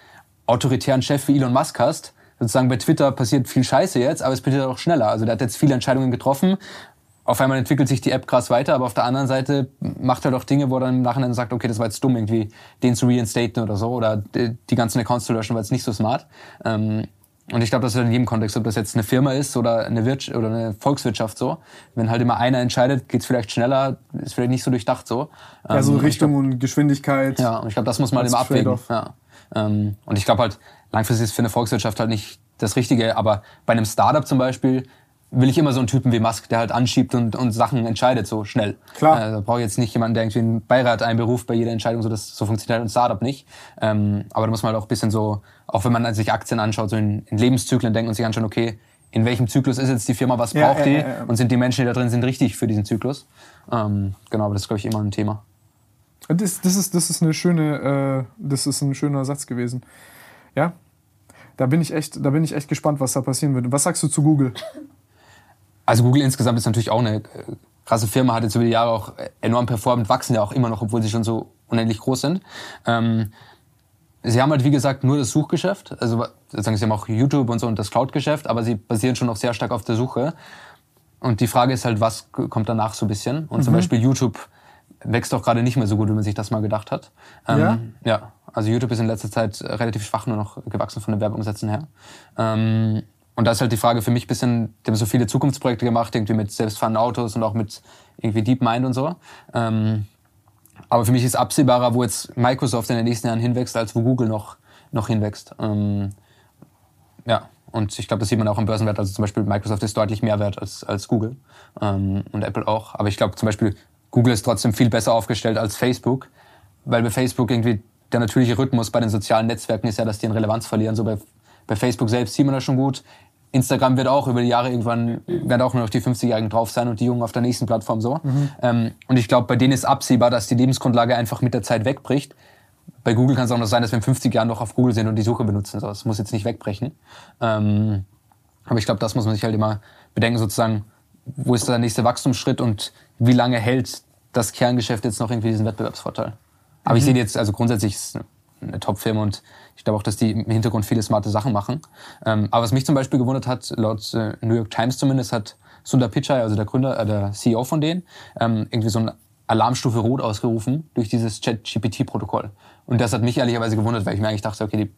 autoritären Chef wie Elon Musk hast, sozusagen bei Twitter passiert viel Scheiße jetzt, aber es passiert auch schneller. Also der hat jetzt viele Entscheidungen getroffen. Auf einmal entwickelt sich die App krass weiter, aber auf der anderen Seite macht er doch Dinge, wo er dann im Nachhinein sagt, okay, das war jetzt dumm, irgendwie den zu reinstaten oder so oder die die ganzen Accounts zu löschen, weil es nicht so smart. Ähm, und ich glaube, das ist in jedem Kontext, ob das jetzt eine Firma ist oder eine, Wirtschaft oder eine Volkswirtschaft so. Wenn halt immer einer entscheidet, geht's vielleicht schneller, ist vielleicht nicht so durchdacht so. Ja, so Ähm, und ich Richtung und Geschwindigkeit. ja, und ich glaube, das muss man immer abwägen. Ja. Ähm, und ich glaube halt, langfristig ist für eine Volkswirtschaft halt nicht das Richtige, aber bei einem Startup zum Beispiel will ich immer so einen Typen wie Musk, der halt anschiebt und, und Sachen entscheidet so schnell. Klar. Äh, da brauche ich jetzt nicht jemanden, der irgendwie einen Beirat einberuft bei jeder Entscheidung, so das so funktioniert halt ein Startup nicht. Ähm, aber da muss man halt auch ein bisschen so, auch wenn man sich Aktien anschaut, so in, in Lebenszyklen denken und sich anschauen, okay, in welchem Zyklus ist jetzt die Firma, was Ja, braucht ja, die ja, ja. und sind die Menschen, die da drin sind, richtig für diesen Zyklus? Ähm, genau, aber das ist, glaube ich, immer ein Thema. Das, das, ist, das, ist eine schöne, äh, das ist ein schöner Satz gewesen. Ja, da bin ich echt, da bin ich echt gespannt, was da passieren wird. Was sagst du zu Google? Also Google insgesamt ist natürlich auch eine äh, krasse Firma, hat jetzt über die Jahre auch enorm performt, wachsen ja auch immer noch, obwohl sie schon so unendlich groß sind. Ähm, sie haben halt, wie gesagt, nur das Suchgeschäft. Also sozusagen, sie haben auch YouTube und so und das Cloud-Geschäft, aber sie basieren schon noch sehr stark auf der Suche. Und die Frage ist halt, was kommt danach so ein bisschen? Und zum Beispiel YouTube wächst doch gerade nicht mehr so gut, wie man sich das mal gedacht hat. Ähm, Ja? Ja, also YouTube ist in letzter Zeit äh, relativ schwach nur noch gewachsen von den Werbeumsätzen her. Ähm, und da ist halt die Frage für mich ein bisschen, die haben so viele Zukunftsprojekte gemacht, irgendwie mit selbstfahrenden Autos und auch mit irgendwie DeepMind und so. Ähm, aber für mich ist absehbarer, wo jetzt Microsoft in den nächsten Jahren hinwächst, als wo Google noch, noch hinwächst. Ähm, ja, und ich glaube, das sieht man auch im Börsenwert. Also zum Beispiel Microsoft ist deutlich mehr wert als, als Google ähm, und Apple auch. Aber ich glaube zum Beispiel, Google ist trotzdem viel besser aufgestellt als Facebook, weil bei Facebook irgendwie der natürliche Rhythmus bei den sozialen Netzwerken ist ja, dass die an Relevanz verlieren. So bei Bei Facebook selbst sieht man das schon gut. Instagram wird auch über die Jahre irgendwann, werden auch nur noch die 50-Jährigen drauf sein und die Jungen auf der nächsten Plattform so. Mhm. Ähm, und ich glaube, bei denen ist absehbar, dass die Lebensgrundlage einfach mit der Zeit wegbricht. Bei Google kann es auch noch sein, dass wir in 50 Jahren noch auf Google sind und die Suche benutzen. So, das muss jetzt nicht wegbrechen. Ähm, aber ich glaube, das muss man sich halt immer bedenken, sozusagen, wo ist der nächste Wachstumsschritt und wie lange hält das Kerngeschäft jetzt noch irgendwie diesen Wettbewerbsvorteil? Aber mhm. ich sehe jetzt, also grundsätzlich ist eine Top-Firma und ich glaube auch, dass die im Hintergrund viele smarte Sachen machen. Ähm, aber was mich zum Beispiel gewundert hat, laut äh, New York Times zumindest, hat Sundar Pichai, also der Gründer, äh, der CEO von denen, ähm, irgendwie so eine Alarmstufe Rot ausgerufen durch dieses Chat-GPT-Protokoll. Und das hat mich ehrlicherweise gewundert, weil ich mir eigentlich dachte, okay, die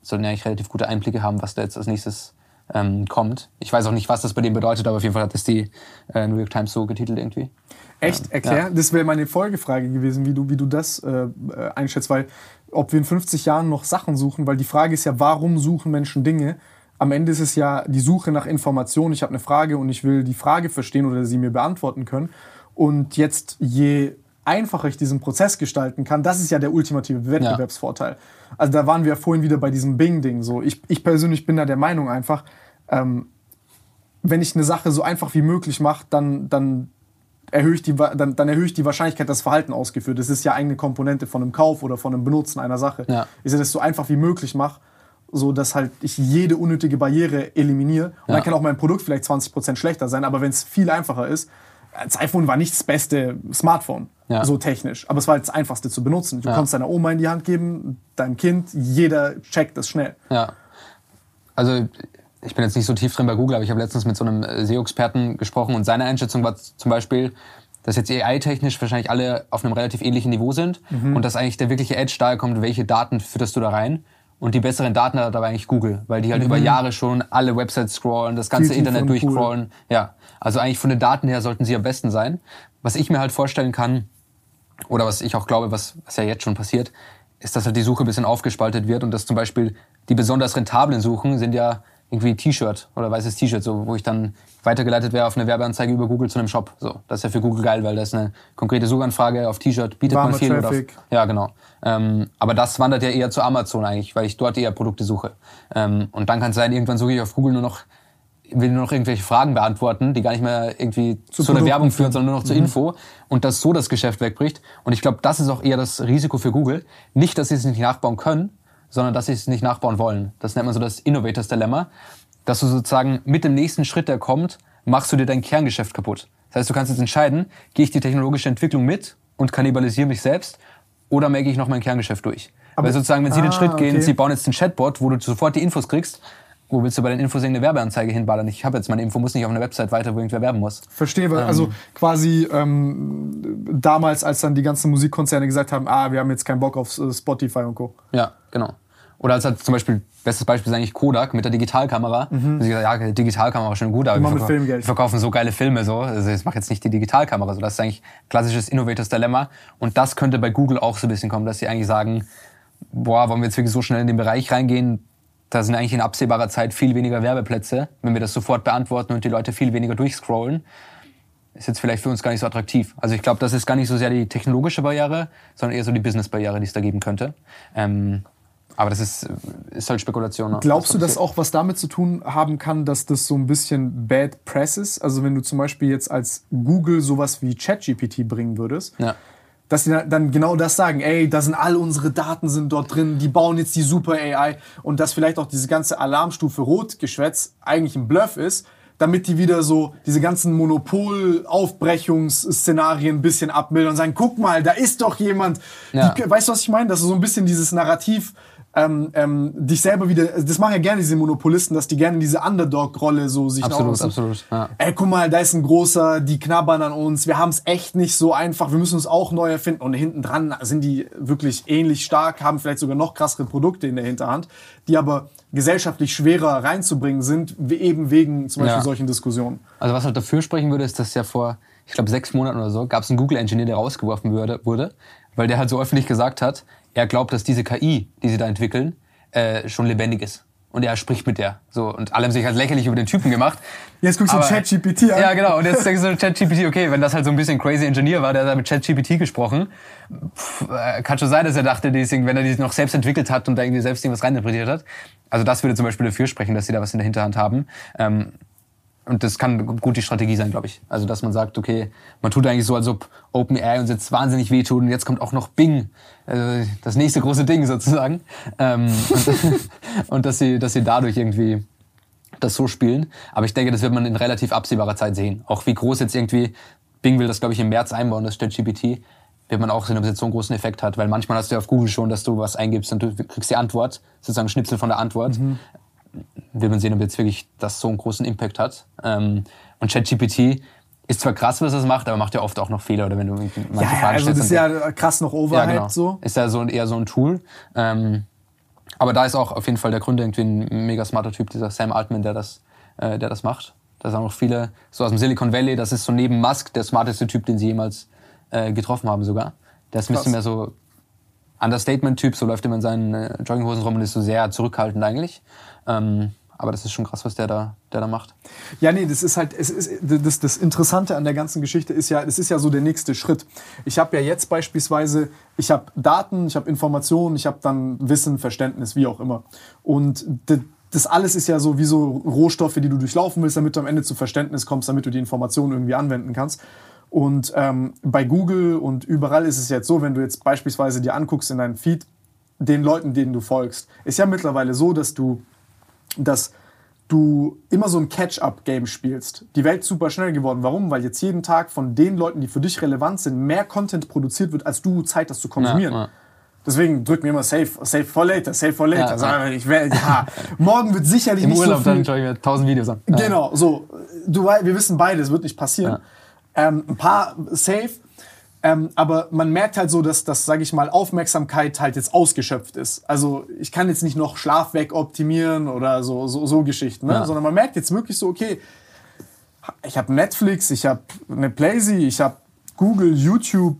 sollten ja eigentlich relativ gute Einblicke haben, was da jetzt als nächstes ähm, kommt. Ich weiß auch nicht, was das bei denen bedeutet, aber auf jeden Fall hat das die äh, New York Times so getitelt irgendwie. Echt? Erklär. Ja. Das wäre meine Folgefrage gewesen, wie du, wie du das äh, äh einschätzt, weil ob wir in 50 Jahren noch Sachen suchen, weil die Frage ist ja, warum suchen Menschen Dinge? Am Ende ist es ja die Suche nach Informationen. Ich habe eine Frage und ich will die Frage verstehen oder sie mir beantworten können. Und jetzt, je einfacher ich diesen Prozess gestalten kann, das ist ja der ultimative Wettbewerbsvorteil. Ja. Also da waren wir vorhin wieder bei diesem Bing-Ding. So, ich, ich persönlich bin da der Meinung einfach, ähm, wenn ich eine Sache so einfach wie möglich mache, dann, dann erhöhe ich die, dann, dann erhöhe ich die Wahrscheinlichkeit, dass Verhalten ausgeführt ist. Das ist ja eine Komponente von einem Kauf oder von einem Benutzen einer Sache. Ja. Ich das so einfach wie möglich mache, so dass halt ich jede unnötige Barriere eliminiere. Und ja. dann kann auch mein Produkt vielleicht 20% schlechter sein, aber wenn es viel einfacher ist, das iPhone war nicht das beste Smartphone, ja. so technisch, aber es war halt das einfachste zu benutzen. Du ja. konntest deiner Oma in die Hand geben, deinem Kind, jeder checkt das schnell. Ja. Also ich bin jetzt nicht so tief drin bei Google, aber ich habe letztens mit so einem äh, SEO-Experten gesprochen und seine Einschätzung war zum Beispiel, dass jetzt AI-technisch wahrscheinlich alle auf einem relativ ähnlichen Niveau sind mhm. und dass eigentlich der wirkliche Edge daher kommt, welche Daten fütterst du da rein. Und die besseren Daten hat aber eigentlich Google, weil die halt mhm. über Jahre schon alle Websites scrollen, das ganze Internet durchcrawlen. Ja, also eigentlich von den Daten her sollten sie am besten sein. Was ich mir halt vorstellen kann, oder was ich auch glaube, was, was ja jetzt schon passiert, ist, dass halt die Suche ein bisschen aufgespaltet wird und dass zum Beispiel die besonders rentablen Suchen sind ja irgendwie ein T-Shirt oder weißes T-Shirt, so, wo ich dann weitergeleitet wäre auf eine Werbeanzeige über Google zu einem Shop. So, das ist ja für Google geil, weil das ist eine konkrete Suchanfrage auf T-Shirt bietet Warmer man viel. Traffic. Auf, ja, genau. Ähm, aber das wandert ja eher zu Amazon eigentlich, weil ich dort eher Produkte suche. Ähm, und dann kann es sein, irgendwann suche ich auf Google nur noch will nur noch irgendwelche Fragen beantworten, die gar nicht mehr irgendwie zu, zu einer Werbung führen, sondern nur noch mhm. zur Info und dass so das Geschäft wegbricht. Und ich glaube, das ist auch eher das Risiko für Google. Nicht, dass sie es nicht nachbauen können, sondern dass sie es nicht nachbauen wollen. Das nennt man so das Innovators Dilemma, dass du sozusagen mit dem nächsten Schritt, der kommt, machst du dir dein Kerngeschäft kaputt. Das heißt, du kannst jetzt entscheiden, gehe ich die technologische Entwicklung mit und kannibalisiere mich selbst oder merke ich noch mein Kerngeschäft durch. Aber Weil sozusagen, wenn sie ah, den Schritt gehen, okay. sie bauen jetzt den Chatbot, wo du sofort die Infos kriegst, wo willst du bei den Infos irgendeine Werbeanzeige hinballern? Ich habe jetzt meine Info, muss nicht auf einer Website weiter, wo irgendwer werben muss. Verstehe, ähm, also quasi ähm, damals, als dann die ganzen Musikkonzerne gesagt haben, ah, wir haben jetzt keinen Bock auf äh, Spotify und Co. Ja, genau. Oder als halt zum Beispiel, bestes Beispiel ist eigentlich Kodak mit der Digitalkamera. Mhm. Und sie gesagt, ja, Digitalkamera schon gut, aber wir, verkau wir, verkaufen so geile Filme so. Also ich mache jetzt nicht die Digitalkamera. So. Das ist eigentlich klassisches Innovators Dilemma. Und das könnte bei Google auch so ein bisschen kommen, dass sie eigentlich sagen, boah, wollen wir jetzt wirklich so schnell in den Bereich reingehen? Da sind eigentlich in absehbarer Zeit viel weniger Werbeplätze. Wenn wir das sofort beantworten und die Leute viel weniger durchscrollen, ist jetzt vielleicht für uns gar nicht so attraktiv. Also ich glaube, das ist gar nicht so sehr die technologische Barriere, sondern eher so die Business-Barriere, die es da geben könnte. Ähm, aber das ist, ist halt Spekulation. Ne? Glaubst du, dass auch was damit zu tun haben kann, dass das so ein bisschen Bad Press ist? Also wenn du zum Beispiel jetzt als Google sowas wie ChatGPT bringen würdest, ja. dass sie dann genau das sagen, ey, da sind all unsere Daten sind dort drin, die bauen jetzt die super AI und dass vielleicht auch diese ganze Alarmstufe Rot-Geschwätz eigentlich ein Bluff ist, damit die wieder so diese ganzen Monopol-Aufbrechungsszenarien ein bisschen abmildern und sagen, guck mal, da ist doch jemand. Ja. Die, weißt du, was ich meine? Dass du so ein bisschen dieses Narrativ ähm, ähm, dich selber wieder, das machen ja gerne diese Monopolisten, dass die gerne diese Underdog-Rolle so sich Absolut, absolut. Ja. Ey, guck mal, da ist ein großer, die knabbern an uns, wir haben es echt nicht so einfach, wir müssen uns auch neu erfinden. Und hinten dran sind die wirklich ähnlich stark, haben vielleicht sogar noch krassere Produkte in der Hinterhand, die aber gesellschaftlich schwerer reinzubringen sind, eben wegen zum Beispiel ja. solchen Diskussionen. Also was halt dafür sprechen würde, ist, dass ja vor, ich glaube, sechs Monaten oder so, gab es einen Google-Engineer, der rausgeworfen wurde, wurde, weil der halt so öffentlich gesagt hat, er glaubt, dass diese KI, die sie da entwickeln, äh, schon lebendig ist. und er spricht mit der. So, und alle haben sich halt lächerlich über den Typen gemacht. Jetzt guckst du Aber- ChatGPT an. Ja, genau. Und jetzt denkst du ChatGPT, okay, wenn das halt so ein bisschen crazy Engineer war, der hat da mit ChatGPT gesprochen, pff, äh, kann schon sein, dass er dachte, Ding, wenn er die noch selbst entwickelt hat und da irgendwie selbst irgendwas reininterpretiert hat. Also das würde zum Beispiel dafür sprechen, dass sie da was in der Hinterhand haben. Ähm, und das kann gut die Strategie sein, glaube ich. Also, dass man sagt, okay, man tut eigentlich so, als ob OpenAI uns jetzt wahnsinnig wehtut und jetzt kommt auch noch Bing, äh, das nächste große Ding sozusagen. Ähm, und, und dass sie, dass sie dadurch irgendwie das so spielen. Aber ich denke, das wird man in relativ absehbarer Zeit sehen. Auch wie groß jetzt irgendwie, Bing will das, glaube ich, im März einbauen, das ChatGPT, wird man auch sehen, ob es jetzt so einen großen Effekt hat. Weil manchmal hast du ja auf Google schon, dass du was eingibst und du kriegst die Antwort, sozusagen Schnipsel von der Antwort. Wird man sehen, ob jetzt wirklich das so einen großen Impact hat. Ähm, und ChatGPT ist zwar krass, was es macht, aber macht ja oft auch noch Fehler. Oder wenn du manche Ja, ja, Fragen also das stellst, ist dann ja krass noch overhyped so. ist ja so eher so ein Tool. Ähm, aber da ist auch auf jeden Fall der Gründer irgendwie ein mega smarter Typ, dieser Sam Altman, der das, äh, der das macht. Da sind auch viele so aus dem Silicon Valley. Das ist so neben Musk der smarteste Typ, den sie jemals äh, getroffen haben sogar. Der ist ein bisschen mehr so Understatement-Typ, so läuft immer in seinen äh, Jogginghosen rum und ist so sehr zurückhaltend eigentlich. Ähm, aber das ist schon krass, was der da, der da macht. Ja, nee, das ist halt, es ist, das, das Interessante an der ganzen Geschichte ist ja, es ist ja so der nächste Schritt. Ich habe ja jetzt beispielsweise, ich habe Daten, ich habe Informationen, ich habe dann Wissen, Verständnis, wie auch immer. Und das alles ist ja so wie so Rohstoffe, die du durchlaufen willst, damit du am Ende zu Verständnis kommst, damit du die Informationen irgendwie anwenden kannst. Und ähm, bei Google und überall ist es jetzt so, wenn du jetzt beispielsweise dir anguckst in deinem Feed, den Leuten, denen du folgst, ist ja mittlerweile so, dass du dass du immer so ein Catch-up-Game spielst. Die Welt ist super schnell geworden. Warum? Weil jetzt jeden Tag von den Leuten, die für dich relevant sind, mehr Content produziert wird, als du Zeit hast zu konsumieren. Ja, ja. Deswegen drück mir immer Save, Save for later, Save for later. Ja, Sag, Ich wär, ja, morgen wird sicherlich Im nicht Urlaub so viel. dann schaue ich mir tausend Videos an. Genau, so. Du, wir wissen beide, es wird nicht passieren. Ähm, ein paar safe. Ähm, aber man merkt halt so, dass das, sage ich mal, Aufmerksamkeit halt jetzt ausgeschöpft ist. Also ich kann jetzt nicht noch Schlaf weg optimieren oder so, so, so Geschichten, ne? Ja. sondern man merkt jetzt wirklich so, okay, ich habe Netflix, ich habe eine Playsee, ich habe Google, YouTube,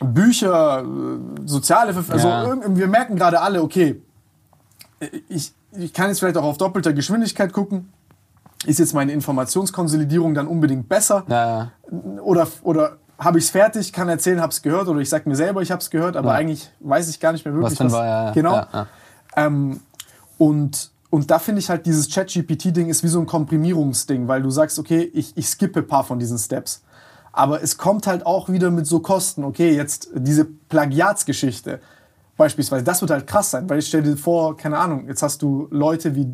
Bücher, äh, soziale, also Ja. irgend- wir merken gerade alle, okay, ich, ich kann jetzt vielleicht auch auf doppelter Geschwindigkeit gucken. Ist jetzt meine Informationskonsolidierung dann unbedingt besser? Ja, Oder, oder habe ich es fertig, kann erzählen, habe es gehört, oder ich sage mir selber, ich habe es gehört, aber Ja. eigentlich weiß ich gar nicht mehr wirklich, was dann war, ja. ja. Genau. Ja, ja. Ähm, und, und da finde ich halt, dieses Chat-GPT-Ding ist wie so ein Komprimierungsding, weil du sagst, okay, ich, ich skippe ein paar von diesen Steps. Aber es kommt halt auch wieder mit so Kosten. Okay, jetzt diese Plagiatsgeschichte beispielsweise, das wird halt krass sein, weil ich stell dir vor, keine Ahnung, jetzt hast du Leute wie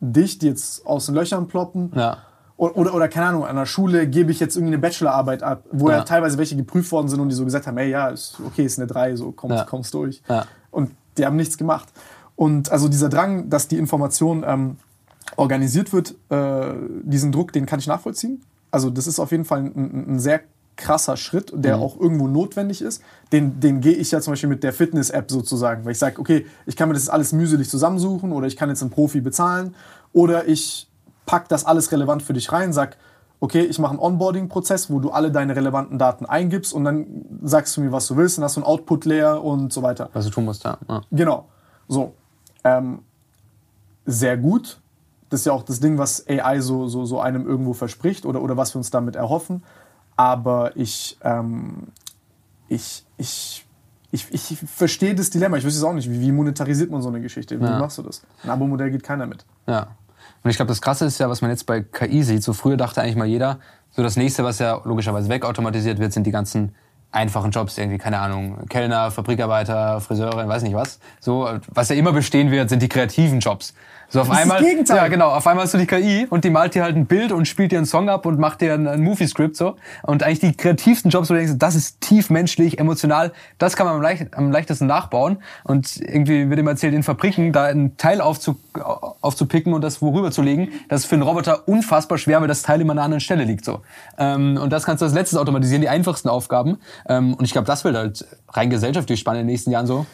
dich, die jetzt aus den Löchern ploppen. Ja. Oder, oder, oder keine Ahnung, an der Schule gebe ich jetzt irgendwie eine Bachelorarbeit ab, wo ja. Ja. teilweise welche geprüft worden sind und die so gesagt haben, hey, ja, ist, okay, ist eine 3, so kommst, Ja. kommst durch. Ja. Und die haben nichts gemacht. Und also dieser Drang, dass die Information ähm, organisiert wird, äh, diesen Druck, den kann ich nachvollziehen. Also das ist auf jeden Fall ein, ein, ein sehr krasser Schritt, der Mhm. auch irgendwo notwendig ist. Den, den gehe ich ja zum Beispiel mit der Fitness-App sozusagen, weil ich sage, okay, ich kann mir das alles mühselig zusammensuchen oder ich kann jetzt einen Profi bezahlen oder ich pack das alles relevant für dich rein, sag, okay, ich mache einen Onboarding-Prozess, wo du alle deine relevanten Daten eingibst und dann sagst du mir, was du willst, dann hast du ein Output-Layer und so weiter. Was du tun musst, ja. ja. Genau. So. Ähm, sehr gut. Das ist ja auch das Ding, was AI so, so, so einem irgendwo verspricht oder, oder was wir uns damit erhoffen. Aber ich, ähm, ich, ich, ich, ich verstehe das Dilemma. Ich wüsste es auch nicht. Wie, wie monetarisiert man so eine Geschichte? Wie Ja. machst du das? Ein Abo-Modell geht keiner mit. Ja. Und ich glaube, das Krasse ist ja, was man jetzt bei KI sieht. So früher dachte eigentlich mal jeder, so das nächste, was ja logischerweise wegautomatisiert wird, sind die ganzen einfachen Jobs, irgendwie, keine Ahnung, Kellner, Fabrikarbeiter, Friseurin, weiß nicht was. So, was ja immer bestehen wird, sind die kreativen Jobs. So auf Das ist das einmal, Gegenteil. ja genau, auf einmal hast du die KI und die malt dir halt ein Bild und spielt dir einen Song ab und macht dir ein, ein Movie-Script so. Und eigentlich die kreativsten Jobs, wo du denkst, das ist tief menschlich, emotional, das kann man am, leicht, am leichtesten nachbauen. Und irgendwie wird immer erzählt, in Fabriken da ein Teil aufzu, aufzupicken und das worüber zu legen, das ist für einen Roboter unfassbar schwer, weil das Teil immer an einer anderen Stelle liegt so. Ähm, und das kannst du als letztes automatisieren, die einfachsten Aufgaben. Ähm, und ich glaube, das wird halt rein gesellschaftlich spannend in den nächsten Jahren so.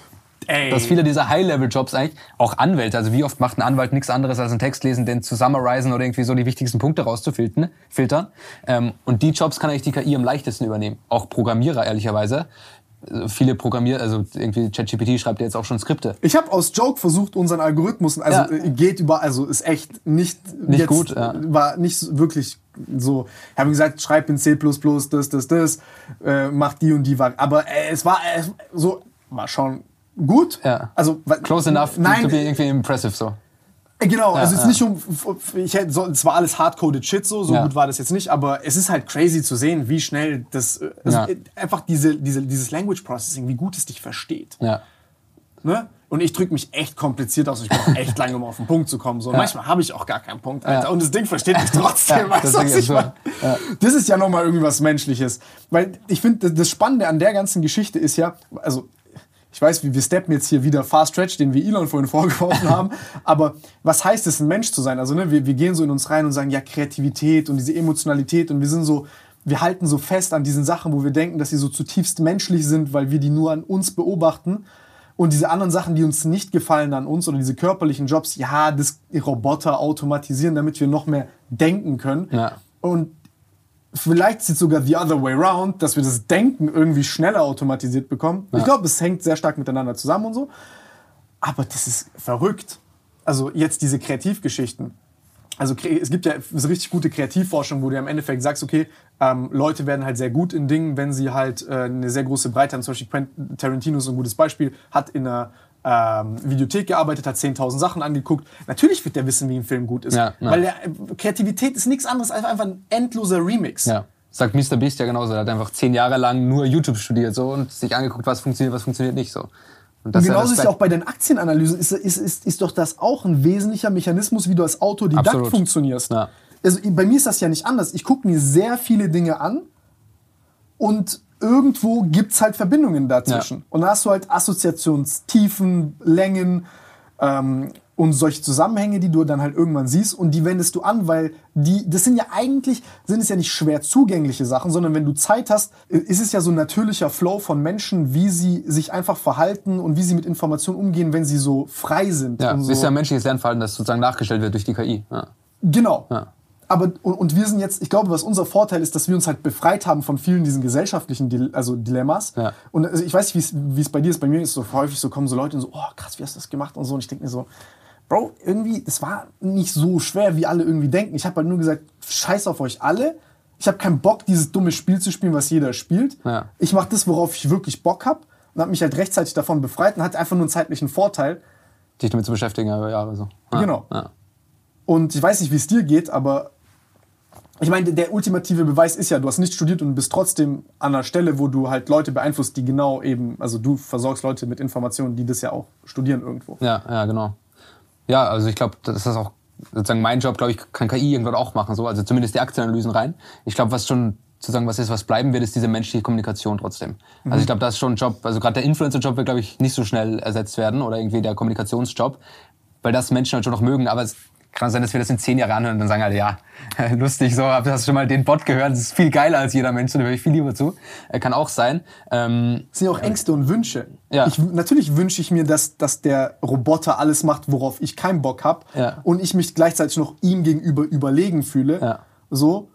Ey. Dass viele dieser High-Level-Jobs eigentlich, auch Anwälte, also wie oft macht ein Anwalt nichts anderes als einen Text lesen, den zu summarisen oder irgendwie so die wichtigsten Punkte rauszufiltern. Filtern. Ähm, und die Jobs kann eigentlich die KI am leichtesten übernehmen. Auch Programmierer, ehrlicherweise. viele Programmier, also irgendwie ChatGPT schreibt ja jetzt auch schon Skripte. Ich habe aus Joke versucht, unseren Algorithmus, also Ja. äh, geht über, also ist echt nicht, Nicht gut, ja. war nicht so wirklich so. Ich habe gesagt, schreib in C++, das, das, das, äh, mach die und die, aber äh, es war äh, so, war schon gut. Ja. Also Close enough Nein, to be irgendwie impressive so. Äh, Genau, also jetzt ja. nicht um, ich hätte, so, es war alles hardcoded Shit so, so Ja. gut war das jetzt nicht, aber es ist halt crazy zu sehen, wie schnell das, äh, also Ja. äh, einfach diese, diese, dieses Language Processing, wie gut es dich versteht. Ja. Ne? Und ich drücke mich echt kompliziert aus. Ich brauche echt lange, um auf den Punkt zu kommen. So, Manchmal habe ich auch gar keinen Punkt, Alter. Ja. Und das Ding versteht mich trotzdem. Ja, das ist so. Das ist ja nochmal irgendwie was Menschliches. Weil ich finde, das Spannende an der ganzen Geschichte ist ja, also ich weiß, wir wir steppen jetzt hier wieder Fast Stretch, den wir Elon vorhin vorgeworfen haben. Aber was heißt es, ein Mensch zu sein? Also ne, wir, wir gehen so in uns rein und sagen, ja, Kreativität und diese Emotionalität und wir sind so, wir halten so fest an diesen Sachen, wo wir denken, dass sie so zutiefst menschlich sind, weil wir die nur an uns beobachten. Und diese anderen Sachen, die uns nicht gefallen an uns oder diese körperlichen Jobs, ja, das Roboter automatisieren, damit wir noch mehr denken können. Ja. Und vielleicht ist es sogar the other way round, dass wir das Denken irgendwie schneller automatisiert bekommen. Ich glaube, es hängt sehr stark miteinander zusammen und so. Aber das ist verrückt. Also jetzt diese Kreativgeschichten. Also es gibt ja so richtig gute Kreativforschung, wo du im Endeffekt sagst, okay, ähm, Leute werden halt sehr gut in Dingen, wenn sie halt äh, eine sehr große Breite haben. Zum Beispiel Tarantino ist ein gutes Beispiel, hat in einer ähm, Videothek gearbeitet, hat 10.000 Sachen angeguckt. Natürlich wird der wissen, wie ein Film gut ist. Ja, ja. Weil der, äh, Kreativität ist nichts anderes als einfach ein endloser Remix. Ja. Sagt Mr. Beast ja genauso. Er hat einfach zehn Jahre lang nur YouTube studiert so und sich angeguckt, was funktioniert, was funktioniert nicht so. Und Und das genauso ist ja auch bei den Aktienanalysen, ist, ist, ist, ist doch das auch ein wesentlicher Mechanismus, wie du als Autodidakt Absolut. funktionierst. Ja. Also bei mir ist das ja nicht anders. Ich gucke mir sehr viele Dinge an und irgendwo gibt es halt Verbindungen dazwischen. Ja. Und da hast du halt Assoziationstiefen, Längen ähm, und solche Zusammenhänge, die du dann halt irgendwann siehst und die wendest du an, weil die, das sind ja eigentlich, sind es ja nicht schwer zugängliche Sachen, sondern wenn du Zeit hast, ist es ja so ein natürlicher Flow von Menschen, wie sie sich einfach verhalten und wie sie mit Informationen umgehen, wenn sie so frei sind. Ja, so. ist ja ein menschliches Lernverhalten, das sozusagen nachgestellt wird durch die KI. Ja. Genau. Ja. Aber und, und wir sind jetzt, ich glaube, was unser Vorteil ist, dass wir uns halt befreit haben von vielen diesen gesellschaftlichen Dil also Dilemmas. Ja. Und also ich weiß nicht, wie es- bei dir ist. Bei mir ist es so häufig so, kommen so Leute und so, oh krass, wie hast du das gemacht und so. Und ich denke mir so, Bro, irgendwie, das war nicht so schwer, wie alle irgendwie denken. Ich habe halt nur gesagt, scheiß auf euch alle. Ich habe keinen Bock, dieses dumme Spiel zu spielen, was jeder spielt. Ja. Ich mache das, worauf ich wirklich Bock habe. Und habe mich halt rechtzeitig davon befreit und hatte einfach nur einen zeitlichen Vorteil. Dich damit zu beschäftigen über Jahre so. Ja. Genau. Und ich weiß nicht, wie es dir geht, aber ich meine, der ultimative Beweis ist ja, du hast nicht studiert und bist trotzdem an einer Stelle, wo du halt Leute beeinflusst, die genau eben, also du versorgst Leute mit Informationen, die das ja auch studieren irgendwo. Ja, ja, genau. Ja, also ich glaube, das ist auch sozusagen mein Job, glaube ich, kann KI irgendwann auch machen, so, also zumindest die Aktienanalysen rein. Ich glaube, was schon sozusagen was ist, was bleiben wird, ist diese menschliche Kommunikation trotzdem. Also ich glaube, das ist schon ein Job, also gerade der Influencer-Job wird, glaube ich, nicht so schnell ersetzt werden oder irgendwie der Kommunikationsjob, weil das Menschen halt schon noch mögen, aber es kann sein, dass wir das in zehn Jahren anhören und dann sagen alle, ja, lustig, so, hast du schon mal den Bot gehört, das ist viel geiler als jeder Mensch, da höre ich viel lieber zu. Äh, kann auch sein. Ähm, Das sind ja auch Ängste und Wünsche. Ja. Ich, natürlich wünsche ich mir, dass, dass der Roboter alles macht, worauf ich keinen Bock habe Ja. und ich mich gleichzeitig noch ihm gegenüber überlegen fühle. Ja. So.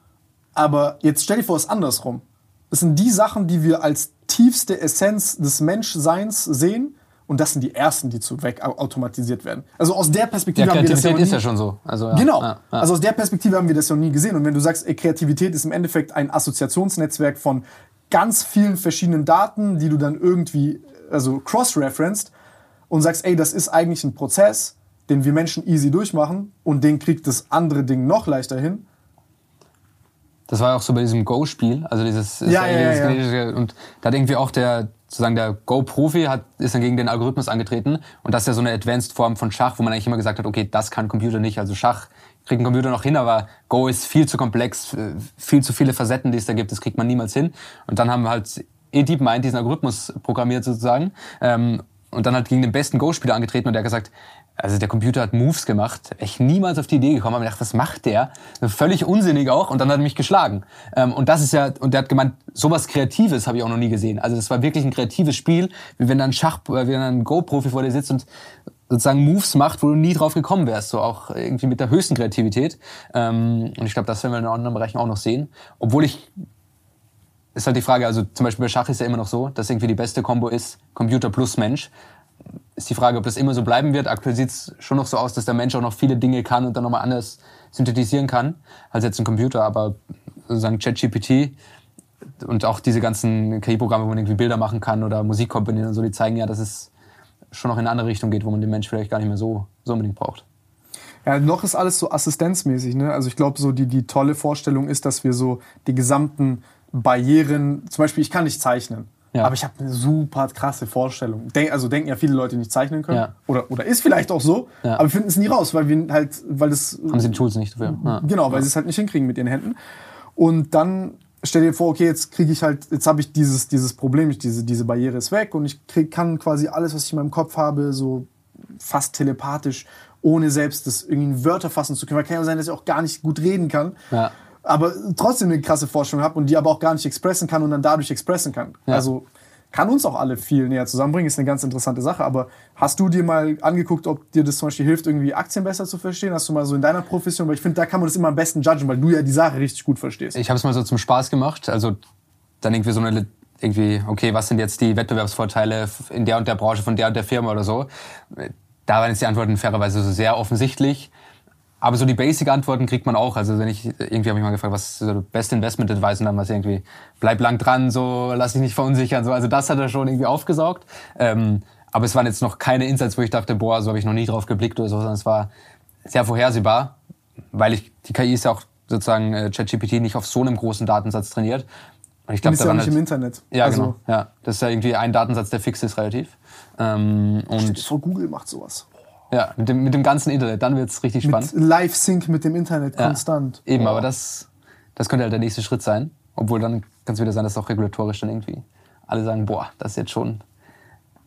Aber jetzt stell dir vor, es ist andersrum. Das sind die Sachen, die wir als tiefste Essenz des Menschseins sehen. Und das sind die ersten, die zu weg automatisiert werden. Also aus der Perspektive ja, haben wir das ja Kreativität ist ja schon so. Also, ja, Genau. Ja, ja. Also aus der Perspektive haben wir das noch nie gesehen. Und wenn du sagst, ey, Kreativität ist im Endeffekt ein Assoziationsnetzwerk von ganz vielen verschiedenen Daten, die du dann irgendwie also cross-referenced und sagst, ey, das ist eigentlich ein Prozess, den wir Menschen easy durchmachen und den kriegt das andere Ding noch leichter hin. Das war ja auch so bei diesem Go-Spiel, also dieses, Ja, ja, ja, ja. und da hat irgendwie auch der sozusagen der Go-Profi hat ist dann gegen den Algorithmus angetreten. Und das ist ja so eine Advanced Form von Schach, wo man eigentlich immer gesagt hat, okay, das kann Computer nicht, also Schach kriegt ein Computer noch hin, aber Go ist viel zu komplex, äh, viel zu viele Facetten, die es da gibt, das kriegt man niemals hin. Und dann haben wir halt eDeepMind diesen Algorithmus programmiert sozusagen. Ähm, und dann halt gegen den besten Go-Spieler angetreten und der hat gesagt, also der Computer hat Moves gemacht, echt niemals auf die Idee gekommen, aber ich dachte, was macht der? Völlig unsinnig auch und dann hat er mich geschlagen. Ähm, und das ist ja, und der hat gemeint, sowas Kreatives habe ich auch noch nie gesehen. Also das war wirklich ein kreatives Spiel, wie wenn ein Schach, äh, wie wenn dann ein Go-Profi vor dir sitzt und sozusagen Moves macht, wo du nie drauf gekommen wärst, so auch irgendwie mit der höchsten Kreativität. Ähm, und ich glaube, das werden wir in anderen Bereichen auch noch sehen. Obwohl ich ist halt die Frage, also zum Beispiel bei Schach ist ja immer noch so, dass irgendwie die beste Combo ist Computer plus Mensch. Ist die Frage, ob das immer so bleiben wird. Aktuell sieht es schon noch so aus, dass der Mensch auch noch viele Dinge kann und dann nochmal anders synthetisieren kann als jetzt ein Computer. Aber sozusagen ChatGPT und auch diese ganzen KI-Programme, wo man irgendwie Bilder machen kann oder Musik kombinieren und so, die zeigen ja, dass es schon noch in eine andere Richtung geht, wo man den Mensch vielleicht gar nicht mehr so, so unbedingt braucht. Ja, noch ist alles so assistenzmäßig. Ne? Also ich glaube, so die, die tolle Vorstellung ist, dass wir so die gesamten Barrieren, zum Beispiel ich kann nicht zeichnen, ja. aber ich habe eine super krasse Vorstellung. Denk, also denken ja viele Leute, die nicht zeichnen können. Ja. Oder, oder ist vielleicht auch so, ja. aber wir finden es nie raus, weil wir halt, weil das... Haben sie die Tools nicht dafür. Genau, weil sie es halt nicht hinkriegen mit ihren Händen. Und dann stell dir vor, okay, jetzt kriege ich halt, jetzt habe ich dieses, dieses Problem, diese, diese Barriere ist weg und ich krieg, kann quasi alles, was ich in meinem Kopf habe, so fast telepathisch, ohne selbst das irgendwie in Wörter fassen zu können. Weil kann ja sein, dass ich auch gar nicht gut reden kann. Ja. Aber trotzdem eine krasse Forschung habe und die aber auch gar nicht expressen kann und dann dadurch expressen kann. Ja. Also kann uns auch alle viel näher zusammenbringen, ist eine ganz interessante Sache. Aber hast du dir mal angeguckt, ob dir das zum Beispiel hilft, irgendwie Aktien besser zu verstehen? Hast du mal so in deiner Profession, weil ich finde, da kann man das immer am besten judgen, weil du ja die Sache richtig gut verstehst. Ich habe es mal so zum Spaß gemacht. Also dann irgendwie so eine irgendwie, okay, was sind jetzt die Wettbewerbsvorteile in der und der Branche von der und der Firma oder so? Da waren jetzt die Antworten fairerweise so sehr offensichtlich. Aber so die Basic-Antworten kriegt man auch. Also wenn ich irgendwie habe ich mal gefragt, was ist so Best Investment Advice und dann was irgendwie bleib lang dran, so lass dich nicht verunsichern, so. Also das hat er schon irgendwie aufgesaugt. Ähm, aber es waren jetzt noch keine Insights, wo ich dachte, boah, so habe ich noch nie drauf geblickt oder so, sondern es war sehr vorhersehbar, weil ich die KI ist ja auch sozusagen äh, ChatGPT nicht auf so einem großen Datensatz trainiert. Und ich glaube, da ja nicht halt, im Internet. Ja, also, genau. Ja, das ist ja irgendwie ein Datensatz, der fix ist relativ. Ähm, und vor, Google macht sowas. Ja, mit dem, mit dem ganzen Internet, dann wird es richtig spannend. Live-Sync mit dem Internet ja, konstant. Eben, oh. aber das, das könnte halt der nächste Schritt sein. Obwohl dann kann es wieder sein, dass auch regulatorisch dann irgendwie alle sagen, boah, das ist jetzt schon.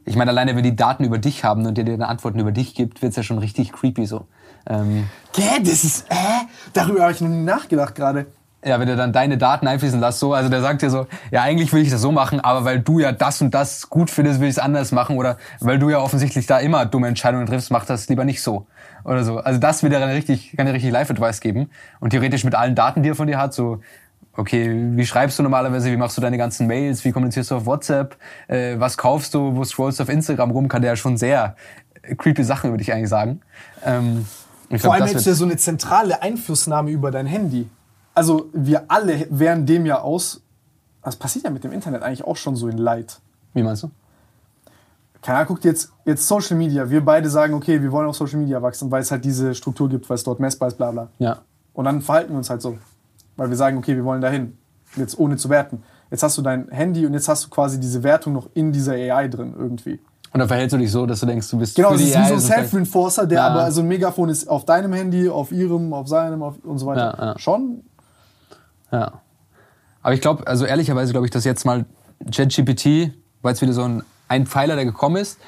Ich meine, alleine wenn die Daten über dich haben und dir die Antworten über dich gibt, wird es ja schon richtig creepy so. Ähm, Gä, das ist, äh, darüber habe ich noch nie nachgedacht gerade ja, wenn du dann deine Daten einfließen lässt, so, also der sagt dir so, ja, eigentlich will ich das so machen, aber weil du ja das und das gut findest, will ich es anders machen oder weil du ja offensichtlich da immer dumme Entscheidungen triffst, mach das lieber nicht so oder so. Also das wird dir dann richtig, kann dir richtig Live-Advice geben und theoretisch mit allen Daten, die er von dir hat, so, okay, wie schreibst du normalerweise, wie machst du deine ganzen Mails, wie kommunizierst du auf WhatsApp, äh, was kaufst du, wo scrollst du auf Instagram rum, kann der ja schon sehr creepy Sachen über dich eigentlich sagen. Ähm, Vor glaub, allem hättest du ja so eine zentrale Einflussnahme über dein Handy also wir alle wären dem ja aus. Das passiert ja mit dem Internet eigentlich auch schon so in Leid. Wie meinst du? Keine Ahnung, guckt jetzt, jetzt Social Media. Wir beide sagen, okay, wir wollen auf Social Media wachsen, weil es halt diese Struktur gibt, weil es dort messbar ist, bla bla. Ja. Und dann verhalten wir uns halt so. Weil wir sagen, okay, wir wollen dahin. Jetzt ohne zu werten. Jetzt hast du dein Handy und jetzt hast du quasi diese Wertung noch in dieser AI drin irgendwie. Und dann verhältst du dich so, dass du denkst, du bist Genau, das ist wie so ein Self-Reinforcer, der ja. aber, also ein Megafon ist auf deinem Handy, auf ihrem, auf seinem auf und so weiter. Ja, ja. Schon ja. Aber ich glaube, also ehrlicherweise glaube ich, dass jetzt mal ChatGPT war jetzt wieder so ein, ein Pfeiler, der gekommen ist.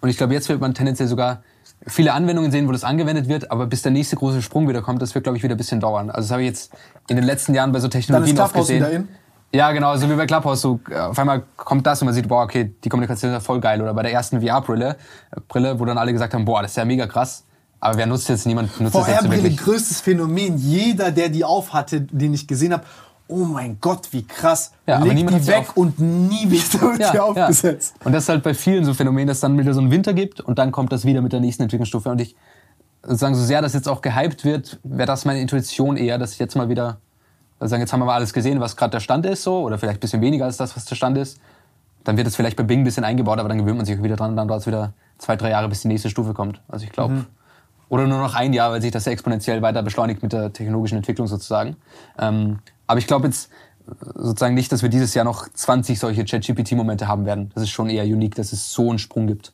Und ich glaube, jetzt wird man tendenziell sogar viele Anwendungen sehen, wo das angewendet wird, aber bis der nächste große Sprung wieder kommt, das wird, glaube ich, wieder ein bisschen dauern. Also das habe ich jetzt in den letzten Jahren bei so Technologien oft gesehen. Wieder in? Ja, genau, so wie bei Clubhouse. So, auf einmal kommt das und man sieht, boah, okay, die Kommunikation ist ja voll geil. Oder bei der ersten VR-Brille, Brille, wo dann alle gesagt haben, boah, das ist ja mega krass. Aber wer nutzt jetzt? Niemand nutzt VR-Brille, größtes Phänomen. Jeder, der die aufhatte, den ich gesehen habe, oh mein Gott, wie krass. Ja, aber niemand die weg und nie wieder wird ja, die aufgesetzt. Ja. Und das ist halt bei vielen so Phänomenen, dass es dann wieder so einen Winter gibt und dann kommt das wieder mit der nächsten Entwicklungsstufe. Und ich sagen so sehr das jetzt auch gehypt wird, wäre das meine Intuition eher, dass ich jetzt mal wieder also sagen, jetzt haben wir mal alles gesehen, was gerade der Stand ist, so oder vielleicht ein bisschen weniger als das, was der Stand ist. Dann wird es vielleicht bei Bing ein bisschen eingebaut, aber dann gewöhnt man sich wieder dran. Dann dauert es wieder zwei, drei Jahre, bis die nächste Stufe kommt. Also ich glaube, mhm. Oder nur noch ein Jahr, weil sich das ja exponentiell weiter beschleunigt mit der technologischen Entwicklung sozusagen. Ähm, aber ich glaube jetzt sozusagen nicht, dass wir dieses Jahr noch 20 solche ChatGPT-Momente haben werden. Das ist schon eher unique, dass es so einen Sprung gibt,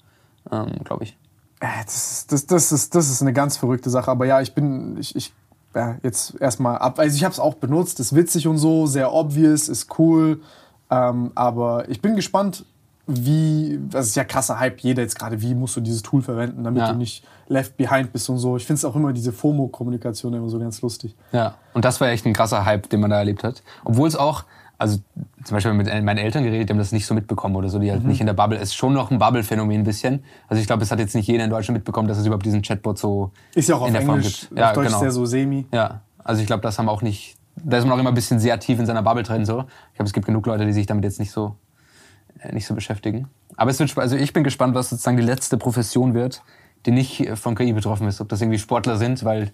ähm, glaube ich. Das, das, das, ist, das ist eine ganz verrückte Sache. Aber ja, ich bin, ich, ich ja, jetzt erstmal ab. Also ich habe es auch benutzt, ist witzig und so, sehr obvious, ist cool. Ähm, aber ich bin gespannt, wie, das ist ja krasser Hype, jeder jetzt gerade, wie musst du dieses Tool verwenden, damit ja. du nicht left behind bist und so. Ich finde es auch immer diese FOMO-Kommunikation immer so ganz lustig. Ja, und das war echt ein krasser Hype, den man da erlebt hat. Obwohl es auch, also zum Beispiel mit meinen Eltern geredet, die haben das nicht so mitbekommen oder so, die halt mhm. nicht in der Bubble. Ist schon noch ein Bubble-Phänomen ein bisschen. Also ich glaube, es hat jetzt nicht jeder in Deutschland mitbekommen, dass es überhaupt diesen Chatbot so ist ja auch auf in der Englisch, Form gibt. Ja, auf Deutsch genau. ist ja so semi. Ja, also ich glaube, das haben auch nicht da ist man auch immer ein bisschen sehr tief in seiner Bubble drin. So. Ich glaube, es gibt genug Leute, die sich damit jetzt nicht so, äh, nicht so beschäftigen. Aber es wird, also ich bin gespannt, was sozusagen die letzte Profession wird, die nicht äh, von KI betroffen ist. Ob das irgendwie Sportler sind, weil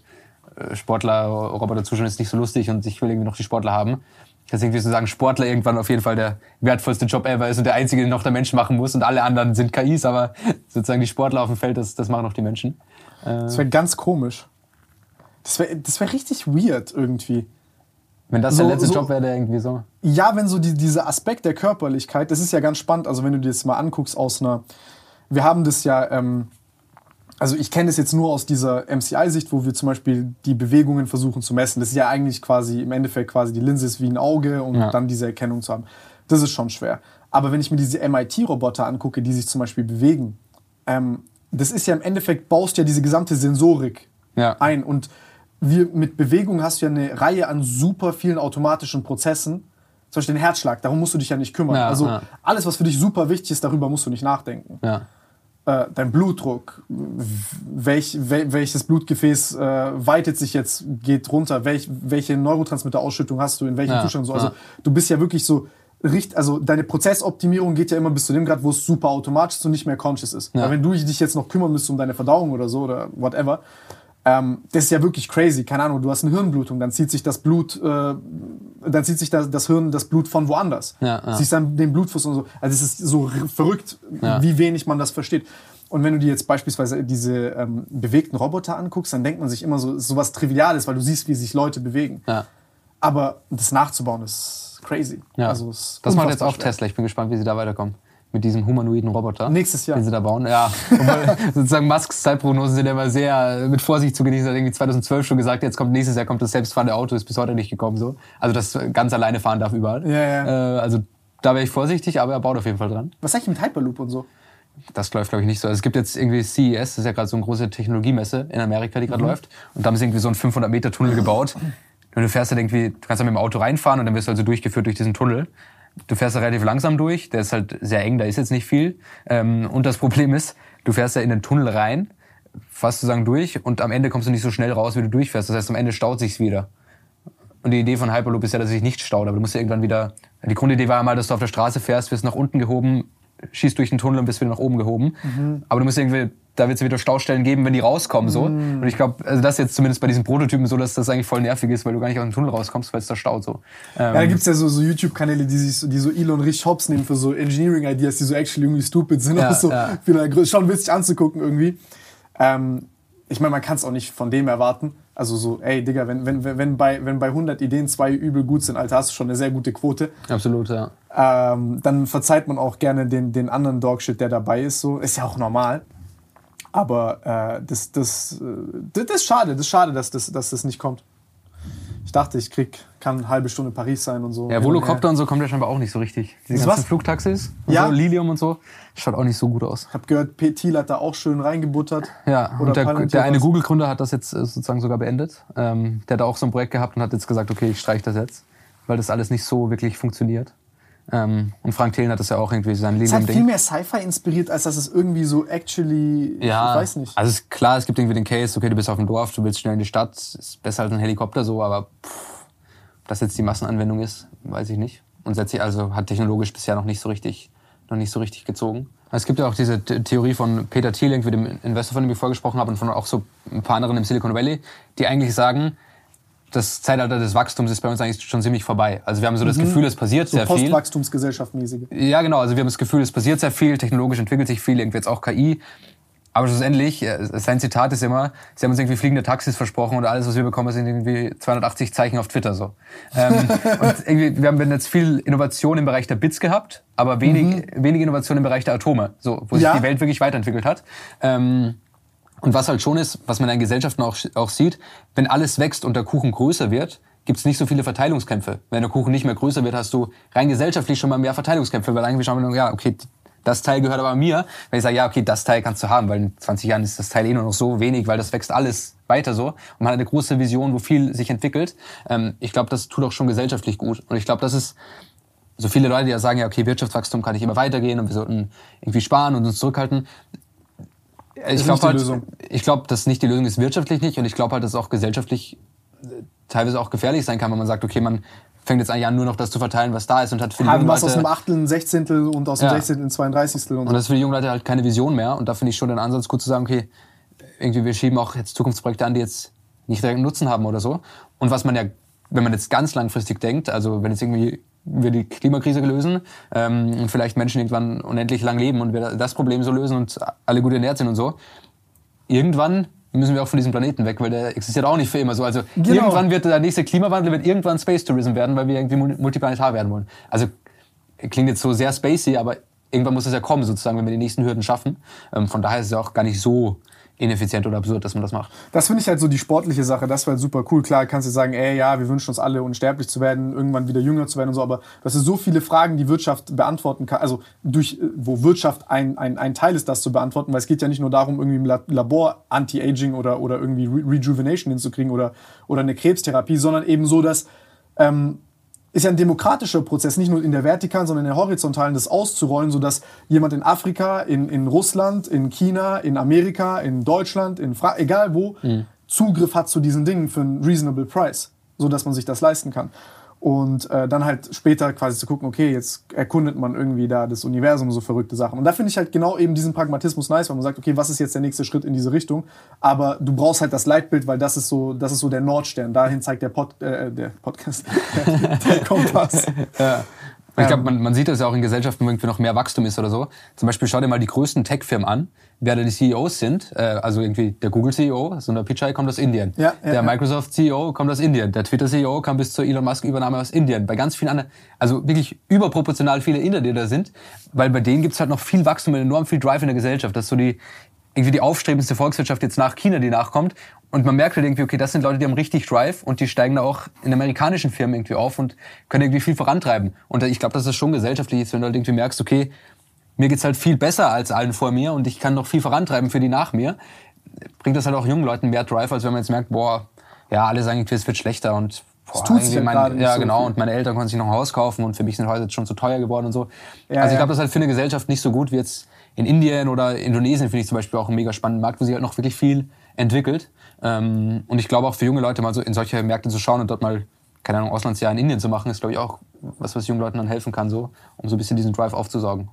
äh, Sportler, Roboter zuschauen ist nicht so lustig und ich will irgendwie noch die Sportler haben. Dass irgendwie sozusagen Sportler irgendwann auf jeden Fall der wertvollste Job ever ist und der einzige, den noch der Mensch machen muss und alle anderen sind KIs, aber sozusagen die Sportler auf dem Feld, das, das machen noch die Menschen. Das wäre ganz komisch. Das wäre das wär richtig weird irgendwie. Wenn das So- der letzte so- Job wäre, der irgendwie so. Ja, wenn so die, dieser Aspekt der Körperlichkeit, das ist ja ganz spannend. Also wenn du dir das mal anguckst aus einer, wir haben das ja, ähm, also ich kenne das jetzt nur aus dieser MCI-Sicht, wo wir zum Beispiel die Bewegungen versuchen zu messen. Das ist ja eigentlich quasi im Endeffekt quasi die Linse ist wie ein Auge und Ja. dann diese Erkennung zu haben. Das ist schon schwer. Aber wenn ich mir diese MIT-Roboter angucke, die sich zum Beispiel bewegen, ähm, das ist ja im Endeffekt, baust ja diese gesamte Sensorik Ja. ein. Und wir, mit Bewegung hast du ja eine Reihe an super vielen automatischen Prozessen. Zum Beispiel den Herzschlag, darum musst du dich ja nicht kümmern. Ja, also alles, was für dich super wichtig ist, darüber musst du nicht nachdenken. Ja. Äh, dein Blutdruck, welch, wel, welches Blutgefäß äh, weitet sich jetzt, geht runter, welch, welche Neurotransmitterausschüttung hast du, in welchem Ja, Zustand so. Also ja. du bist ja wirklich so, richt, also deine Prozessoptimierung geht ja immer bis zu dem Grad, wo es super automatisch ist und nicht mehr conscious ist. Ja. Weil wenn du dich jetzt noch kümmern müsstest um deine Verdauung oder so oder whatever, ähm, das ist ja wirklich crazy. Keine Ahnung, du hast eine Hirnblutung, dann zieht sich das Blut, äh, dann zieht sich das, das Hirn das Blut von woanders. Ja, ja. Siehst dann den Blutfluss und so. Also es ist so verrückt, Ja. wie wenig man das versteht. Und wenn du dir jetzt beispielsweise diese ähm, bewegten Roboter anguckst, dann denkt man sich immer so, ist sowas Triviales, weil du siehst, wie sich Leute bewegen. Ja. Aber das nachzubauen ist crazy. Ja. Also ist das macht jetzt auch schwer. Tesla. Ich bin gespannt, wie sie da weiterkommen. Mit diesem humanoiden Roboter. Nächstes Jahr. Den sie da bauen. Ja. Sozusagen Musks Zeitprognosen sind ja immer sehr äh, mit Vorsicht zu genießen. Er hat irgendwie 2012 schon gesagt, jetzt kommt nächstes Jahr kommt das selbstfahrende Auto, ist bis heute nicht gekommen so. Also das ganz alleine fahren darf überall. Ja, ja. Äh, also da wäre ich vorsichtig, aber er baut auf jeden Fall dran. Was sag ich mit Hyperloop und so? Das läuft, glaube ich, nicht so. Also es gibt jetzt irgendwie CES, das ist ja gerade so eine große Technologiemesse in Amerika, die Mhm. gerade läuft. Und da haben sie irgendwie so einen 500-Meter-Tunnel gebaut. Und du fährst halt irgendwie, du kannst da mit dem Auto reinfahren und dann wirst du also durchgeführt durch diesen Tunnel. Du fährst da relativ langsam durch, der ist halt sehr eng, da ist jetzt nicht viel. Ähm, und das Problem ist, du fährst da in den Tunnel rein, fährst sozusagen durch und am Ende kommst du nicht so schnell raus, wie du durchfährst. Das heißt, am Ende staut sich's wieder. Und die Idee von Hyperloop ist ja, dass es sich nicht staut, aber du musst ja irgendwann wieder. Die Grundidee war ja mal, dass du auf der Straße fährst, wirst nach unten gehoben, schießt durch den Tunnel und bist wieder nach oben gehoben. Aber du musst irgendwie, da wird es wieder Staustellen geben, wenn die rauskommen so. Und ich glaube, also das ist jetzt zumindest bei diesen Prototypen so, dass das eigentlich voll nervig ist, weil du gar nicht aus dem Tunnel rauskommst, weil es da staut so. Ähm, Ja, da gibt's ja so, so YouTube-Kanäle, die, sich so, die so Elon richtig hops nehmen für so Engineering-Ideas, die so actually irgendwie stupid sind. Ja, so ja. Schon witzig anzugucken irgendwie. Ähm, ich meine, man kann es auch nicht von dem erwarten. Also so, ey, Digga, wenn, wenn, wenn, wenn, bei, wenn bei 100 Ideen zwei übel gut sind, Alter, hast du schon eine sehr gute Quote. Absolut, ja. Ähm, dann verzeiht man auch gerne den, den anderen Dogshit, der dabei ist. So. Ist ja auch normal. Aber äh, das, das, äh, das, das ist schade, das ist schade, dass das, dass das nicht kommt. Ich dachte, ich krieg, kann eine halbe Stunde Paris sein und so. Ja, Volocopter und so kommt ja scheinbar auch nicht so richtig. Diese Ist ganzen was? Flugtaxis, und Ja. so, Lilium und so, schaut auch nicht so gut aus. Ich habe gehört, P. Thiel hat da auch schön reingebuttert. Ja, Oder und der, der eine? Google-Gründer hat das jetzt äh, sozusagen sogar beendet. Ähm, der hat auch so ein Projekt gehabt und hat jetzt gesagt, okay, ich streiche das jetzt, weil das alles nicht so wirklich funktioniert. Ähm, und Frank Thelen hat das ja auch irgendwie sein Es hat viel Lilium-Ding. mehr Sci-Fi inspiriert, als dass es irgendwie so actually. Ja, Ich weiß nicht. also es ist klar, es gibt irgendwie den Case, okay, du bist auf dem Dorf, du willst schnell in die Stadt, ist besser als ein Helikopter so, aber pff, ob das jetzt die Massenanwendung ist, weiß ich nicht. Und setzt sich also hat technologisch bisher noch nicht so richtig, noch nicht so richtig gezogen. Es gibt ja auch diese The- Theorie von Peter Thiel, irgendwie dem Investor, von dem ich vorgesprochen habe, und von auch so ein paar anderen im Silicon Valley, die eigentlich sagen, das Zeitalter des Wachstums ist bei uns eigentlich schon ziemlich vorbei. Also wir haben so das Gefühl, es passiert Mhm. So sehr viel. Postwachstumsgesellschaft mäßige. Ja, genau. Also wir haben das Gefühl, es passiert sehr viel, technologisch entwickelt sich viel, irgendwie jetzt auch KI. Aber schlussendlich, äh, sein Zitat ist immer, sie haben uns irgendwie fliegende Taxis versprochen und alles, was wir bekommen, sind irgendwie 280 Zeichen auf Twitter so. Ähm, und irgendwie, wir haben jetzt viel Innovation im Bereich der Bits gehabt, aber wenig, wenig Innovation im Bereich der Atome, so, wo sich Ja. die Welt wirklich weiterentwickelt hat. Ähm, und was halt schon ist, was man in Gesellschaften auch, auch sieht, wenn alles wächst und der Kuchen größer wird, gibt es nicht so viele Verteilungskämpfe. Wenn der Kuchen nicht mehr größer wird, hast du rein gesellschaftlich schon mal mehr Verteilungskämpfe, weil eigentlich schauen wir ja, okay, das Teil gehört aber mir. Wenn ich sage, ja, okay, das Teil kannst du haben, weil in 20 Jahren ist das Teil eh nur noch so wenig, weil das wächst alles weiter so. Und man hat eine große Vision, wo viel sich entwickelt. Ähm, ich glaube, das tut auch schon gesellschaftlich gut. Und ich glaube, das ist so viele Leute, die ja sagen, ja, okay, Wirtschaftswachstum kann nicht immer weitergehen und wir sollten irgendwie sparen und uns zurückhalten. Ich glaube halt, ich glaube, dass nicht die Lösung ist wirtschaftlich nicht und ich glaube halt, dass es auch gesellschaftlich äh, teilweise auch gefährlich sein kann, wenn man sagt, okay, man fängt jetzt eigentlich an, nur noch das zu verteilen, was da ist und hat für die du jungen machst aus Leute, einem Achtel ein Sechzehntel und aus dem Ja. Sechzehntel ein 32. Und und das ist für die jungen Leute halt keine Vision mehr. Und da finde ich schon den Ansatz gut zu sagen, okay, irgendwie wir schieben auch jetzt Zukunftsprojekte an, die jetzt nicht direkt einen Nutzen haben oder so. Und was man ja, wenn man jetzt ganz langfristig denkt, also wenn jetzt irgendwie wir die Klimakrise lösen ähm, und vielleicht Menschen irgendwann unendlich lang leben und wir das Problem so lösen und alle gut ernährt sind und so, irgendwann müssen wir auch von diesem Planeten weg, weil der existiert auch nicht für immer so. Also Genau. irgendwann wird der nächste Klimawandel wird irgendwann Space Tourism werden, weil wir irgendwie mul- multiplanetar werden wollen. Also klingt jetzt so sehr spacey, aber irgendwann muss es ja kommen, sozusagen, wenn wir die nächsten Hürden schaffen. Ähm, von daher ist es auch gar nicht so ineffizient oder absurd, dass man das macht. Das finde ich halt so die sportliche Sache. Das wäre halt super cool. Klar, kannst du sagen, ey, ja, wir wünschen uns alle unsterblich zu werden, irgendwann wieder jünger zu werden und so. Aber das sind so viele Fragen, die Wirtschaft beantworten kann. Also durch, äh, wo Wirtschaft ein, ein, ein Teil ist, das zu beantworten. Weil es geht ja nicht nur darum, irgendwie im La- Labor Anti-Aging oder, oder irgendwie Re Rejuvenation hinzukriegen oder, oder eine Krebstherapie, sondern eben so, dass ähm, ist ja ein demokratischer Prozess, nicht nur in der vertikalen, sondern in der horizontalen, das auszurollen, sodass jemand in Afrika, in, in Russland, in China, in Amerika, in Deutschland, in Fra egal wo, Zugriff hat zu diesen Dingen für einen reasonable price, sodass man sich das leisten kann. Und äh, dann halt später quasi zu gucken, okay, jetzt erkundet man irgendwie da das Universum, so verrückte Sachen. Und da finde ich halt genau eben diesen Pragmatismus nice, weil man sagt, okay, was ist jetzt der nächste Schritt in diese Richtung? Aber du brauchst halt das Leitbild, weil das ist so, das ist so der Nordstern. Dahin zeigt der, Pod, äh, der Podcast, der, der Kompass. Und ich glaube, man, man sieht das ja auch in Gesellschaften, wo irgendwie noch mehr Wachstum ist oder so. Zum Beispiel schau dir mal die größten Tech-Firmen an, wer da die CEOs sind. Äh, also irgendwie der Google-CEO, so ein Pichai, kommt aus Indien. Ja, ja, der. Microsoft-CEO kommt aus Indien. Der Twitter-CEO kam bis zur Elon Musk-Übernahme aus Indien. Bei ganz vielen anderen, also wirklich überproportional viele Inder, die da sind. Weil bei denen gibt's halt noch viel Wachstum und enorm viel Drive in der Gesellschaft. Das ist so die, irgendwie die aufstrebendste Volkswirtschaft jetzt nach China, die nachkommt. Und man merkt halt irgendwie, okay, das sind Leute, die haben richtig Drive und die steigen da auch in amerikanischen Firmen irgendwie auf und können irgendwie viel vorantreiben. Und ich glaube, dass das schon gesellschaftlich ist, wenn du halt irgendwie merkst, okay, mir geht's halt viel besser als allen vor mir und ich kann noch viel vorantreiben für die nach mir, bringt das halt auch jungen Leuten mehr Drive, als wenn man jetzt merkt, boah, ja, alle sagen, irgendwie, es wird schlechter und boah, tut sich irgendwie halt mein, Ja, so genau. viel. Und meine Eltern konnten sich noch ein Haus kaufen und für mich sind Häuser jetzt schon zu teuer geworden und so. Ja, also ich ja. glaube, das ist halt für eine Gesellschaft nicht so gut wie jetzt in Indien oder Indonesien, finde ich zum Beispiel auch einen mega spannenden Markt, wo sie halt noch wirklich viel entwickelt. Ähm, und ich glaube auch für junge Leute mal so in solche Märkte zu schauen und dort mal, keine Ahnung, Auslandsjahr in Indien zu machen, ist, glaube ich, auch was, was jungen Leuten dann helfen kann, so, um so ein bisschen diesen Drive aufzusaugen.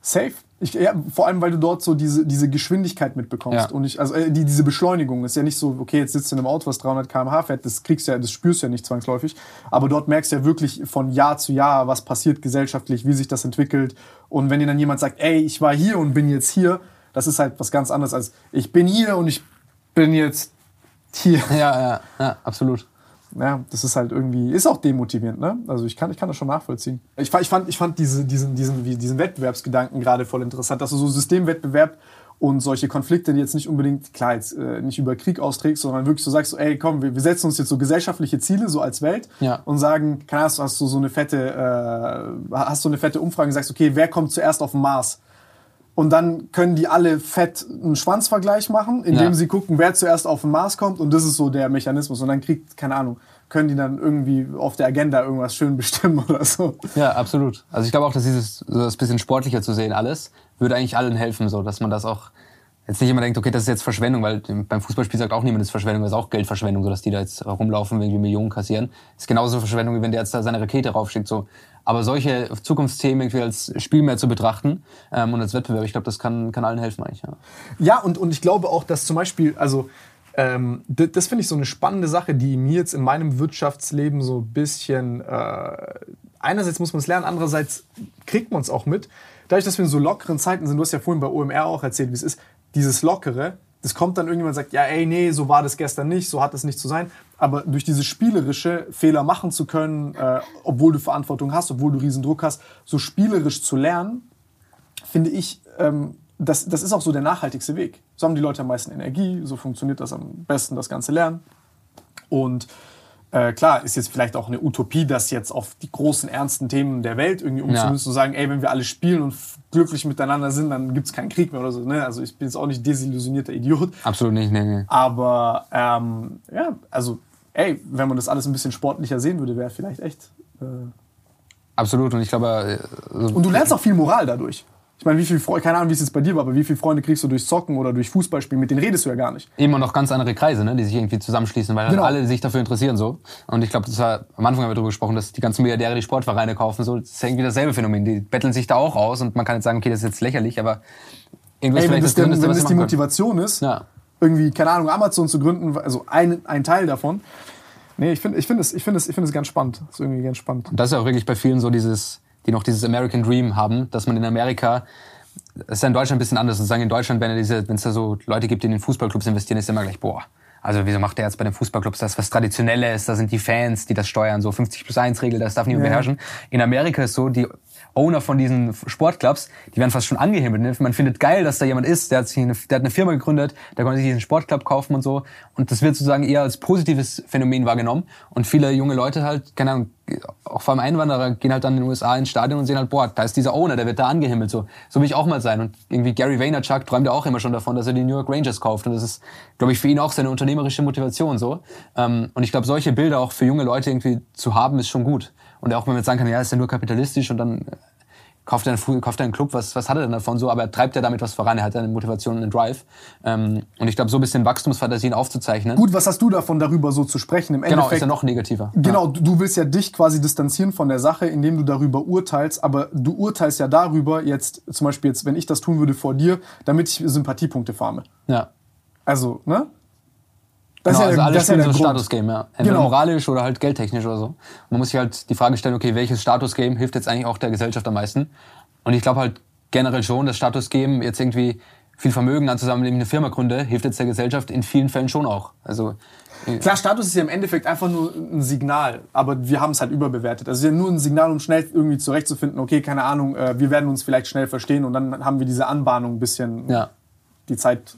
Safe. Ich, ja, vor allem, weil du dort so diese, diese Geschwindigkeit mitbekommst. Ja. Und ich, also äh, die, diese Beschleunigung ist ja nicht so, okay, jetzt sitzt du in einem Auto, was 300 km/h fährt, das kriegst du ja, das spürst du ja nicht zwangsläufig. Aber dort merkst du ja wirklich von Jahr zu Jahr, was passiert gesellschaftlich, wie sich das entwickelt. Und wenn dir dann jemand sagt, ey, ich war hier und bin jetzt hier, das ist halt was ganz anderes als ich bin hier und ich bin jetzt hier. Ja, ja, ja, absolut. Ja, das ist halt irgendwie, ist auch demotivierend, ne? Also ich kann, ich kann das schon nachvollziehen. Ich, ich fand, ich fand diese, diesen, diesen, diesen Wettbewerbsgedanken gerade voll interessant, dass du so Systemwettbewerb und solche Konflikte, die jetzt nicht unbedingt, klar, jetzt äh, nicht über Krieg austrägst, sondern wirklich so sagst, so, ey, komm, wir, wir setzen uns jetzt so gesellschaftliche Ziele, so als Welt Ja. und sagen, keine Ahnung, hast du so eine fette, äh, hast du eine fette Umfrage und sagst, okay, wer kommt zuerst auf den Mars? Und dann können die alle fett einen Schwanzvergleich machen, indem Ja. sie gucken, wer zuerst auf den Mars kommt. Und das ist so der Mechanismus. Und dann kriegt, keine Ahnung, können die dann irgendwie auf der Agenda irgendwas schön bestimmen oder so. Ja, absolut. Also ich glaube auch, dass dieses so das bisschen sportlicher zu sehen alles würde eigentlich allen helfen, so dass man das auch jetzt nicht immer denkt, okay, das ist jetzt Verschwendung, weil beim Fußballspiel sagt auch niemand, das ist Verschwendung, das ist auch Geldverschwendung, so dass die da jetzt rumlaufen, irgendwie Millionen kassieren. ist genauso Verschwendung, wie wenn der jetzt da seine Rakete raufschickt. So. Aber solche Zukunftsthemen irgendwie als Spiel mehr zu betrachten ähm, und als Wettbewerb, ich glaube, das kann, kann allen helfen eigentlich. Ja. Ja, und, und ich glaube auch, dass zum Beispiel, also ähm, das, das finde ich so eine spannende Sache, die mir jetzt in meinem Wirtschaftsleben so ein bisschen, äh, einerseits muss man es lernen, andererseits kriegt man es auch mit. Dadurch, dass wir in so lockeren Zeiten sind, du hast ja vorhin bei OMR auch erzählt, wie es ist, dieses Lockere, das kommt dann irgendjemand und sagt, ja, ey, nee, so war das gestern nicht, so hat es nicht zu sein. Aber durch dieses spielerische Fehler machen zu können, äh, obwohl du Verantwortung hast, obwohl du riesen Druck hast, so spielerisch zu lernen, finde ich, ähm, das, das ist auch so der nachhaltigste Weg. So haben die Leute am meisten Energie, so funktioniert das am besten, das ganze Lernen. Und äh, klar, ist jetzt vielleicht auch eine Utopie, das jetzt auf die großen, ernsten Themen der Welt irgendwie umzumünzen, zu sagen, ey, wenn wir alle spielen und glücklich miteinander sind, dann gibt es keinen Krieg mehr oder so. Ne? Also ich bin jetzt auch nicht desillusionierter Idiot. Absolut nicht, nee, nee. Aber ähm, ja, also, ey, wenn man das alles ein bisschen sportlicher sehen würde, wäre vielleicht echt. Äh Absolut. Und ich glaube, äh, und du lernst auch viel Moral dadurch. Ich meine, wie viel Freunde, keine Ahnung, wie es jetzt bei dir war, aber wie viele Freunde kriegst du durch Zocken oder durch Fußballspielen? Mit denen redest du ja gar nicht. Immer noch ganz andere Kreise, ne, die sich irgendwie zusammenschließen, weil Genau. alle sich dafür interessieren so. Und ich glaube, das war am Anfang haben wir darüber gesprochen, dass die ganzen Milliardäre die Sportvereine kaufen, so. Das ist irgendwie dasselbe Phänomen. Die betteln sich da auch aus und man kann jetzt sagen, okay, das ist jetzt lächerlich, aber irgendwas Ey, wenn das, das denn, Gesündeste, wenn das die Motivation ist, können. Ja. irgendwie, keine Ahnung, Amazon zu gründen, also ein, ein Teil davon. Nee, ich finde ich find es, ich find es, ich find es ganz spannend. Das ist irgendwie ganz spannend. Und das ist ja auch wirklich bei vielen so dieses, die noch dieses American Dream haben, dass man in Amerika, das ist ja in Deutschland ein bisschen anders. Sozusagen in Deutschland, wenn es da so Leute gibt, die in den Fußballclubs investieren, ist immer gleich, boah, also wieso macht der jetzt bei den Fußballclubs das was Traditionelles? Da sind die Fans, die das steuern, so 50 plus 1 Regel, das darf niemand Ja. beherrschen. In Amerika ist so, die Owner von diesen Sportclubs, die werden fast schon angehimmelt. Ne? Man findet geil, dass da jemand ist, der hat, sich eine, der hat eine Firma gegründet, der konnte sich diesen Sportclub kaufen und so. Und das wird sozusagen eher als positives Phänomen wahrgenommen. Und viele junge Leute halt, keine Ahnung, auch vor allem Einwanderer, gehen halt dann in den USA ins Stadion und sehen halt, boah, da ist dieser Owner, der wird da angehimmelt. So, so will ich auch mal sein. Und irgendwie Gary Vaynerchuk träumt ja auch immer schon davon, dass er die New York Rangers kauft. Und das ist, glaube ich, für ihn auch seine unternehmerische Motivation so. Ähm, und ich glaube, solche Bilder auch für junge Leute irgendwie zu haben, ist schon gut. Und auch wenn man jetzt sagen kann, ja, ist ja nur kapitalistisch und dann äh, kauft er einen, kauft er einen Club, was, was hat er denn davon so? Aber er treibt ja damit was voran, er hat ja eine Motivation und einen Drive. Ähm, und ich glaube, so ein bisschen Wachstumsfantasien aufzuzeichnen, Gut, was hast du davon, darüber so zu sprechen? Im genau, Endeffekt, ist ja noch negativer. Genau, du du willst ja dich quasi distanzieren von der Sache, indem du darüber urteilst, aber du urteilst ja darüber jetzt, zum Beispiel jetzt, wenn ich das tun würde vor dir, damit ich Sympathiepunkte farme. Ja. Also, ne? Das Genau, also der- alle das spielen so ein. Statusgame, ja. Entweder Genau. moralisch oder halt geldtechnisch oder so. Man muss sich halt die Frage stellen, okay, welches Statusgame hilft jetzt eigentlich auch der Gesellschaft am meisten? Und ich glaube halt generell schon, das Statusgame jetzt irgendwie viel Vermögen anzusammeln, ich eine Firma gründe, hilft jetzt der Gesellschaft in vielen Fällen schon auch. Also Klar, Status ist ja im Endeffekt einfach nur ein Signal, aber wir haben es halt überbewertet. Also es ist ja nur ein Signal, um schnell irgendwie zurechtzufinden, okay, keine Ahnung, äh, wir werden uns vielleicht schnell verstehen und dann haben wir diese Anbahnung ein bisschen, ja, die Zeit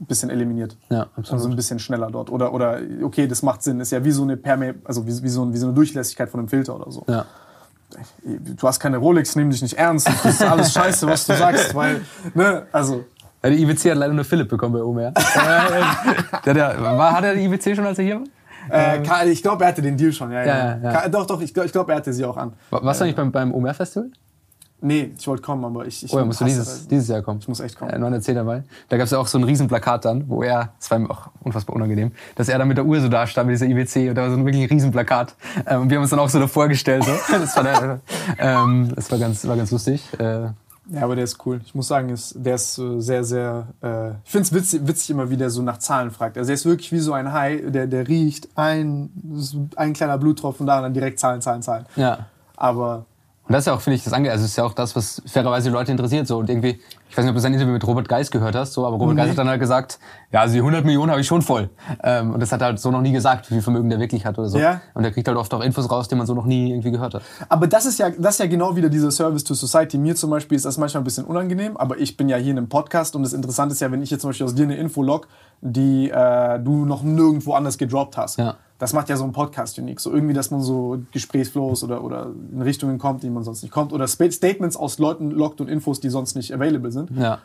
ein bisschen eliminiert. ja, absolut. Also ein bisschen schneller dort. Oder, oder okay, das macht Sinn. Ist ja wie so eine Perme, also wie, wie, so, ein- wie so eine Durchlässigkeit von einem Filter oder so. ja. Du hast keine Rolex, nimm dich nicht ernst. Das ist alles scheiße, was du sagst, weil, ne, also. Ja, Die IWC hat leider nur Philipp bekommen bei Omer. der, der, war, hat er die IWC schon, als er hier war? Äh, Ka- ich glaube, er hatte den Deal schon, ja, ja. Ja, ja, Doch, doch, ich glaube, glaub, er hatte sie auch an. Wa- Warst du eigentlich beim, beim Omer Festival? Nee, ich wollte kommen, aber ich. ich Oh, ja, musst du dieses, dieses Jahr kommen. Ich muss echt kommen. Äh, 910 dabei. Da gab es ja auch so ein Riesenplakat dann, wo er, das war ihm auch unfassbar unangenehm, dass er dann mit der Uhr so da stand, mit dieser IWC, und da war so ein wirklich Riesenplakat. Ähm, und wir haben uns dann auch so davor gestellt. So. Das, war der, ähm, das war ganz, war ganz lustig. Äh, Ja, aber der ist cool. Ich muss sagen, ist, der ist äh, sehr, sehr. Äh, ich finde es witzig, witzig immer, wie der so nach Zahlen fragt. Also, er ist wirklich wie so ein Hai, der, der riecht ein, ein kleiner Bluttropfen da und dann direkt Zahlen, Zahlen, Zahlen. ja. Aber Und das ist ja auch, finde ich, das ange also ist ja auch das, was fairerweise Leute interessiert. So. Und irgendwie, ich weiß nicht, ob du sein Interview mit Robert Geis gehört hast, so, aber Robert Nee. Geis hat dann halt gesagt, ja, also die 100 Millionen habe ich schon voll. Ähm, und das hat er halt so noch nie gesagt, wie viel Vermögen der wirklich hat oder so. Ja. Und der kriegt halt oft auch Infos raus, die man so noch nie irgendwie gehört hat. Aber das ist ja, das ist ja genau wieder dieser Service to Society. Mir zum Beispiel ist das manchmal ein bisschen unangenehm, aber ich bin ja hier in einem Podcast und das Interessante ist ja, wenn ich jetzt zum Beispiel aus dir eine Info log, die äh, du noch nirgendwo anders gedroppt hast. Ja. Das macht ja so einen Podcast unique. So irgendwie, dass man so Gesprächsflows oder, oder in Richtungen kommt, die man sonst nicht kommt. Oder Statements aus Leuten lockt und Infos, die sonst nicht available sind. Ja.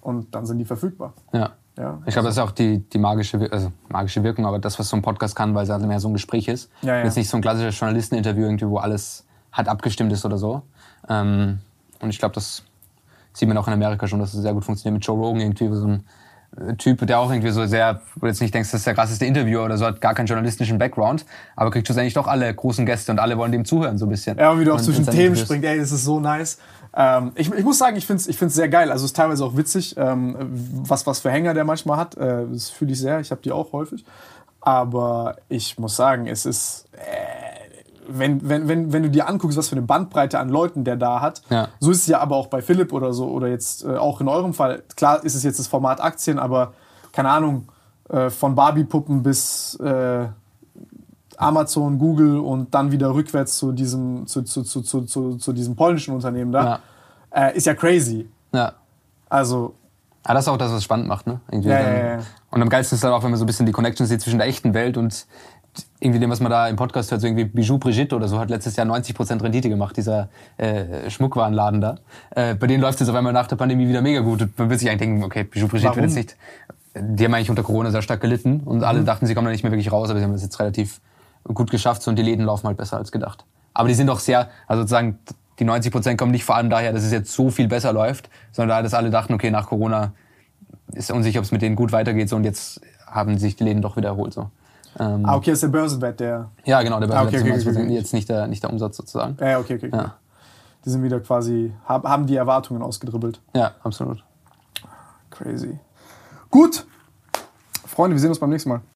Und dann sind die verfügbar. Ja. Ja. Ich glaube, das ist auch die, die magische, also magische Wirkung, aber das, was so ein Podcast kann, weil es halt mehr so ein Gespräch ist. Ja, ja. Jetzt nicht so ein klassisches Journalisteninterview irgendwie, wo alles halt abgestimmt ist oder so. Ähm, und ich glaube, das sieht man auch in Amerika schon, dass es sehr gut funktioniert mit Joe Rogan irgendwie, so ein äh, Typ, der auch irgendwie so sehr, wo du jetzt nicht denkst, das ist der krasseste Interviewer oder so, hat gar keinen journalistischen Background, aber kriegt schlussendlich doch alle großen Gäste und alle wollen dem zuhören so ein bisschen. Ja, und wie du auch Und zwischen Themen springt, ey, das ist so nice. Ähm, ich, ich muss sagen, ich finde es ich find's sehr geil. Also es ist teilweise auch witzig, ähm, was, was für Hänger der manchmal hat. Äh, das fühle ich sehr. Ich habe die auch häufig. Aber ich muss sagen, es ist, äh, wenn, wenn, wenn, wenn du dir anguckst, was für eine Bandbreite an Leuten der da hat, Ja. so ist es ja aber auch bei Philipp oder so, oder jetzt äh, auch in eurem Fall. Klar ist es jetzt das Format Aktien, aber keine Ahnung, äh, von Barbie-Puppen bis äh, Amazon, Google und dann wieder rückwärts zu diesem, zu, zu, zu, zu, zu, zu diesem polnischen Unternehmen da, Äh, ist ja crazy. Ja. Also, Ah, das ist auch das, was es spannend macht, ne? Irgendwie Ja, dann, ja, ja. Und am geilsten ist dann auch, wenn man so ein bisschen die Connection sieht zwischen der echten Welt und irgendwie dem, was man da im Podcast hört, so irgendwie Bijou Brigitte oder so, hat letztes Jahr 90% Rendite gemacht, dieser äh, Schmuckwarenladen da. Äh, bei denen läuft es jetzt auf einmal nach der Pandemie wieder mega gut. Und man wird sich eigentlich denken, okay, Bijou Brigitte Warum? wird jetzt nicht... Die haben eigentlich unter Corona sehr stark gelitten und Mhm. alle dachten, sie kommen da nicht mehr wirklich raus, aber sie haben das jetzt relativ gut geschafft so, und die Läden laufen halt besser als gedacht. Aber die sind auch sehr, also sozusagen, die 90 Prozent kommen nicht vor allem daher, dass es jetzt so viel besser läuft, sondern daher, dass alle dachten, okay, nach Corona ist unsicher, ob es mit denen gut weitergeht so, und jetzt haben sich die Läden doch wieder erholt. So. Ähm, Ah, okay, ist der Börsenwert, der. Ja, genau, der Ah, Börsenwert okay, ist okay, 90 okay, okay. jetzt nicht der, nicht der Umsatz sozusagen. Ja, okay, okay. Ja. Die sind wieder quasi, hab- haben die Erwartungen ausgedribbelt. Ja, absolut. Crazy. Gut. Freunde, wir sehen uns beim nächsten Mal.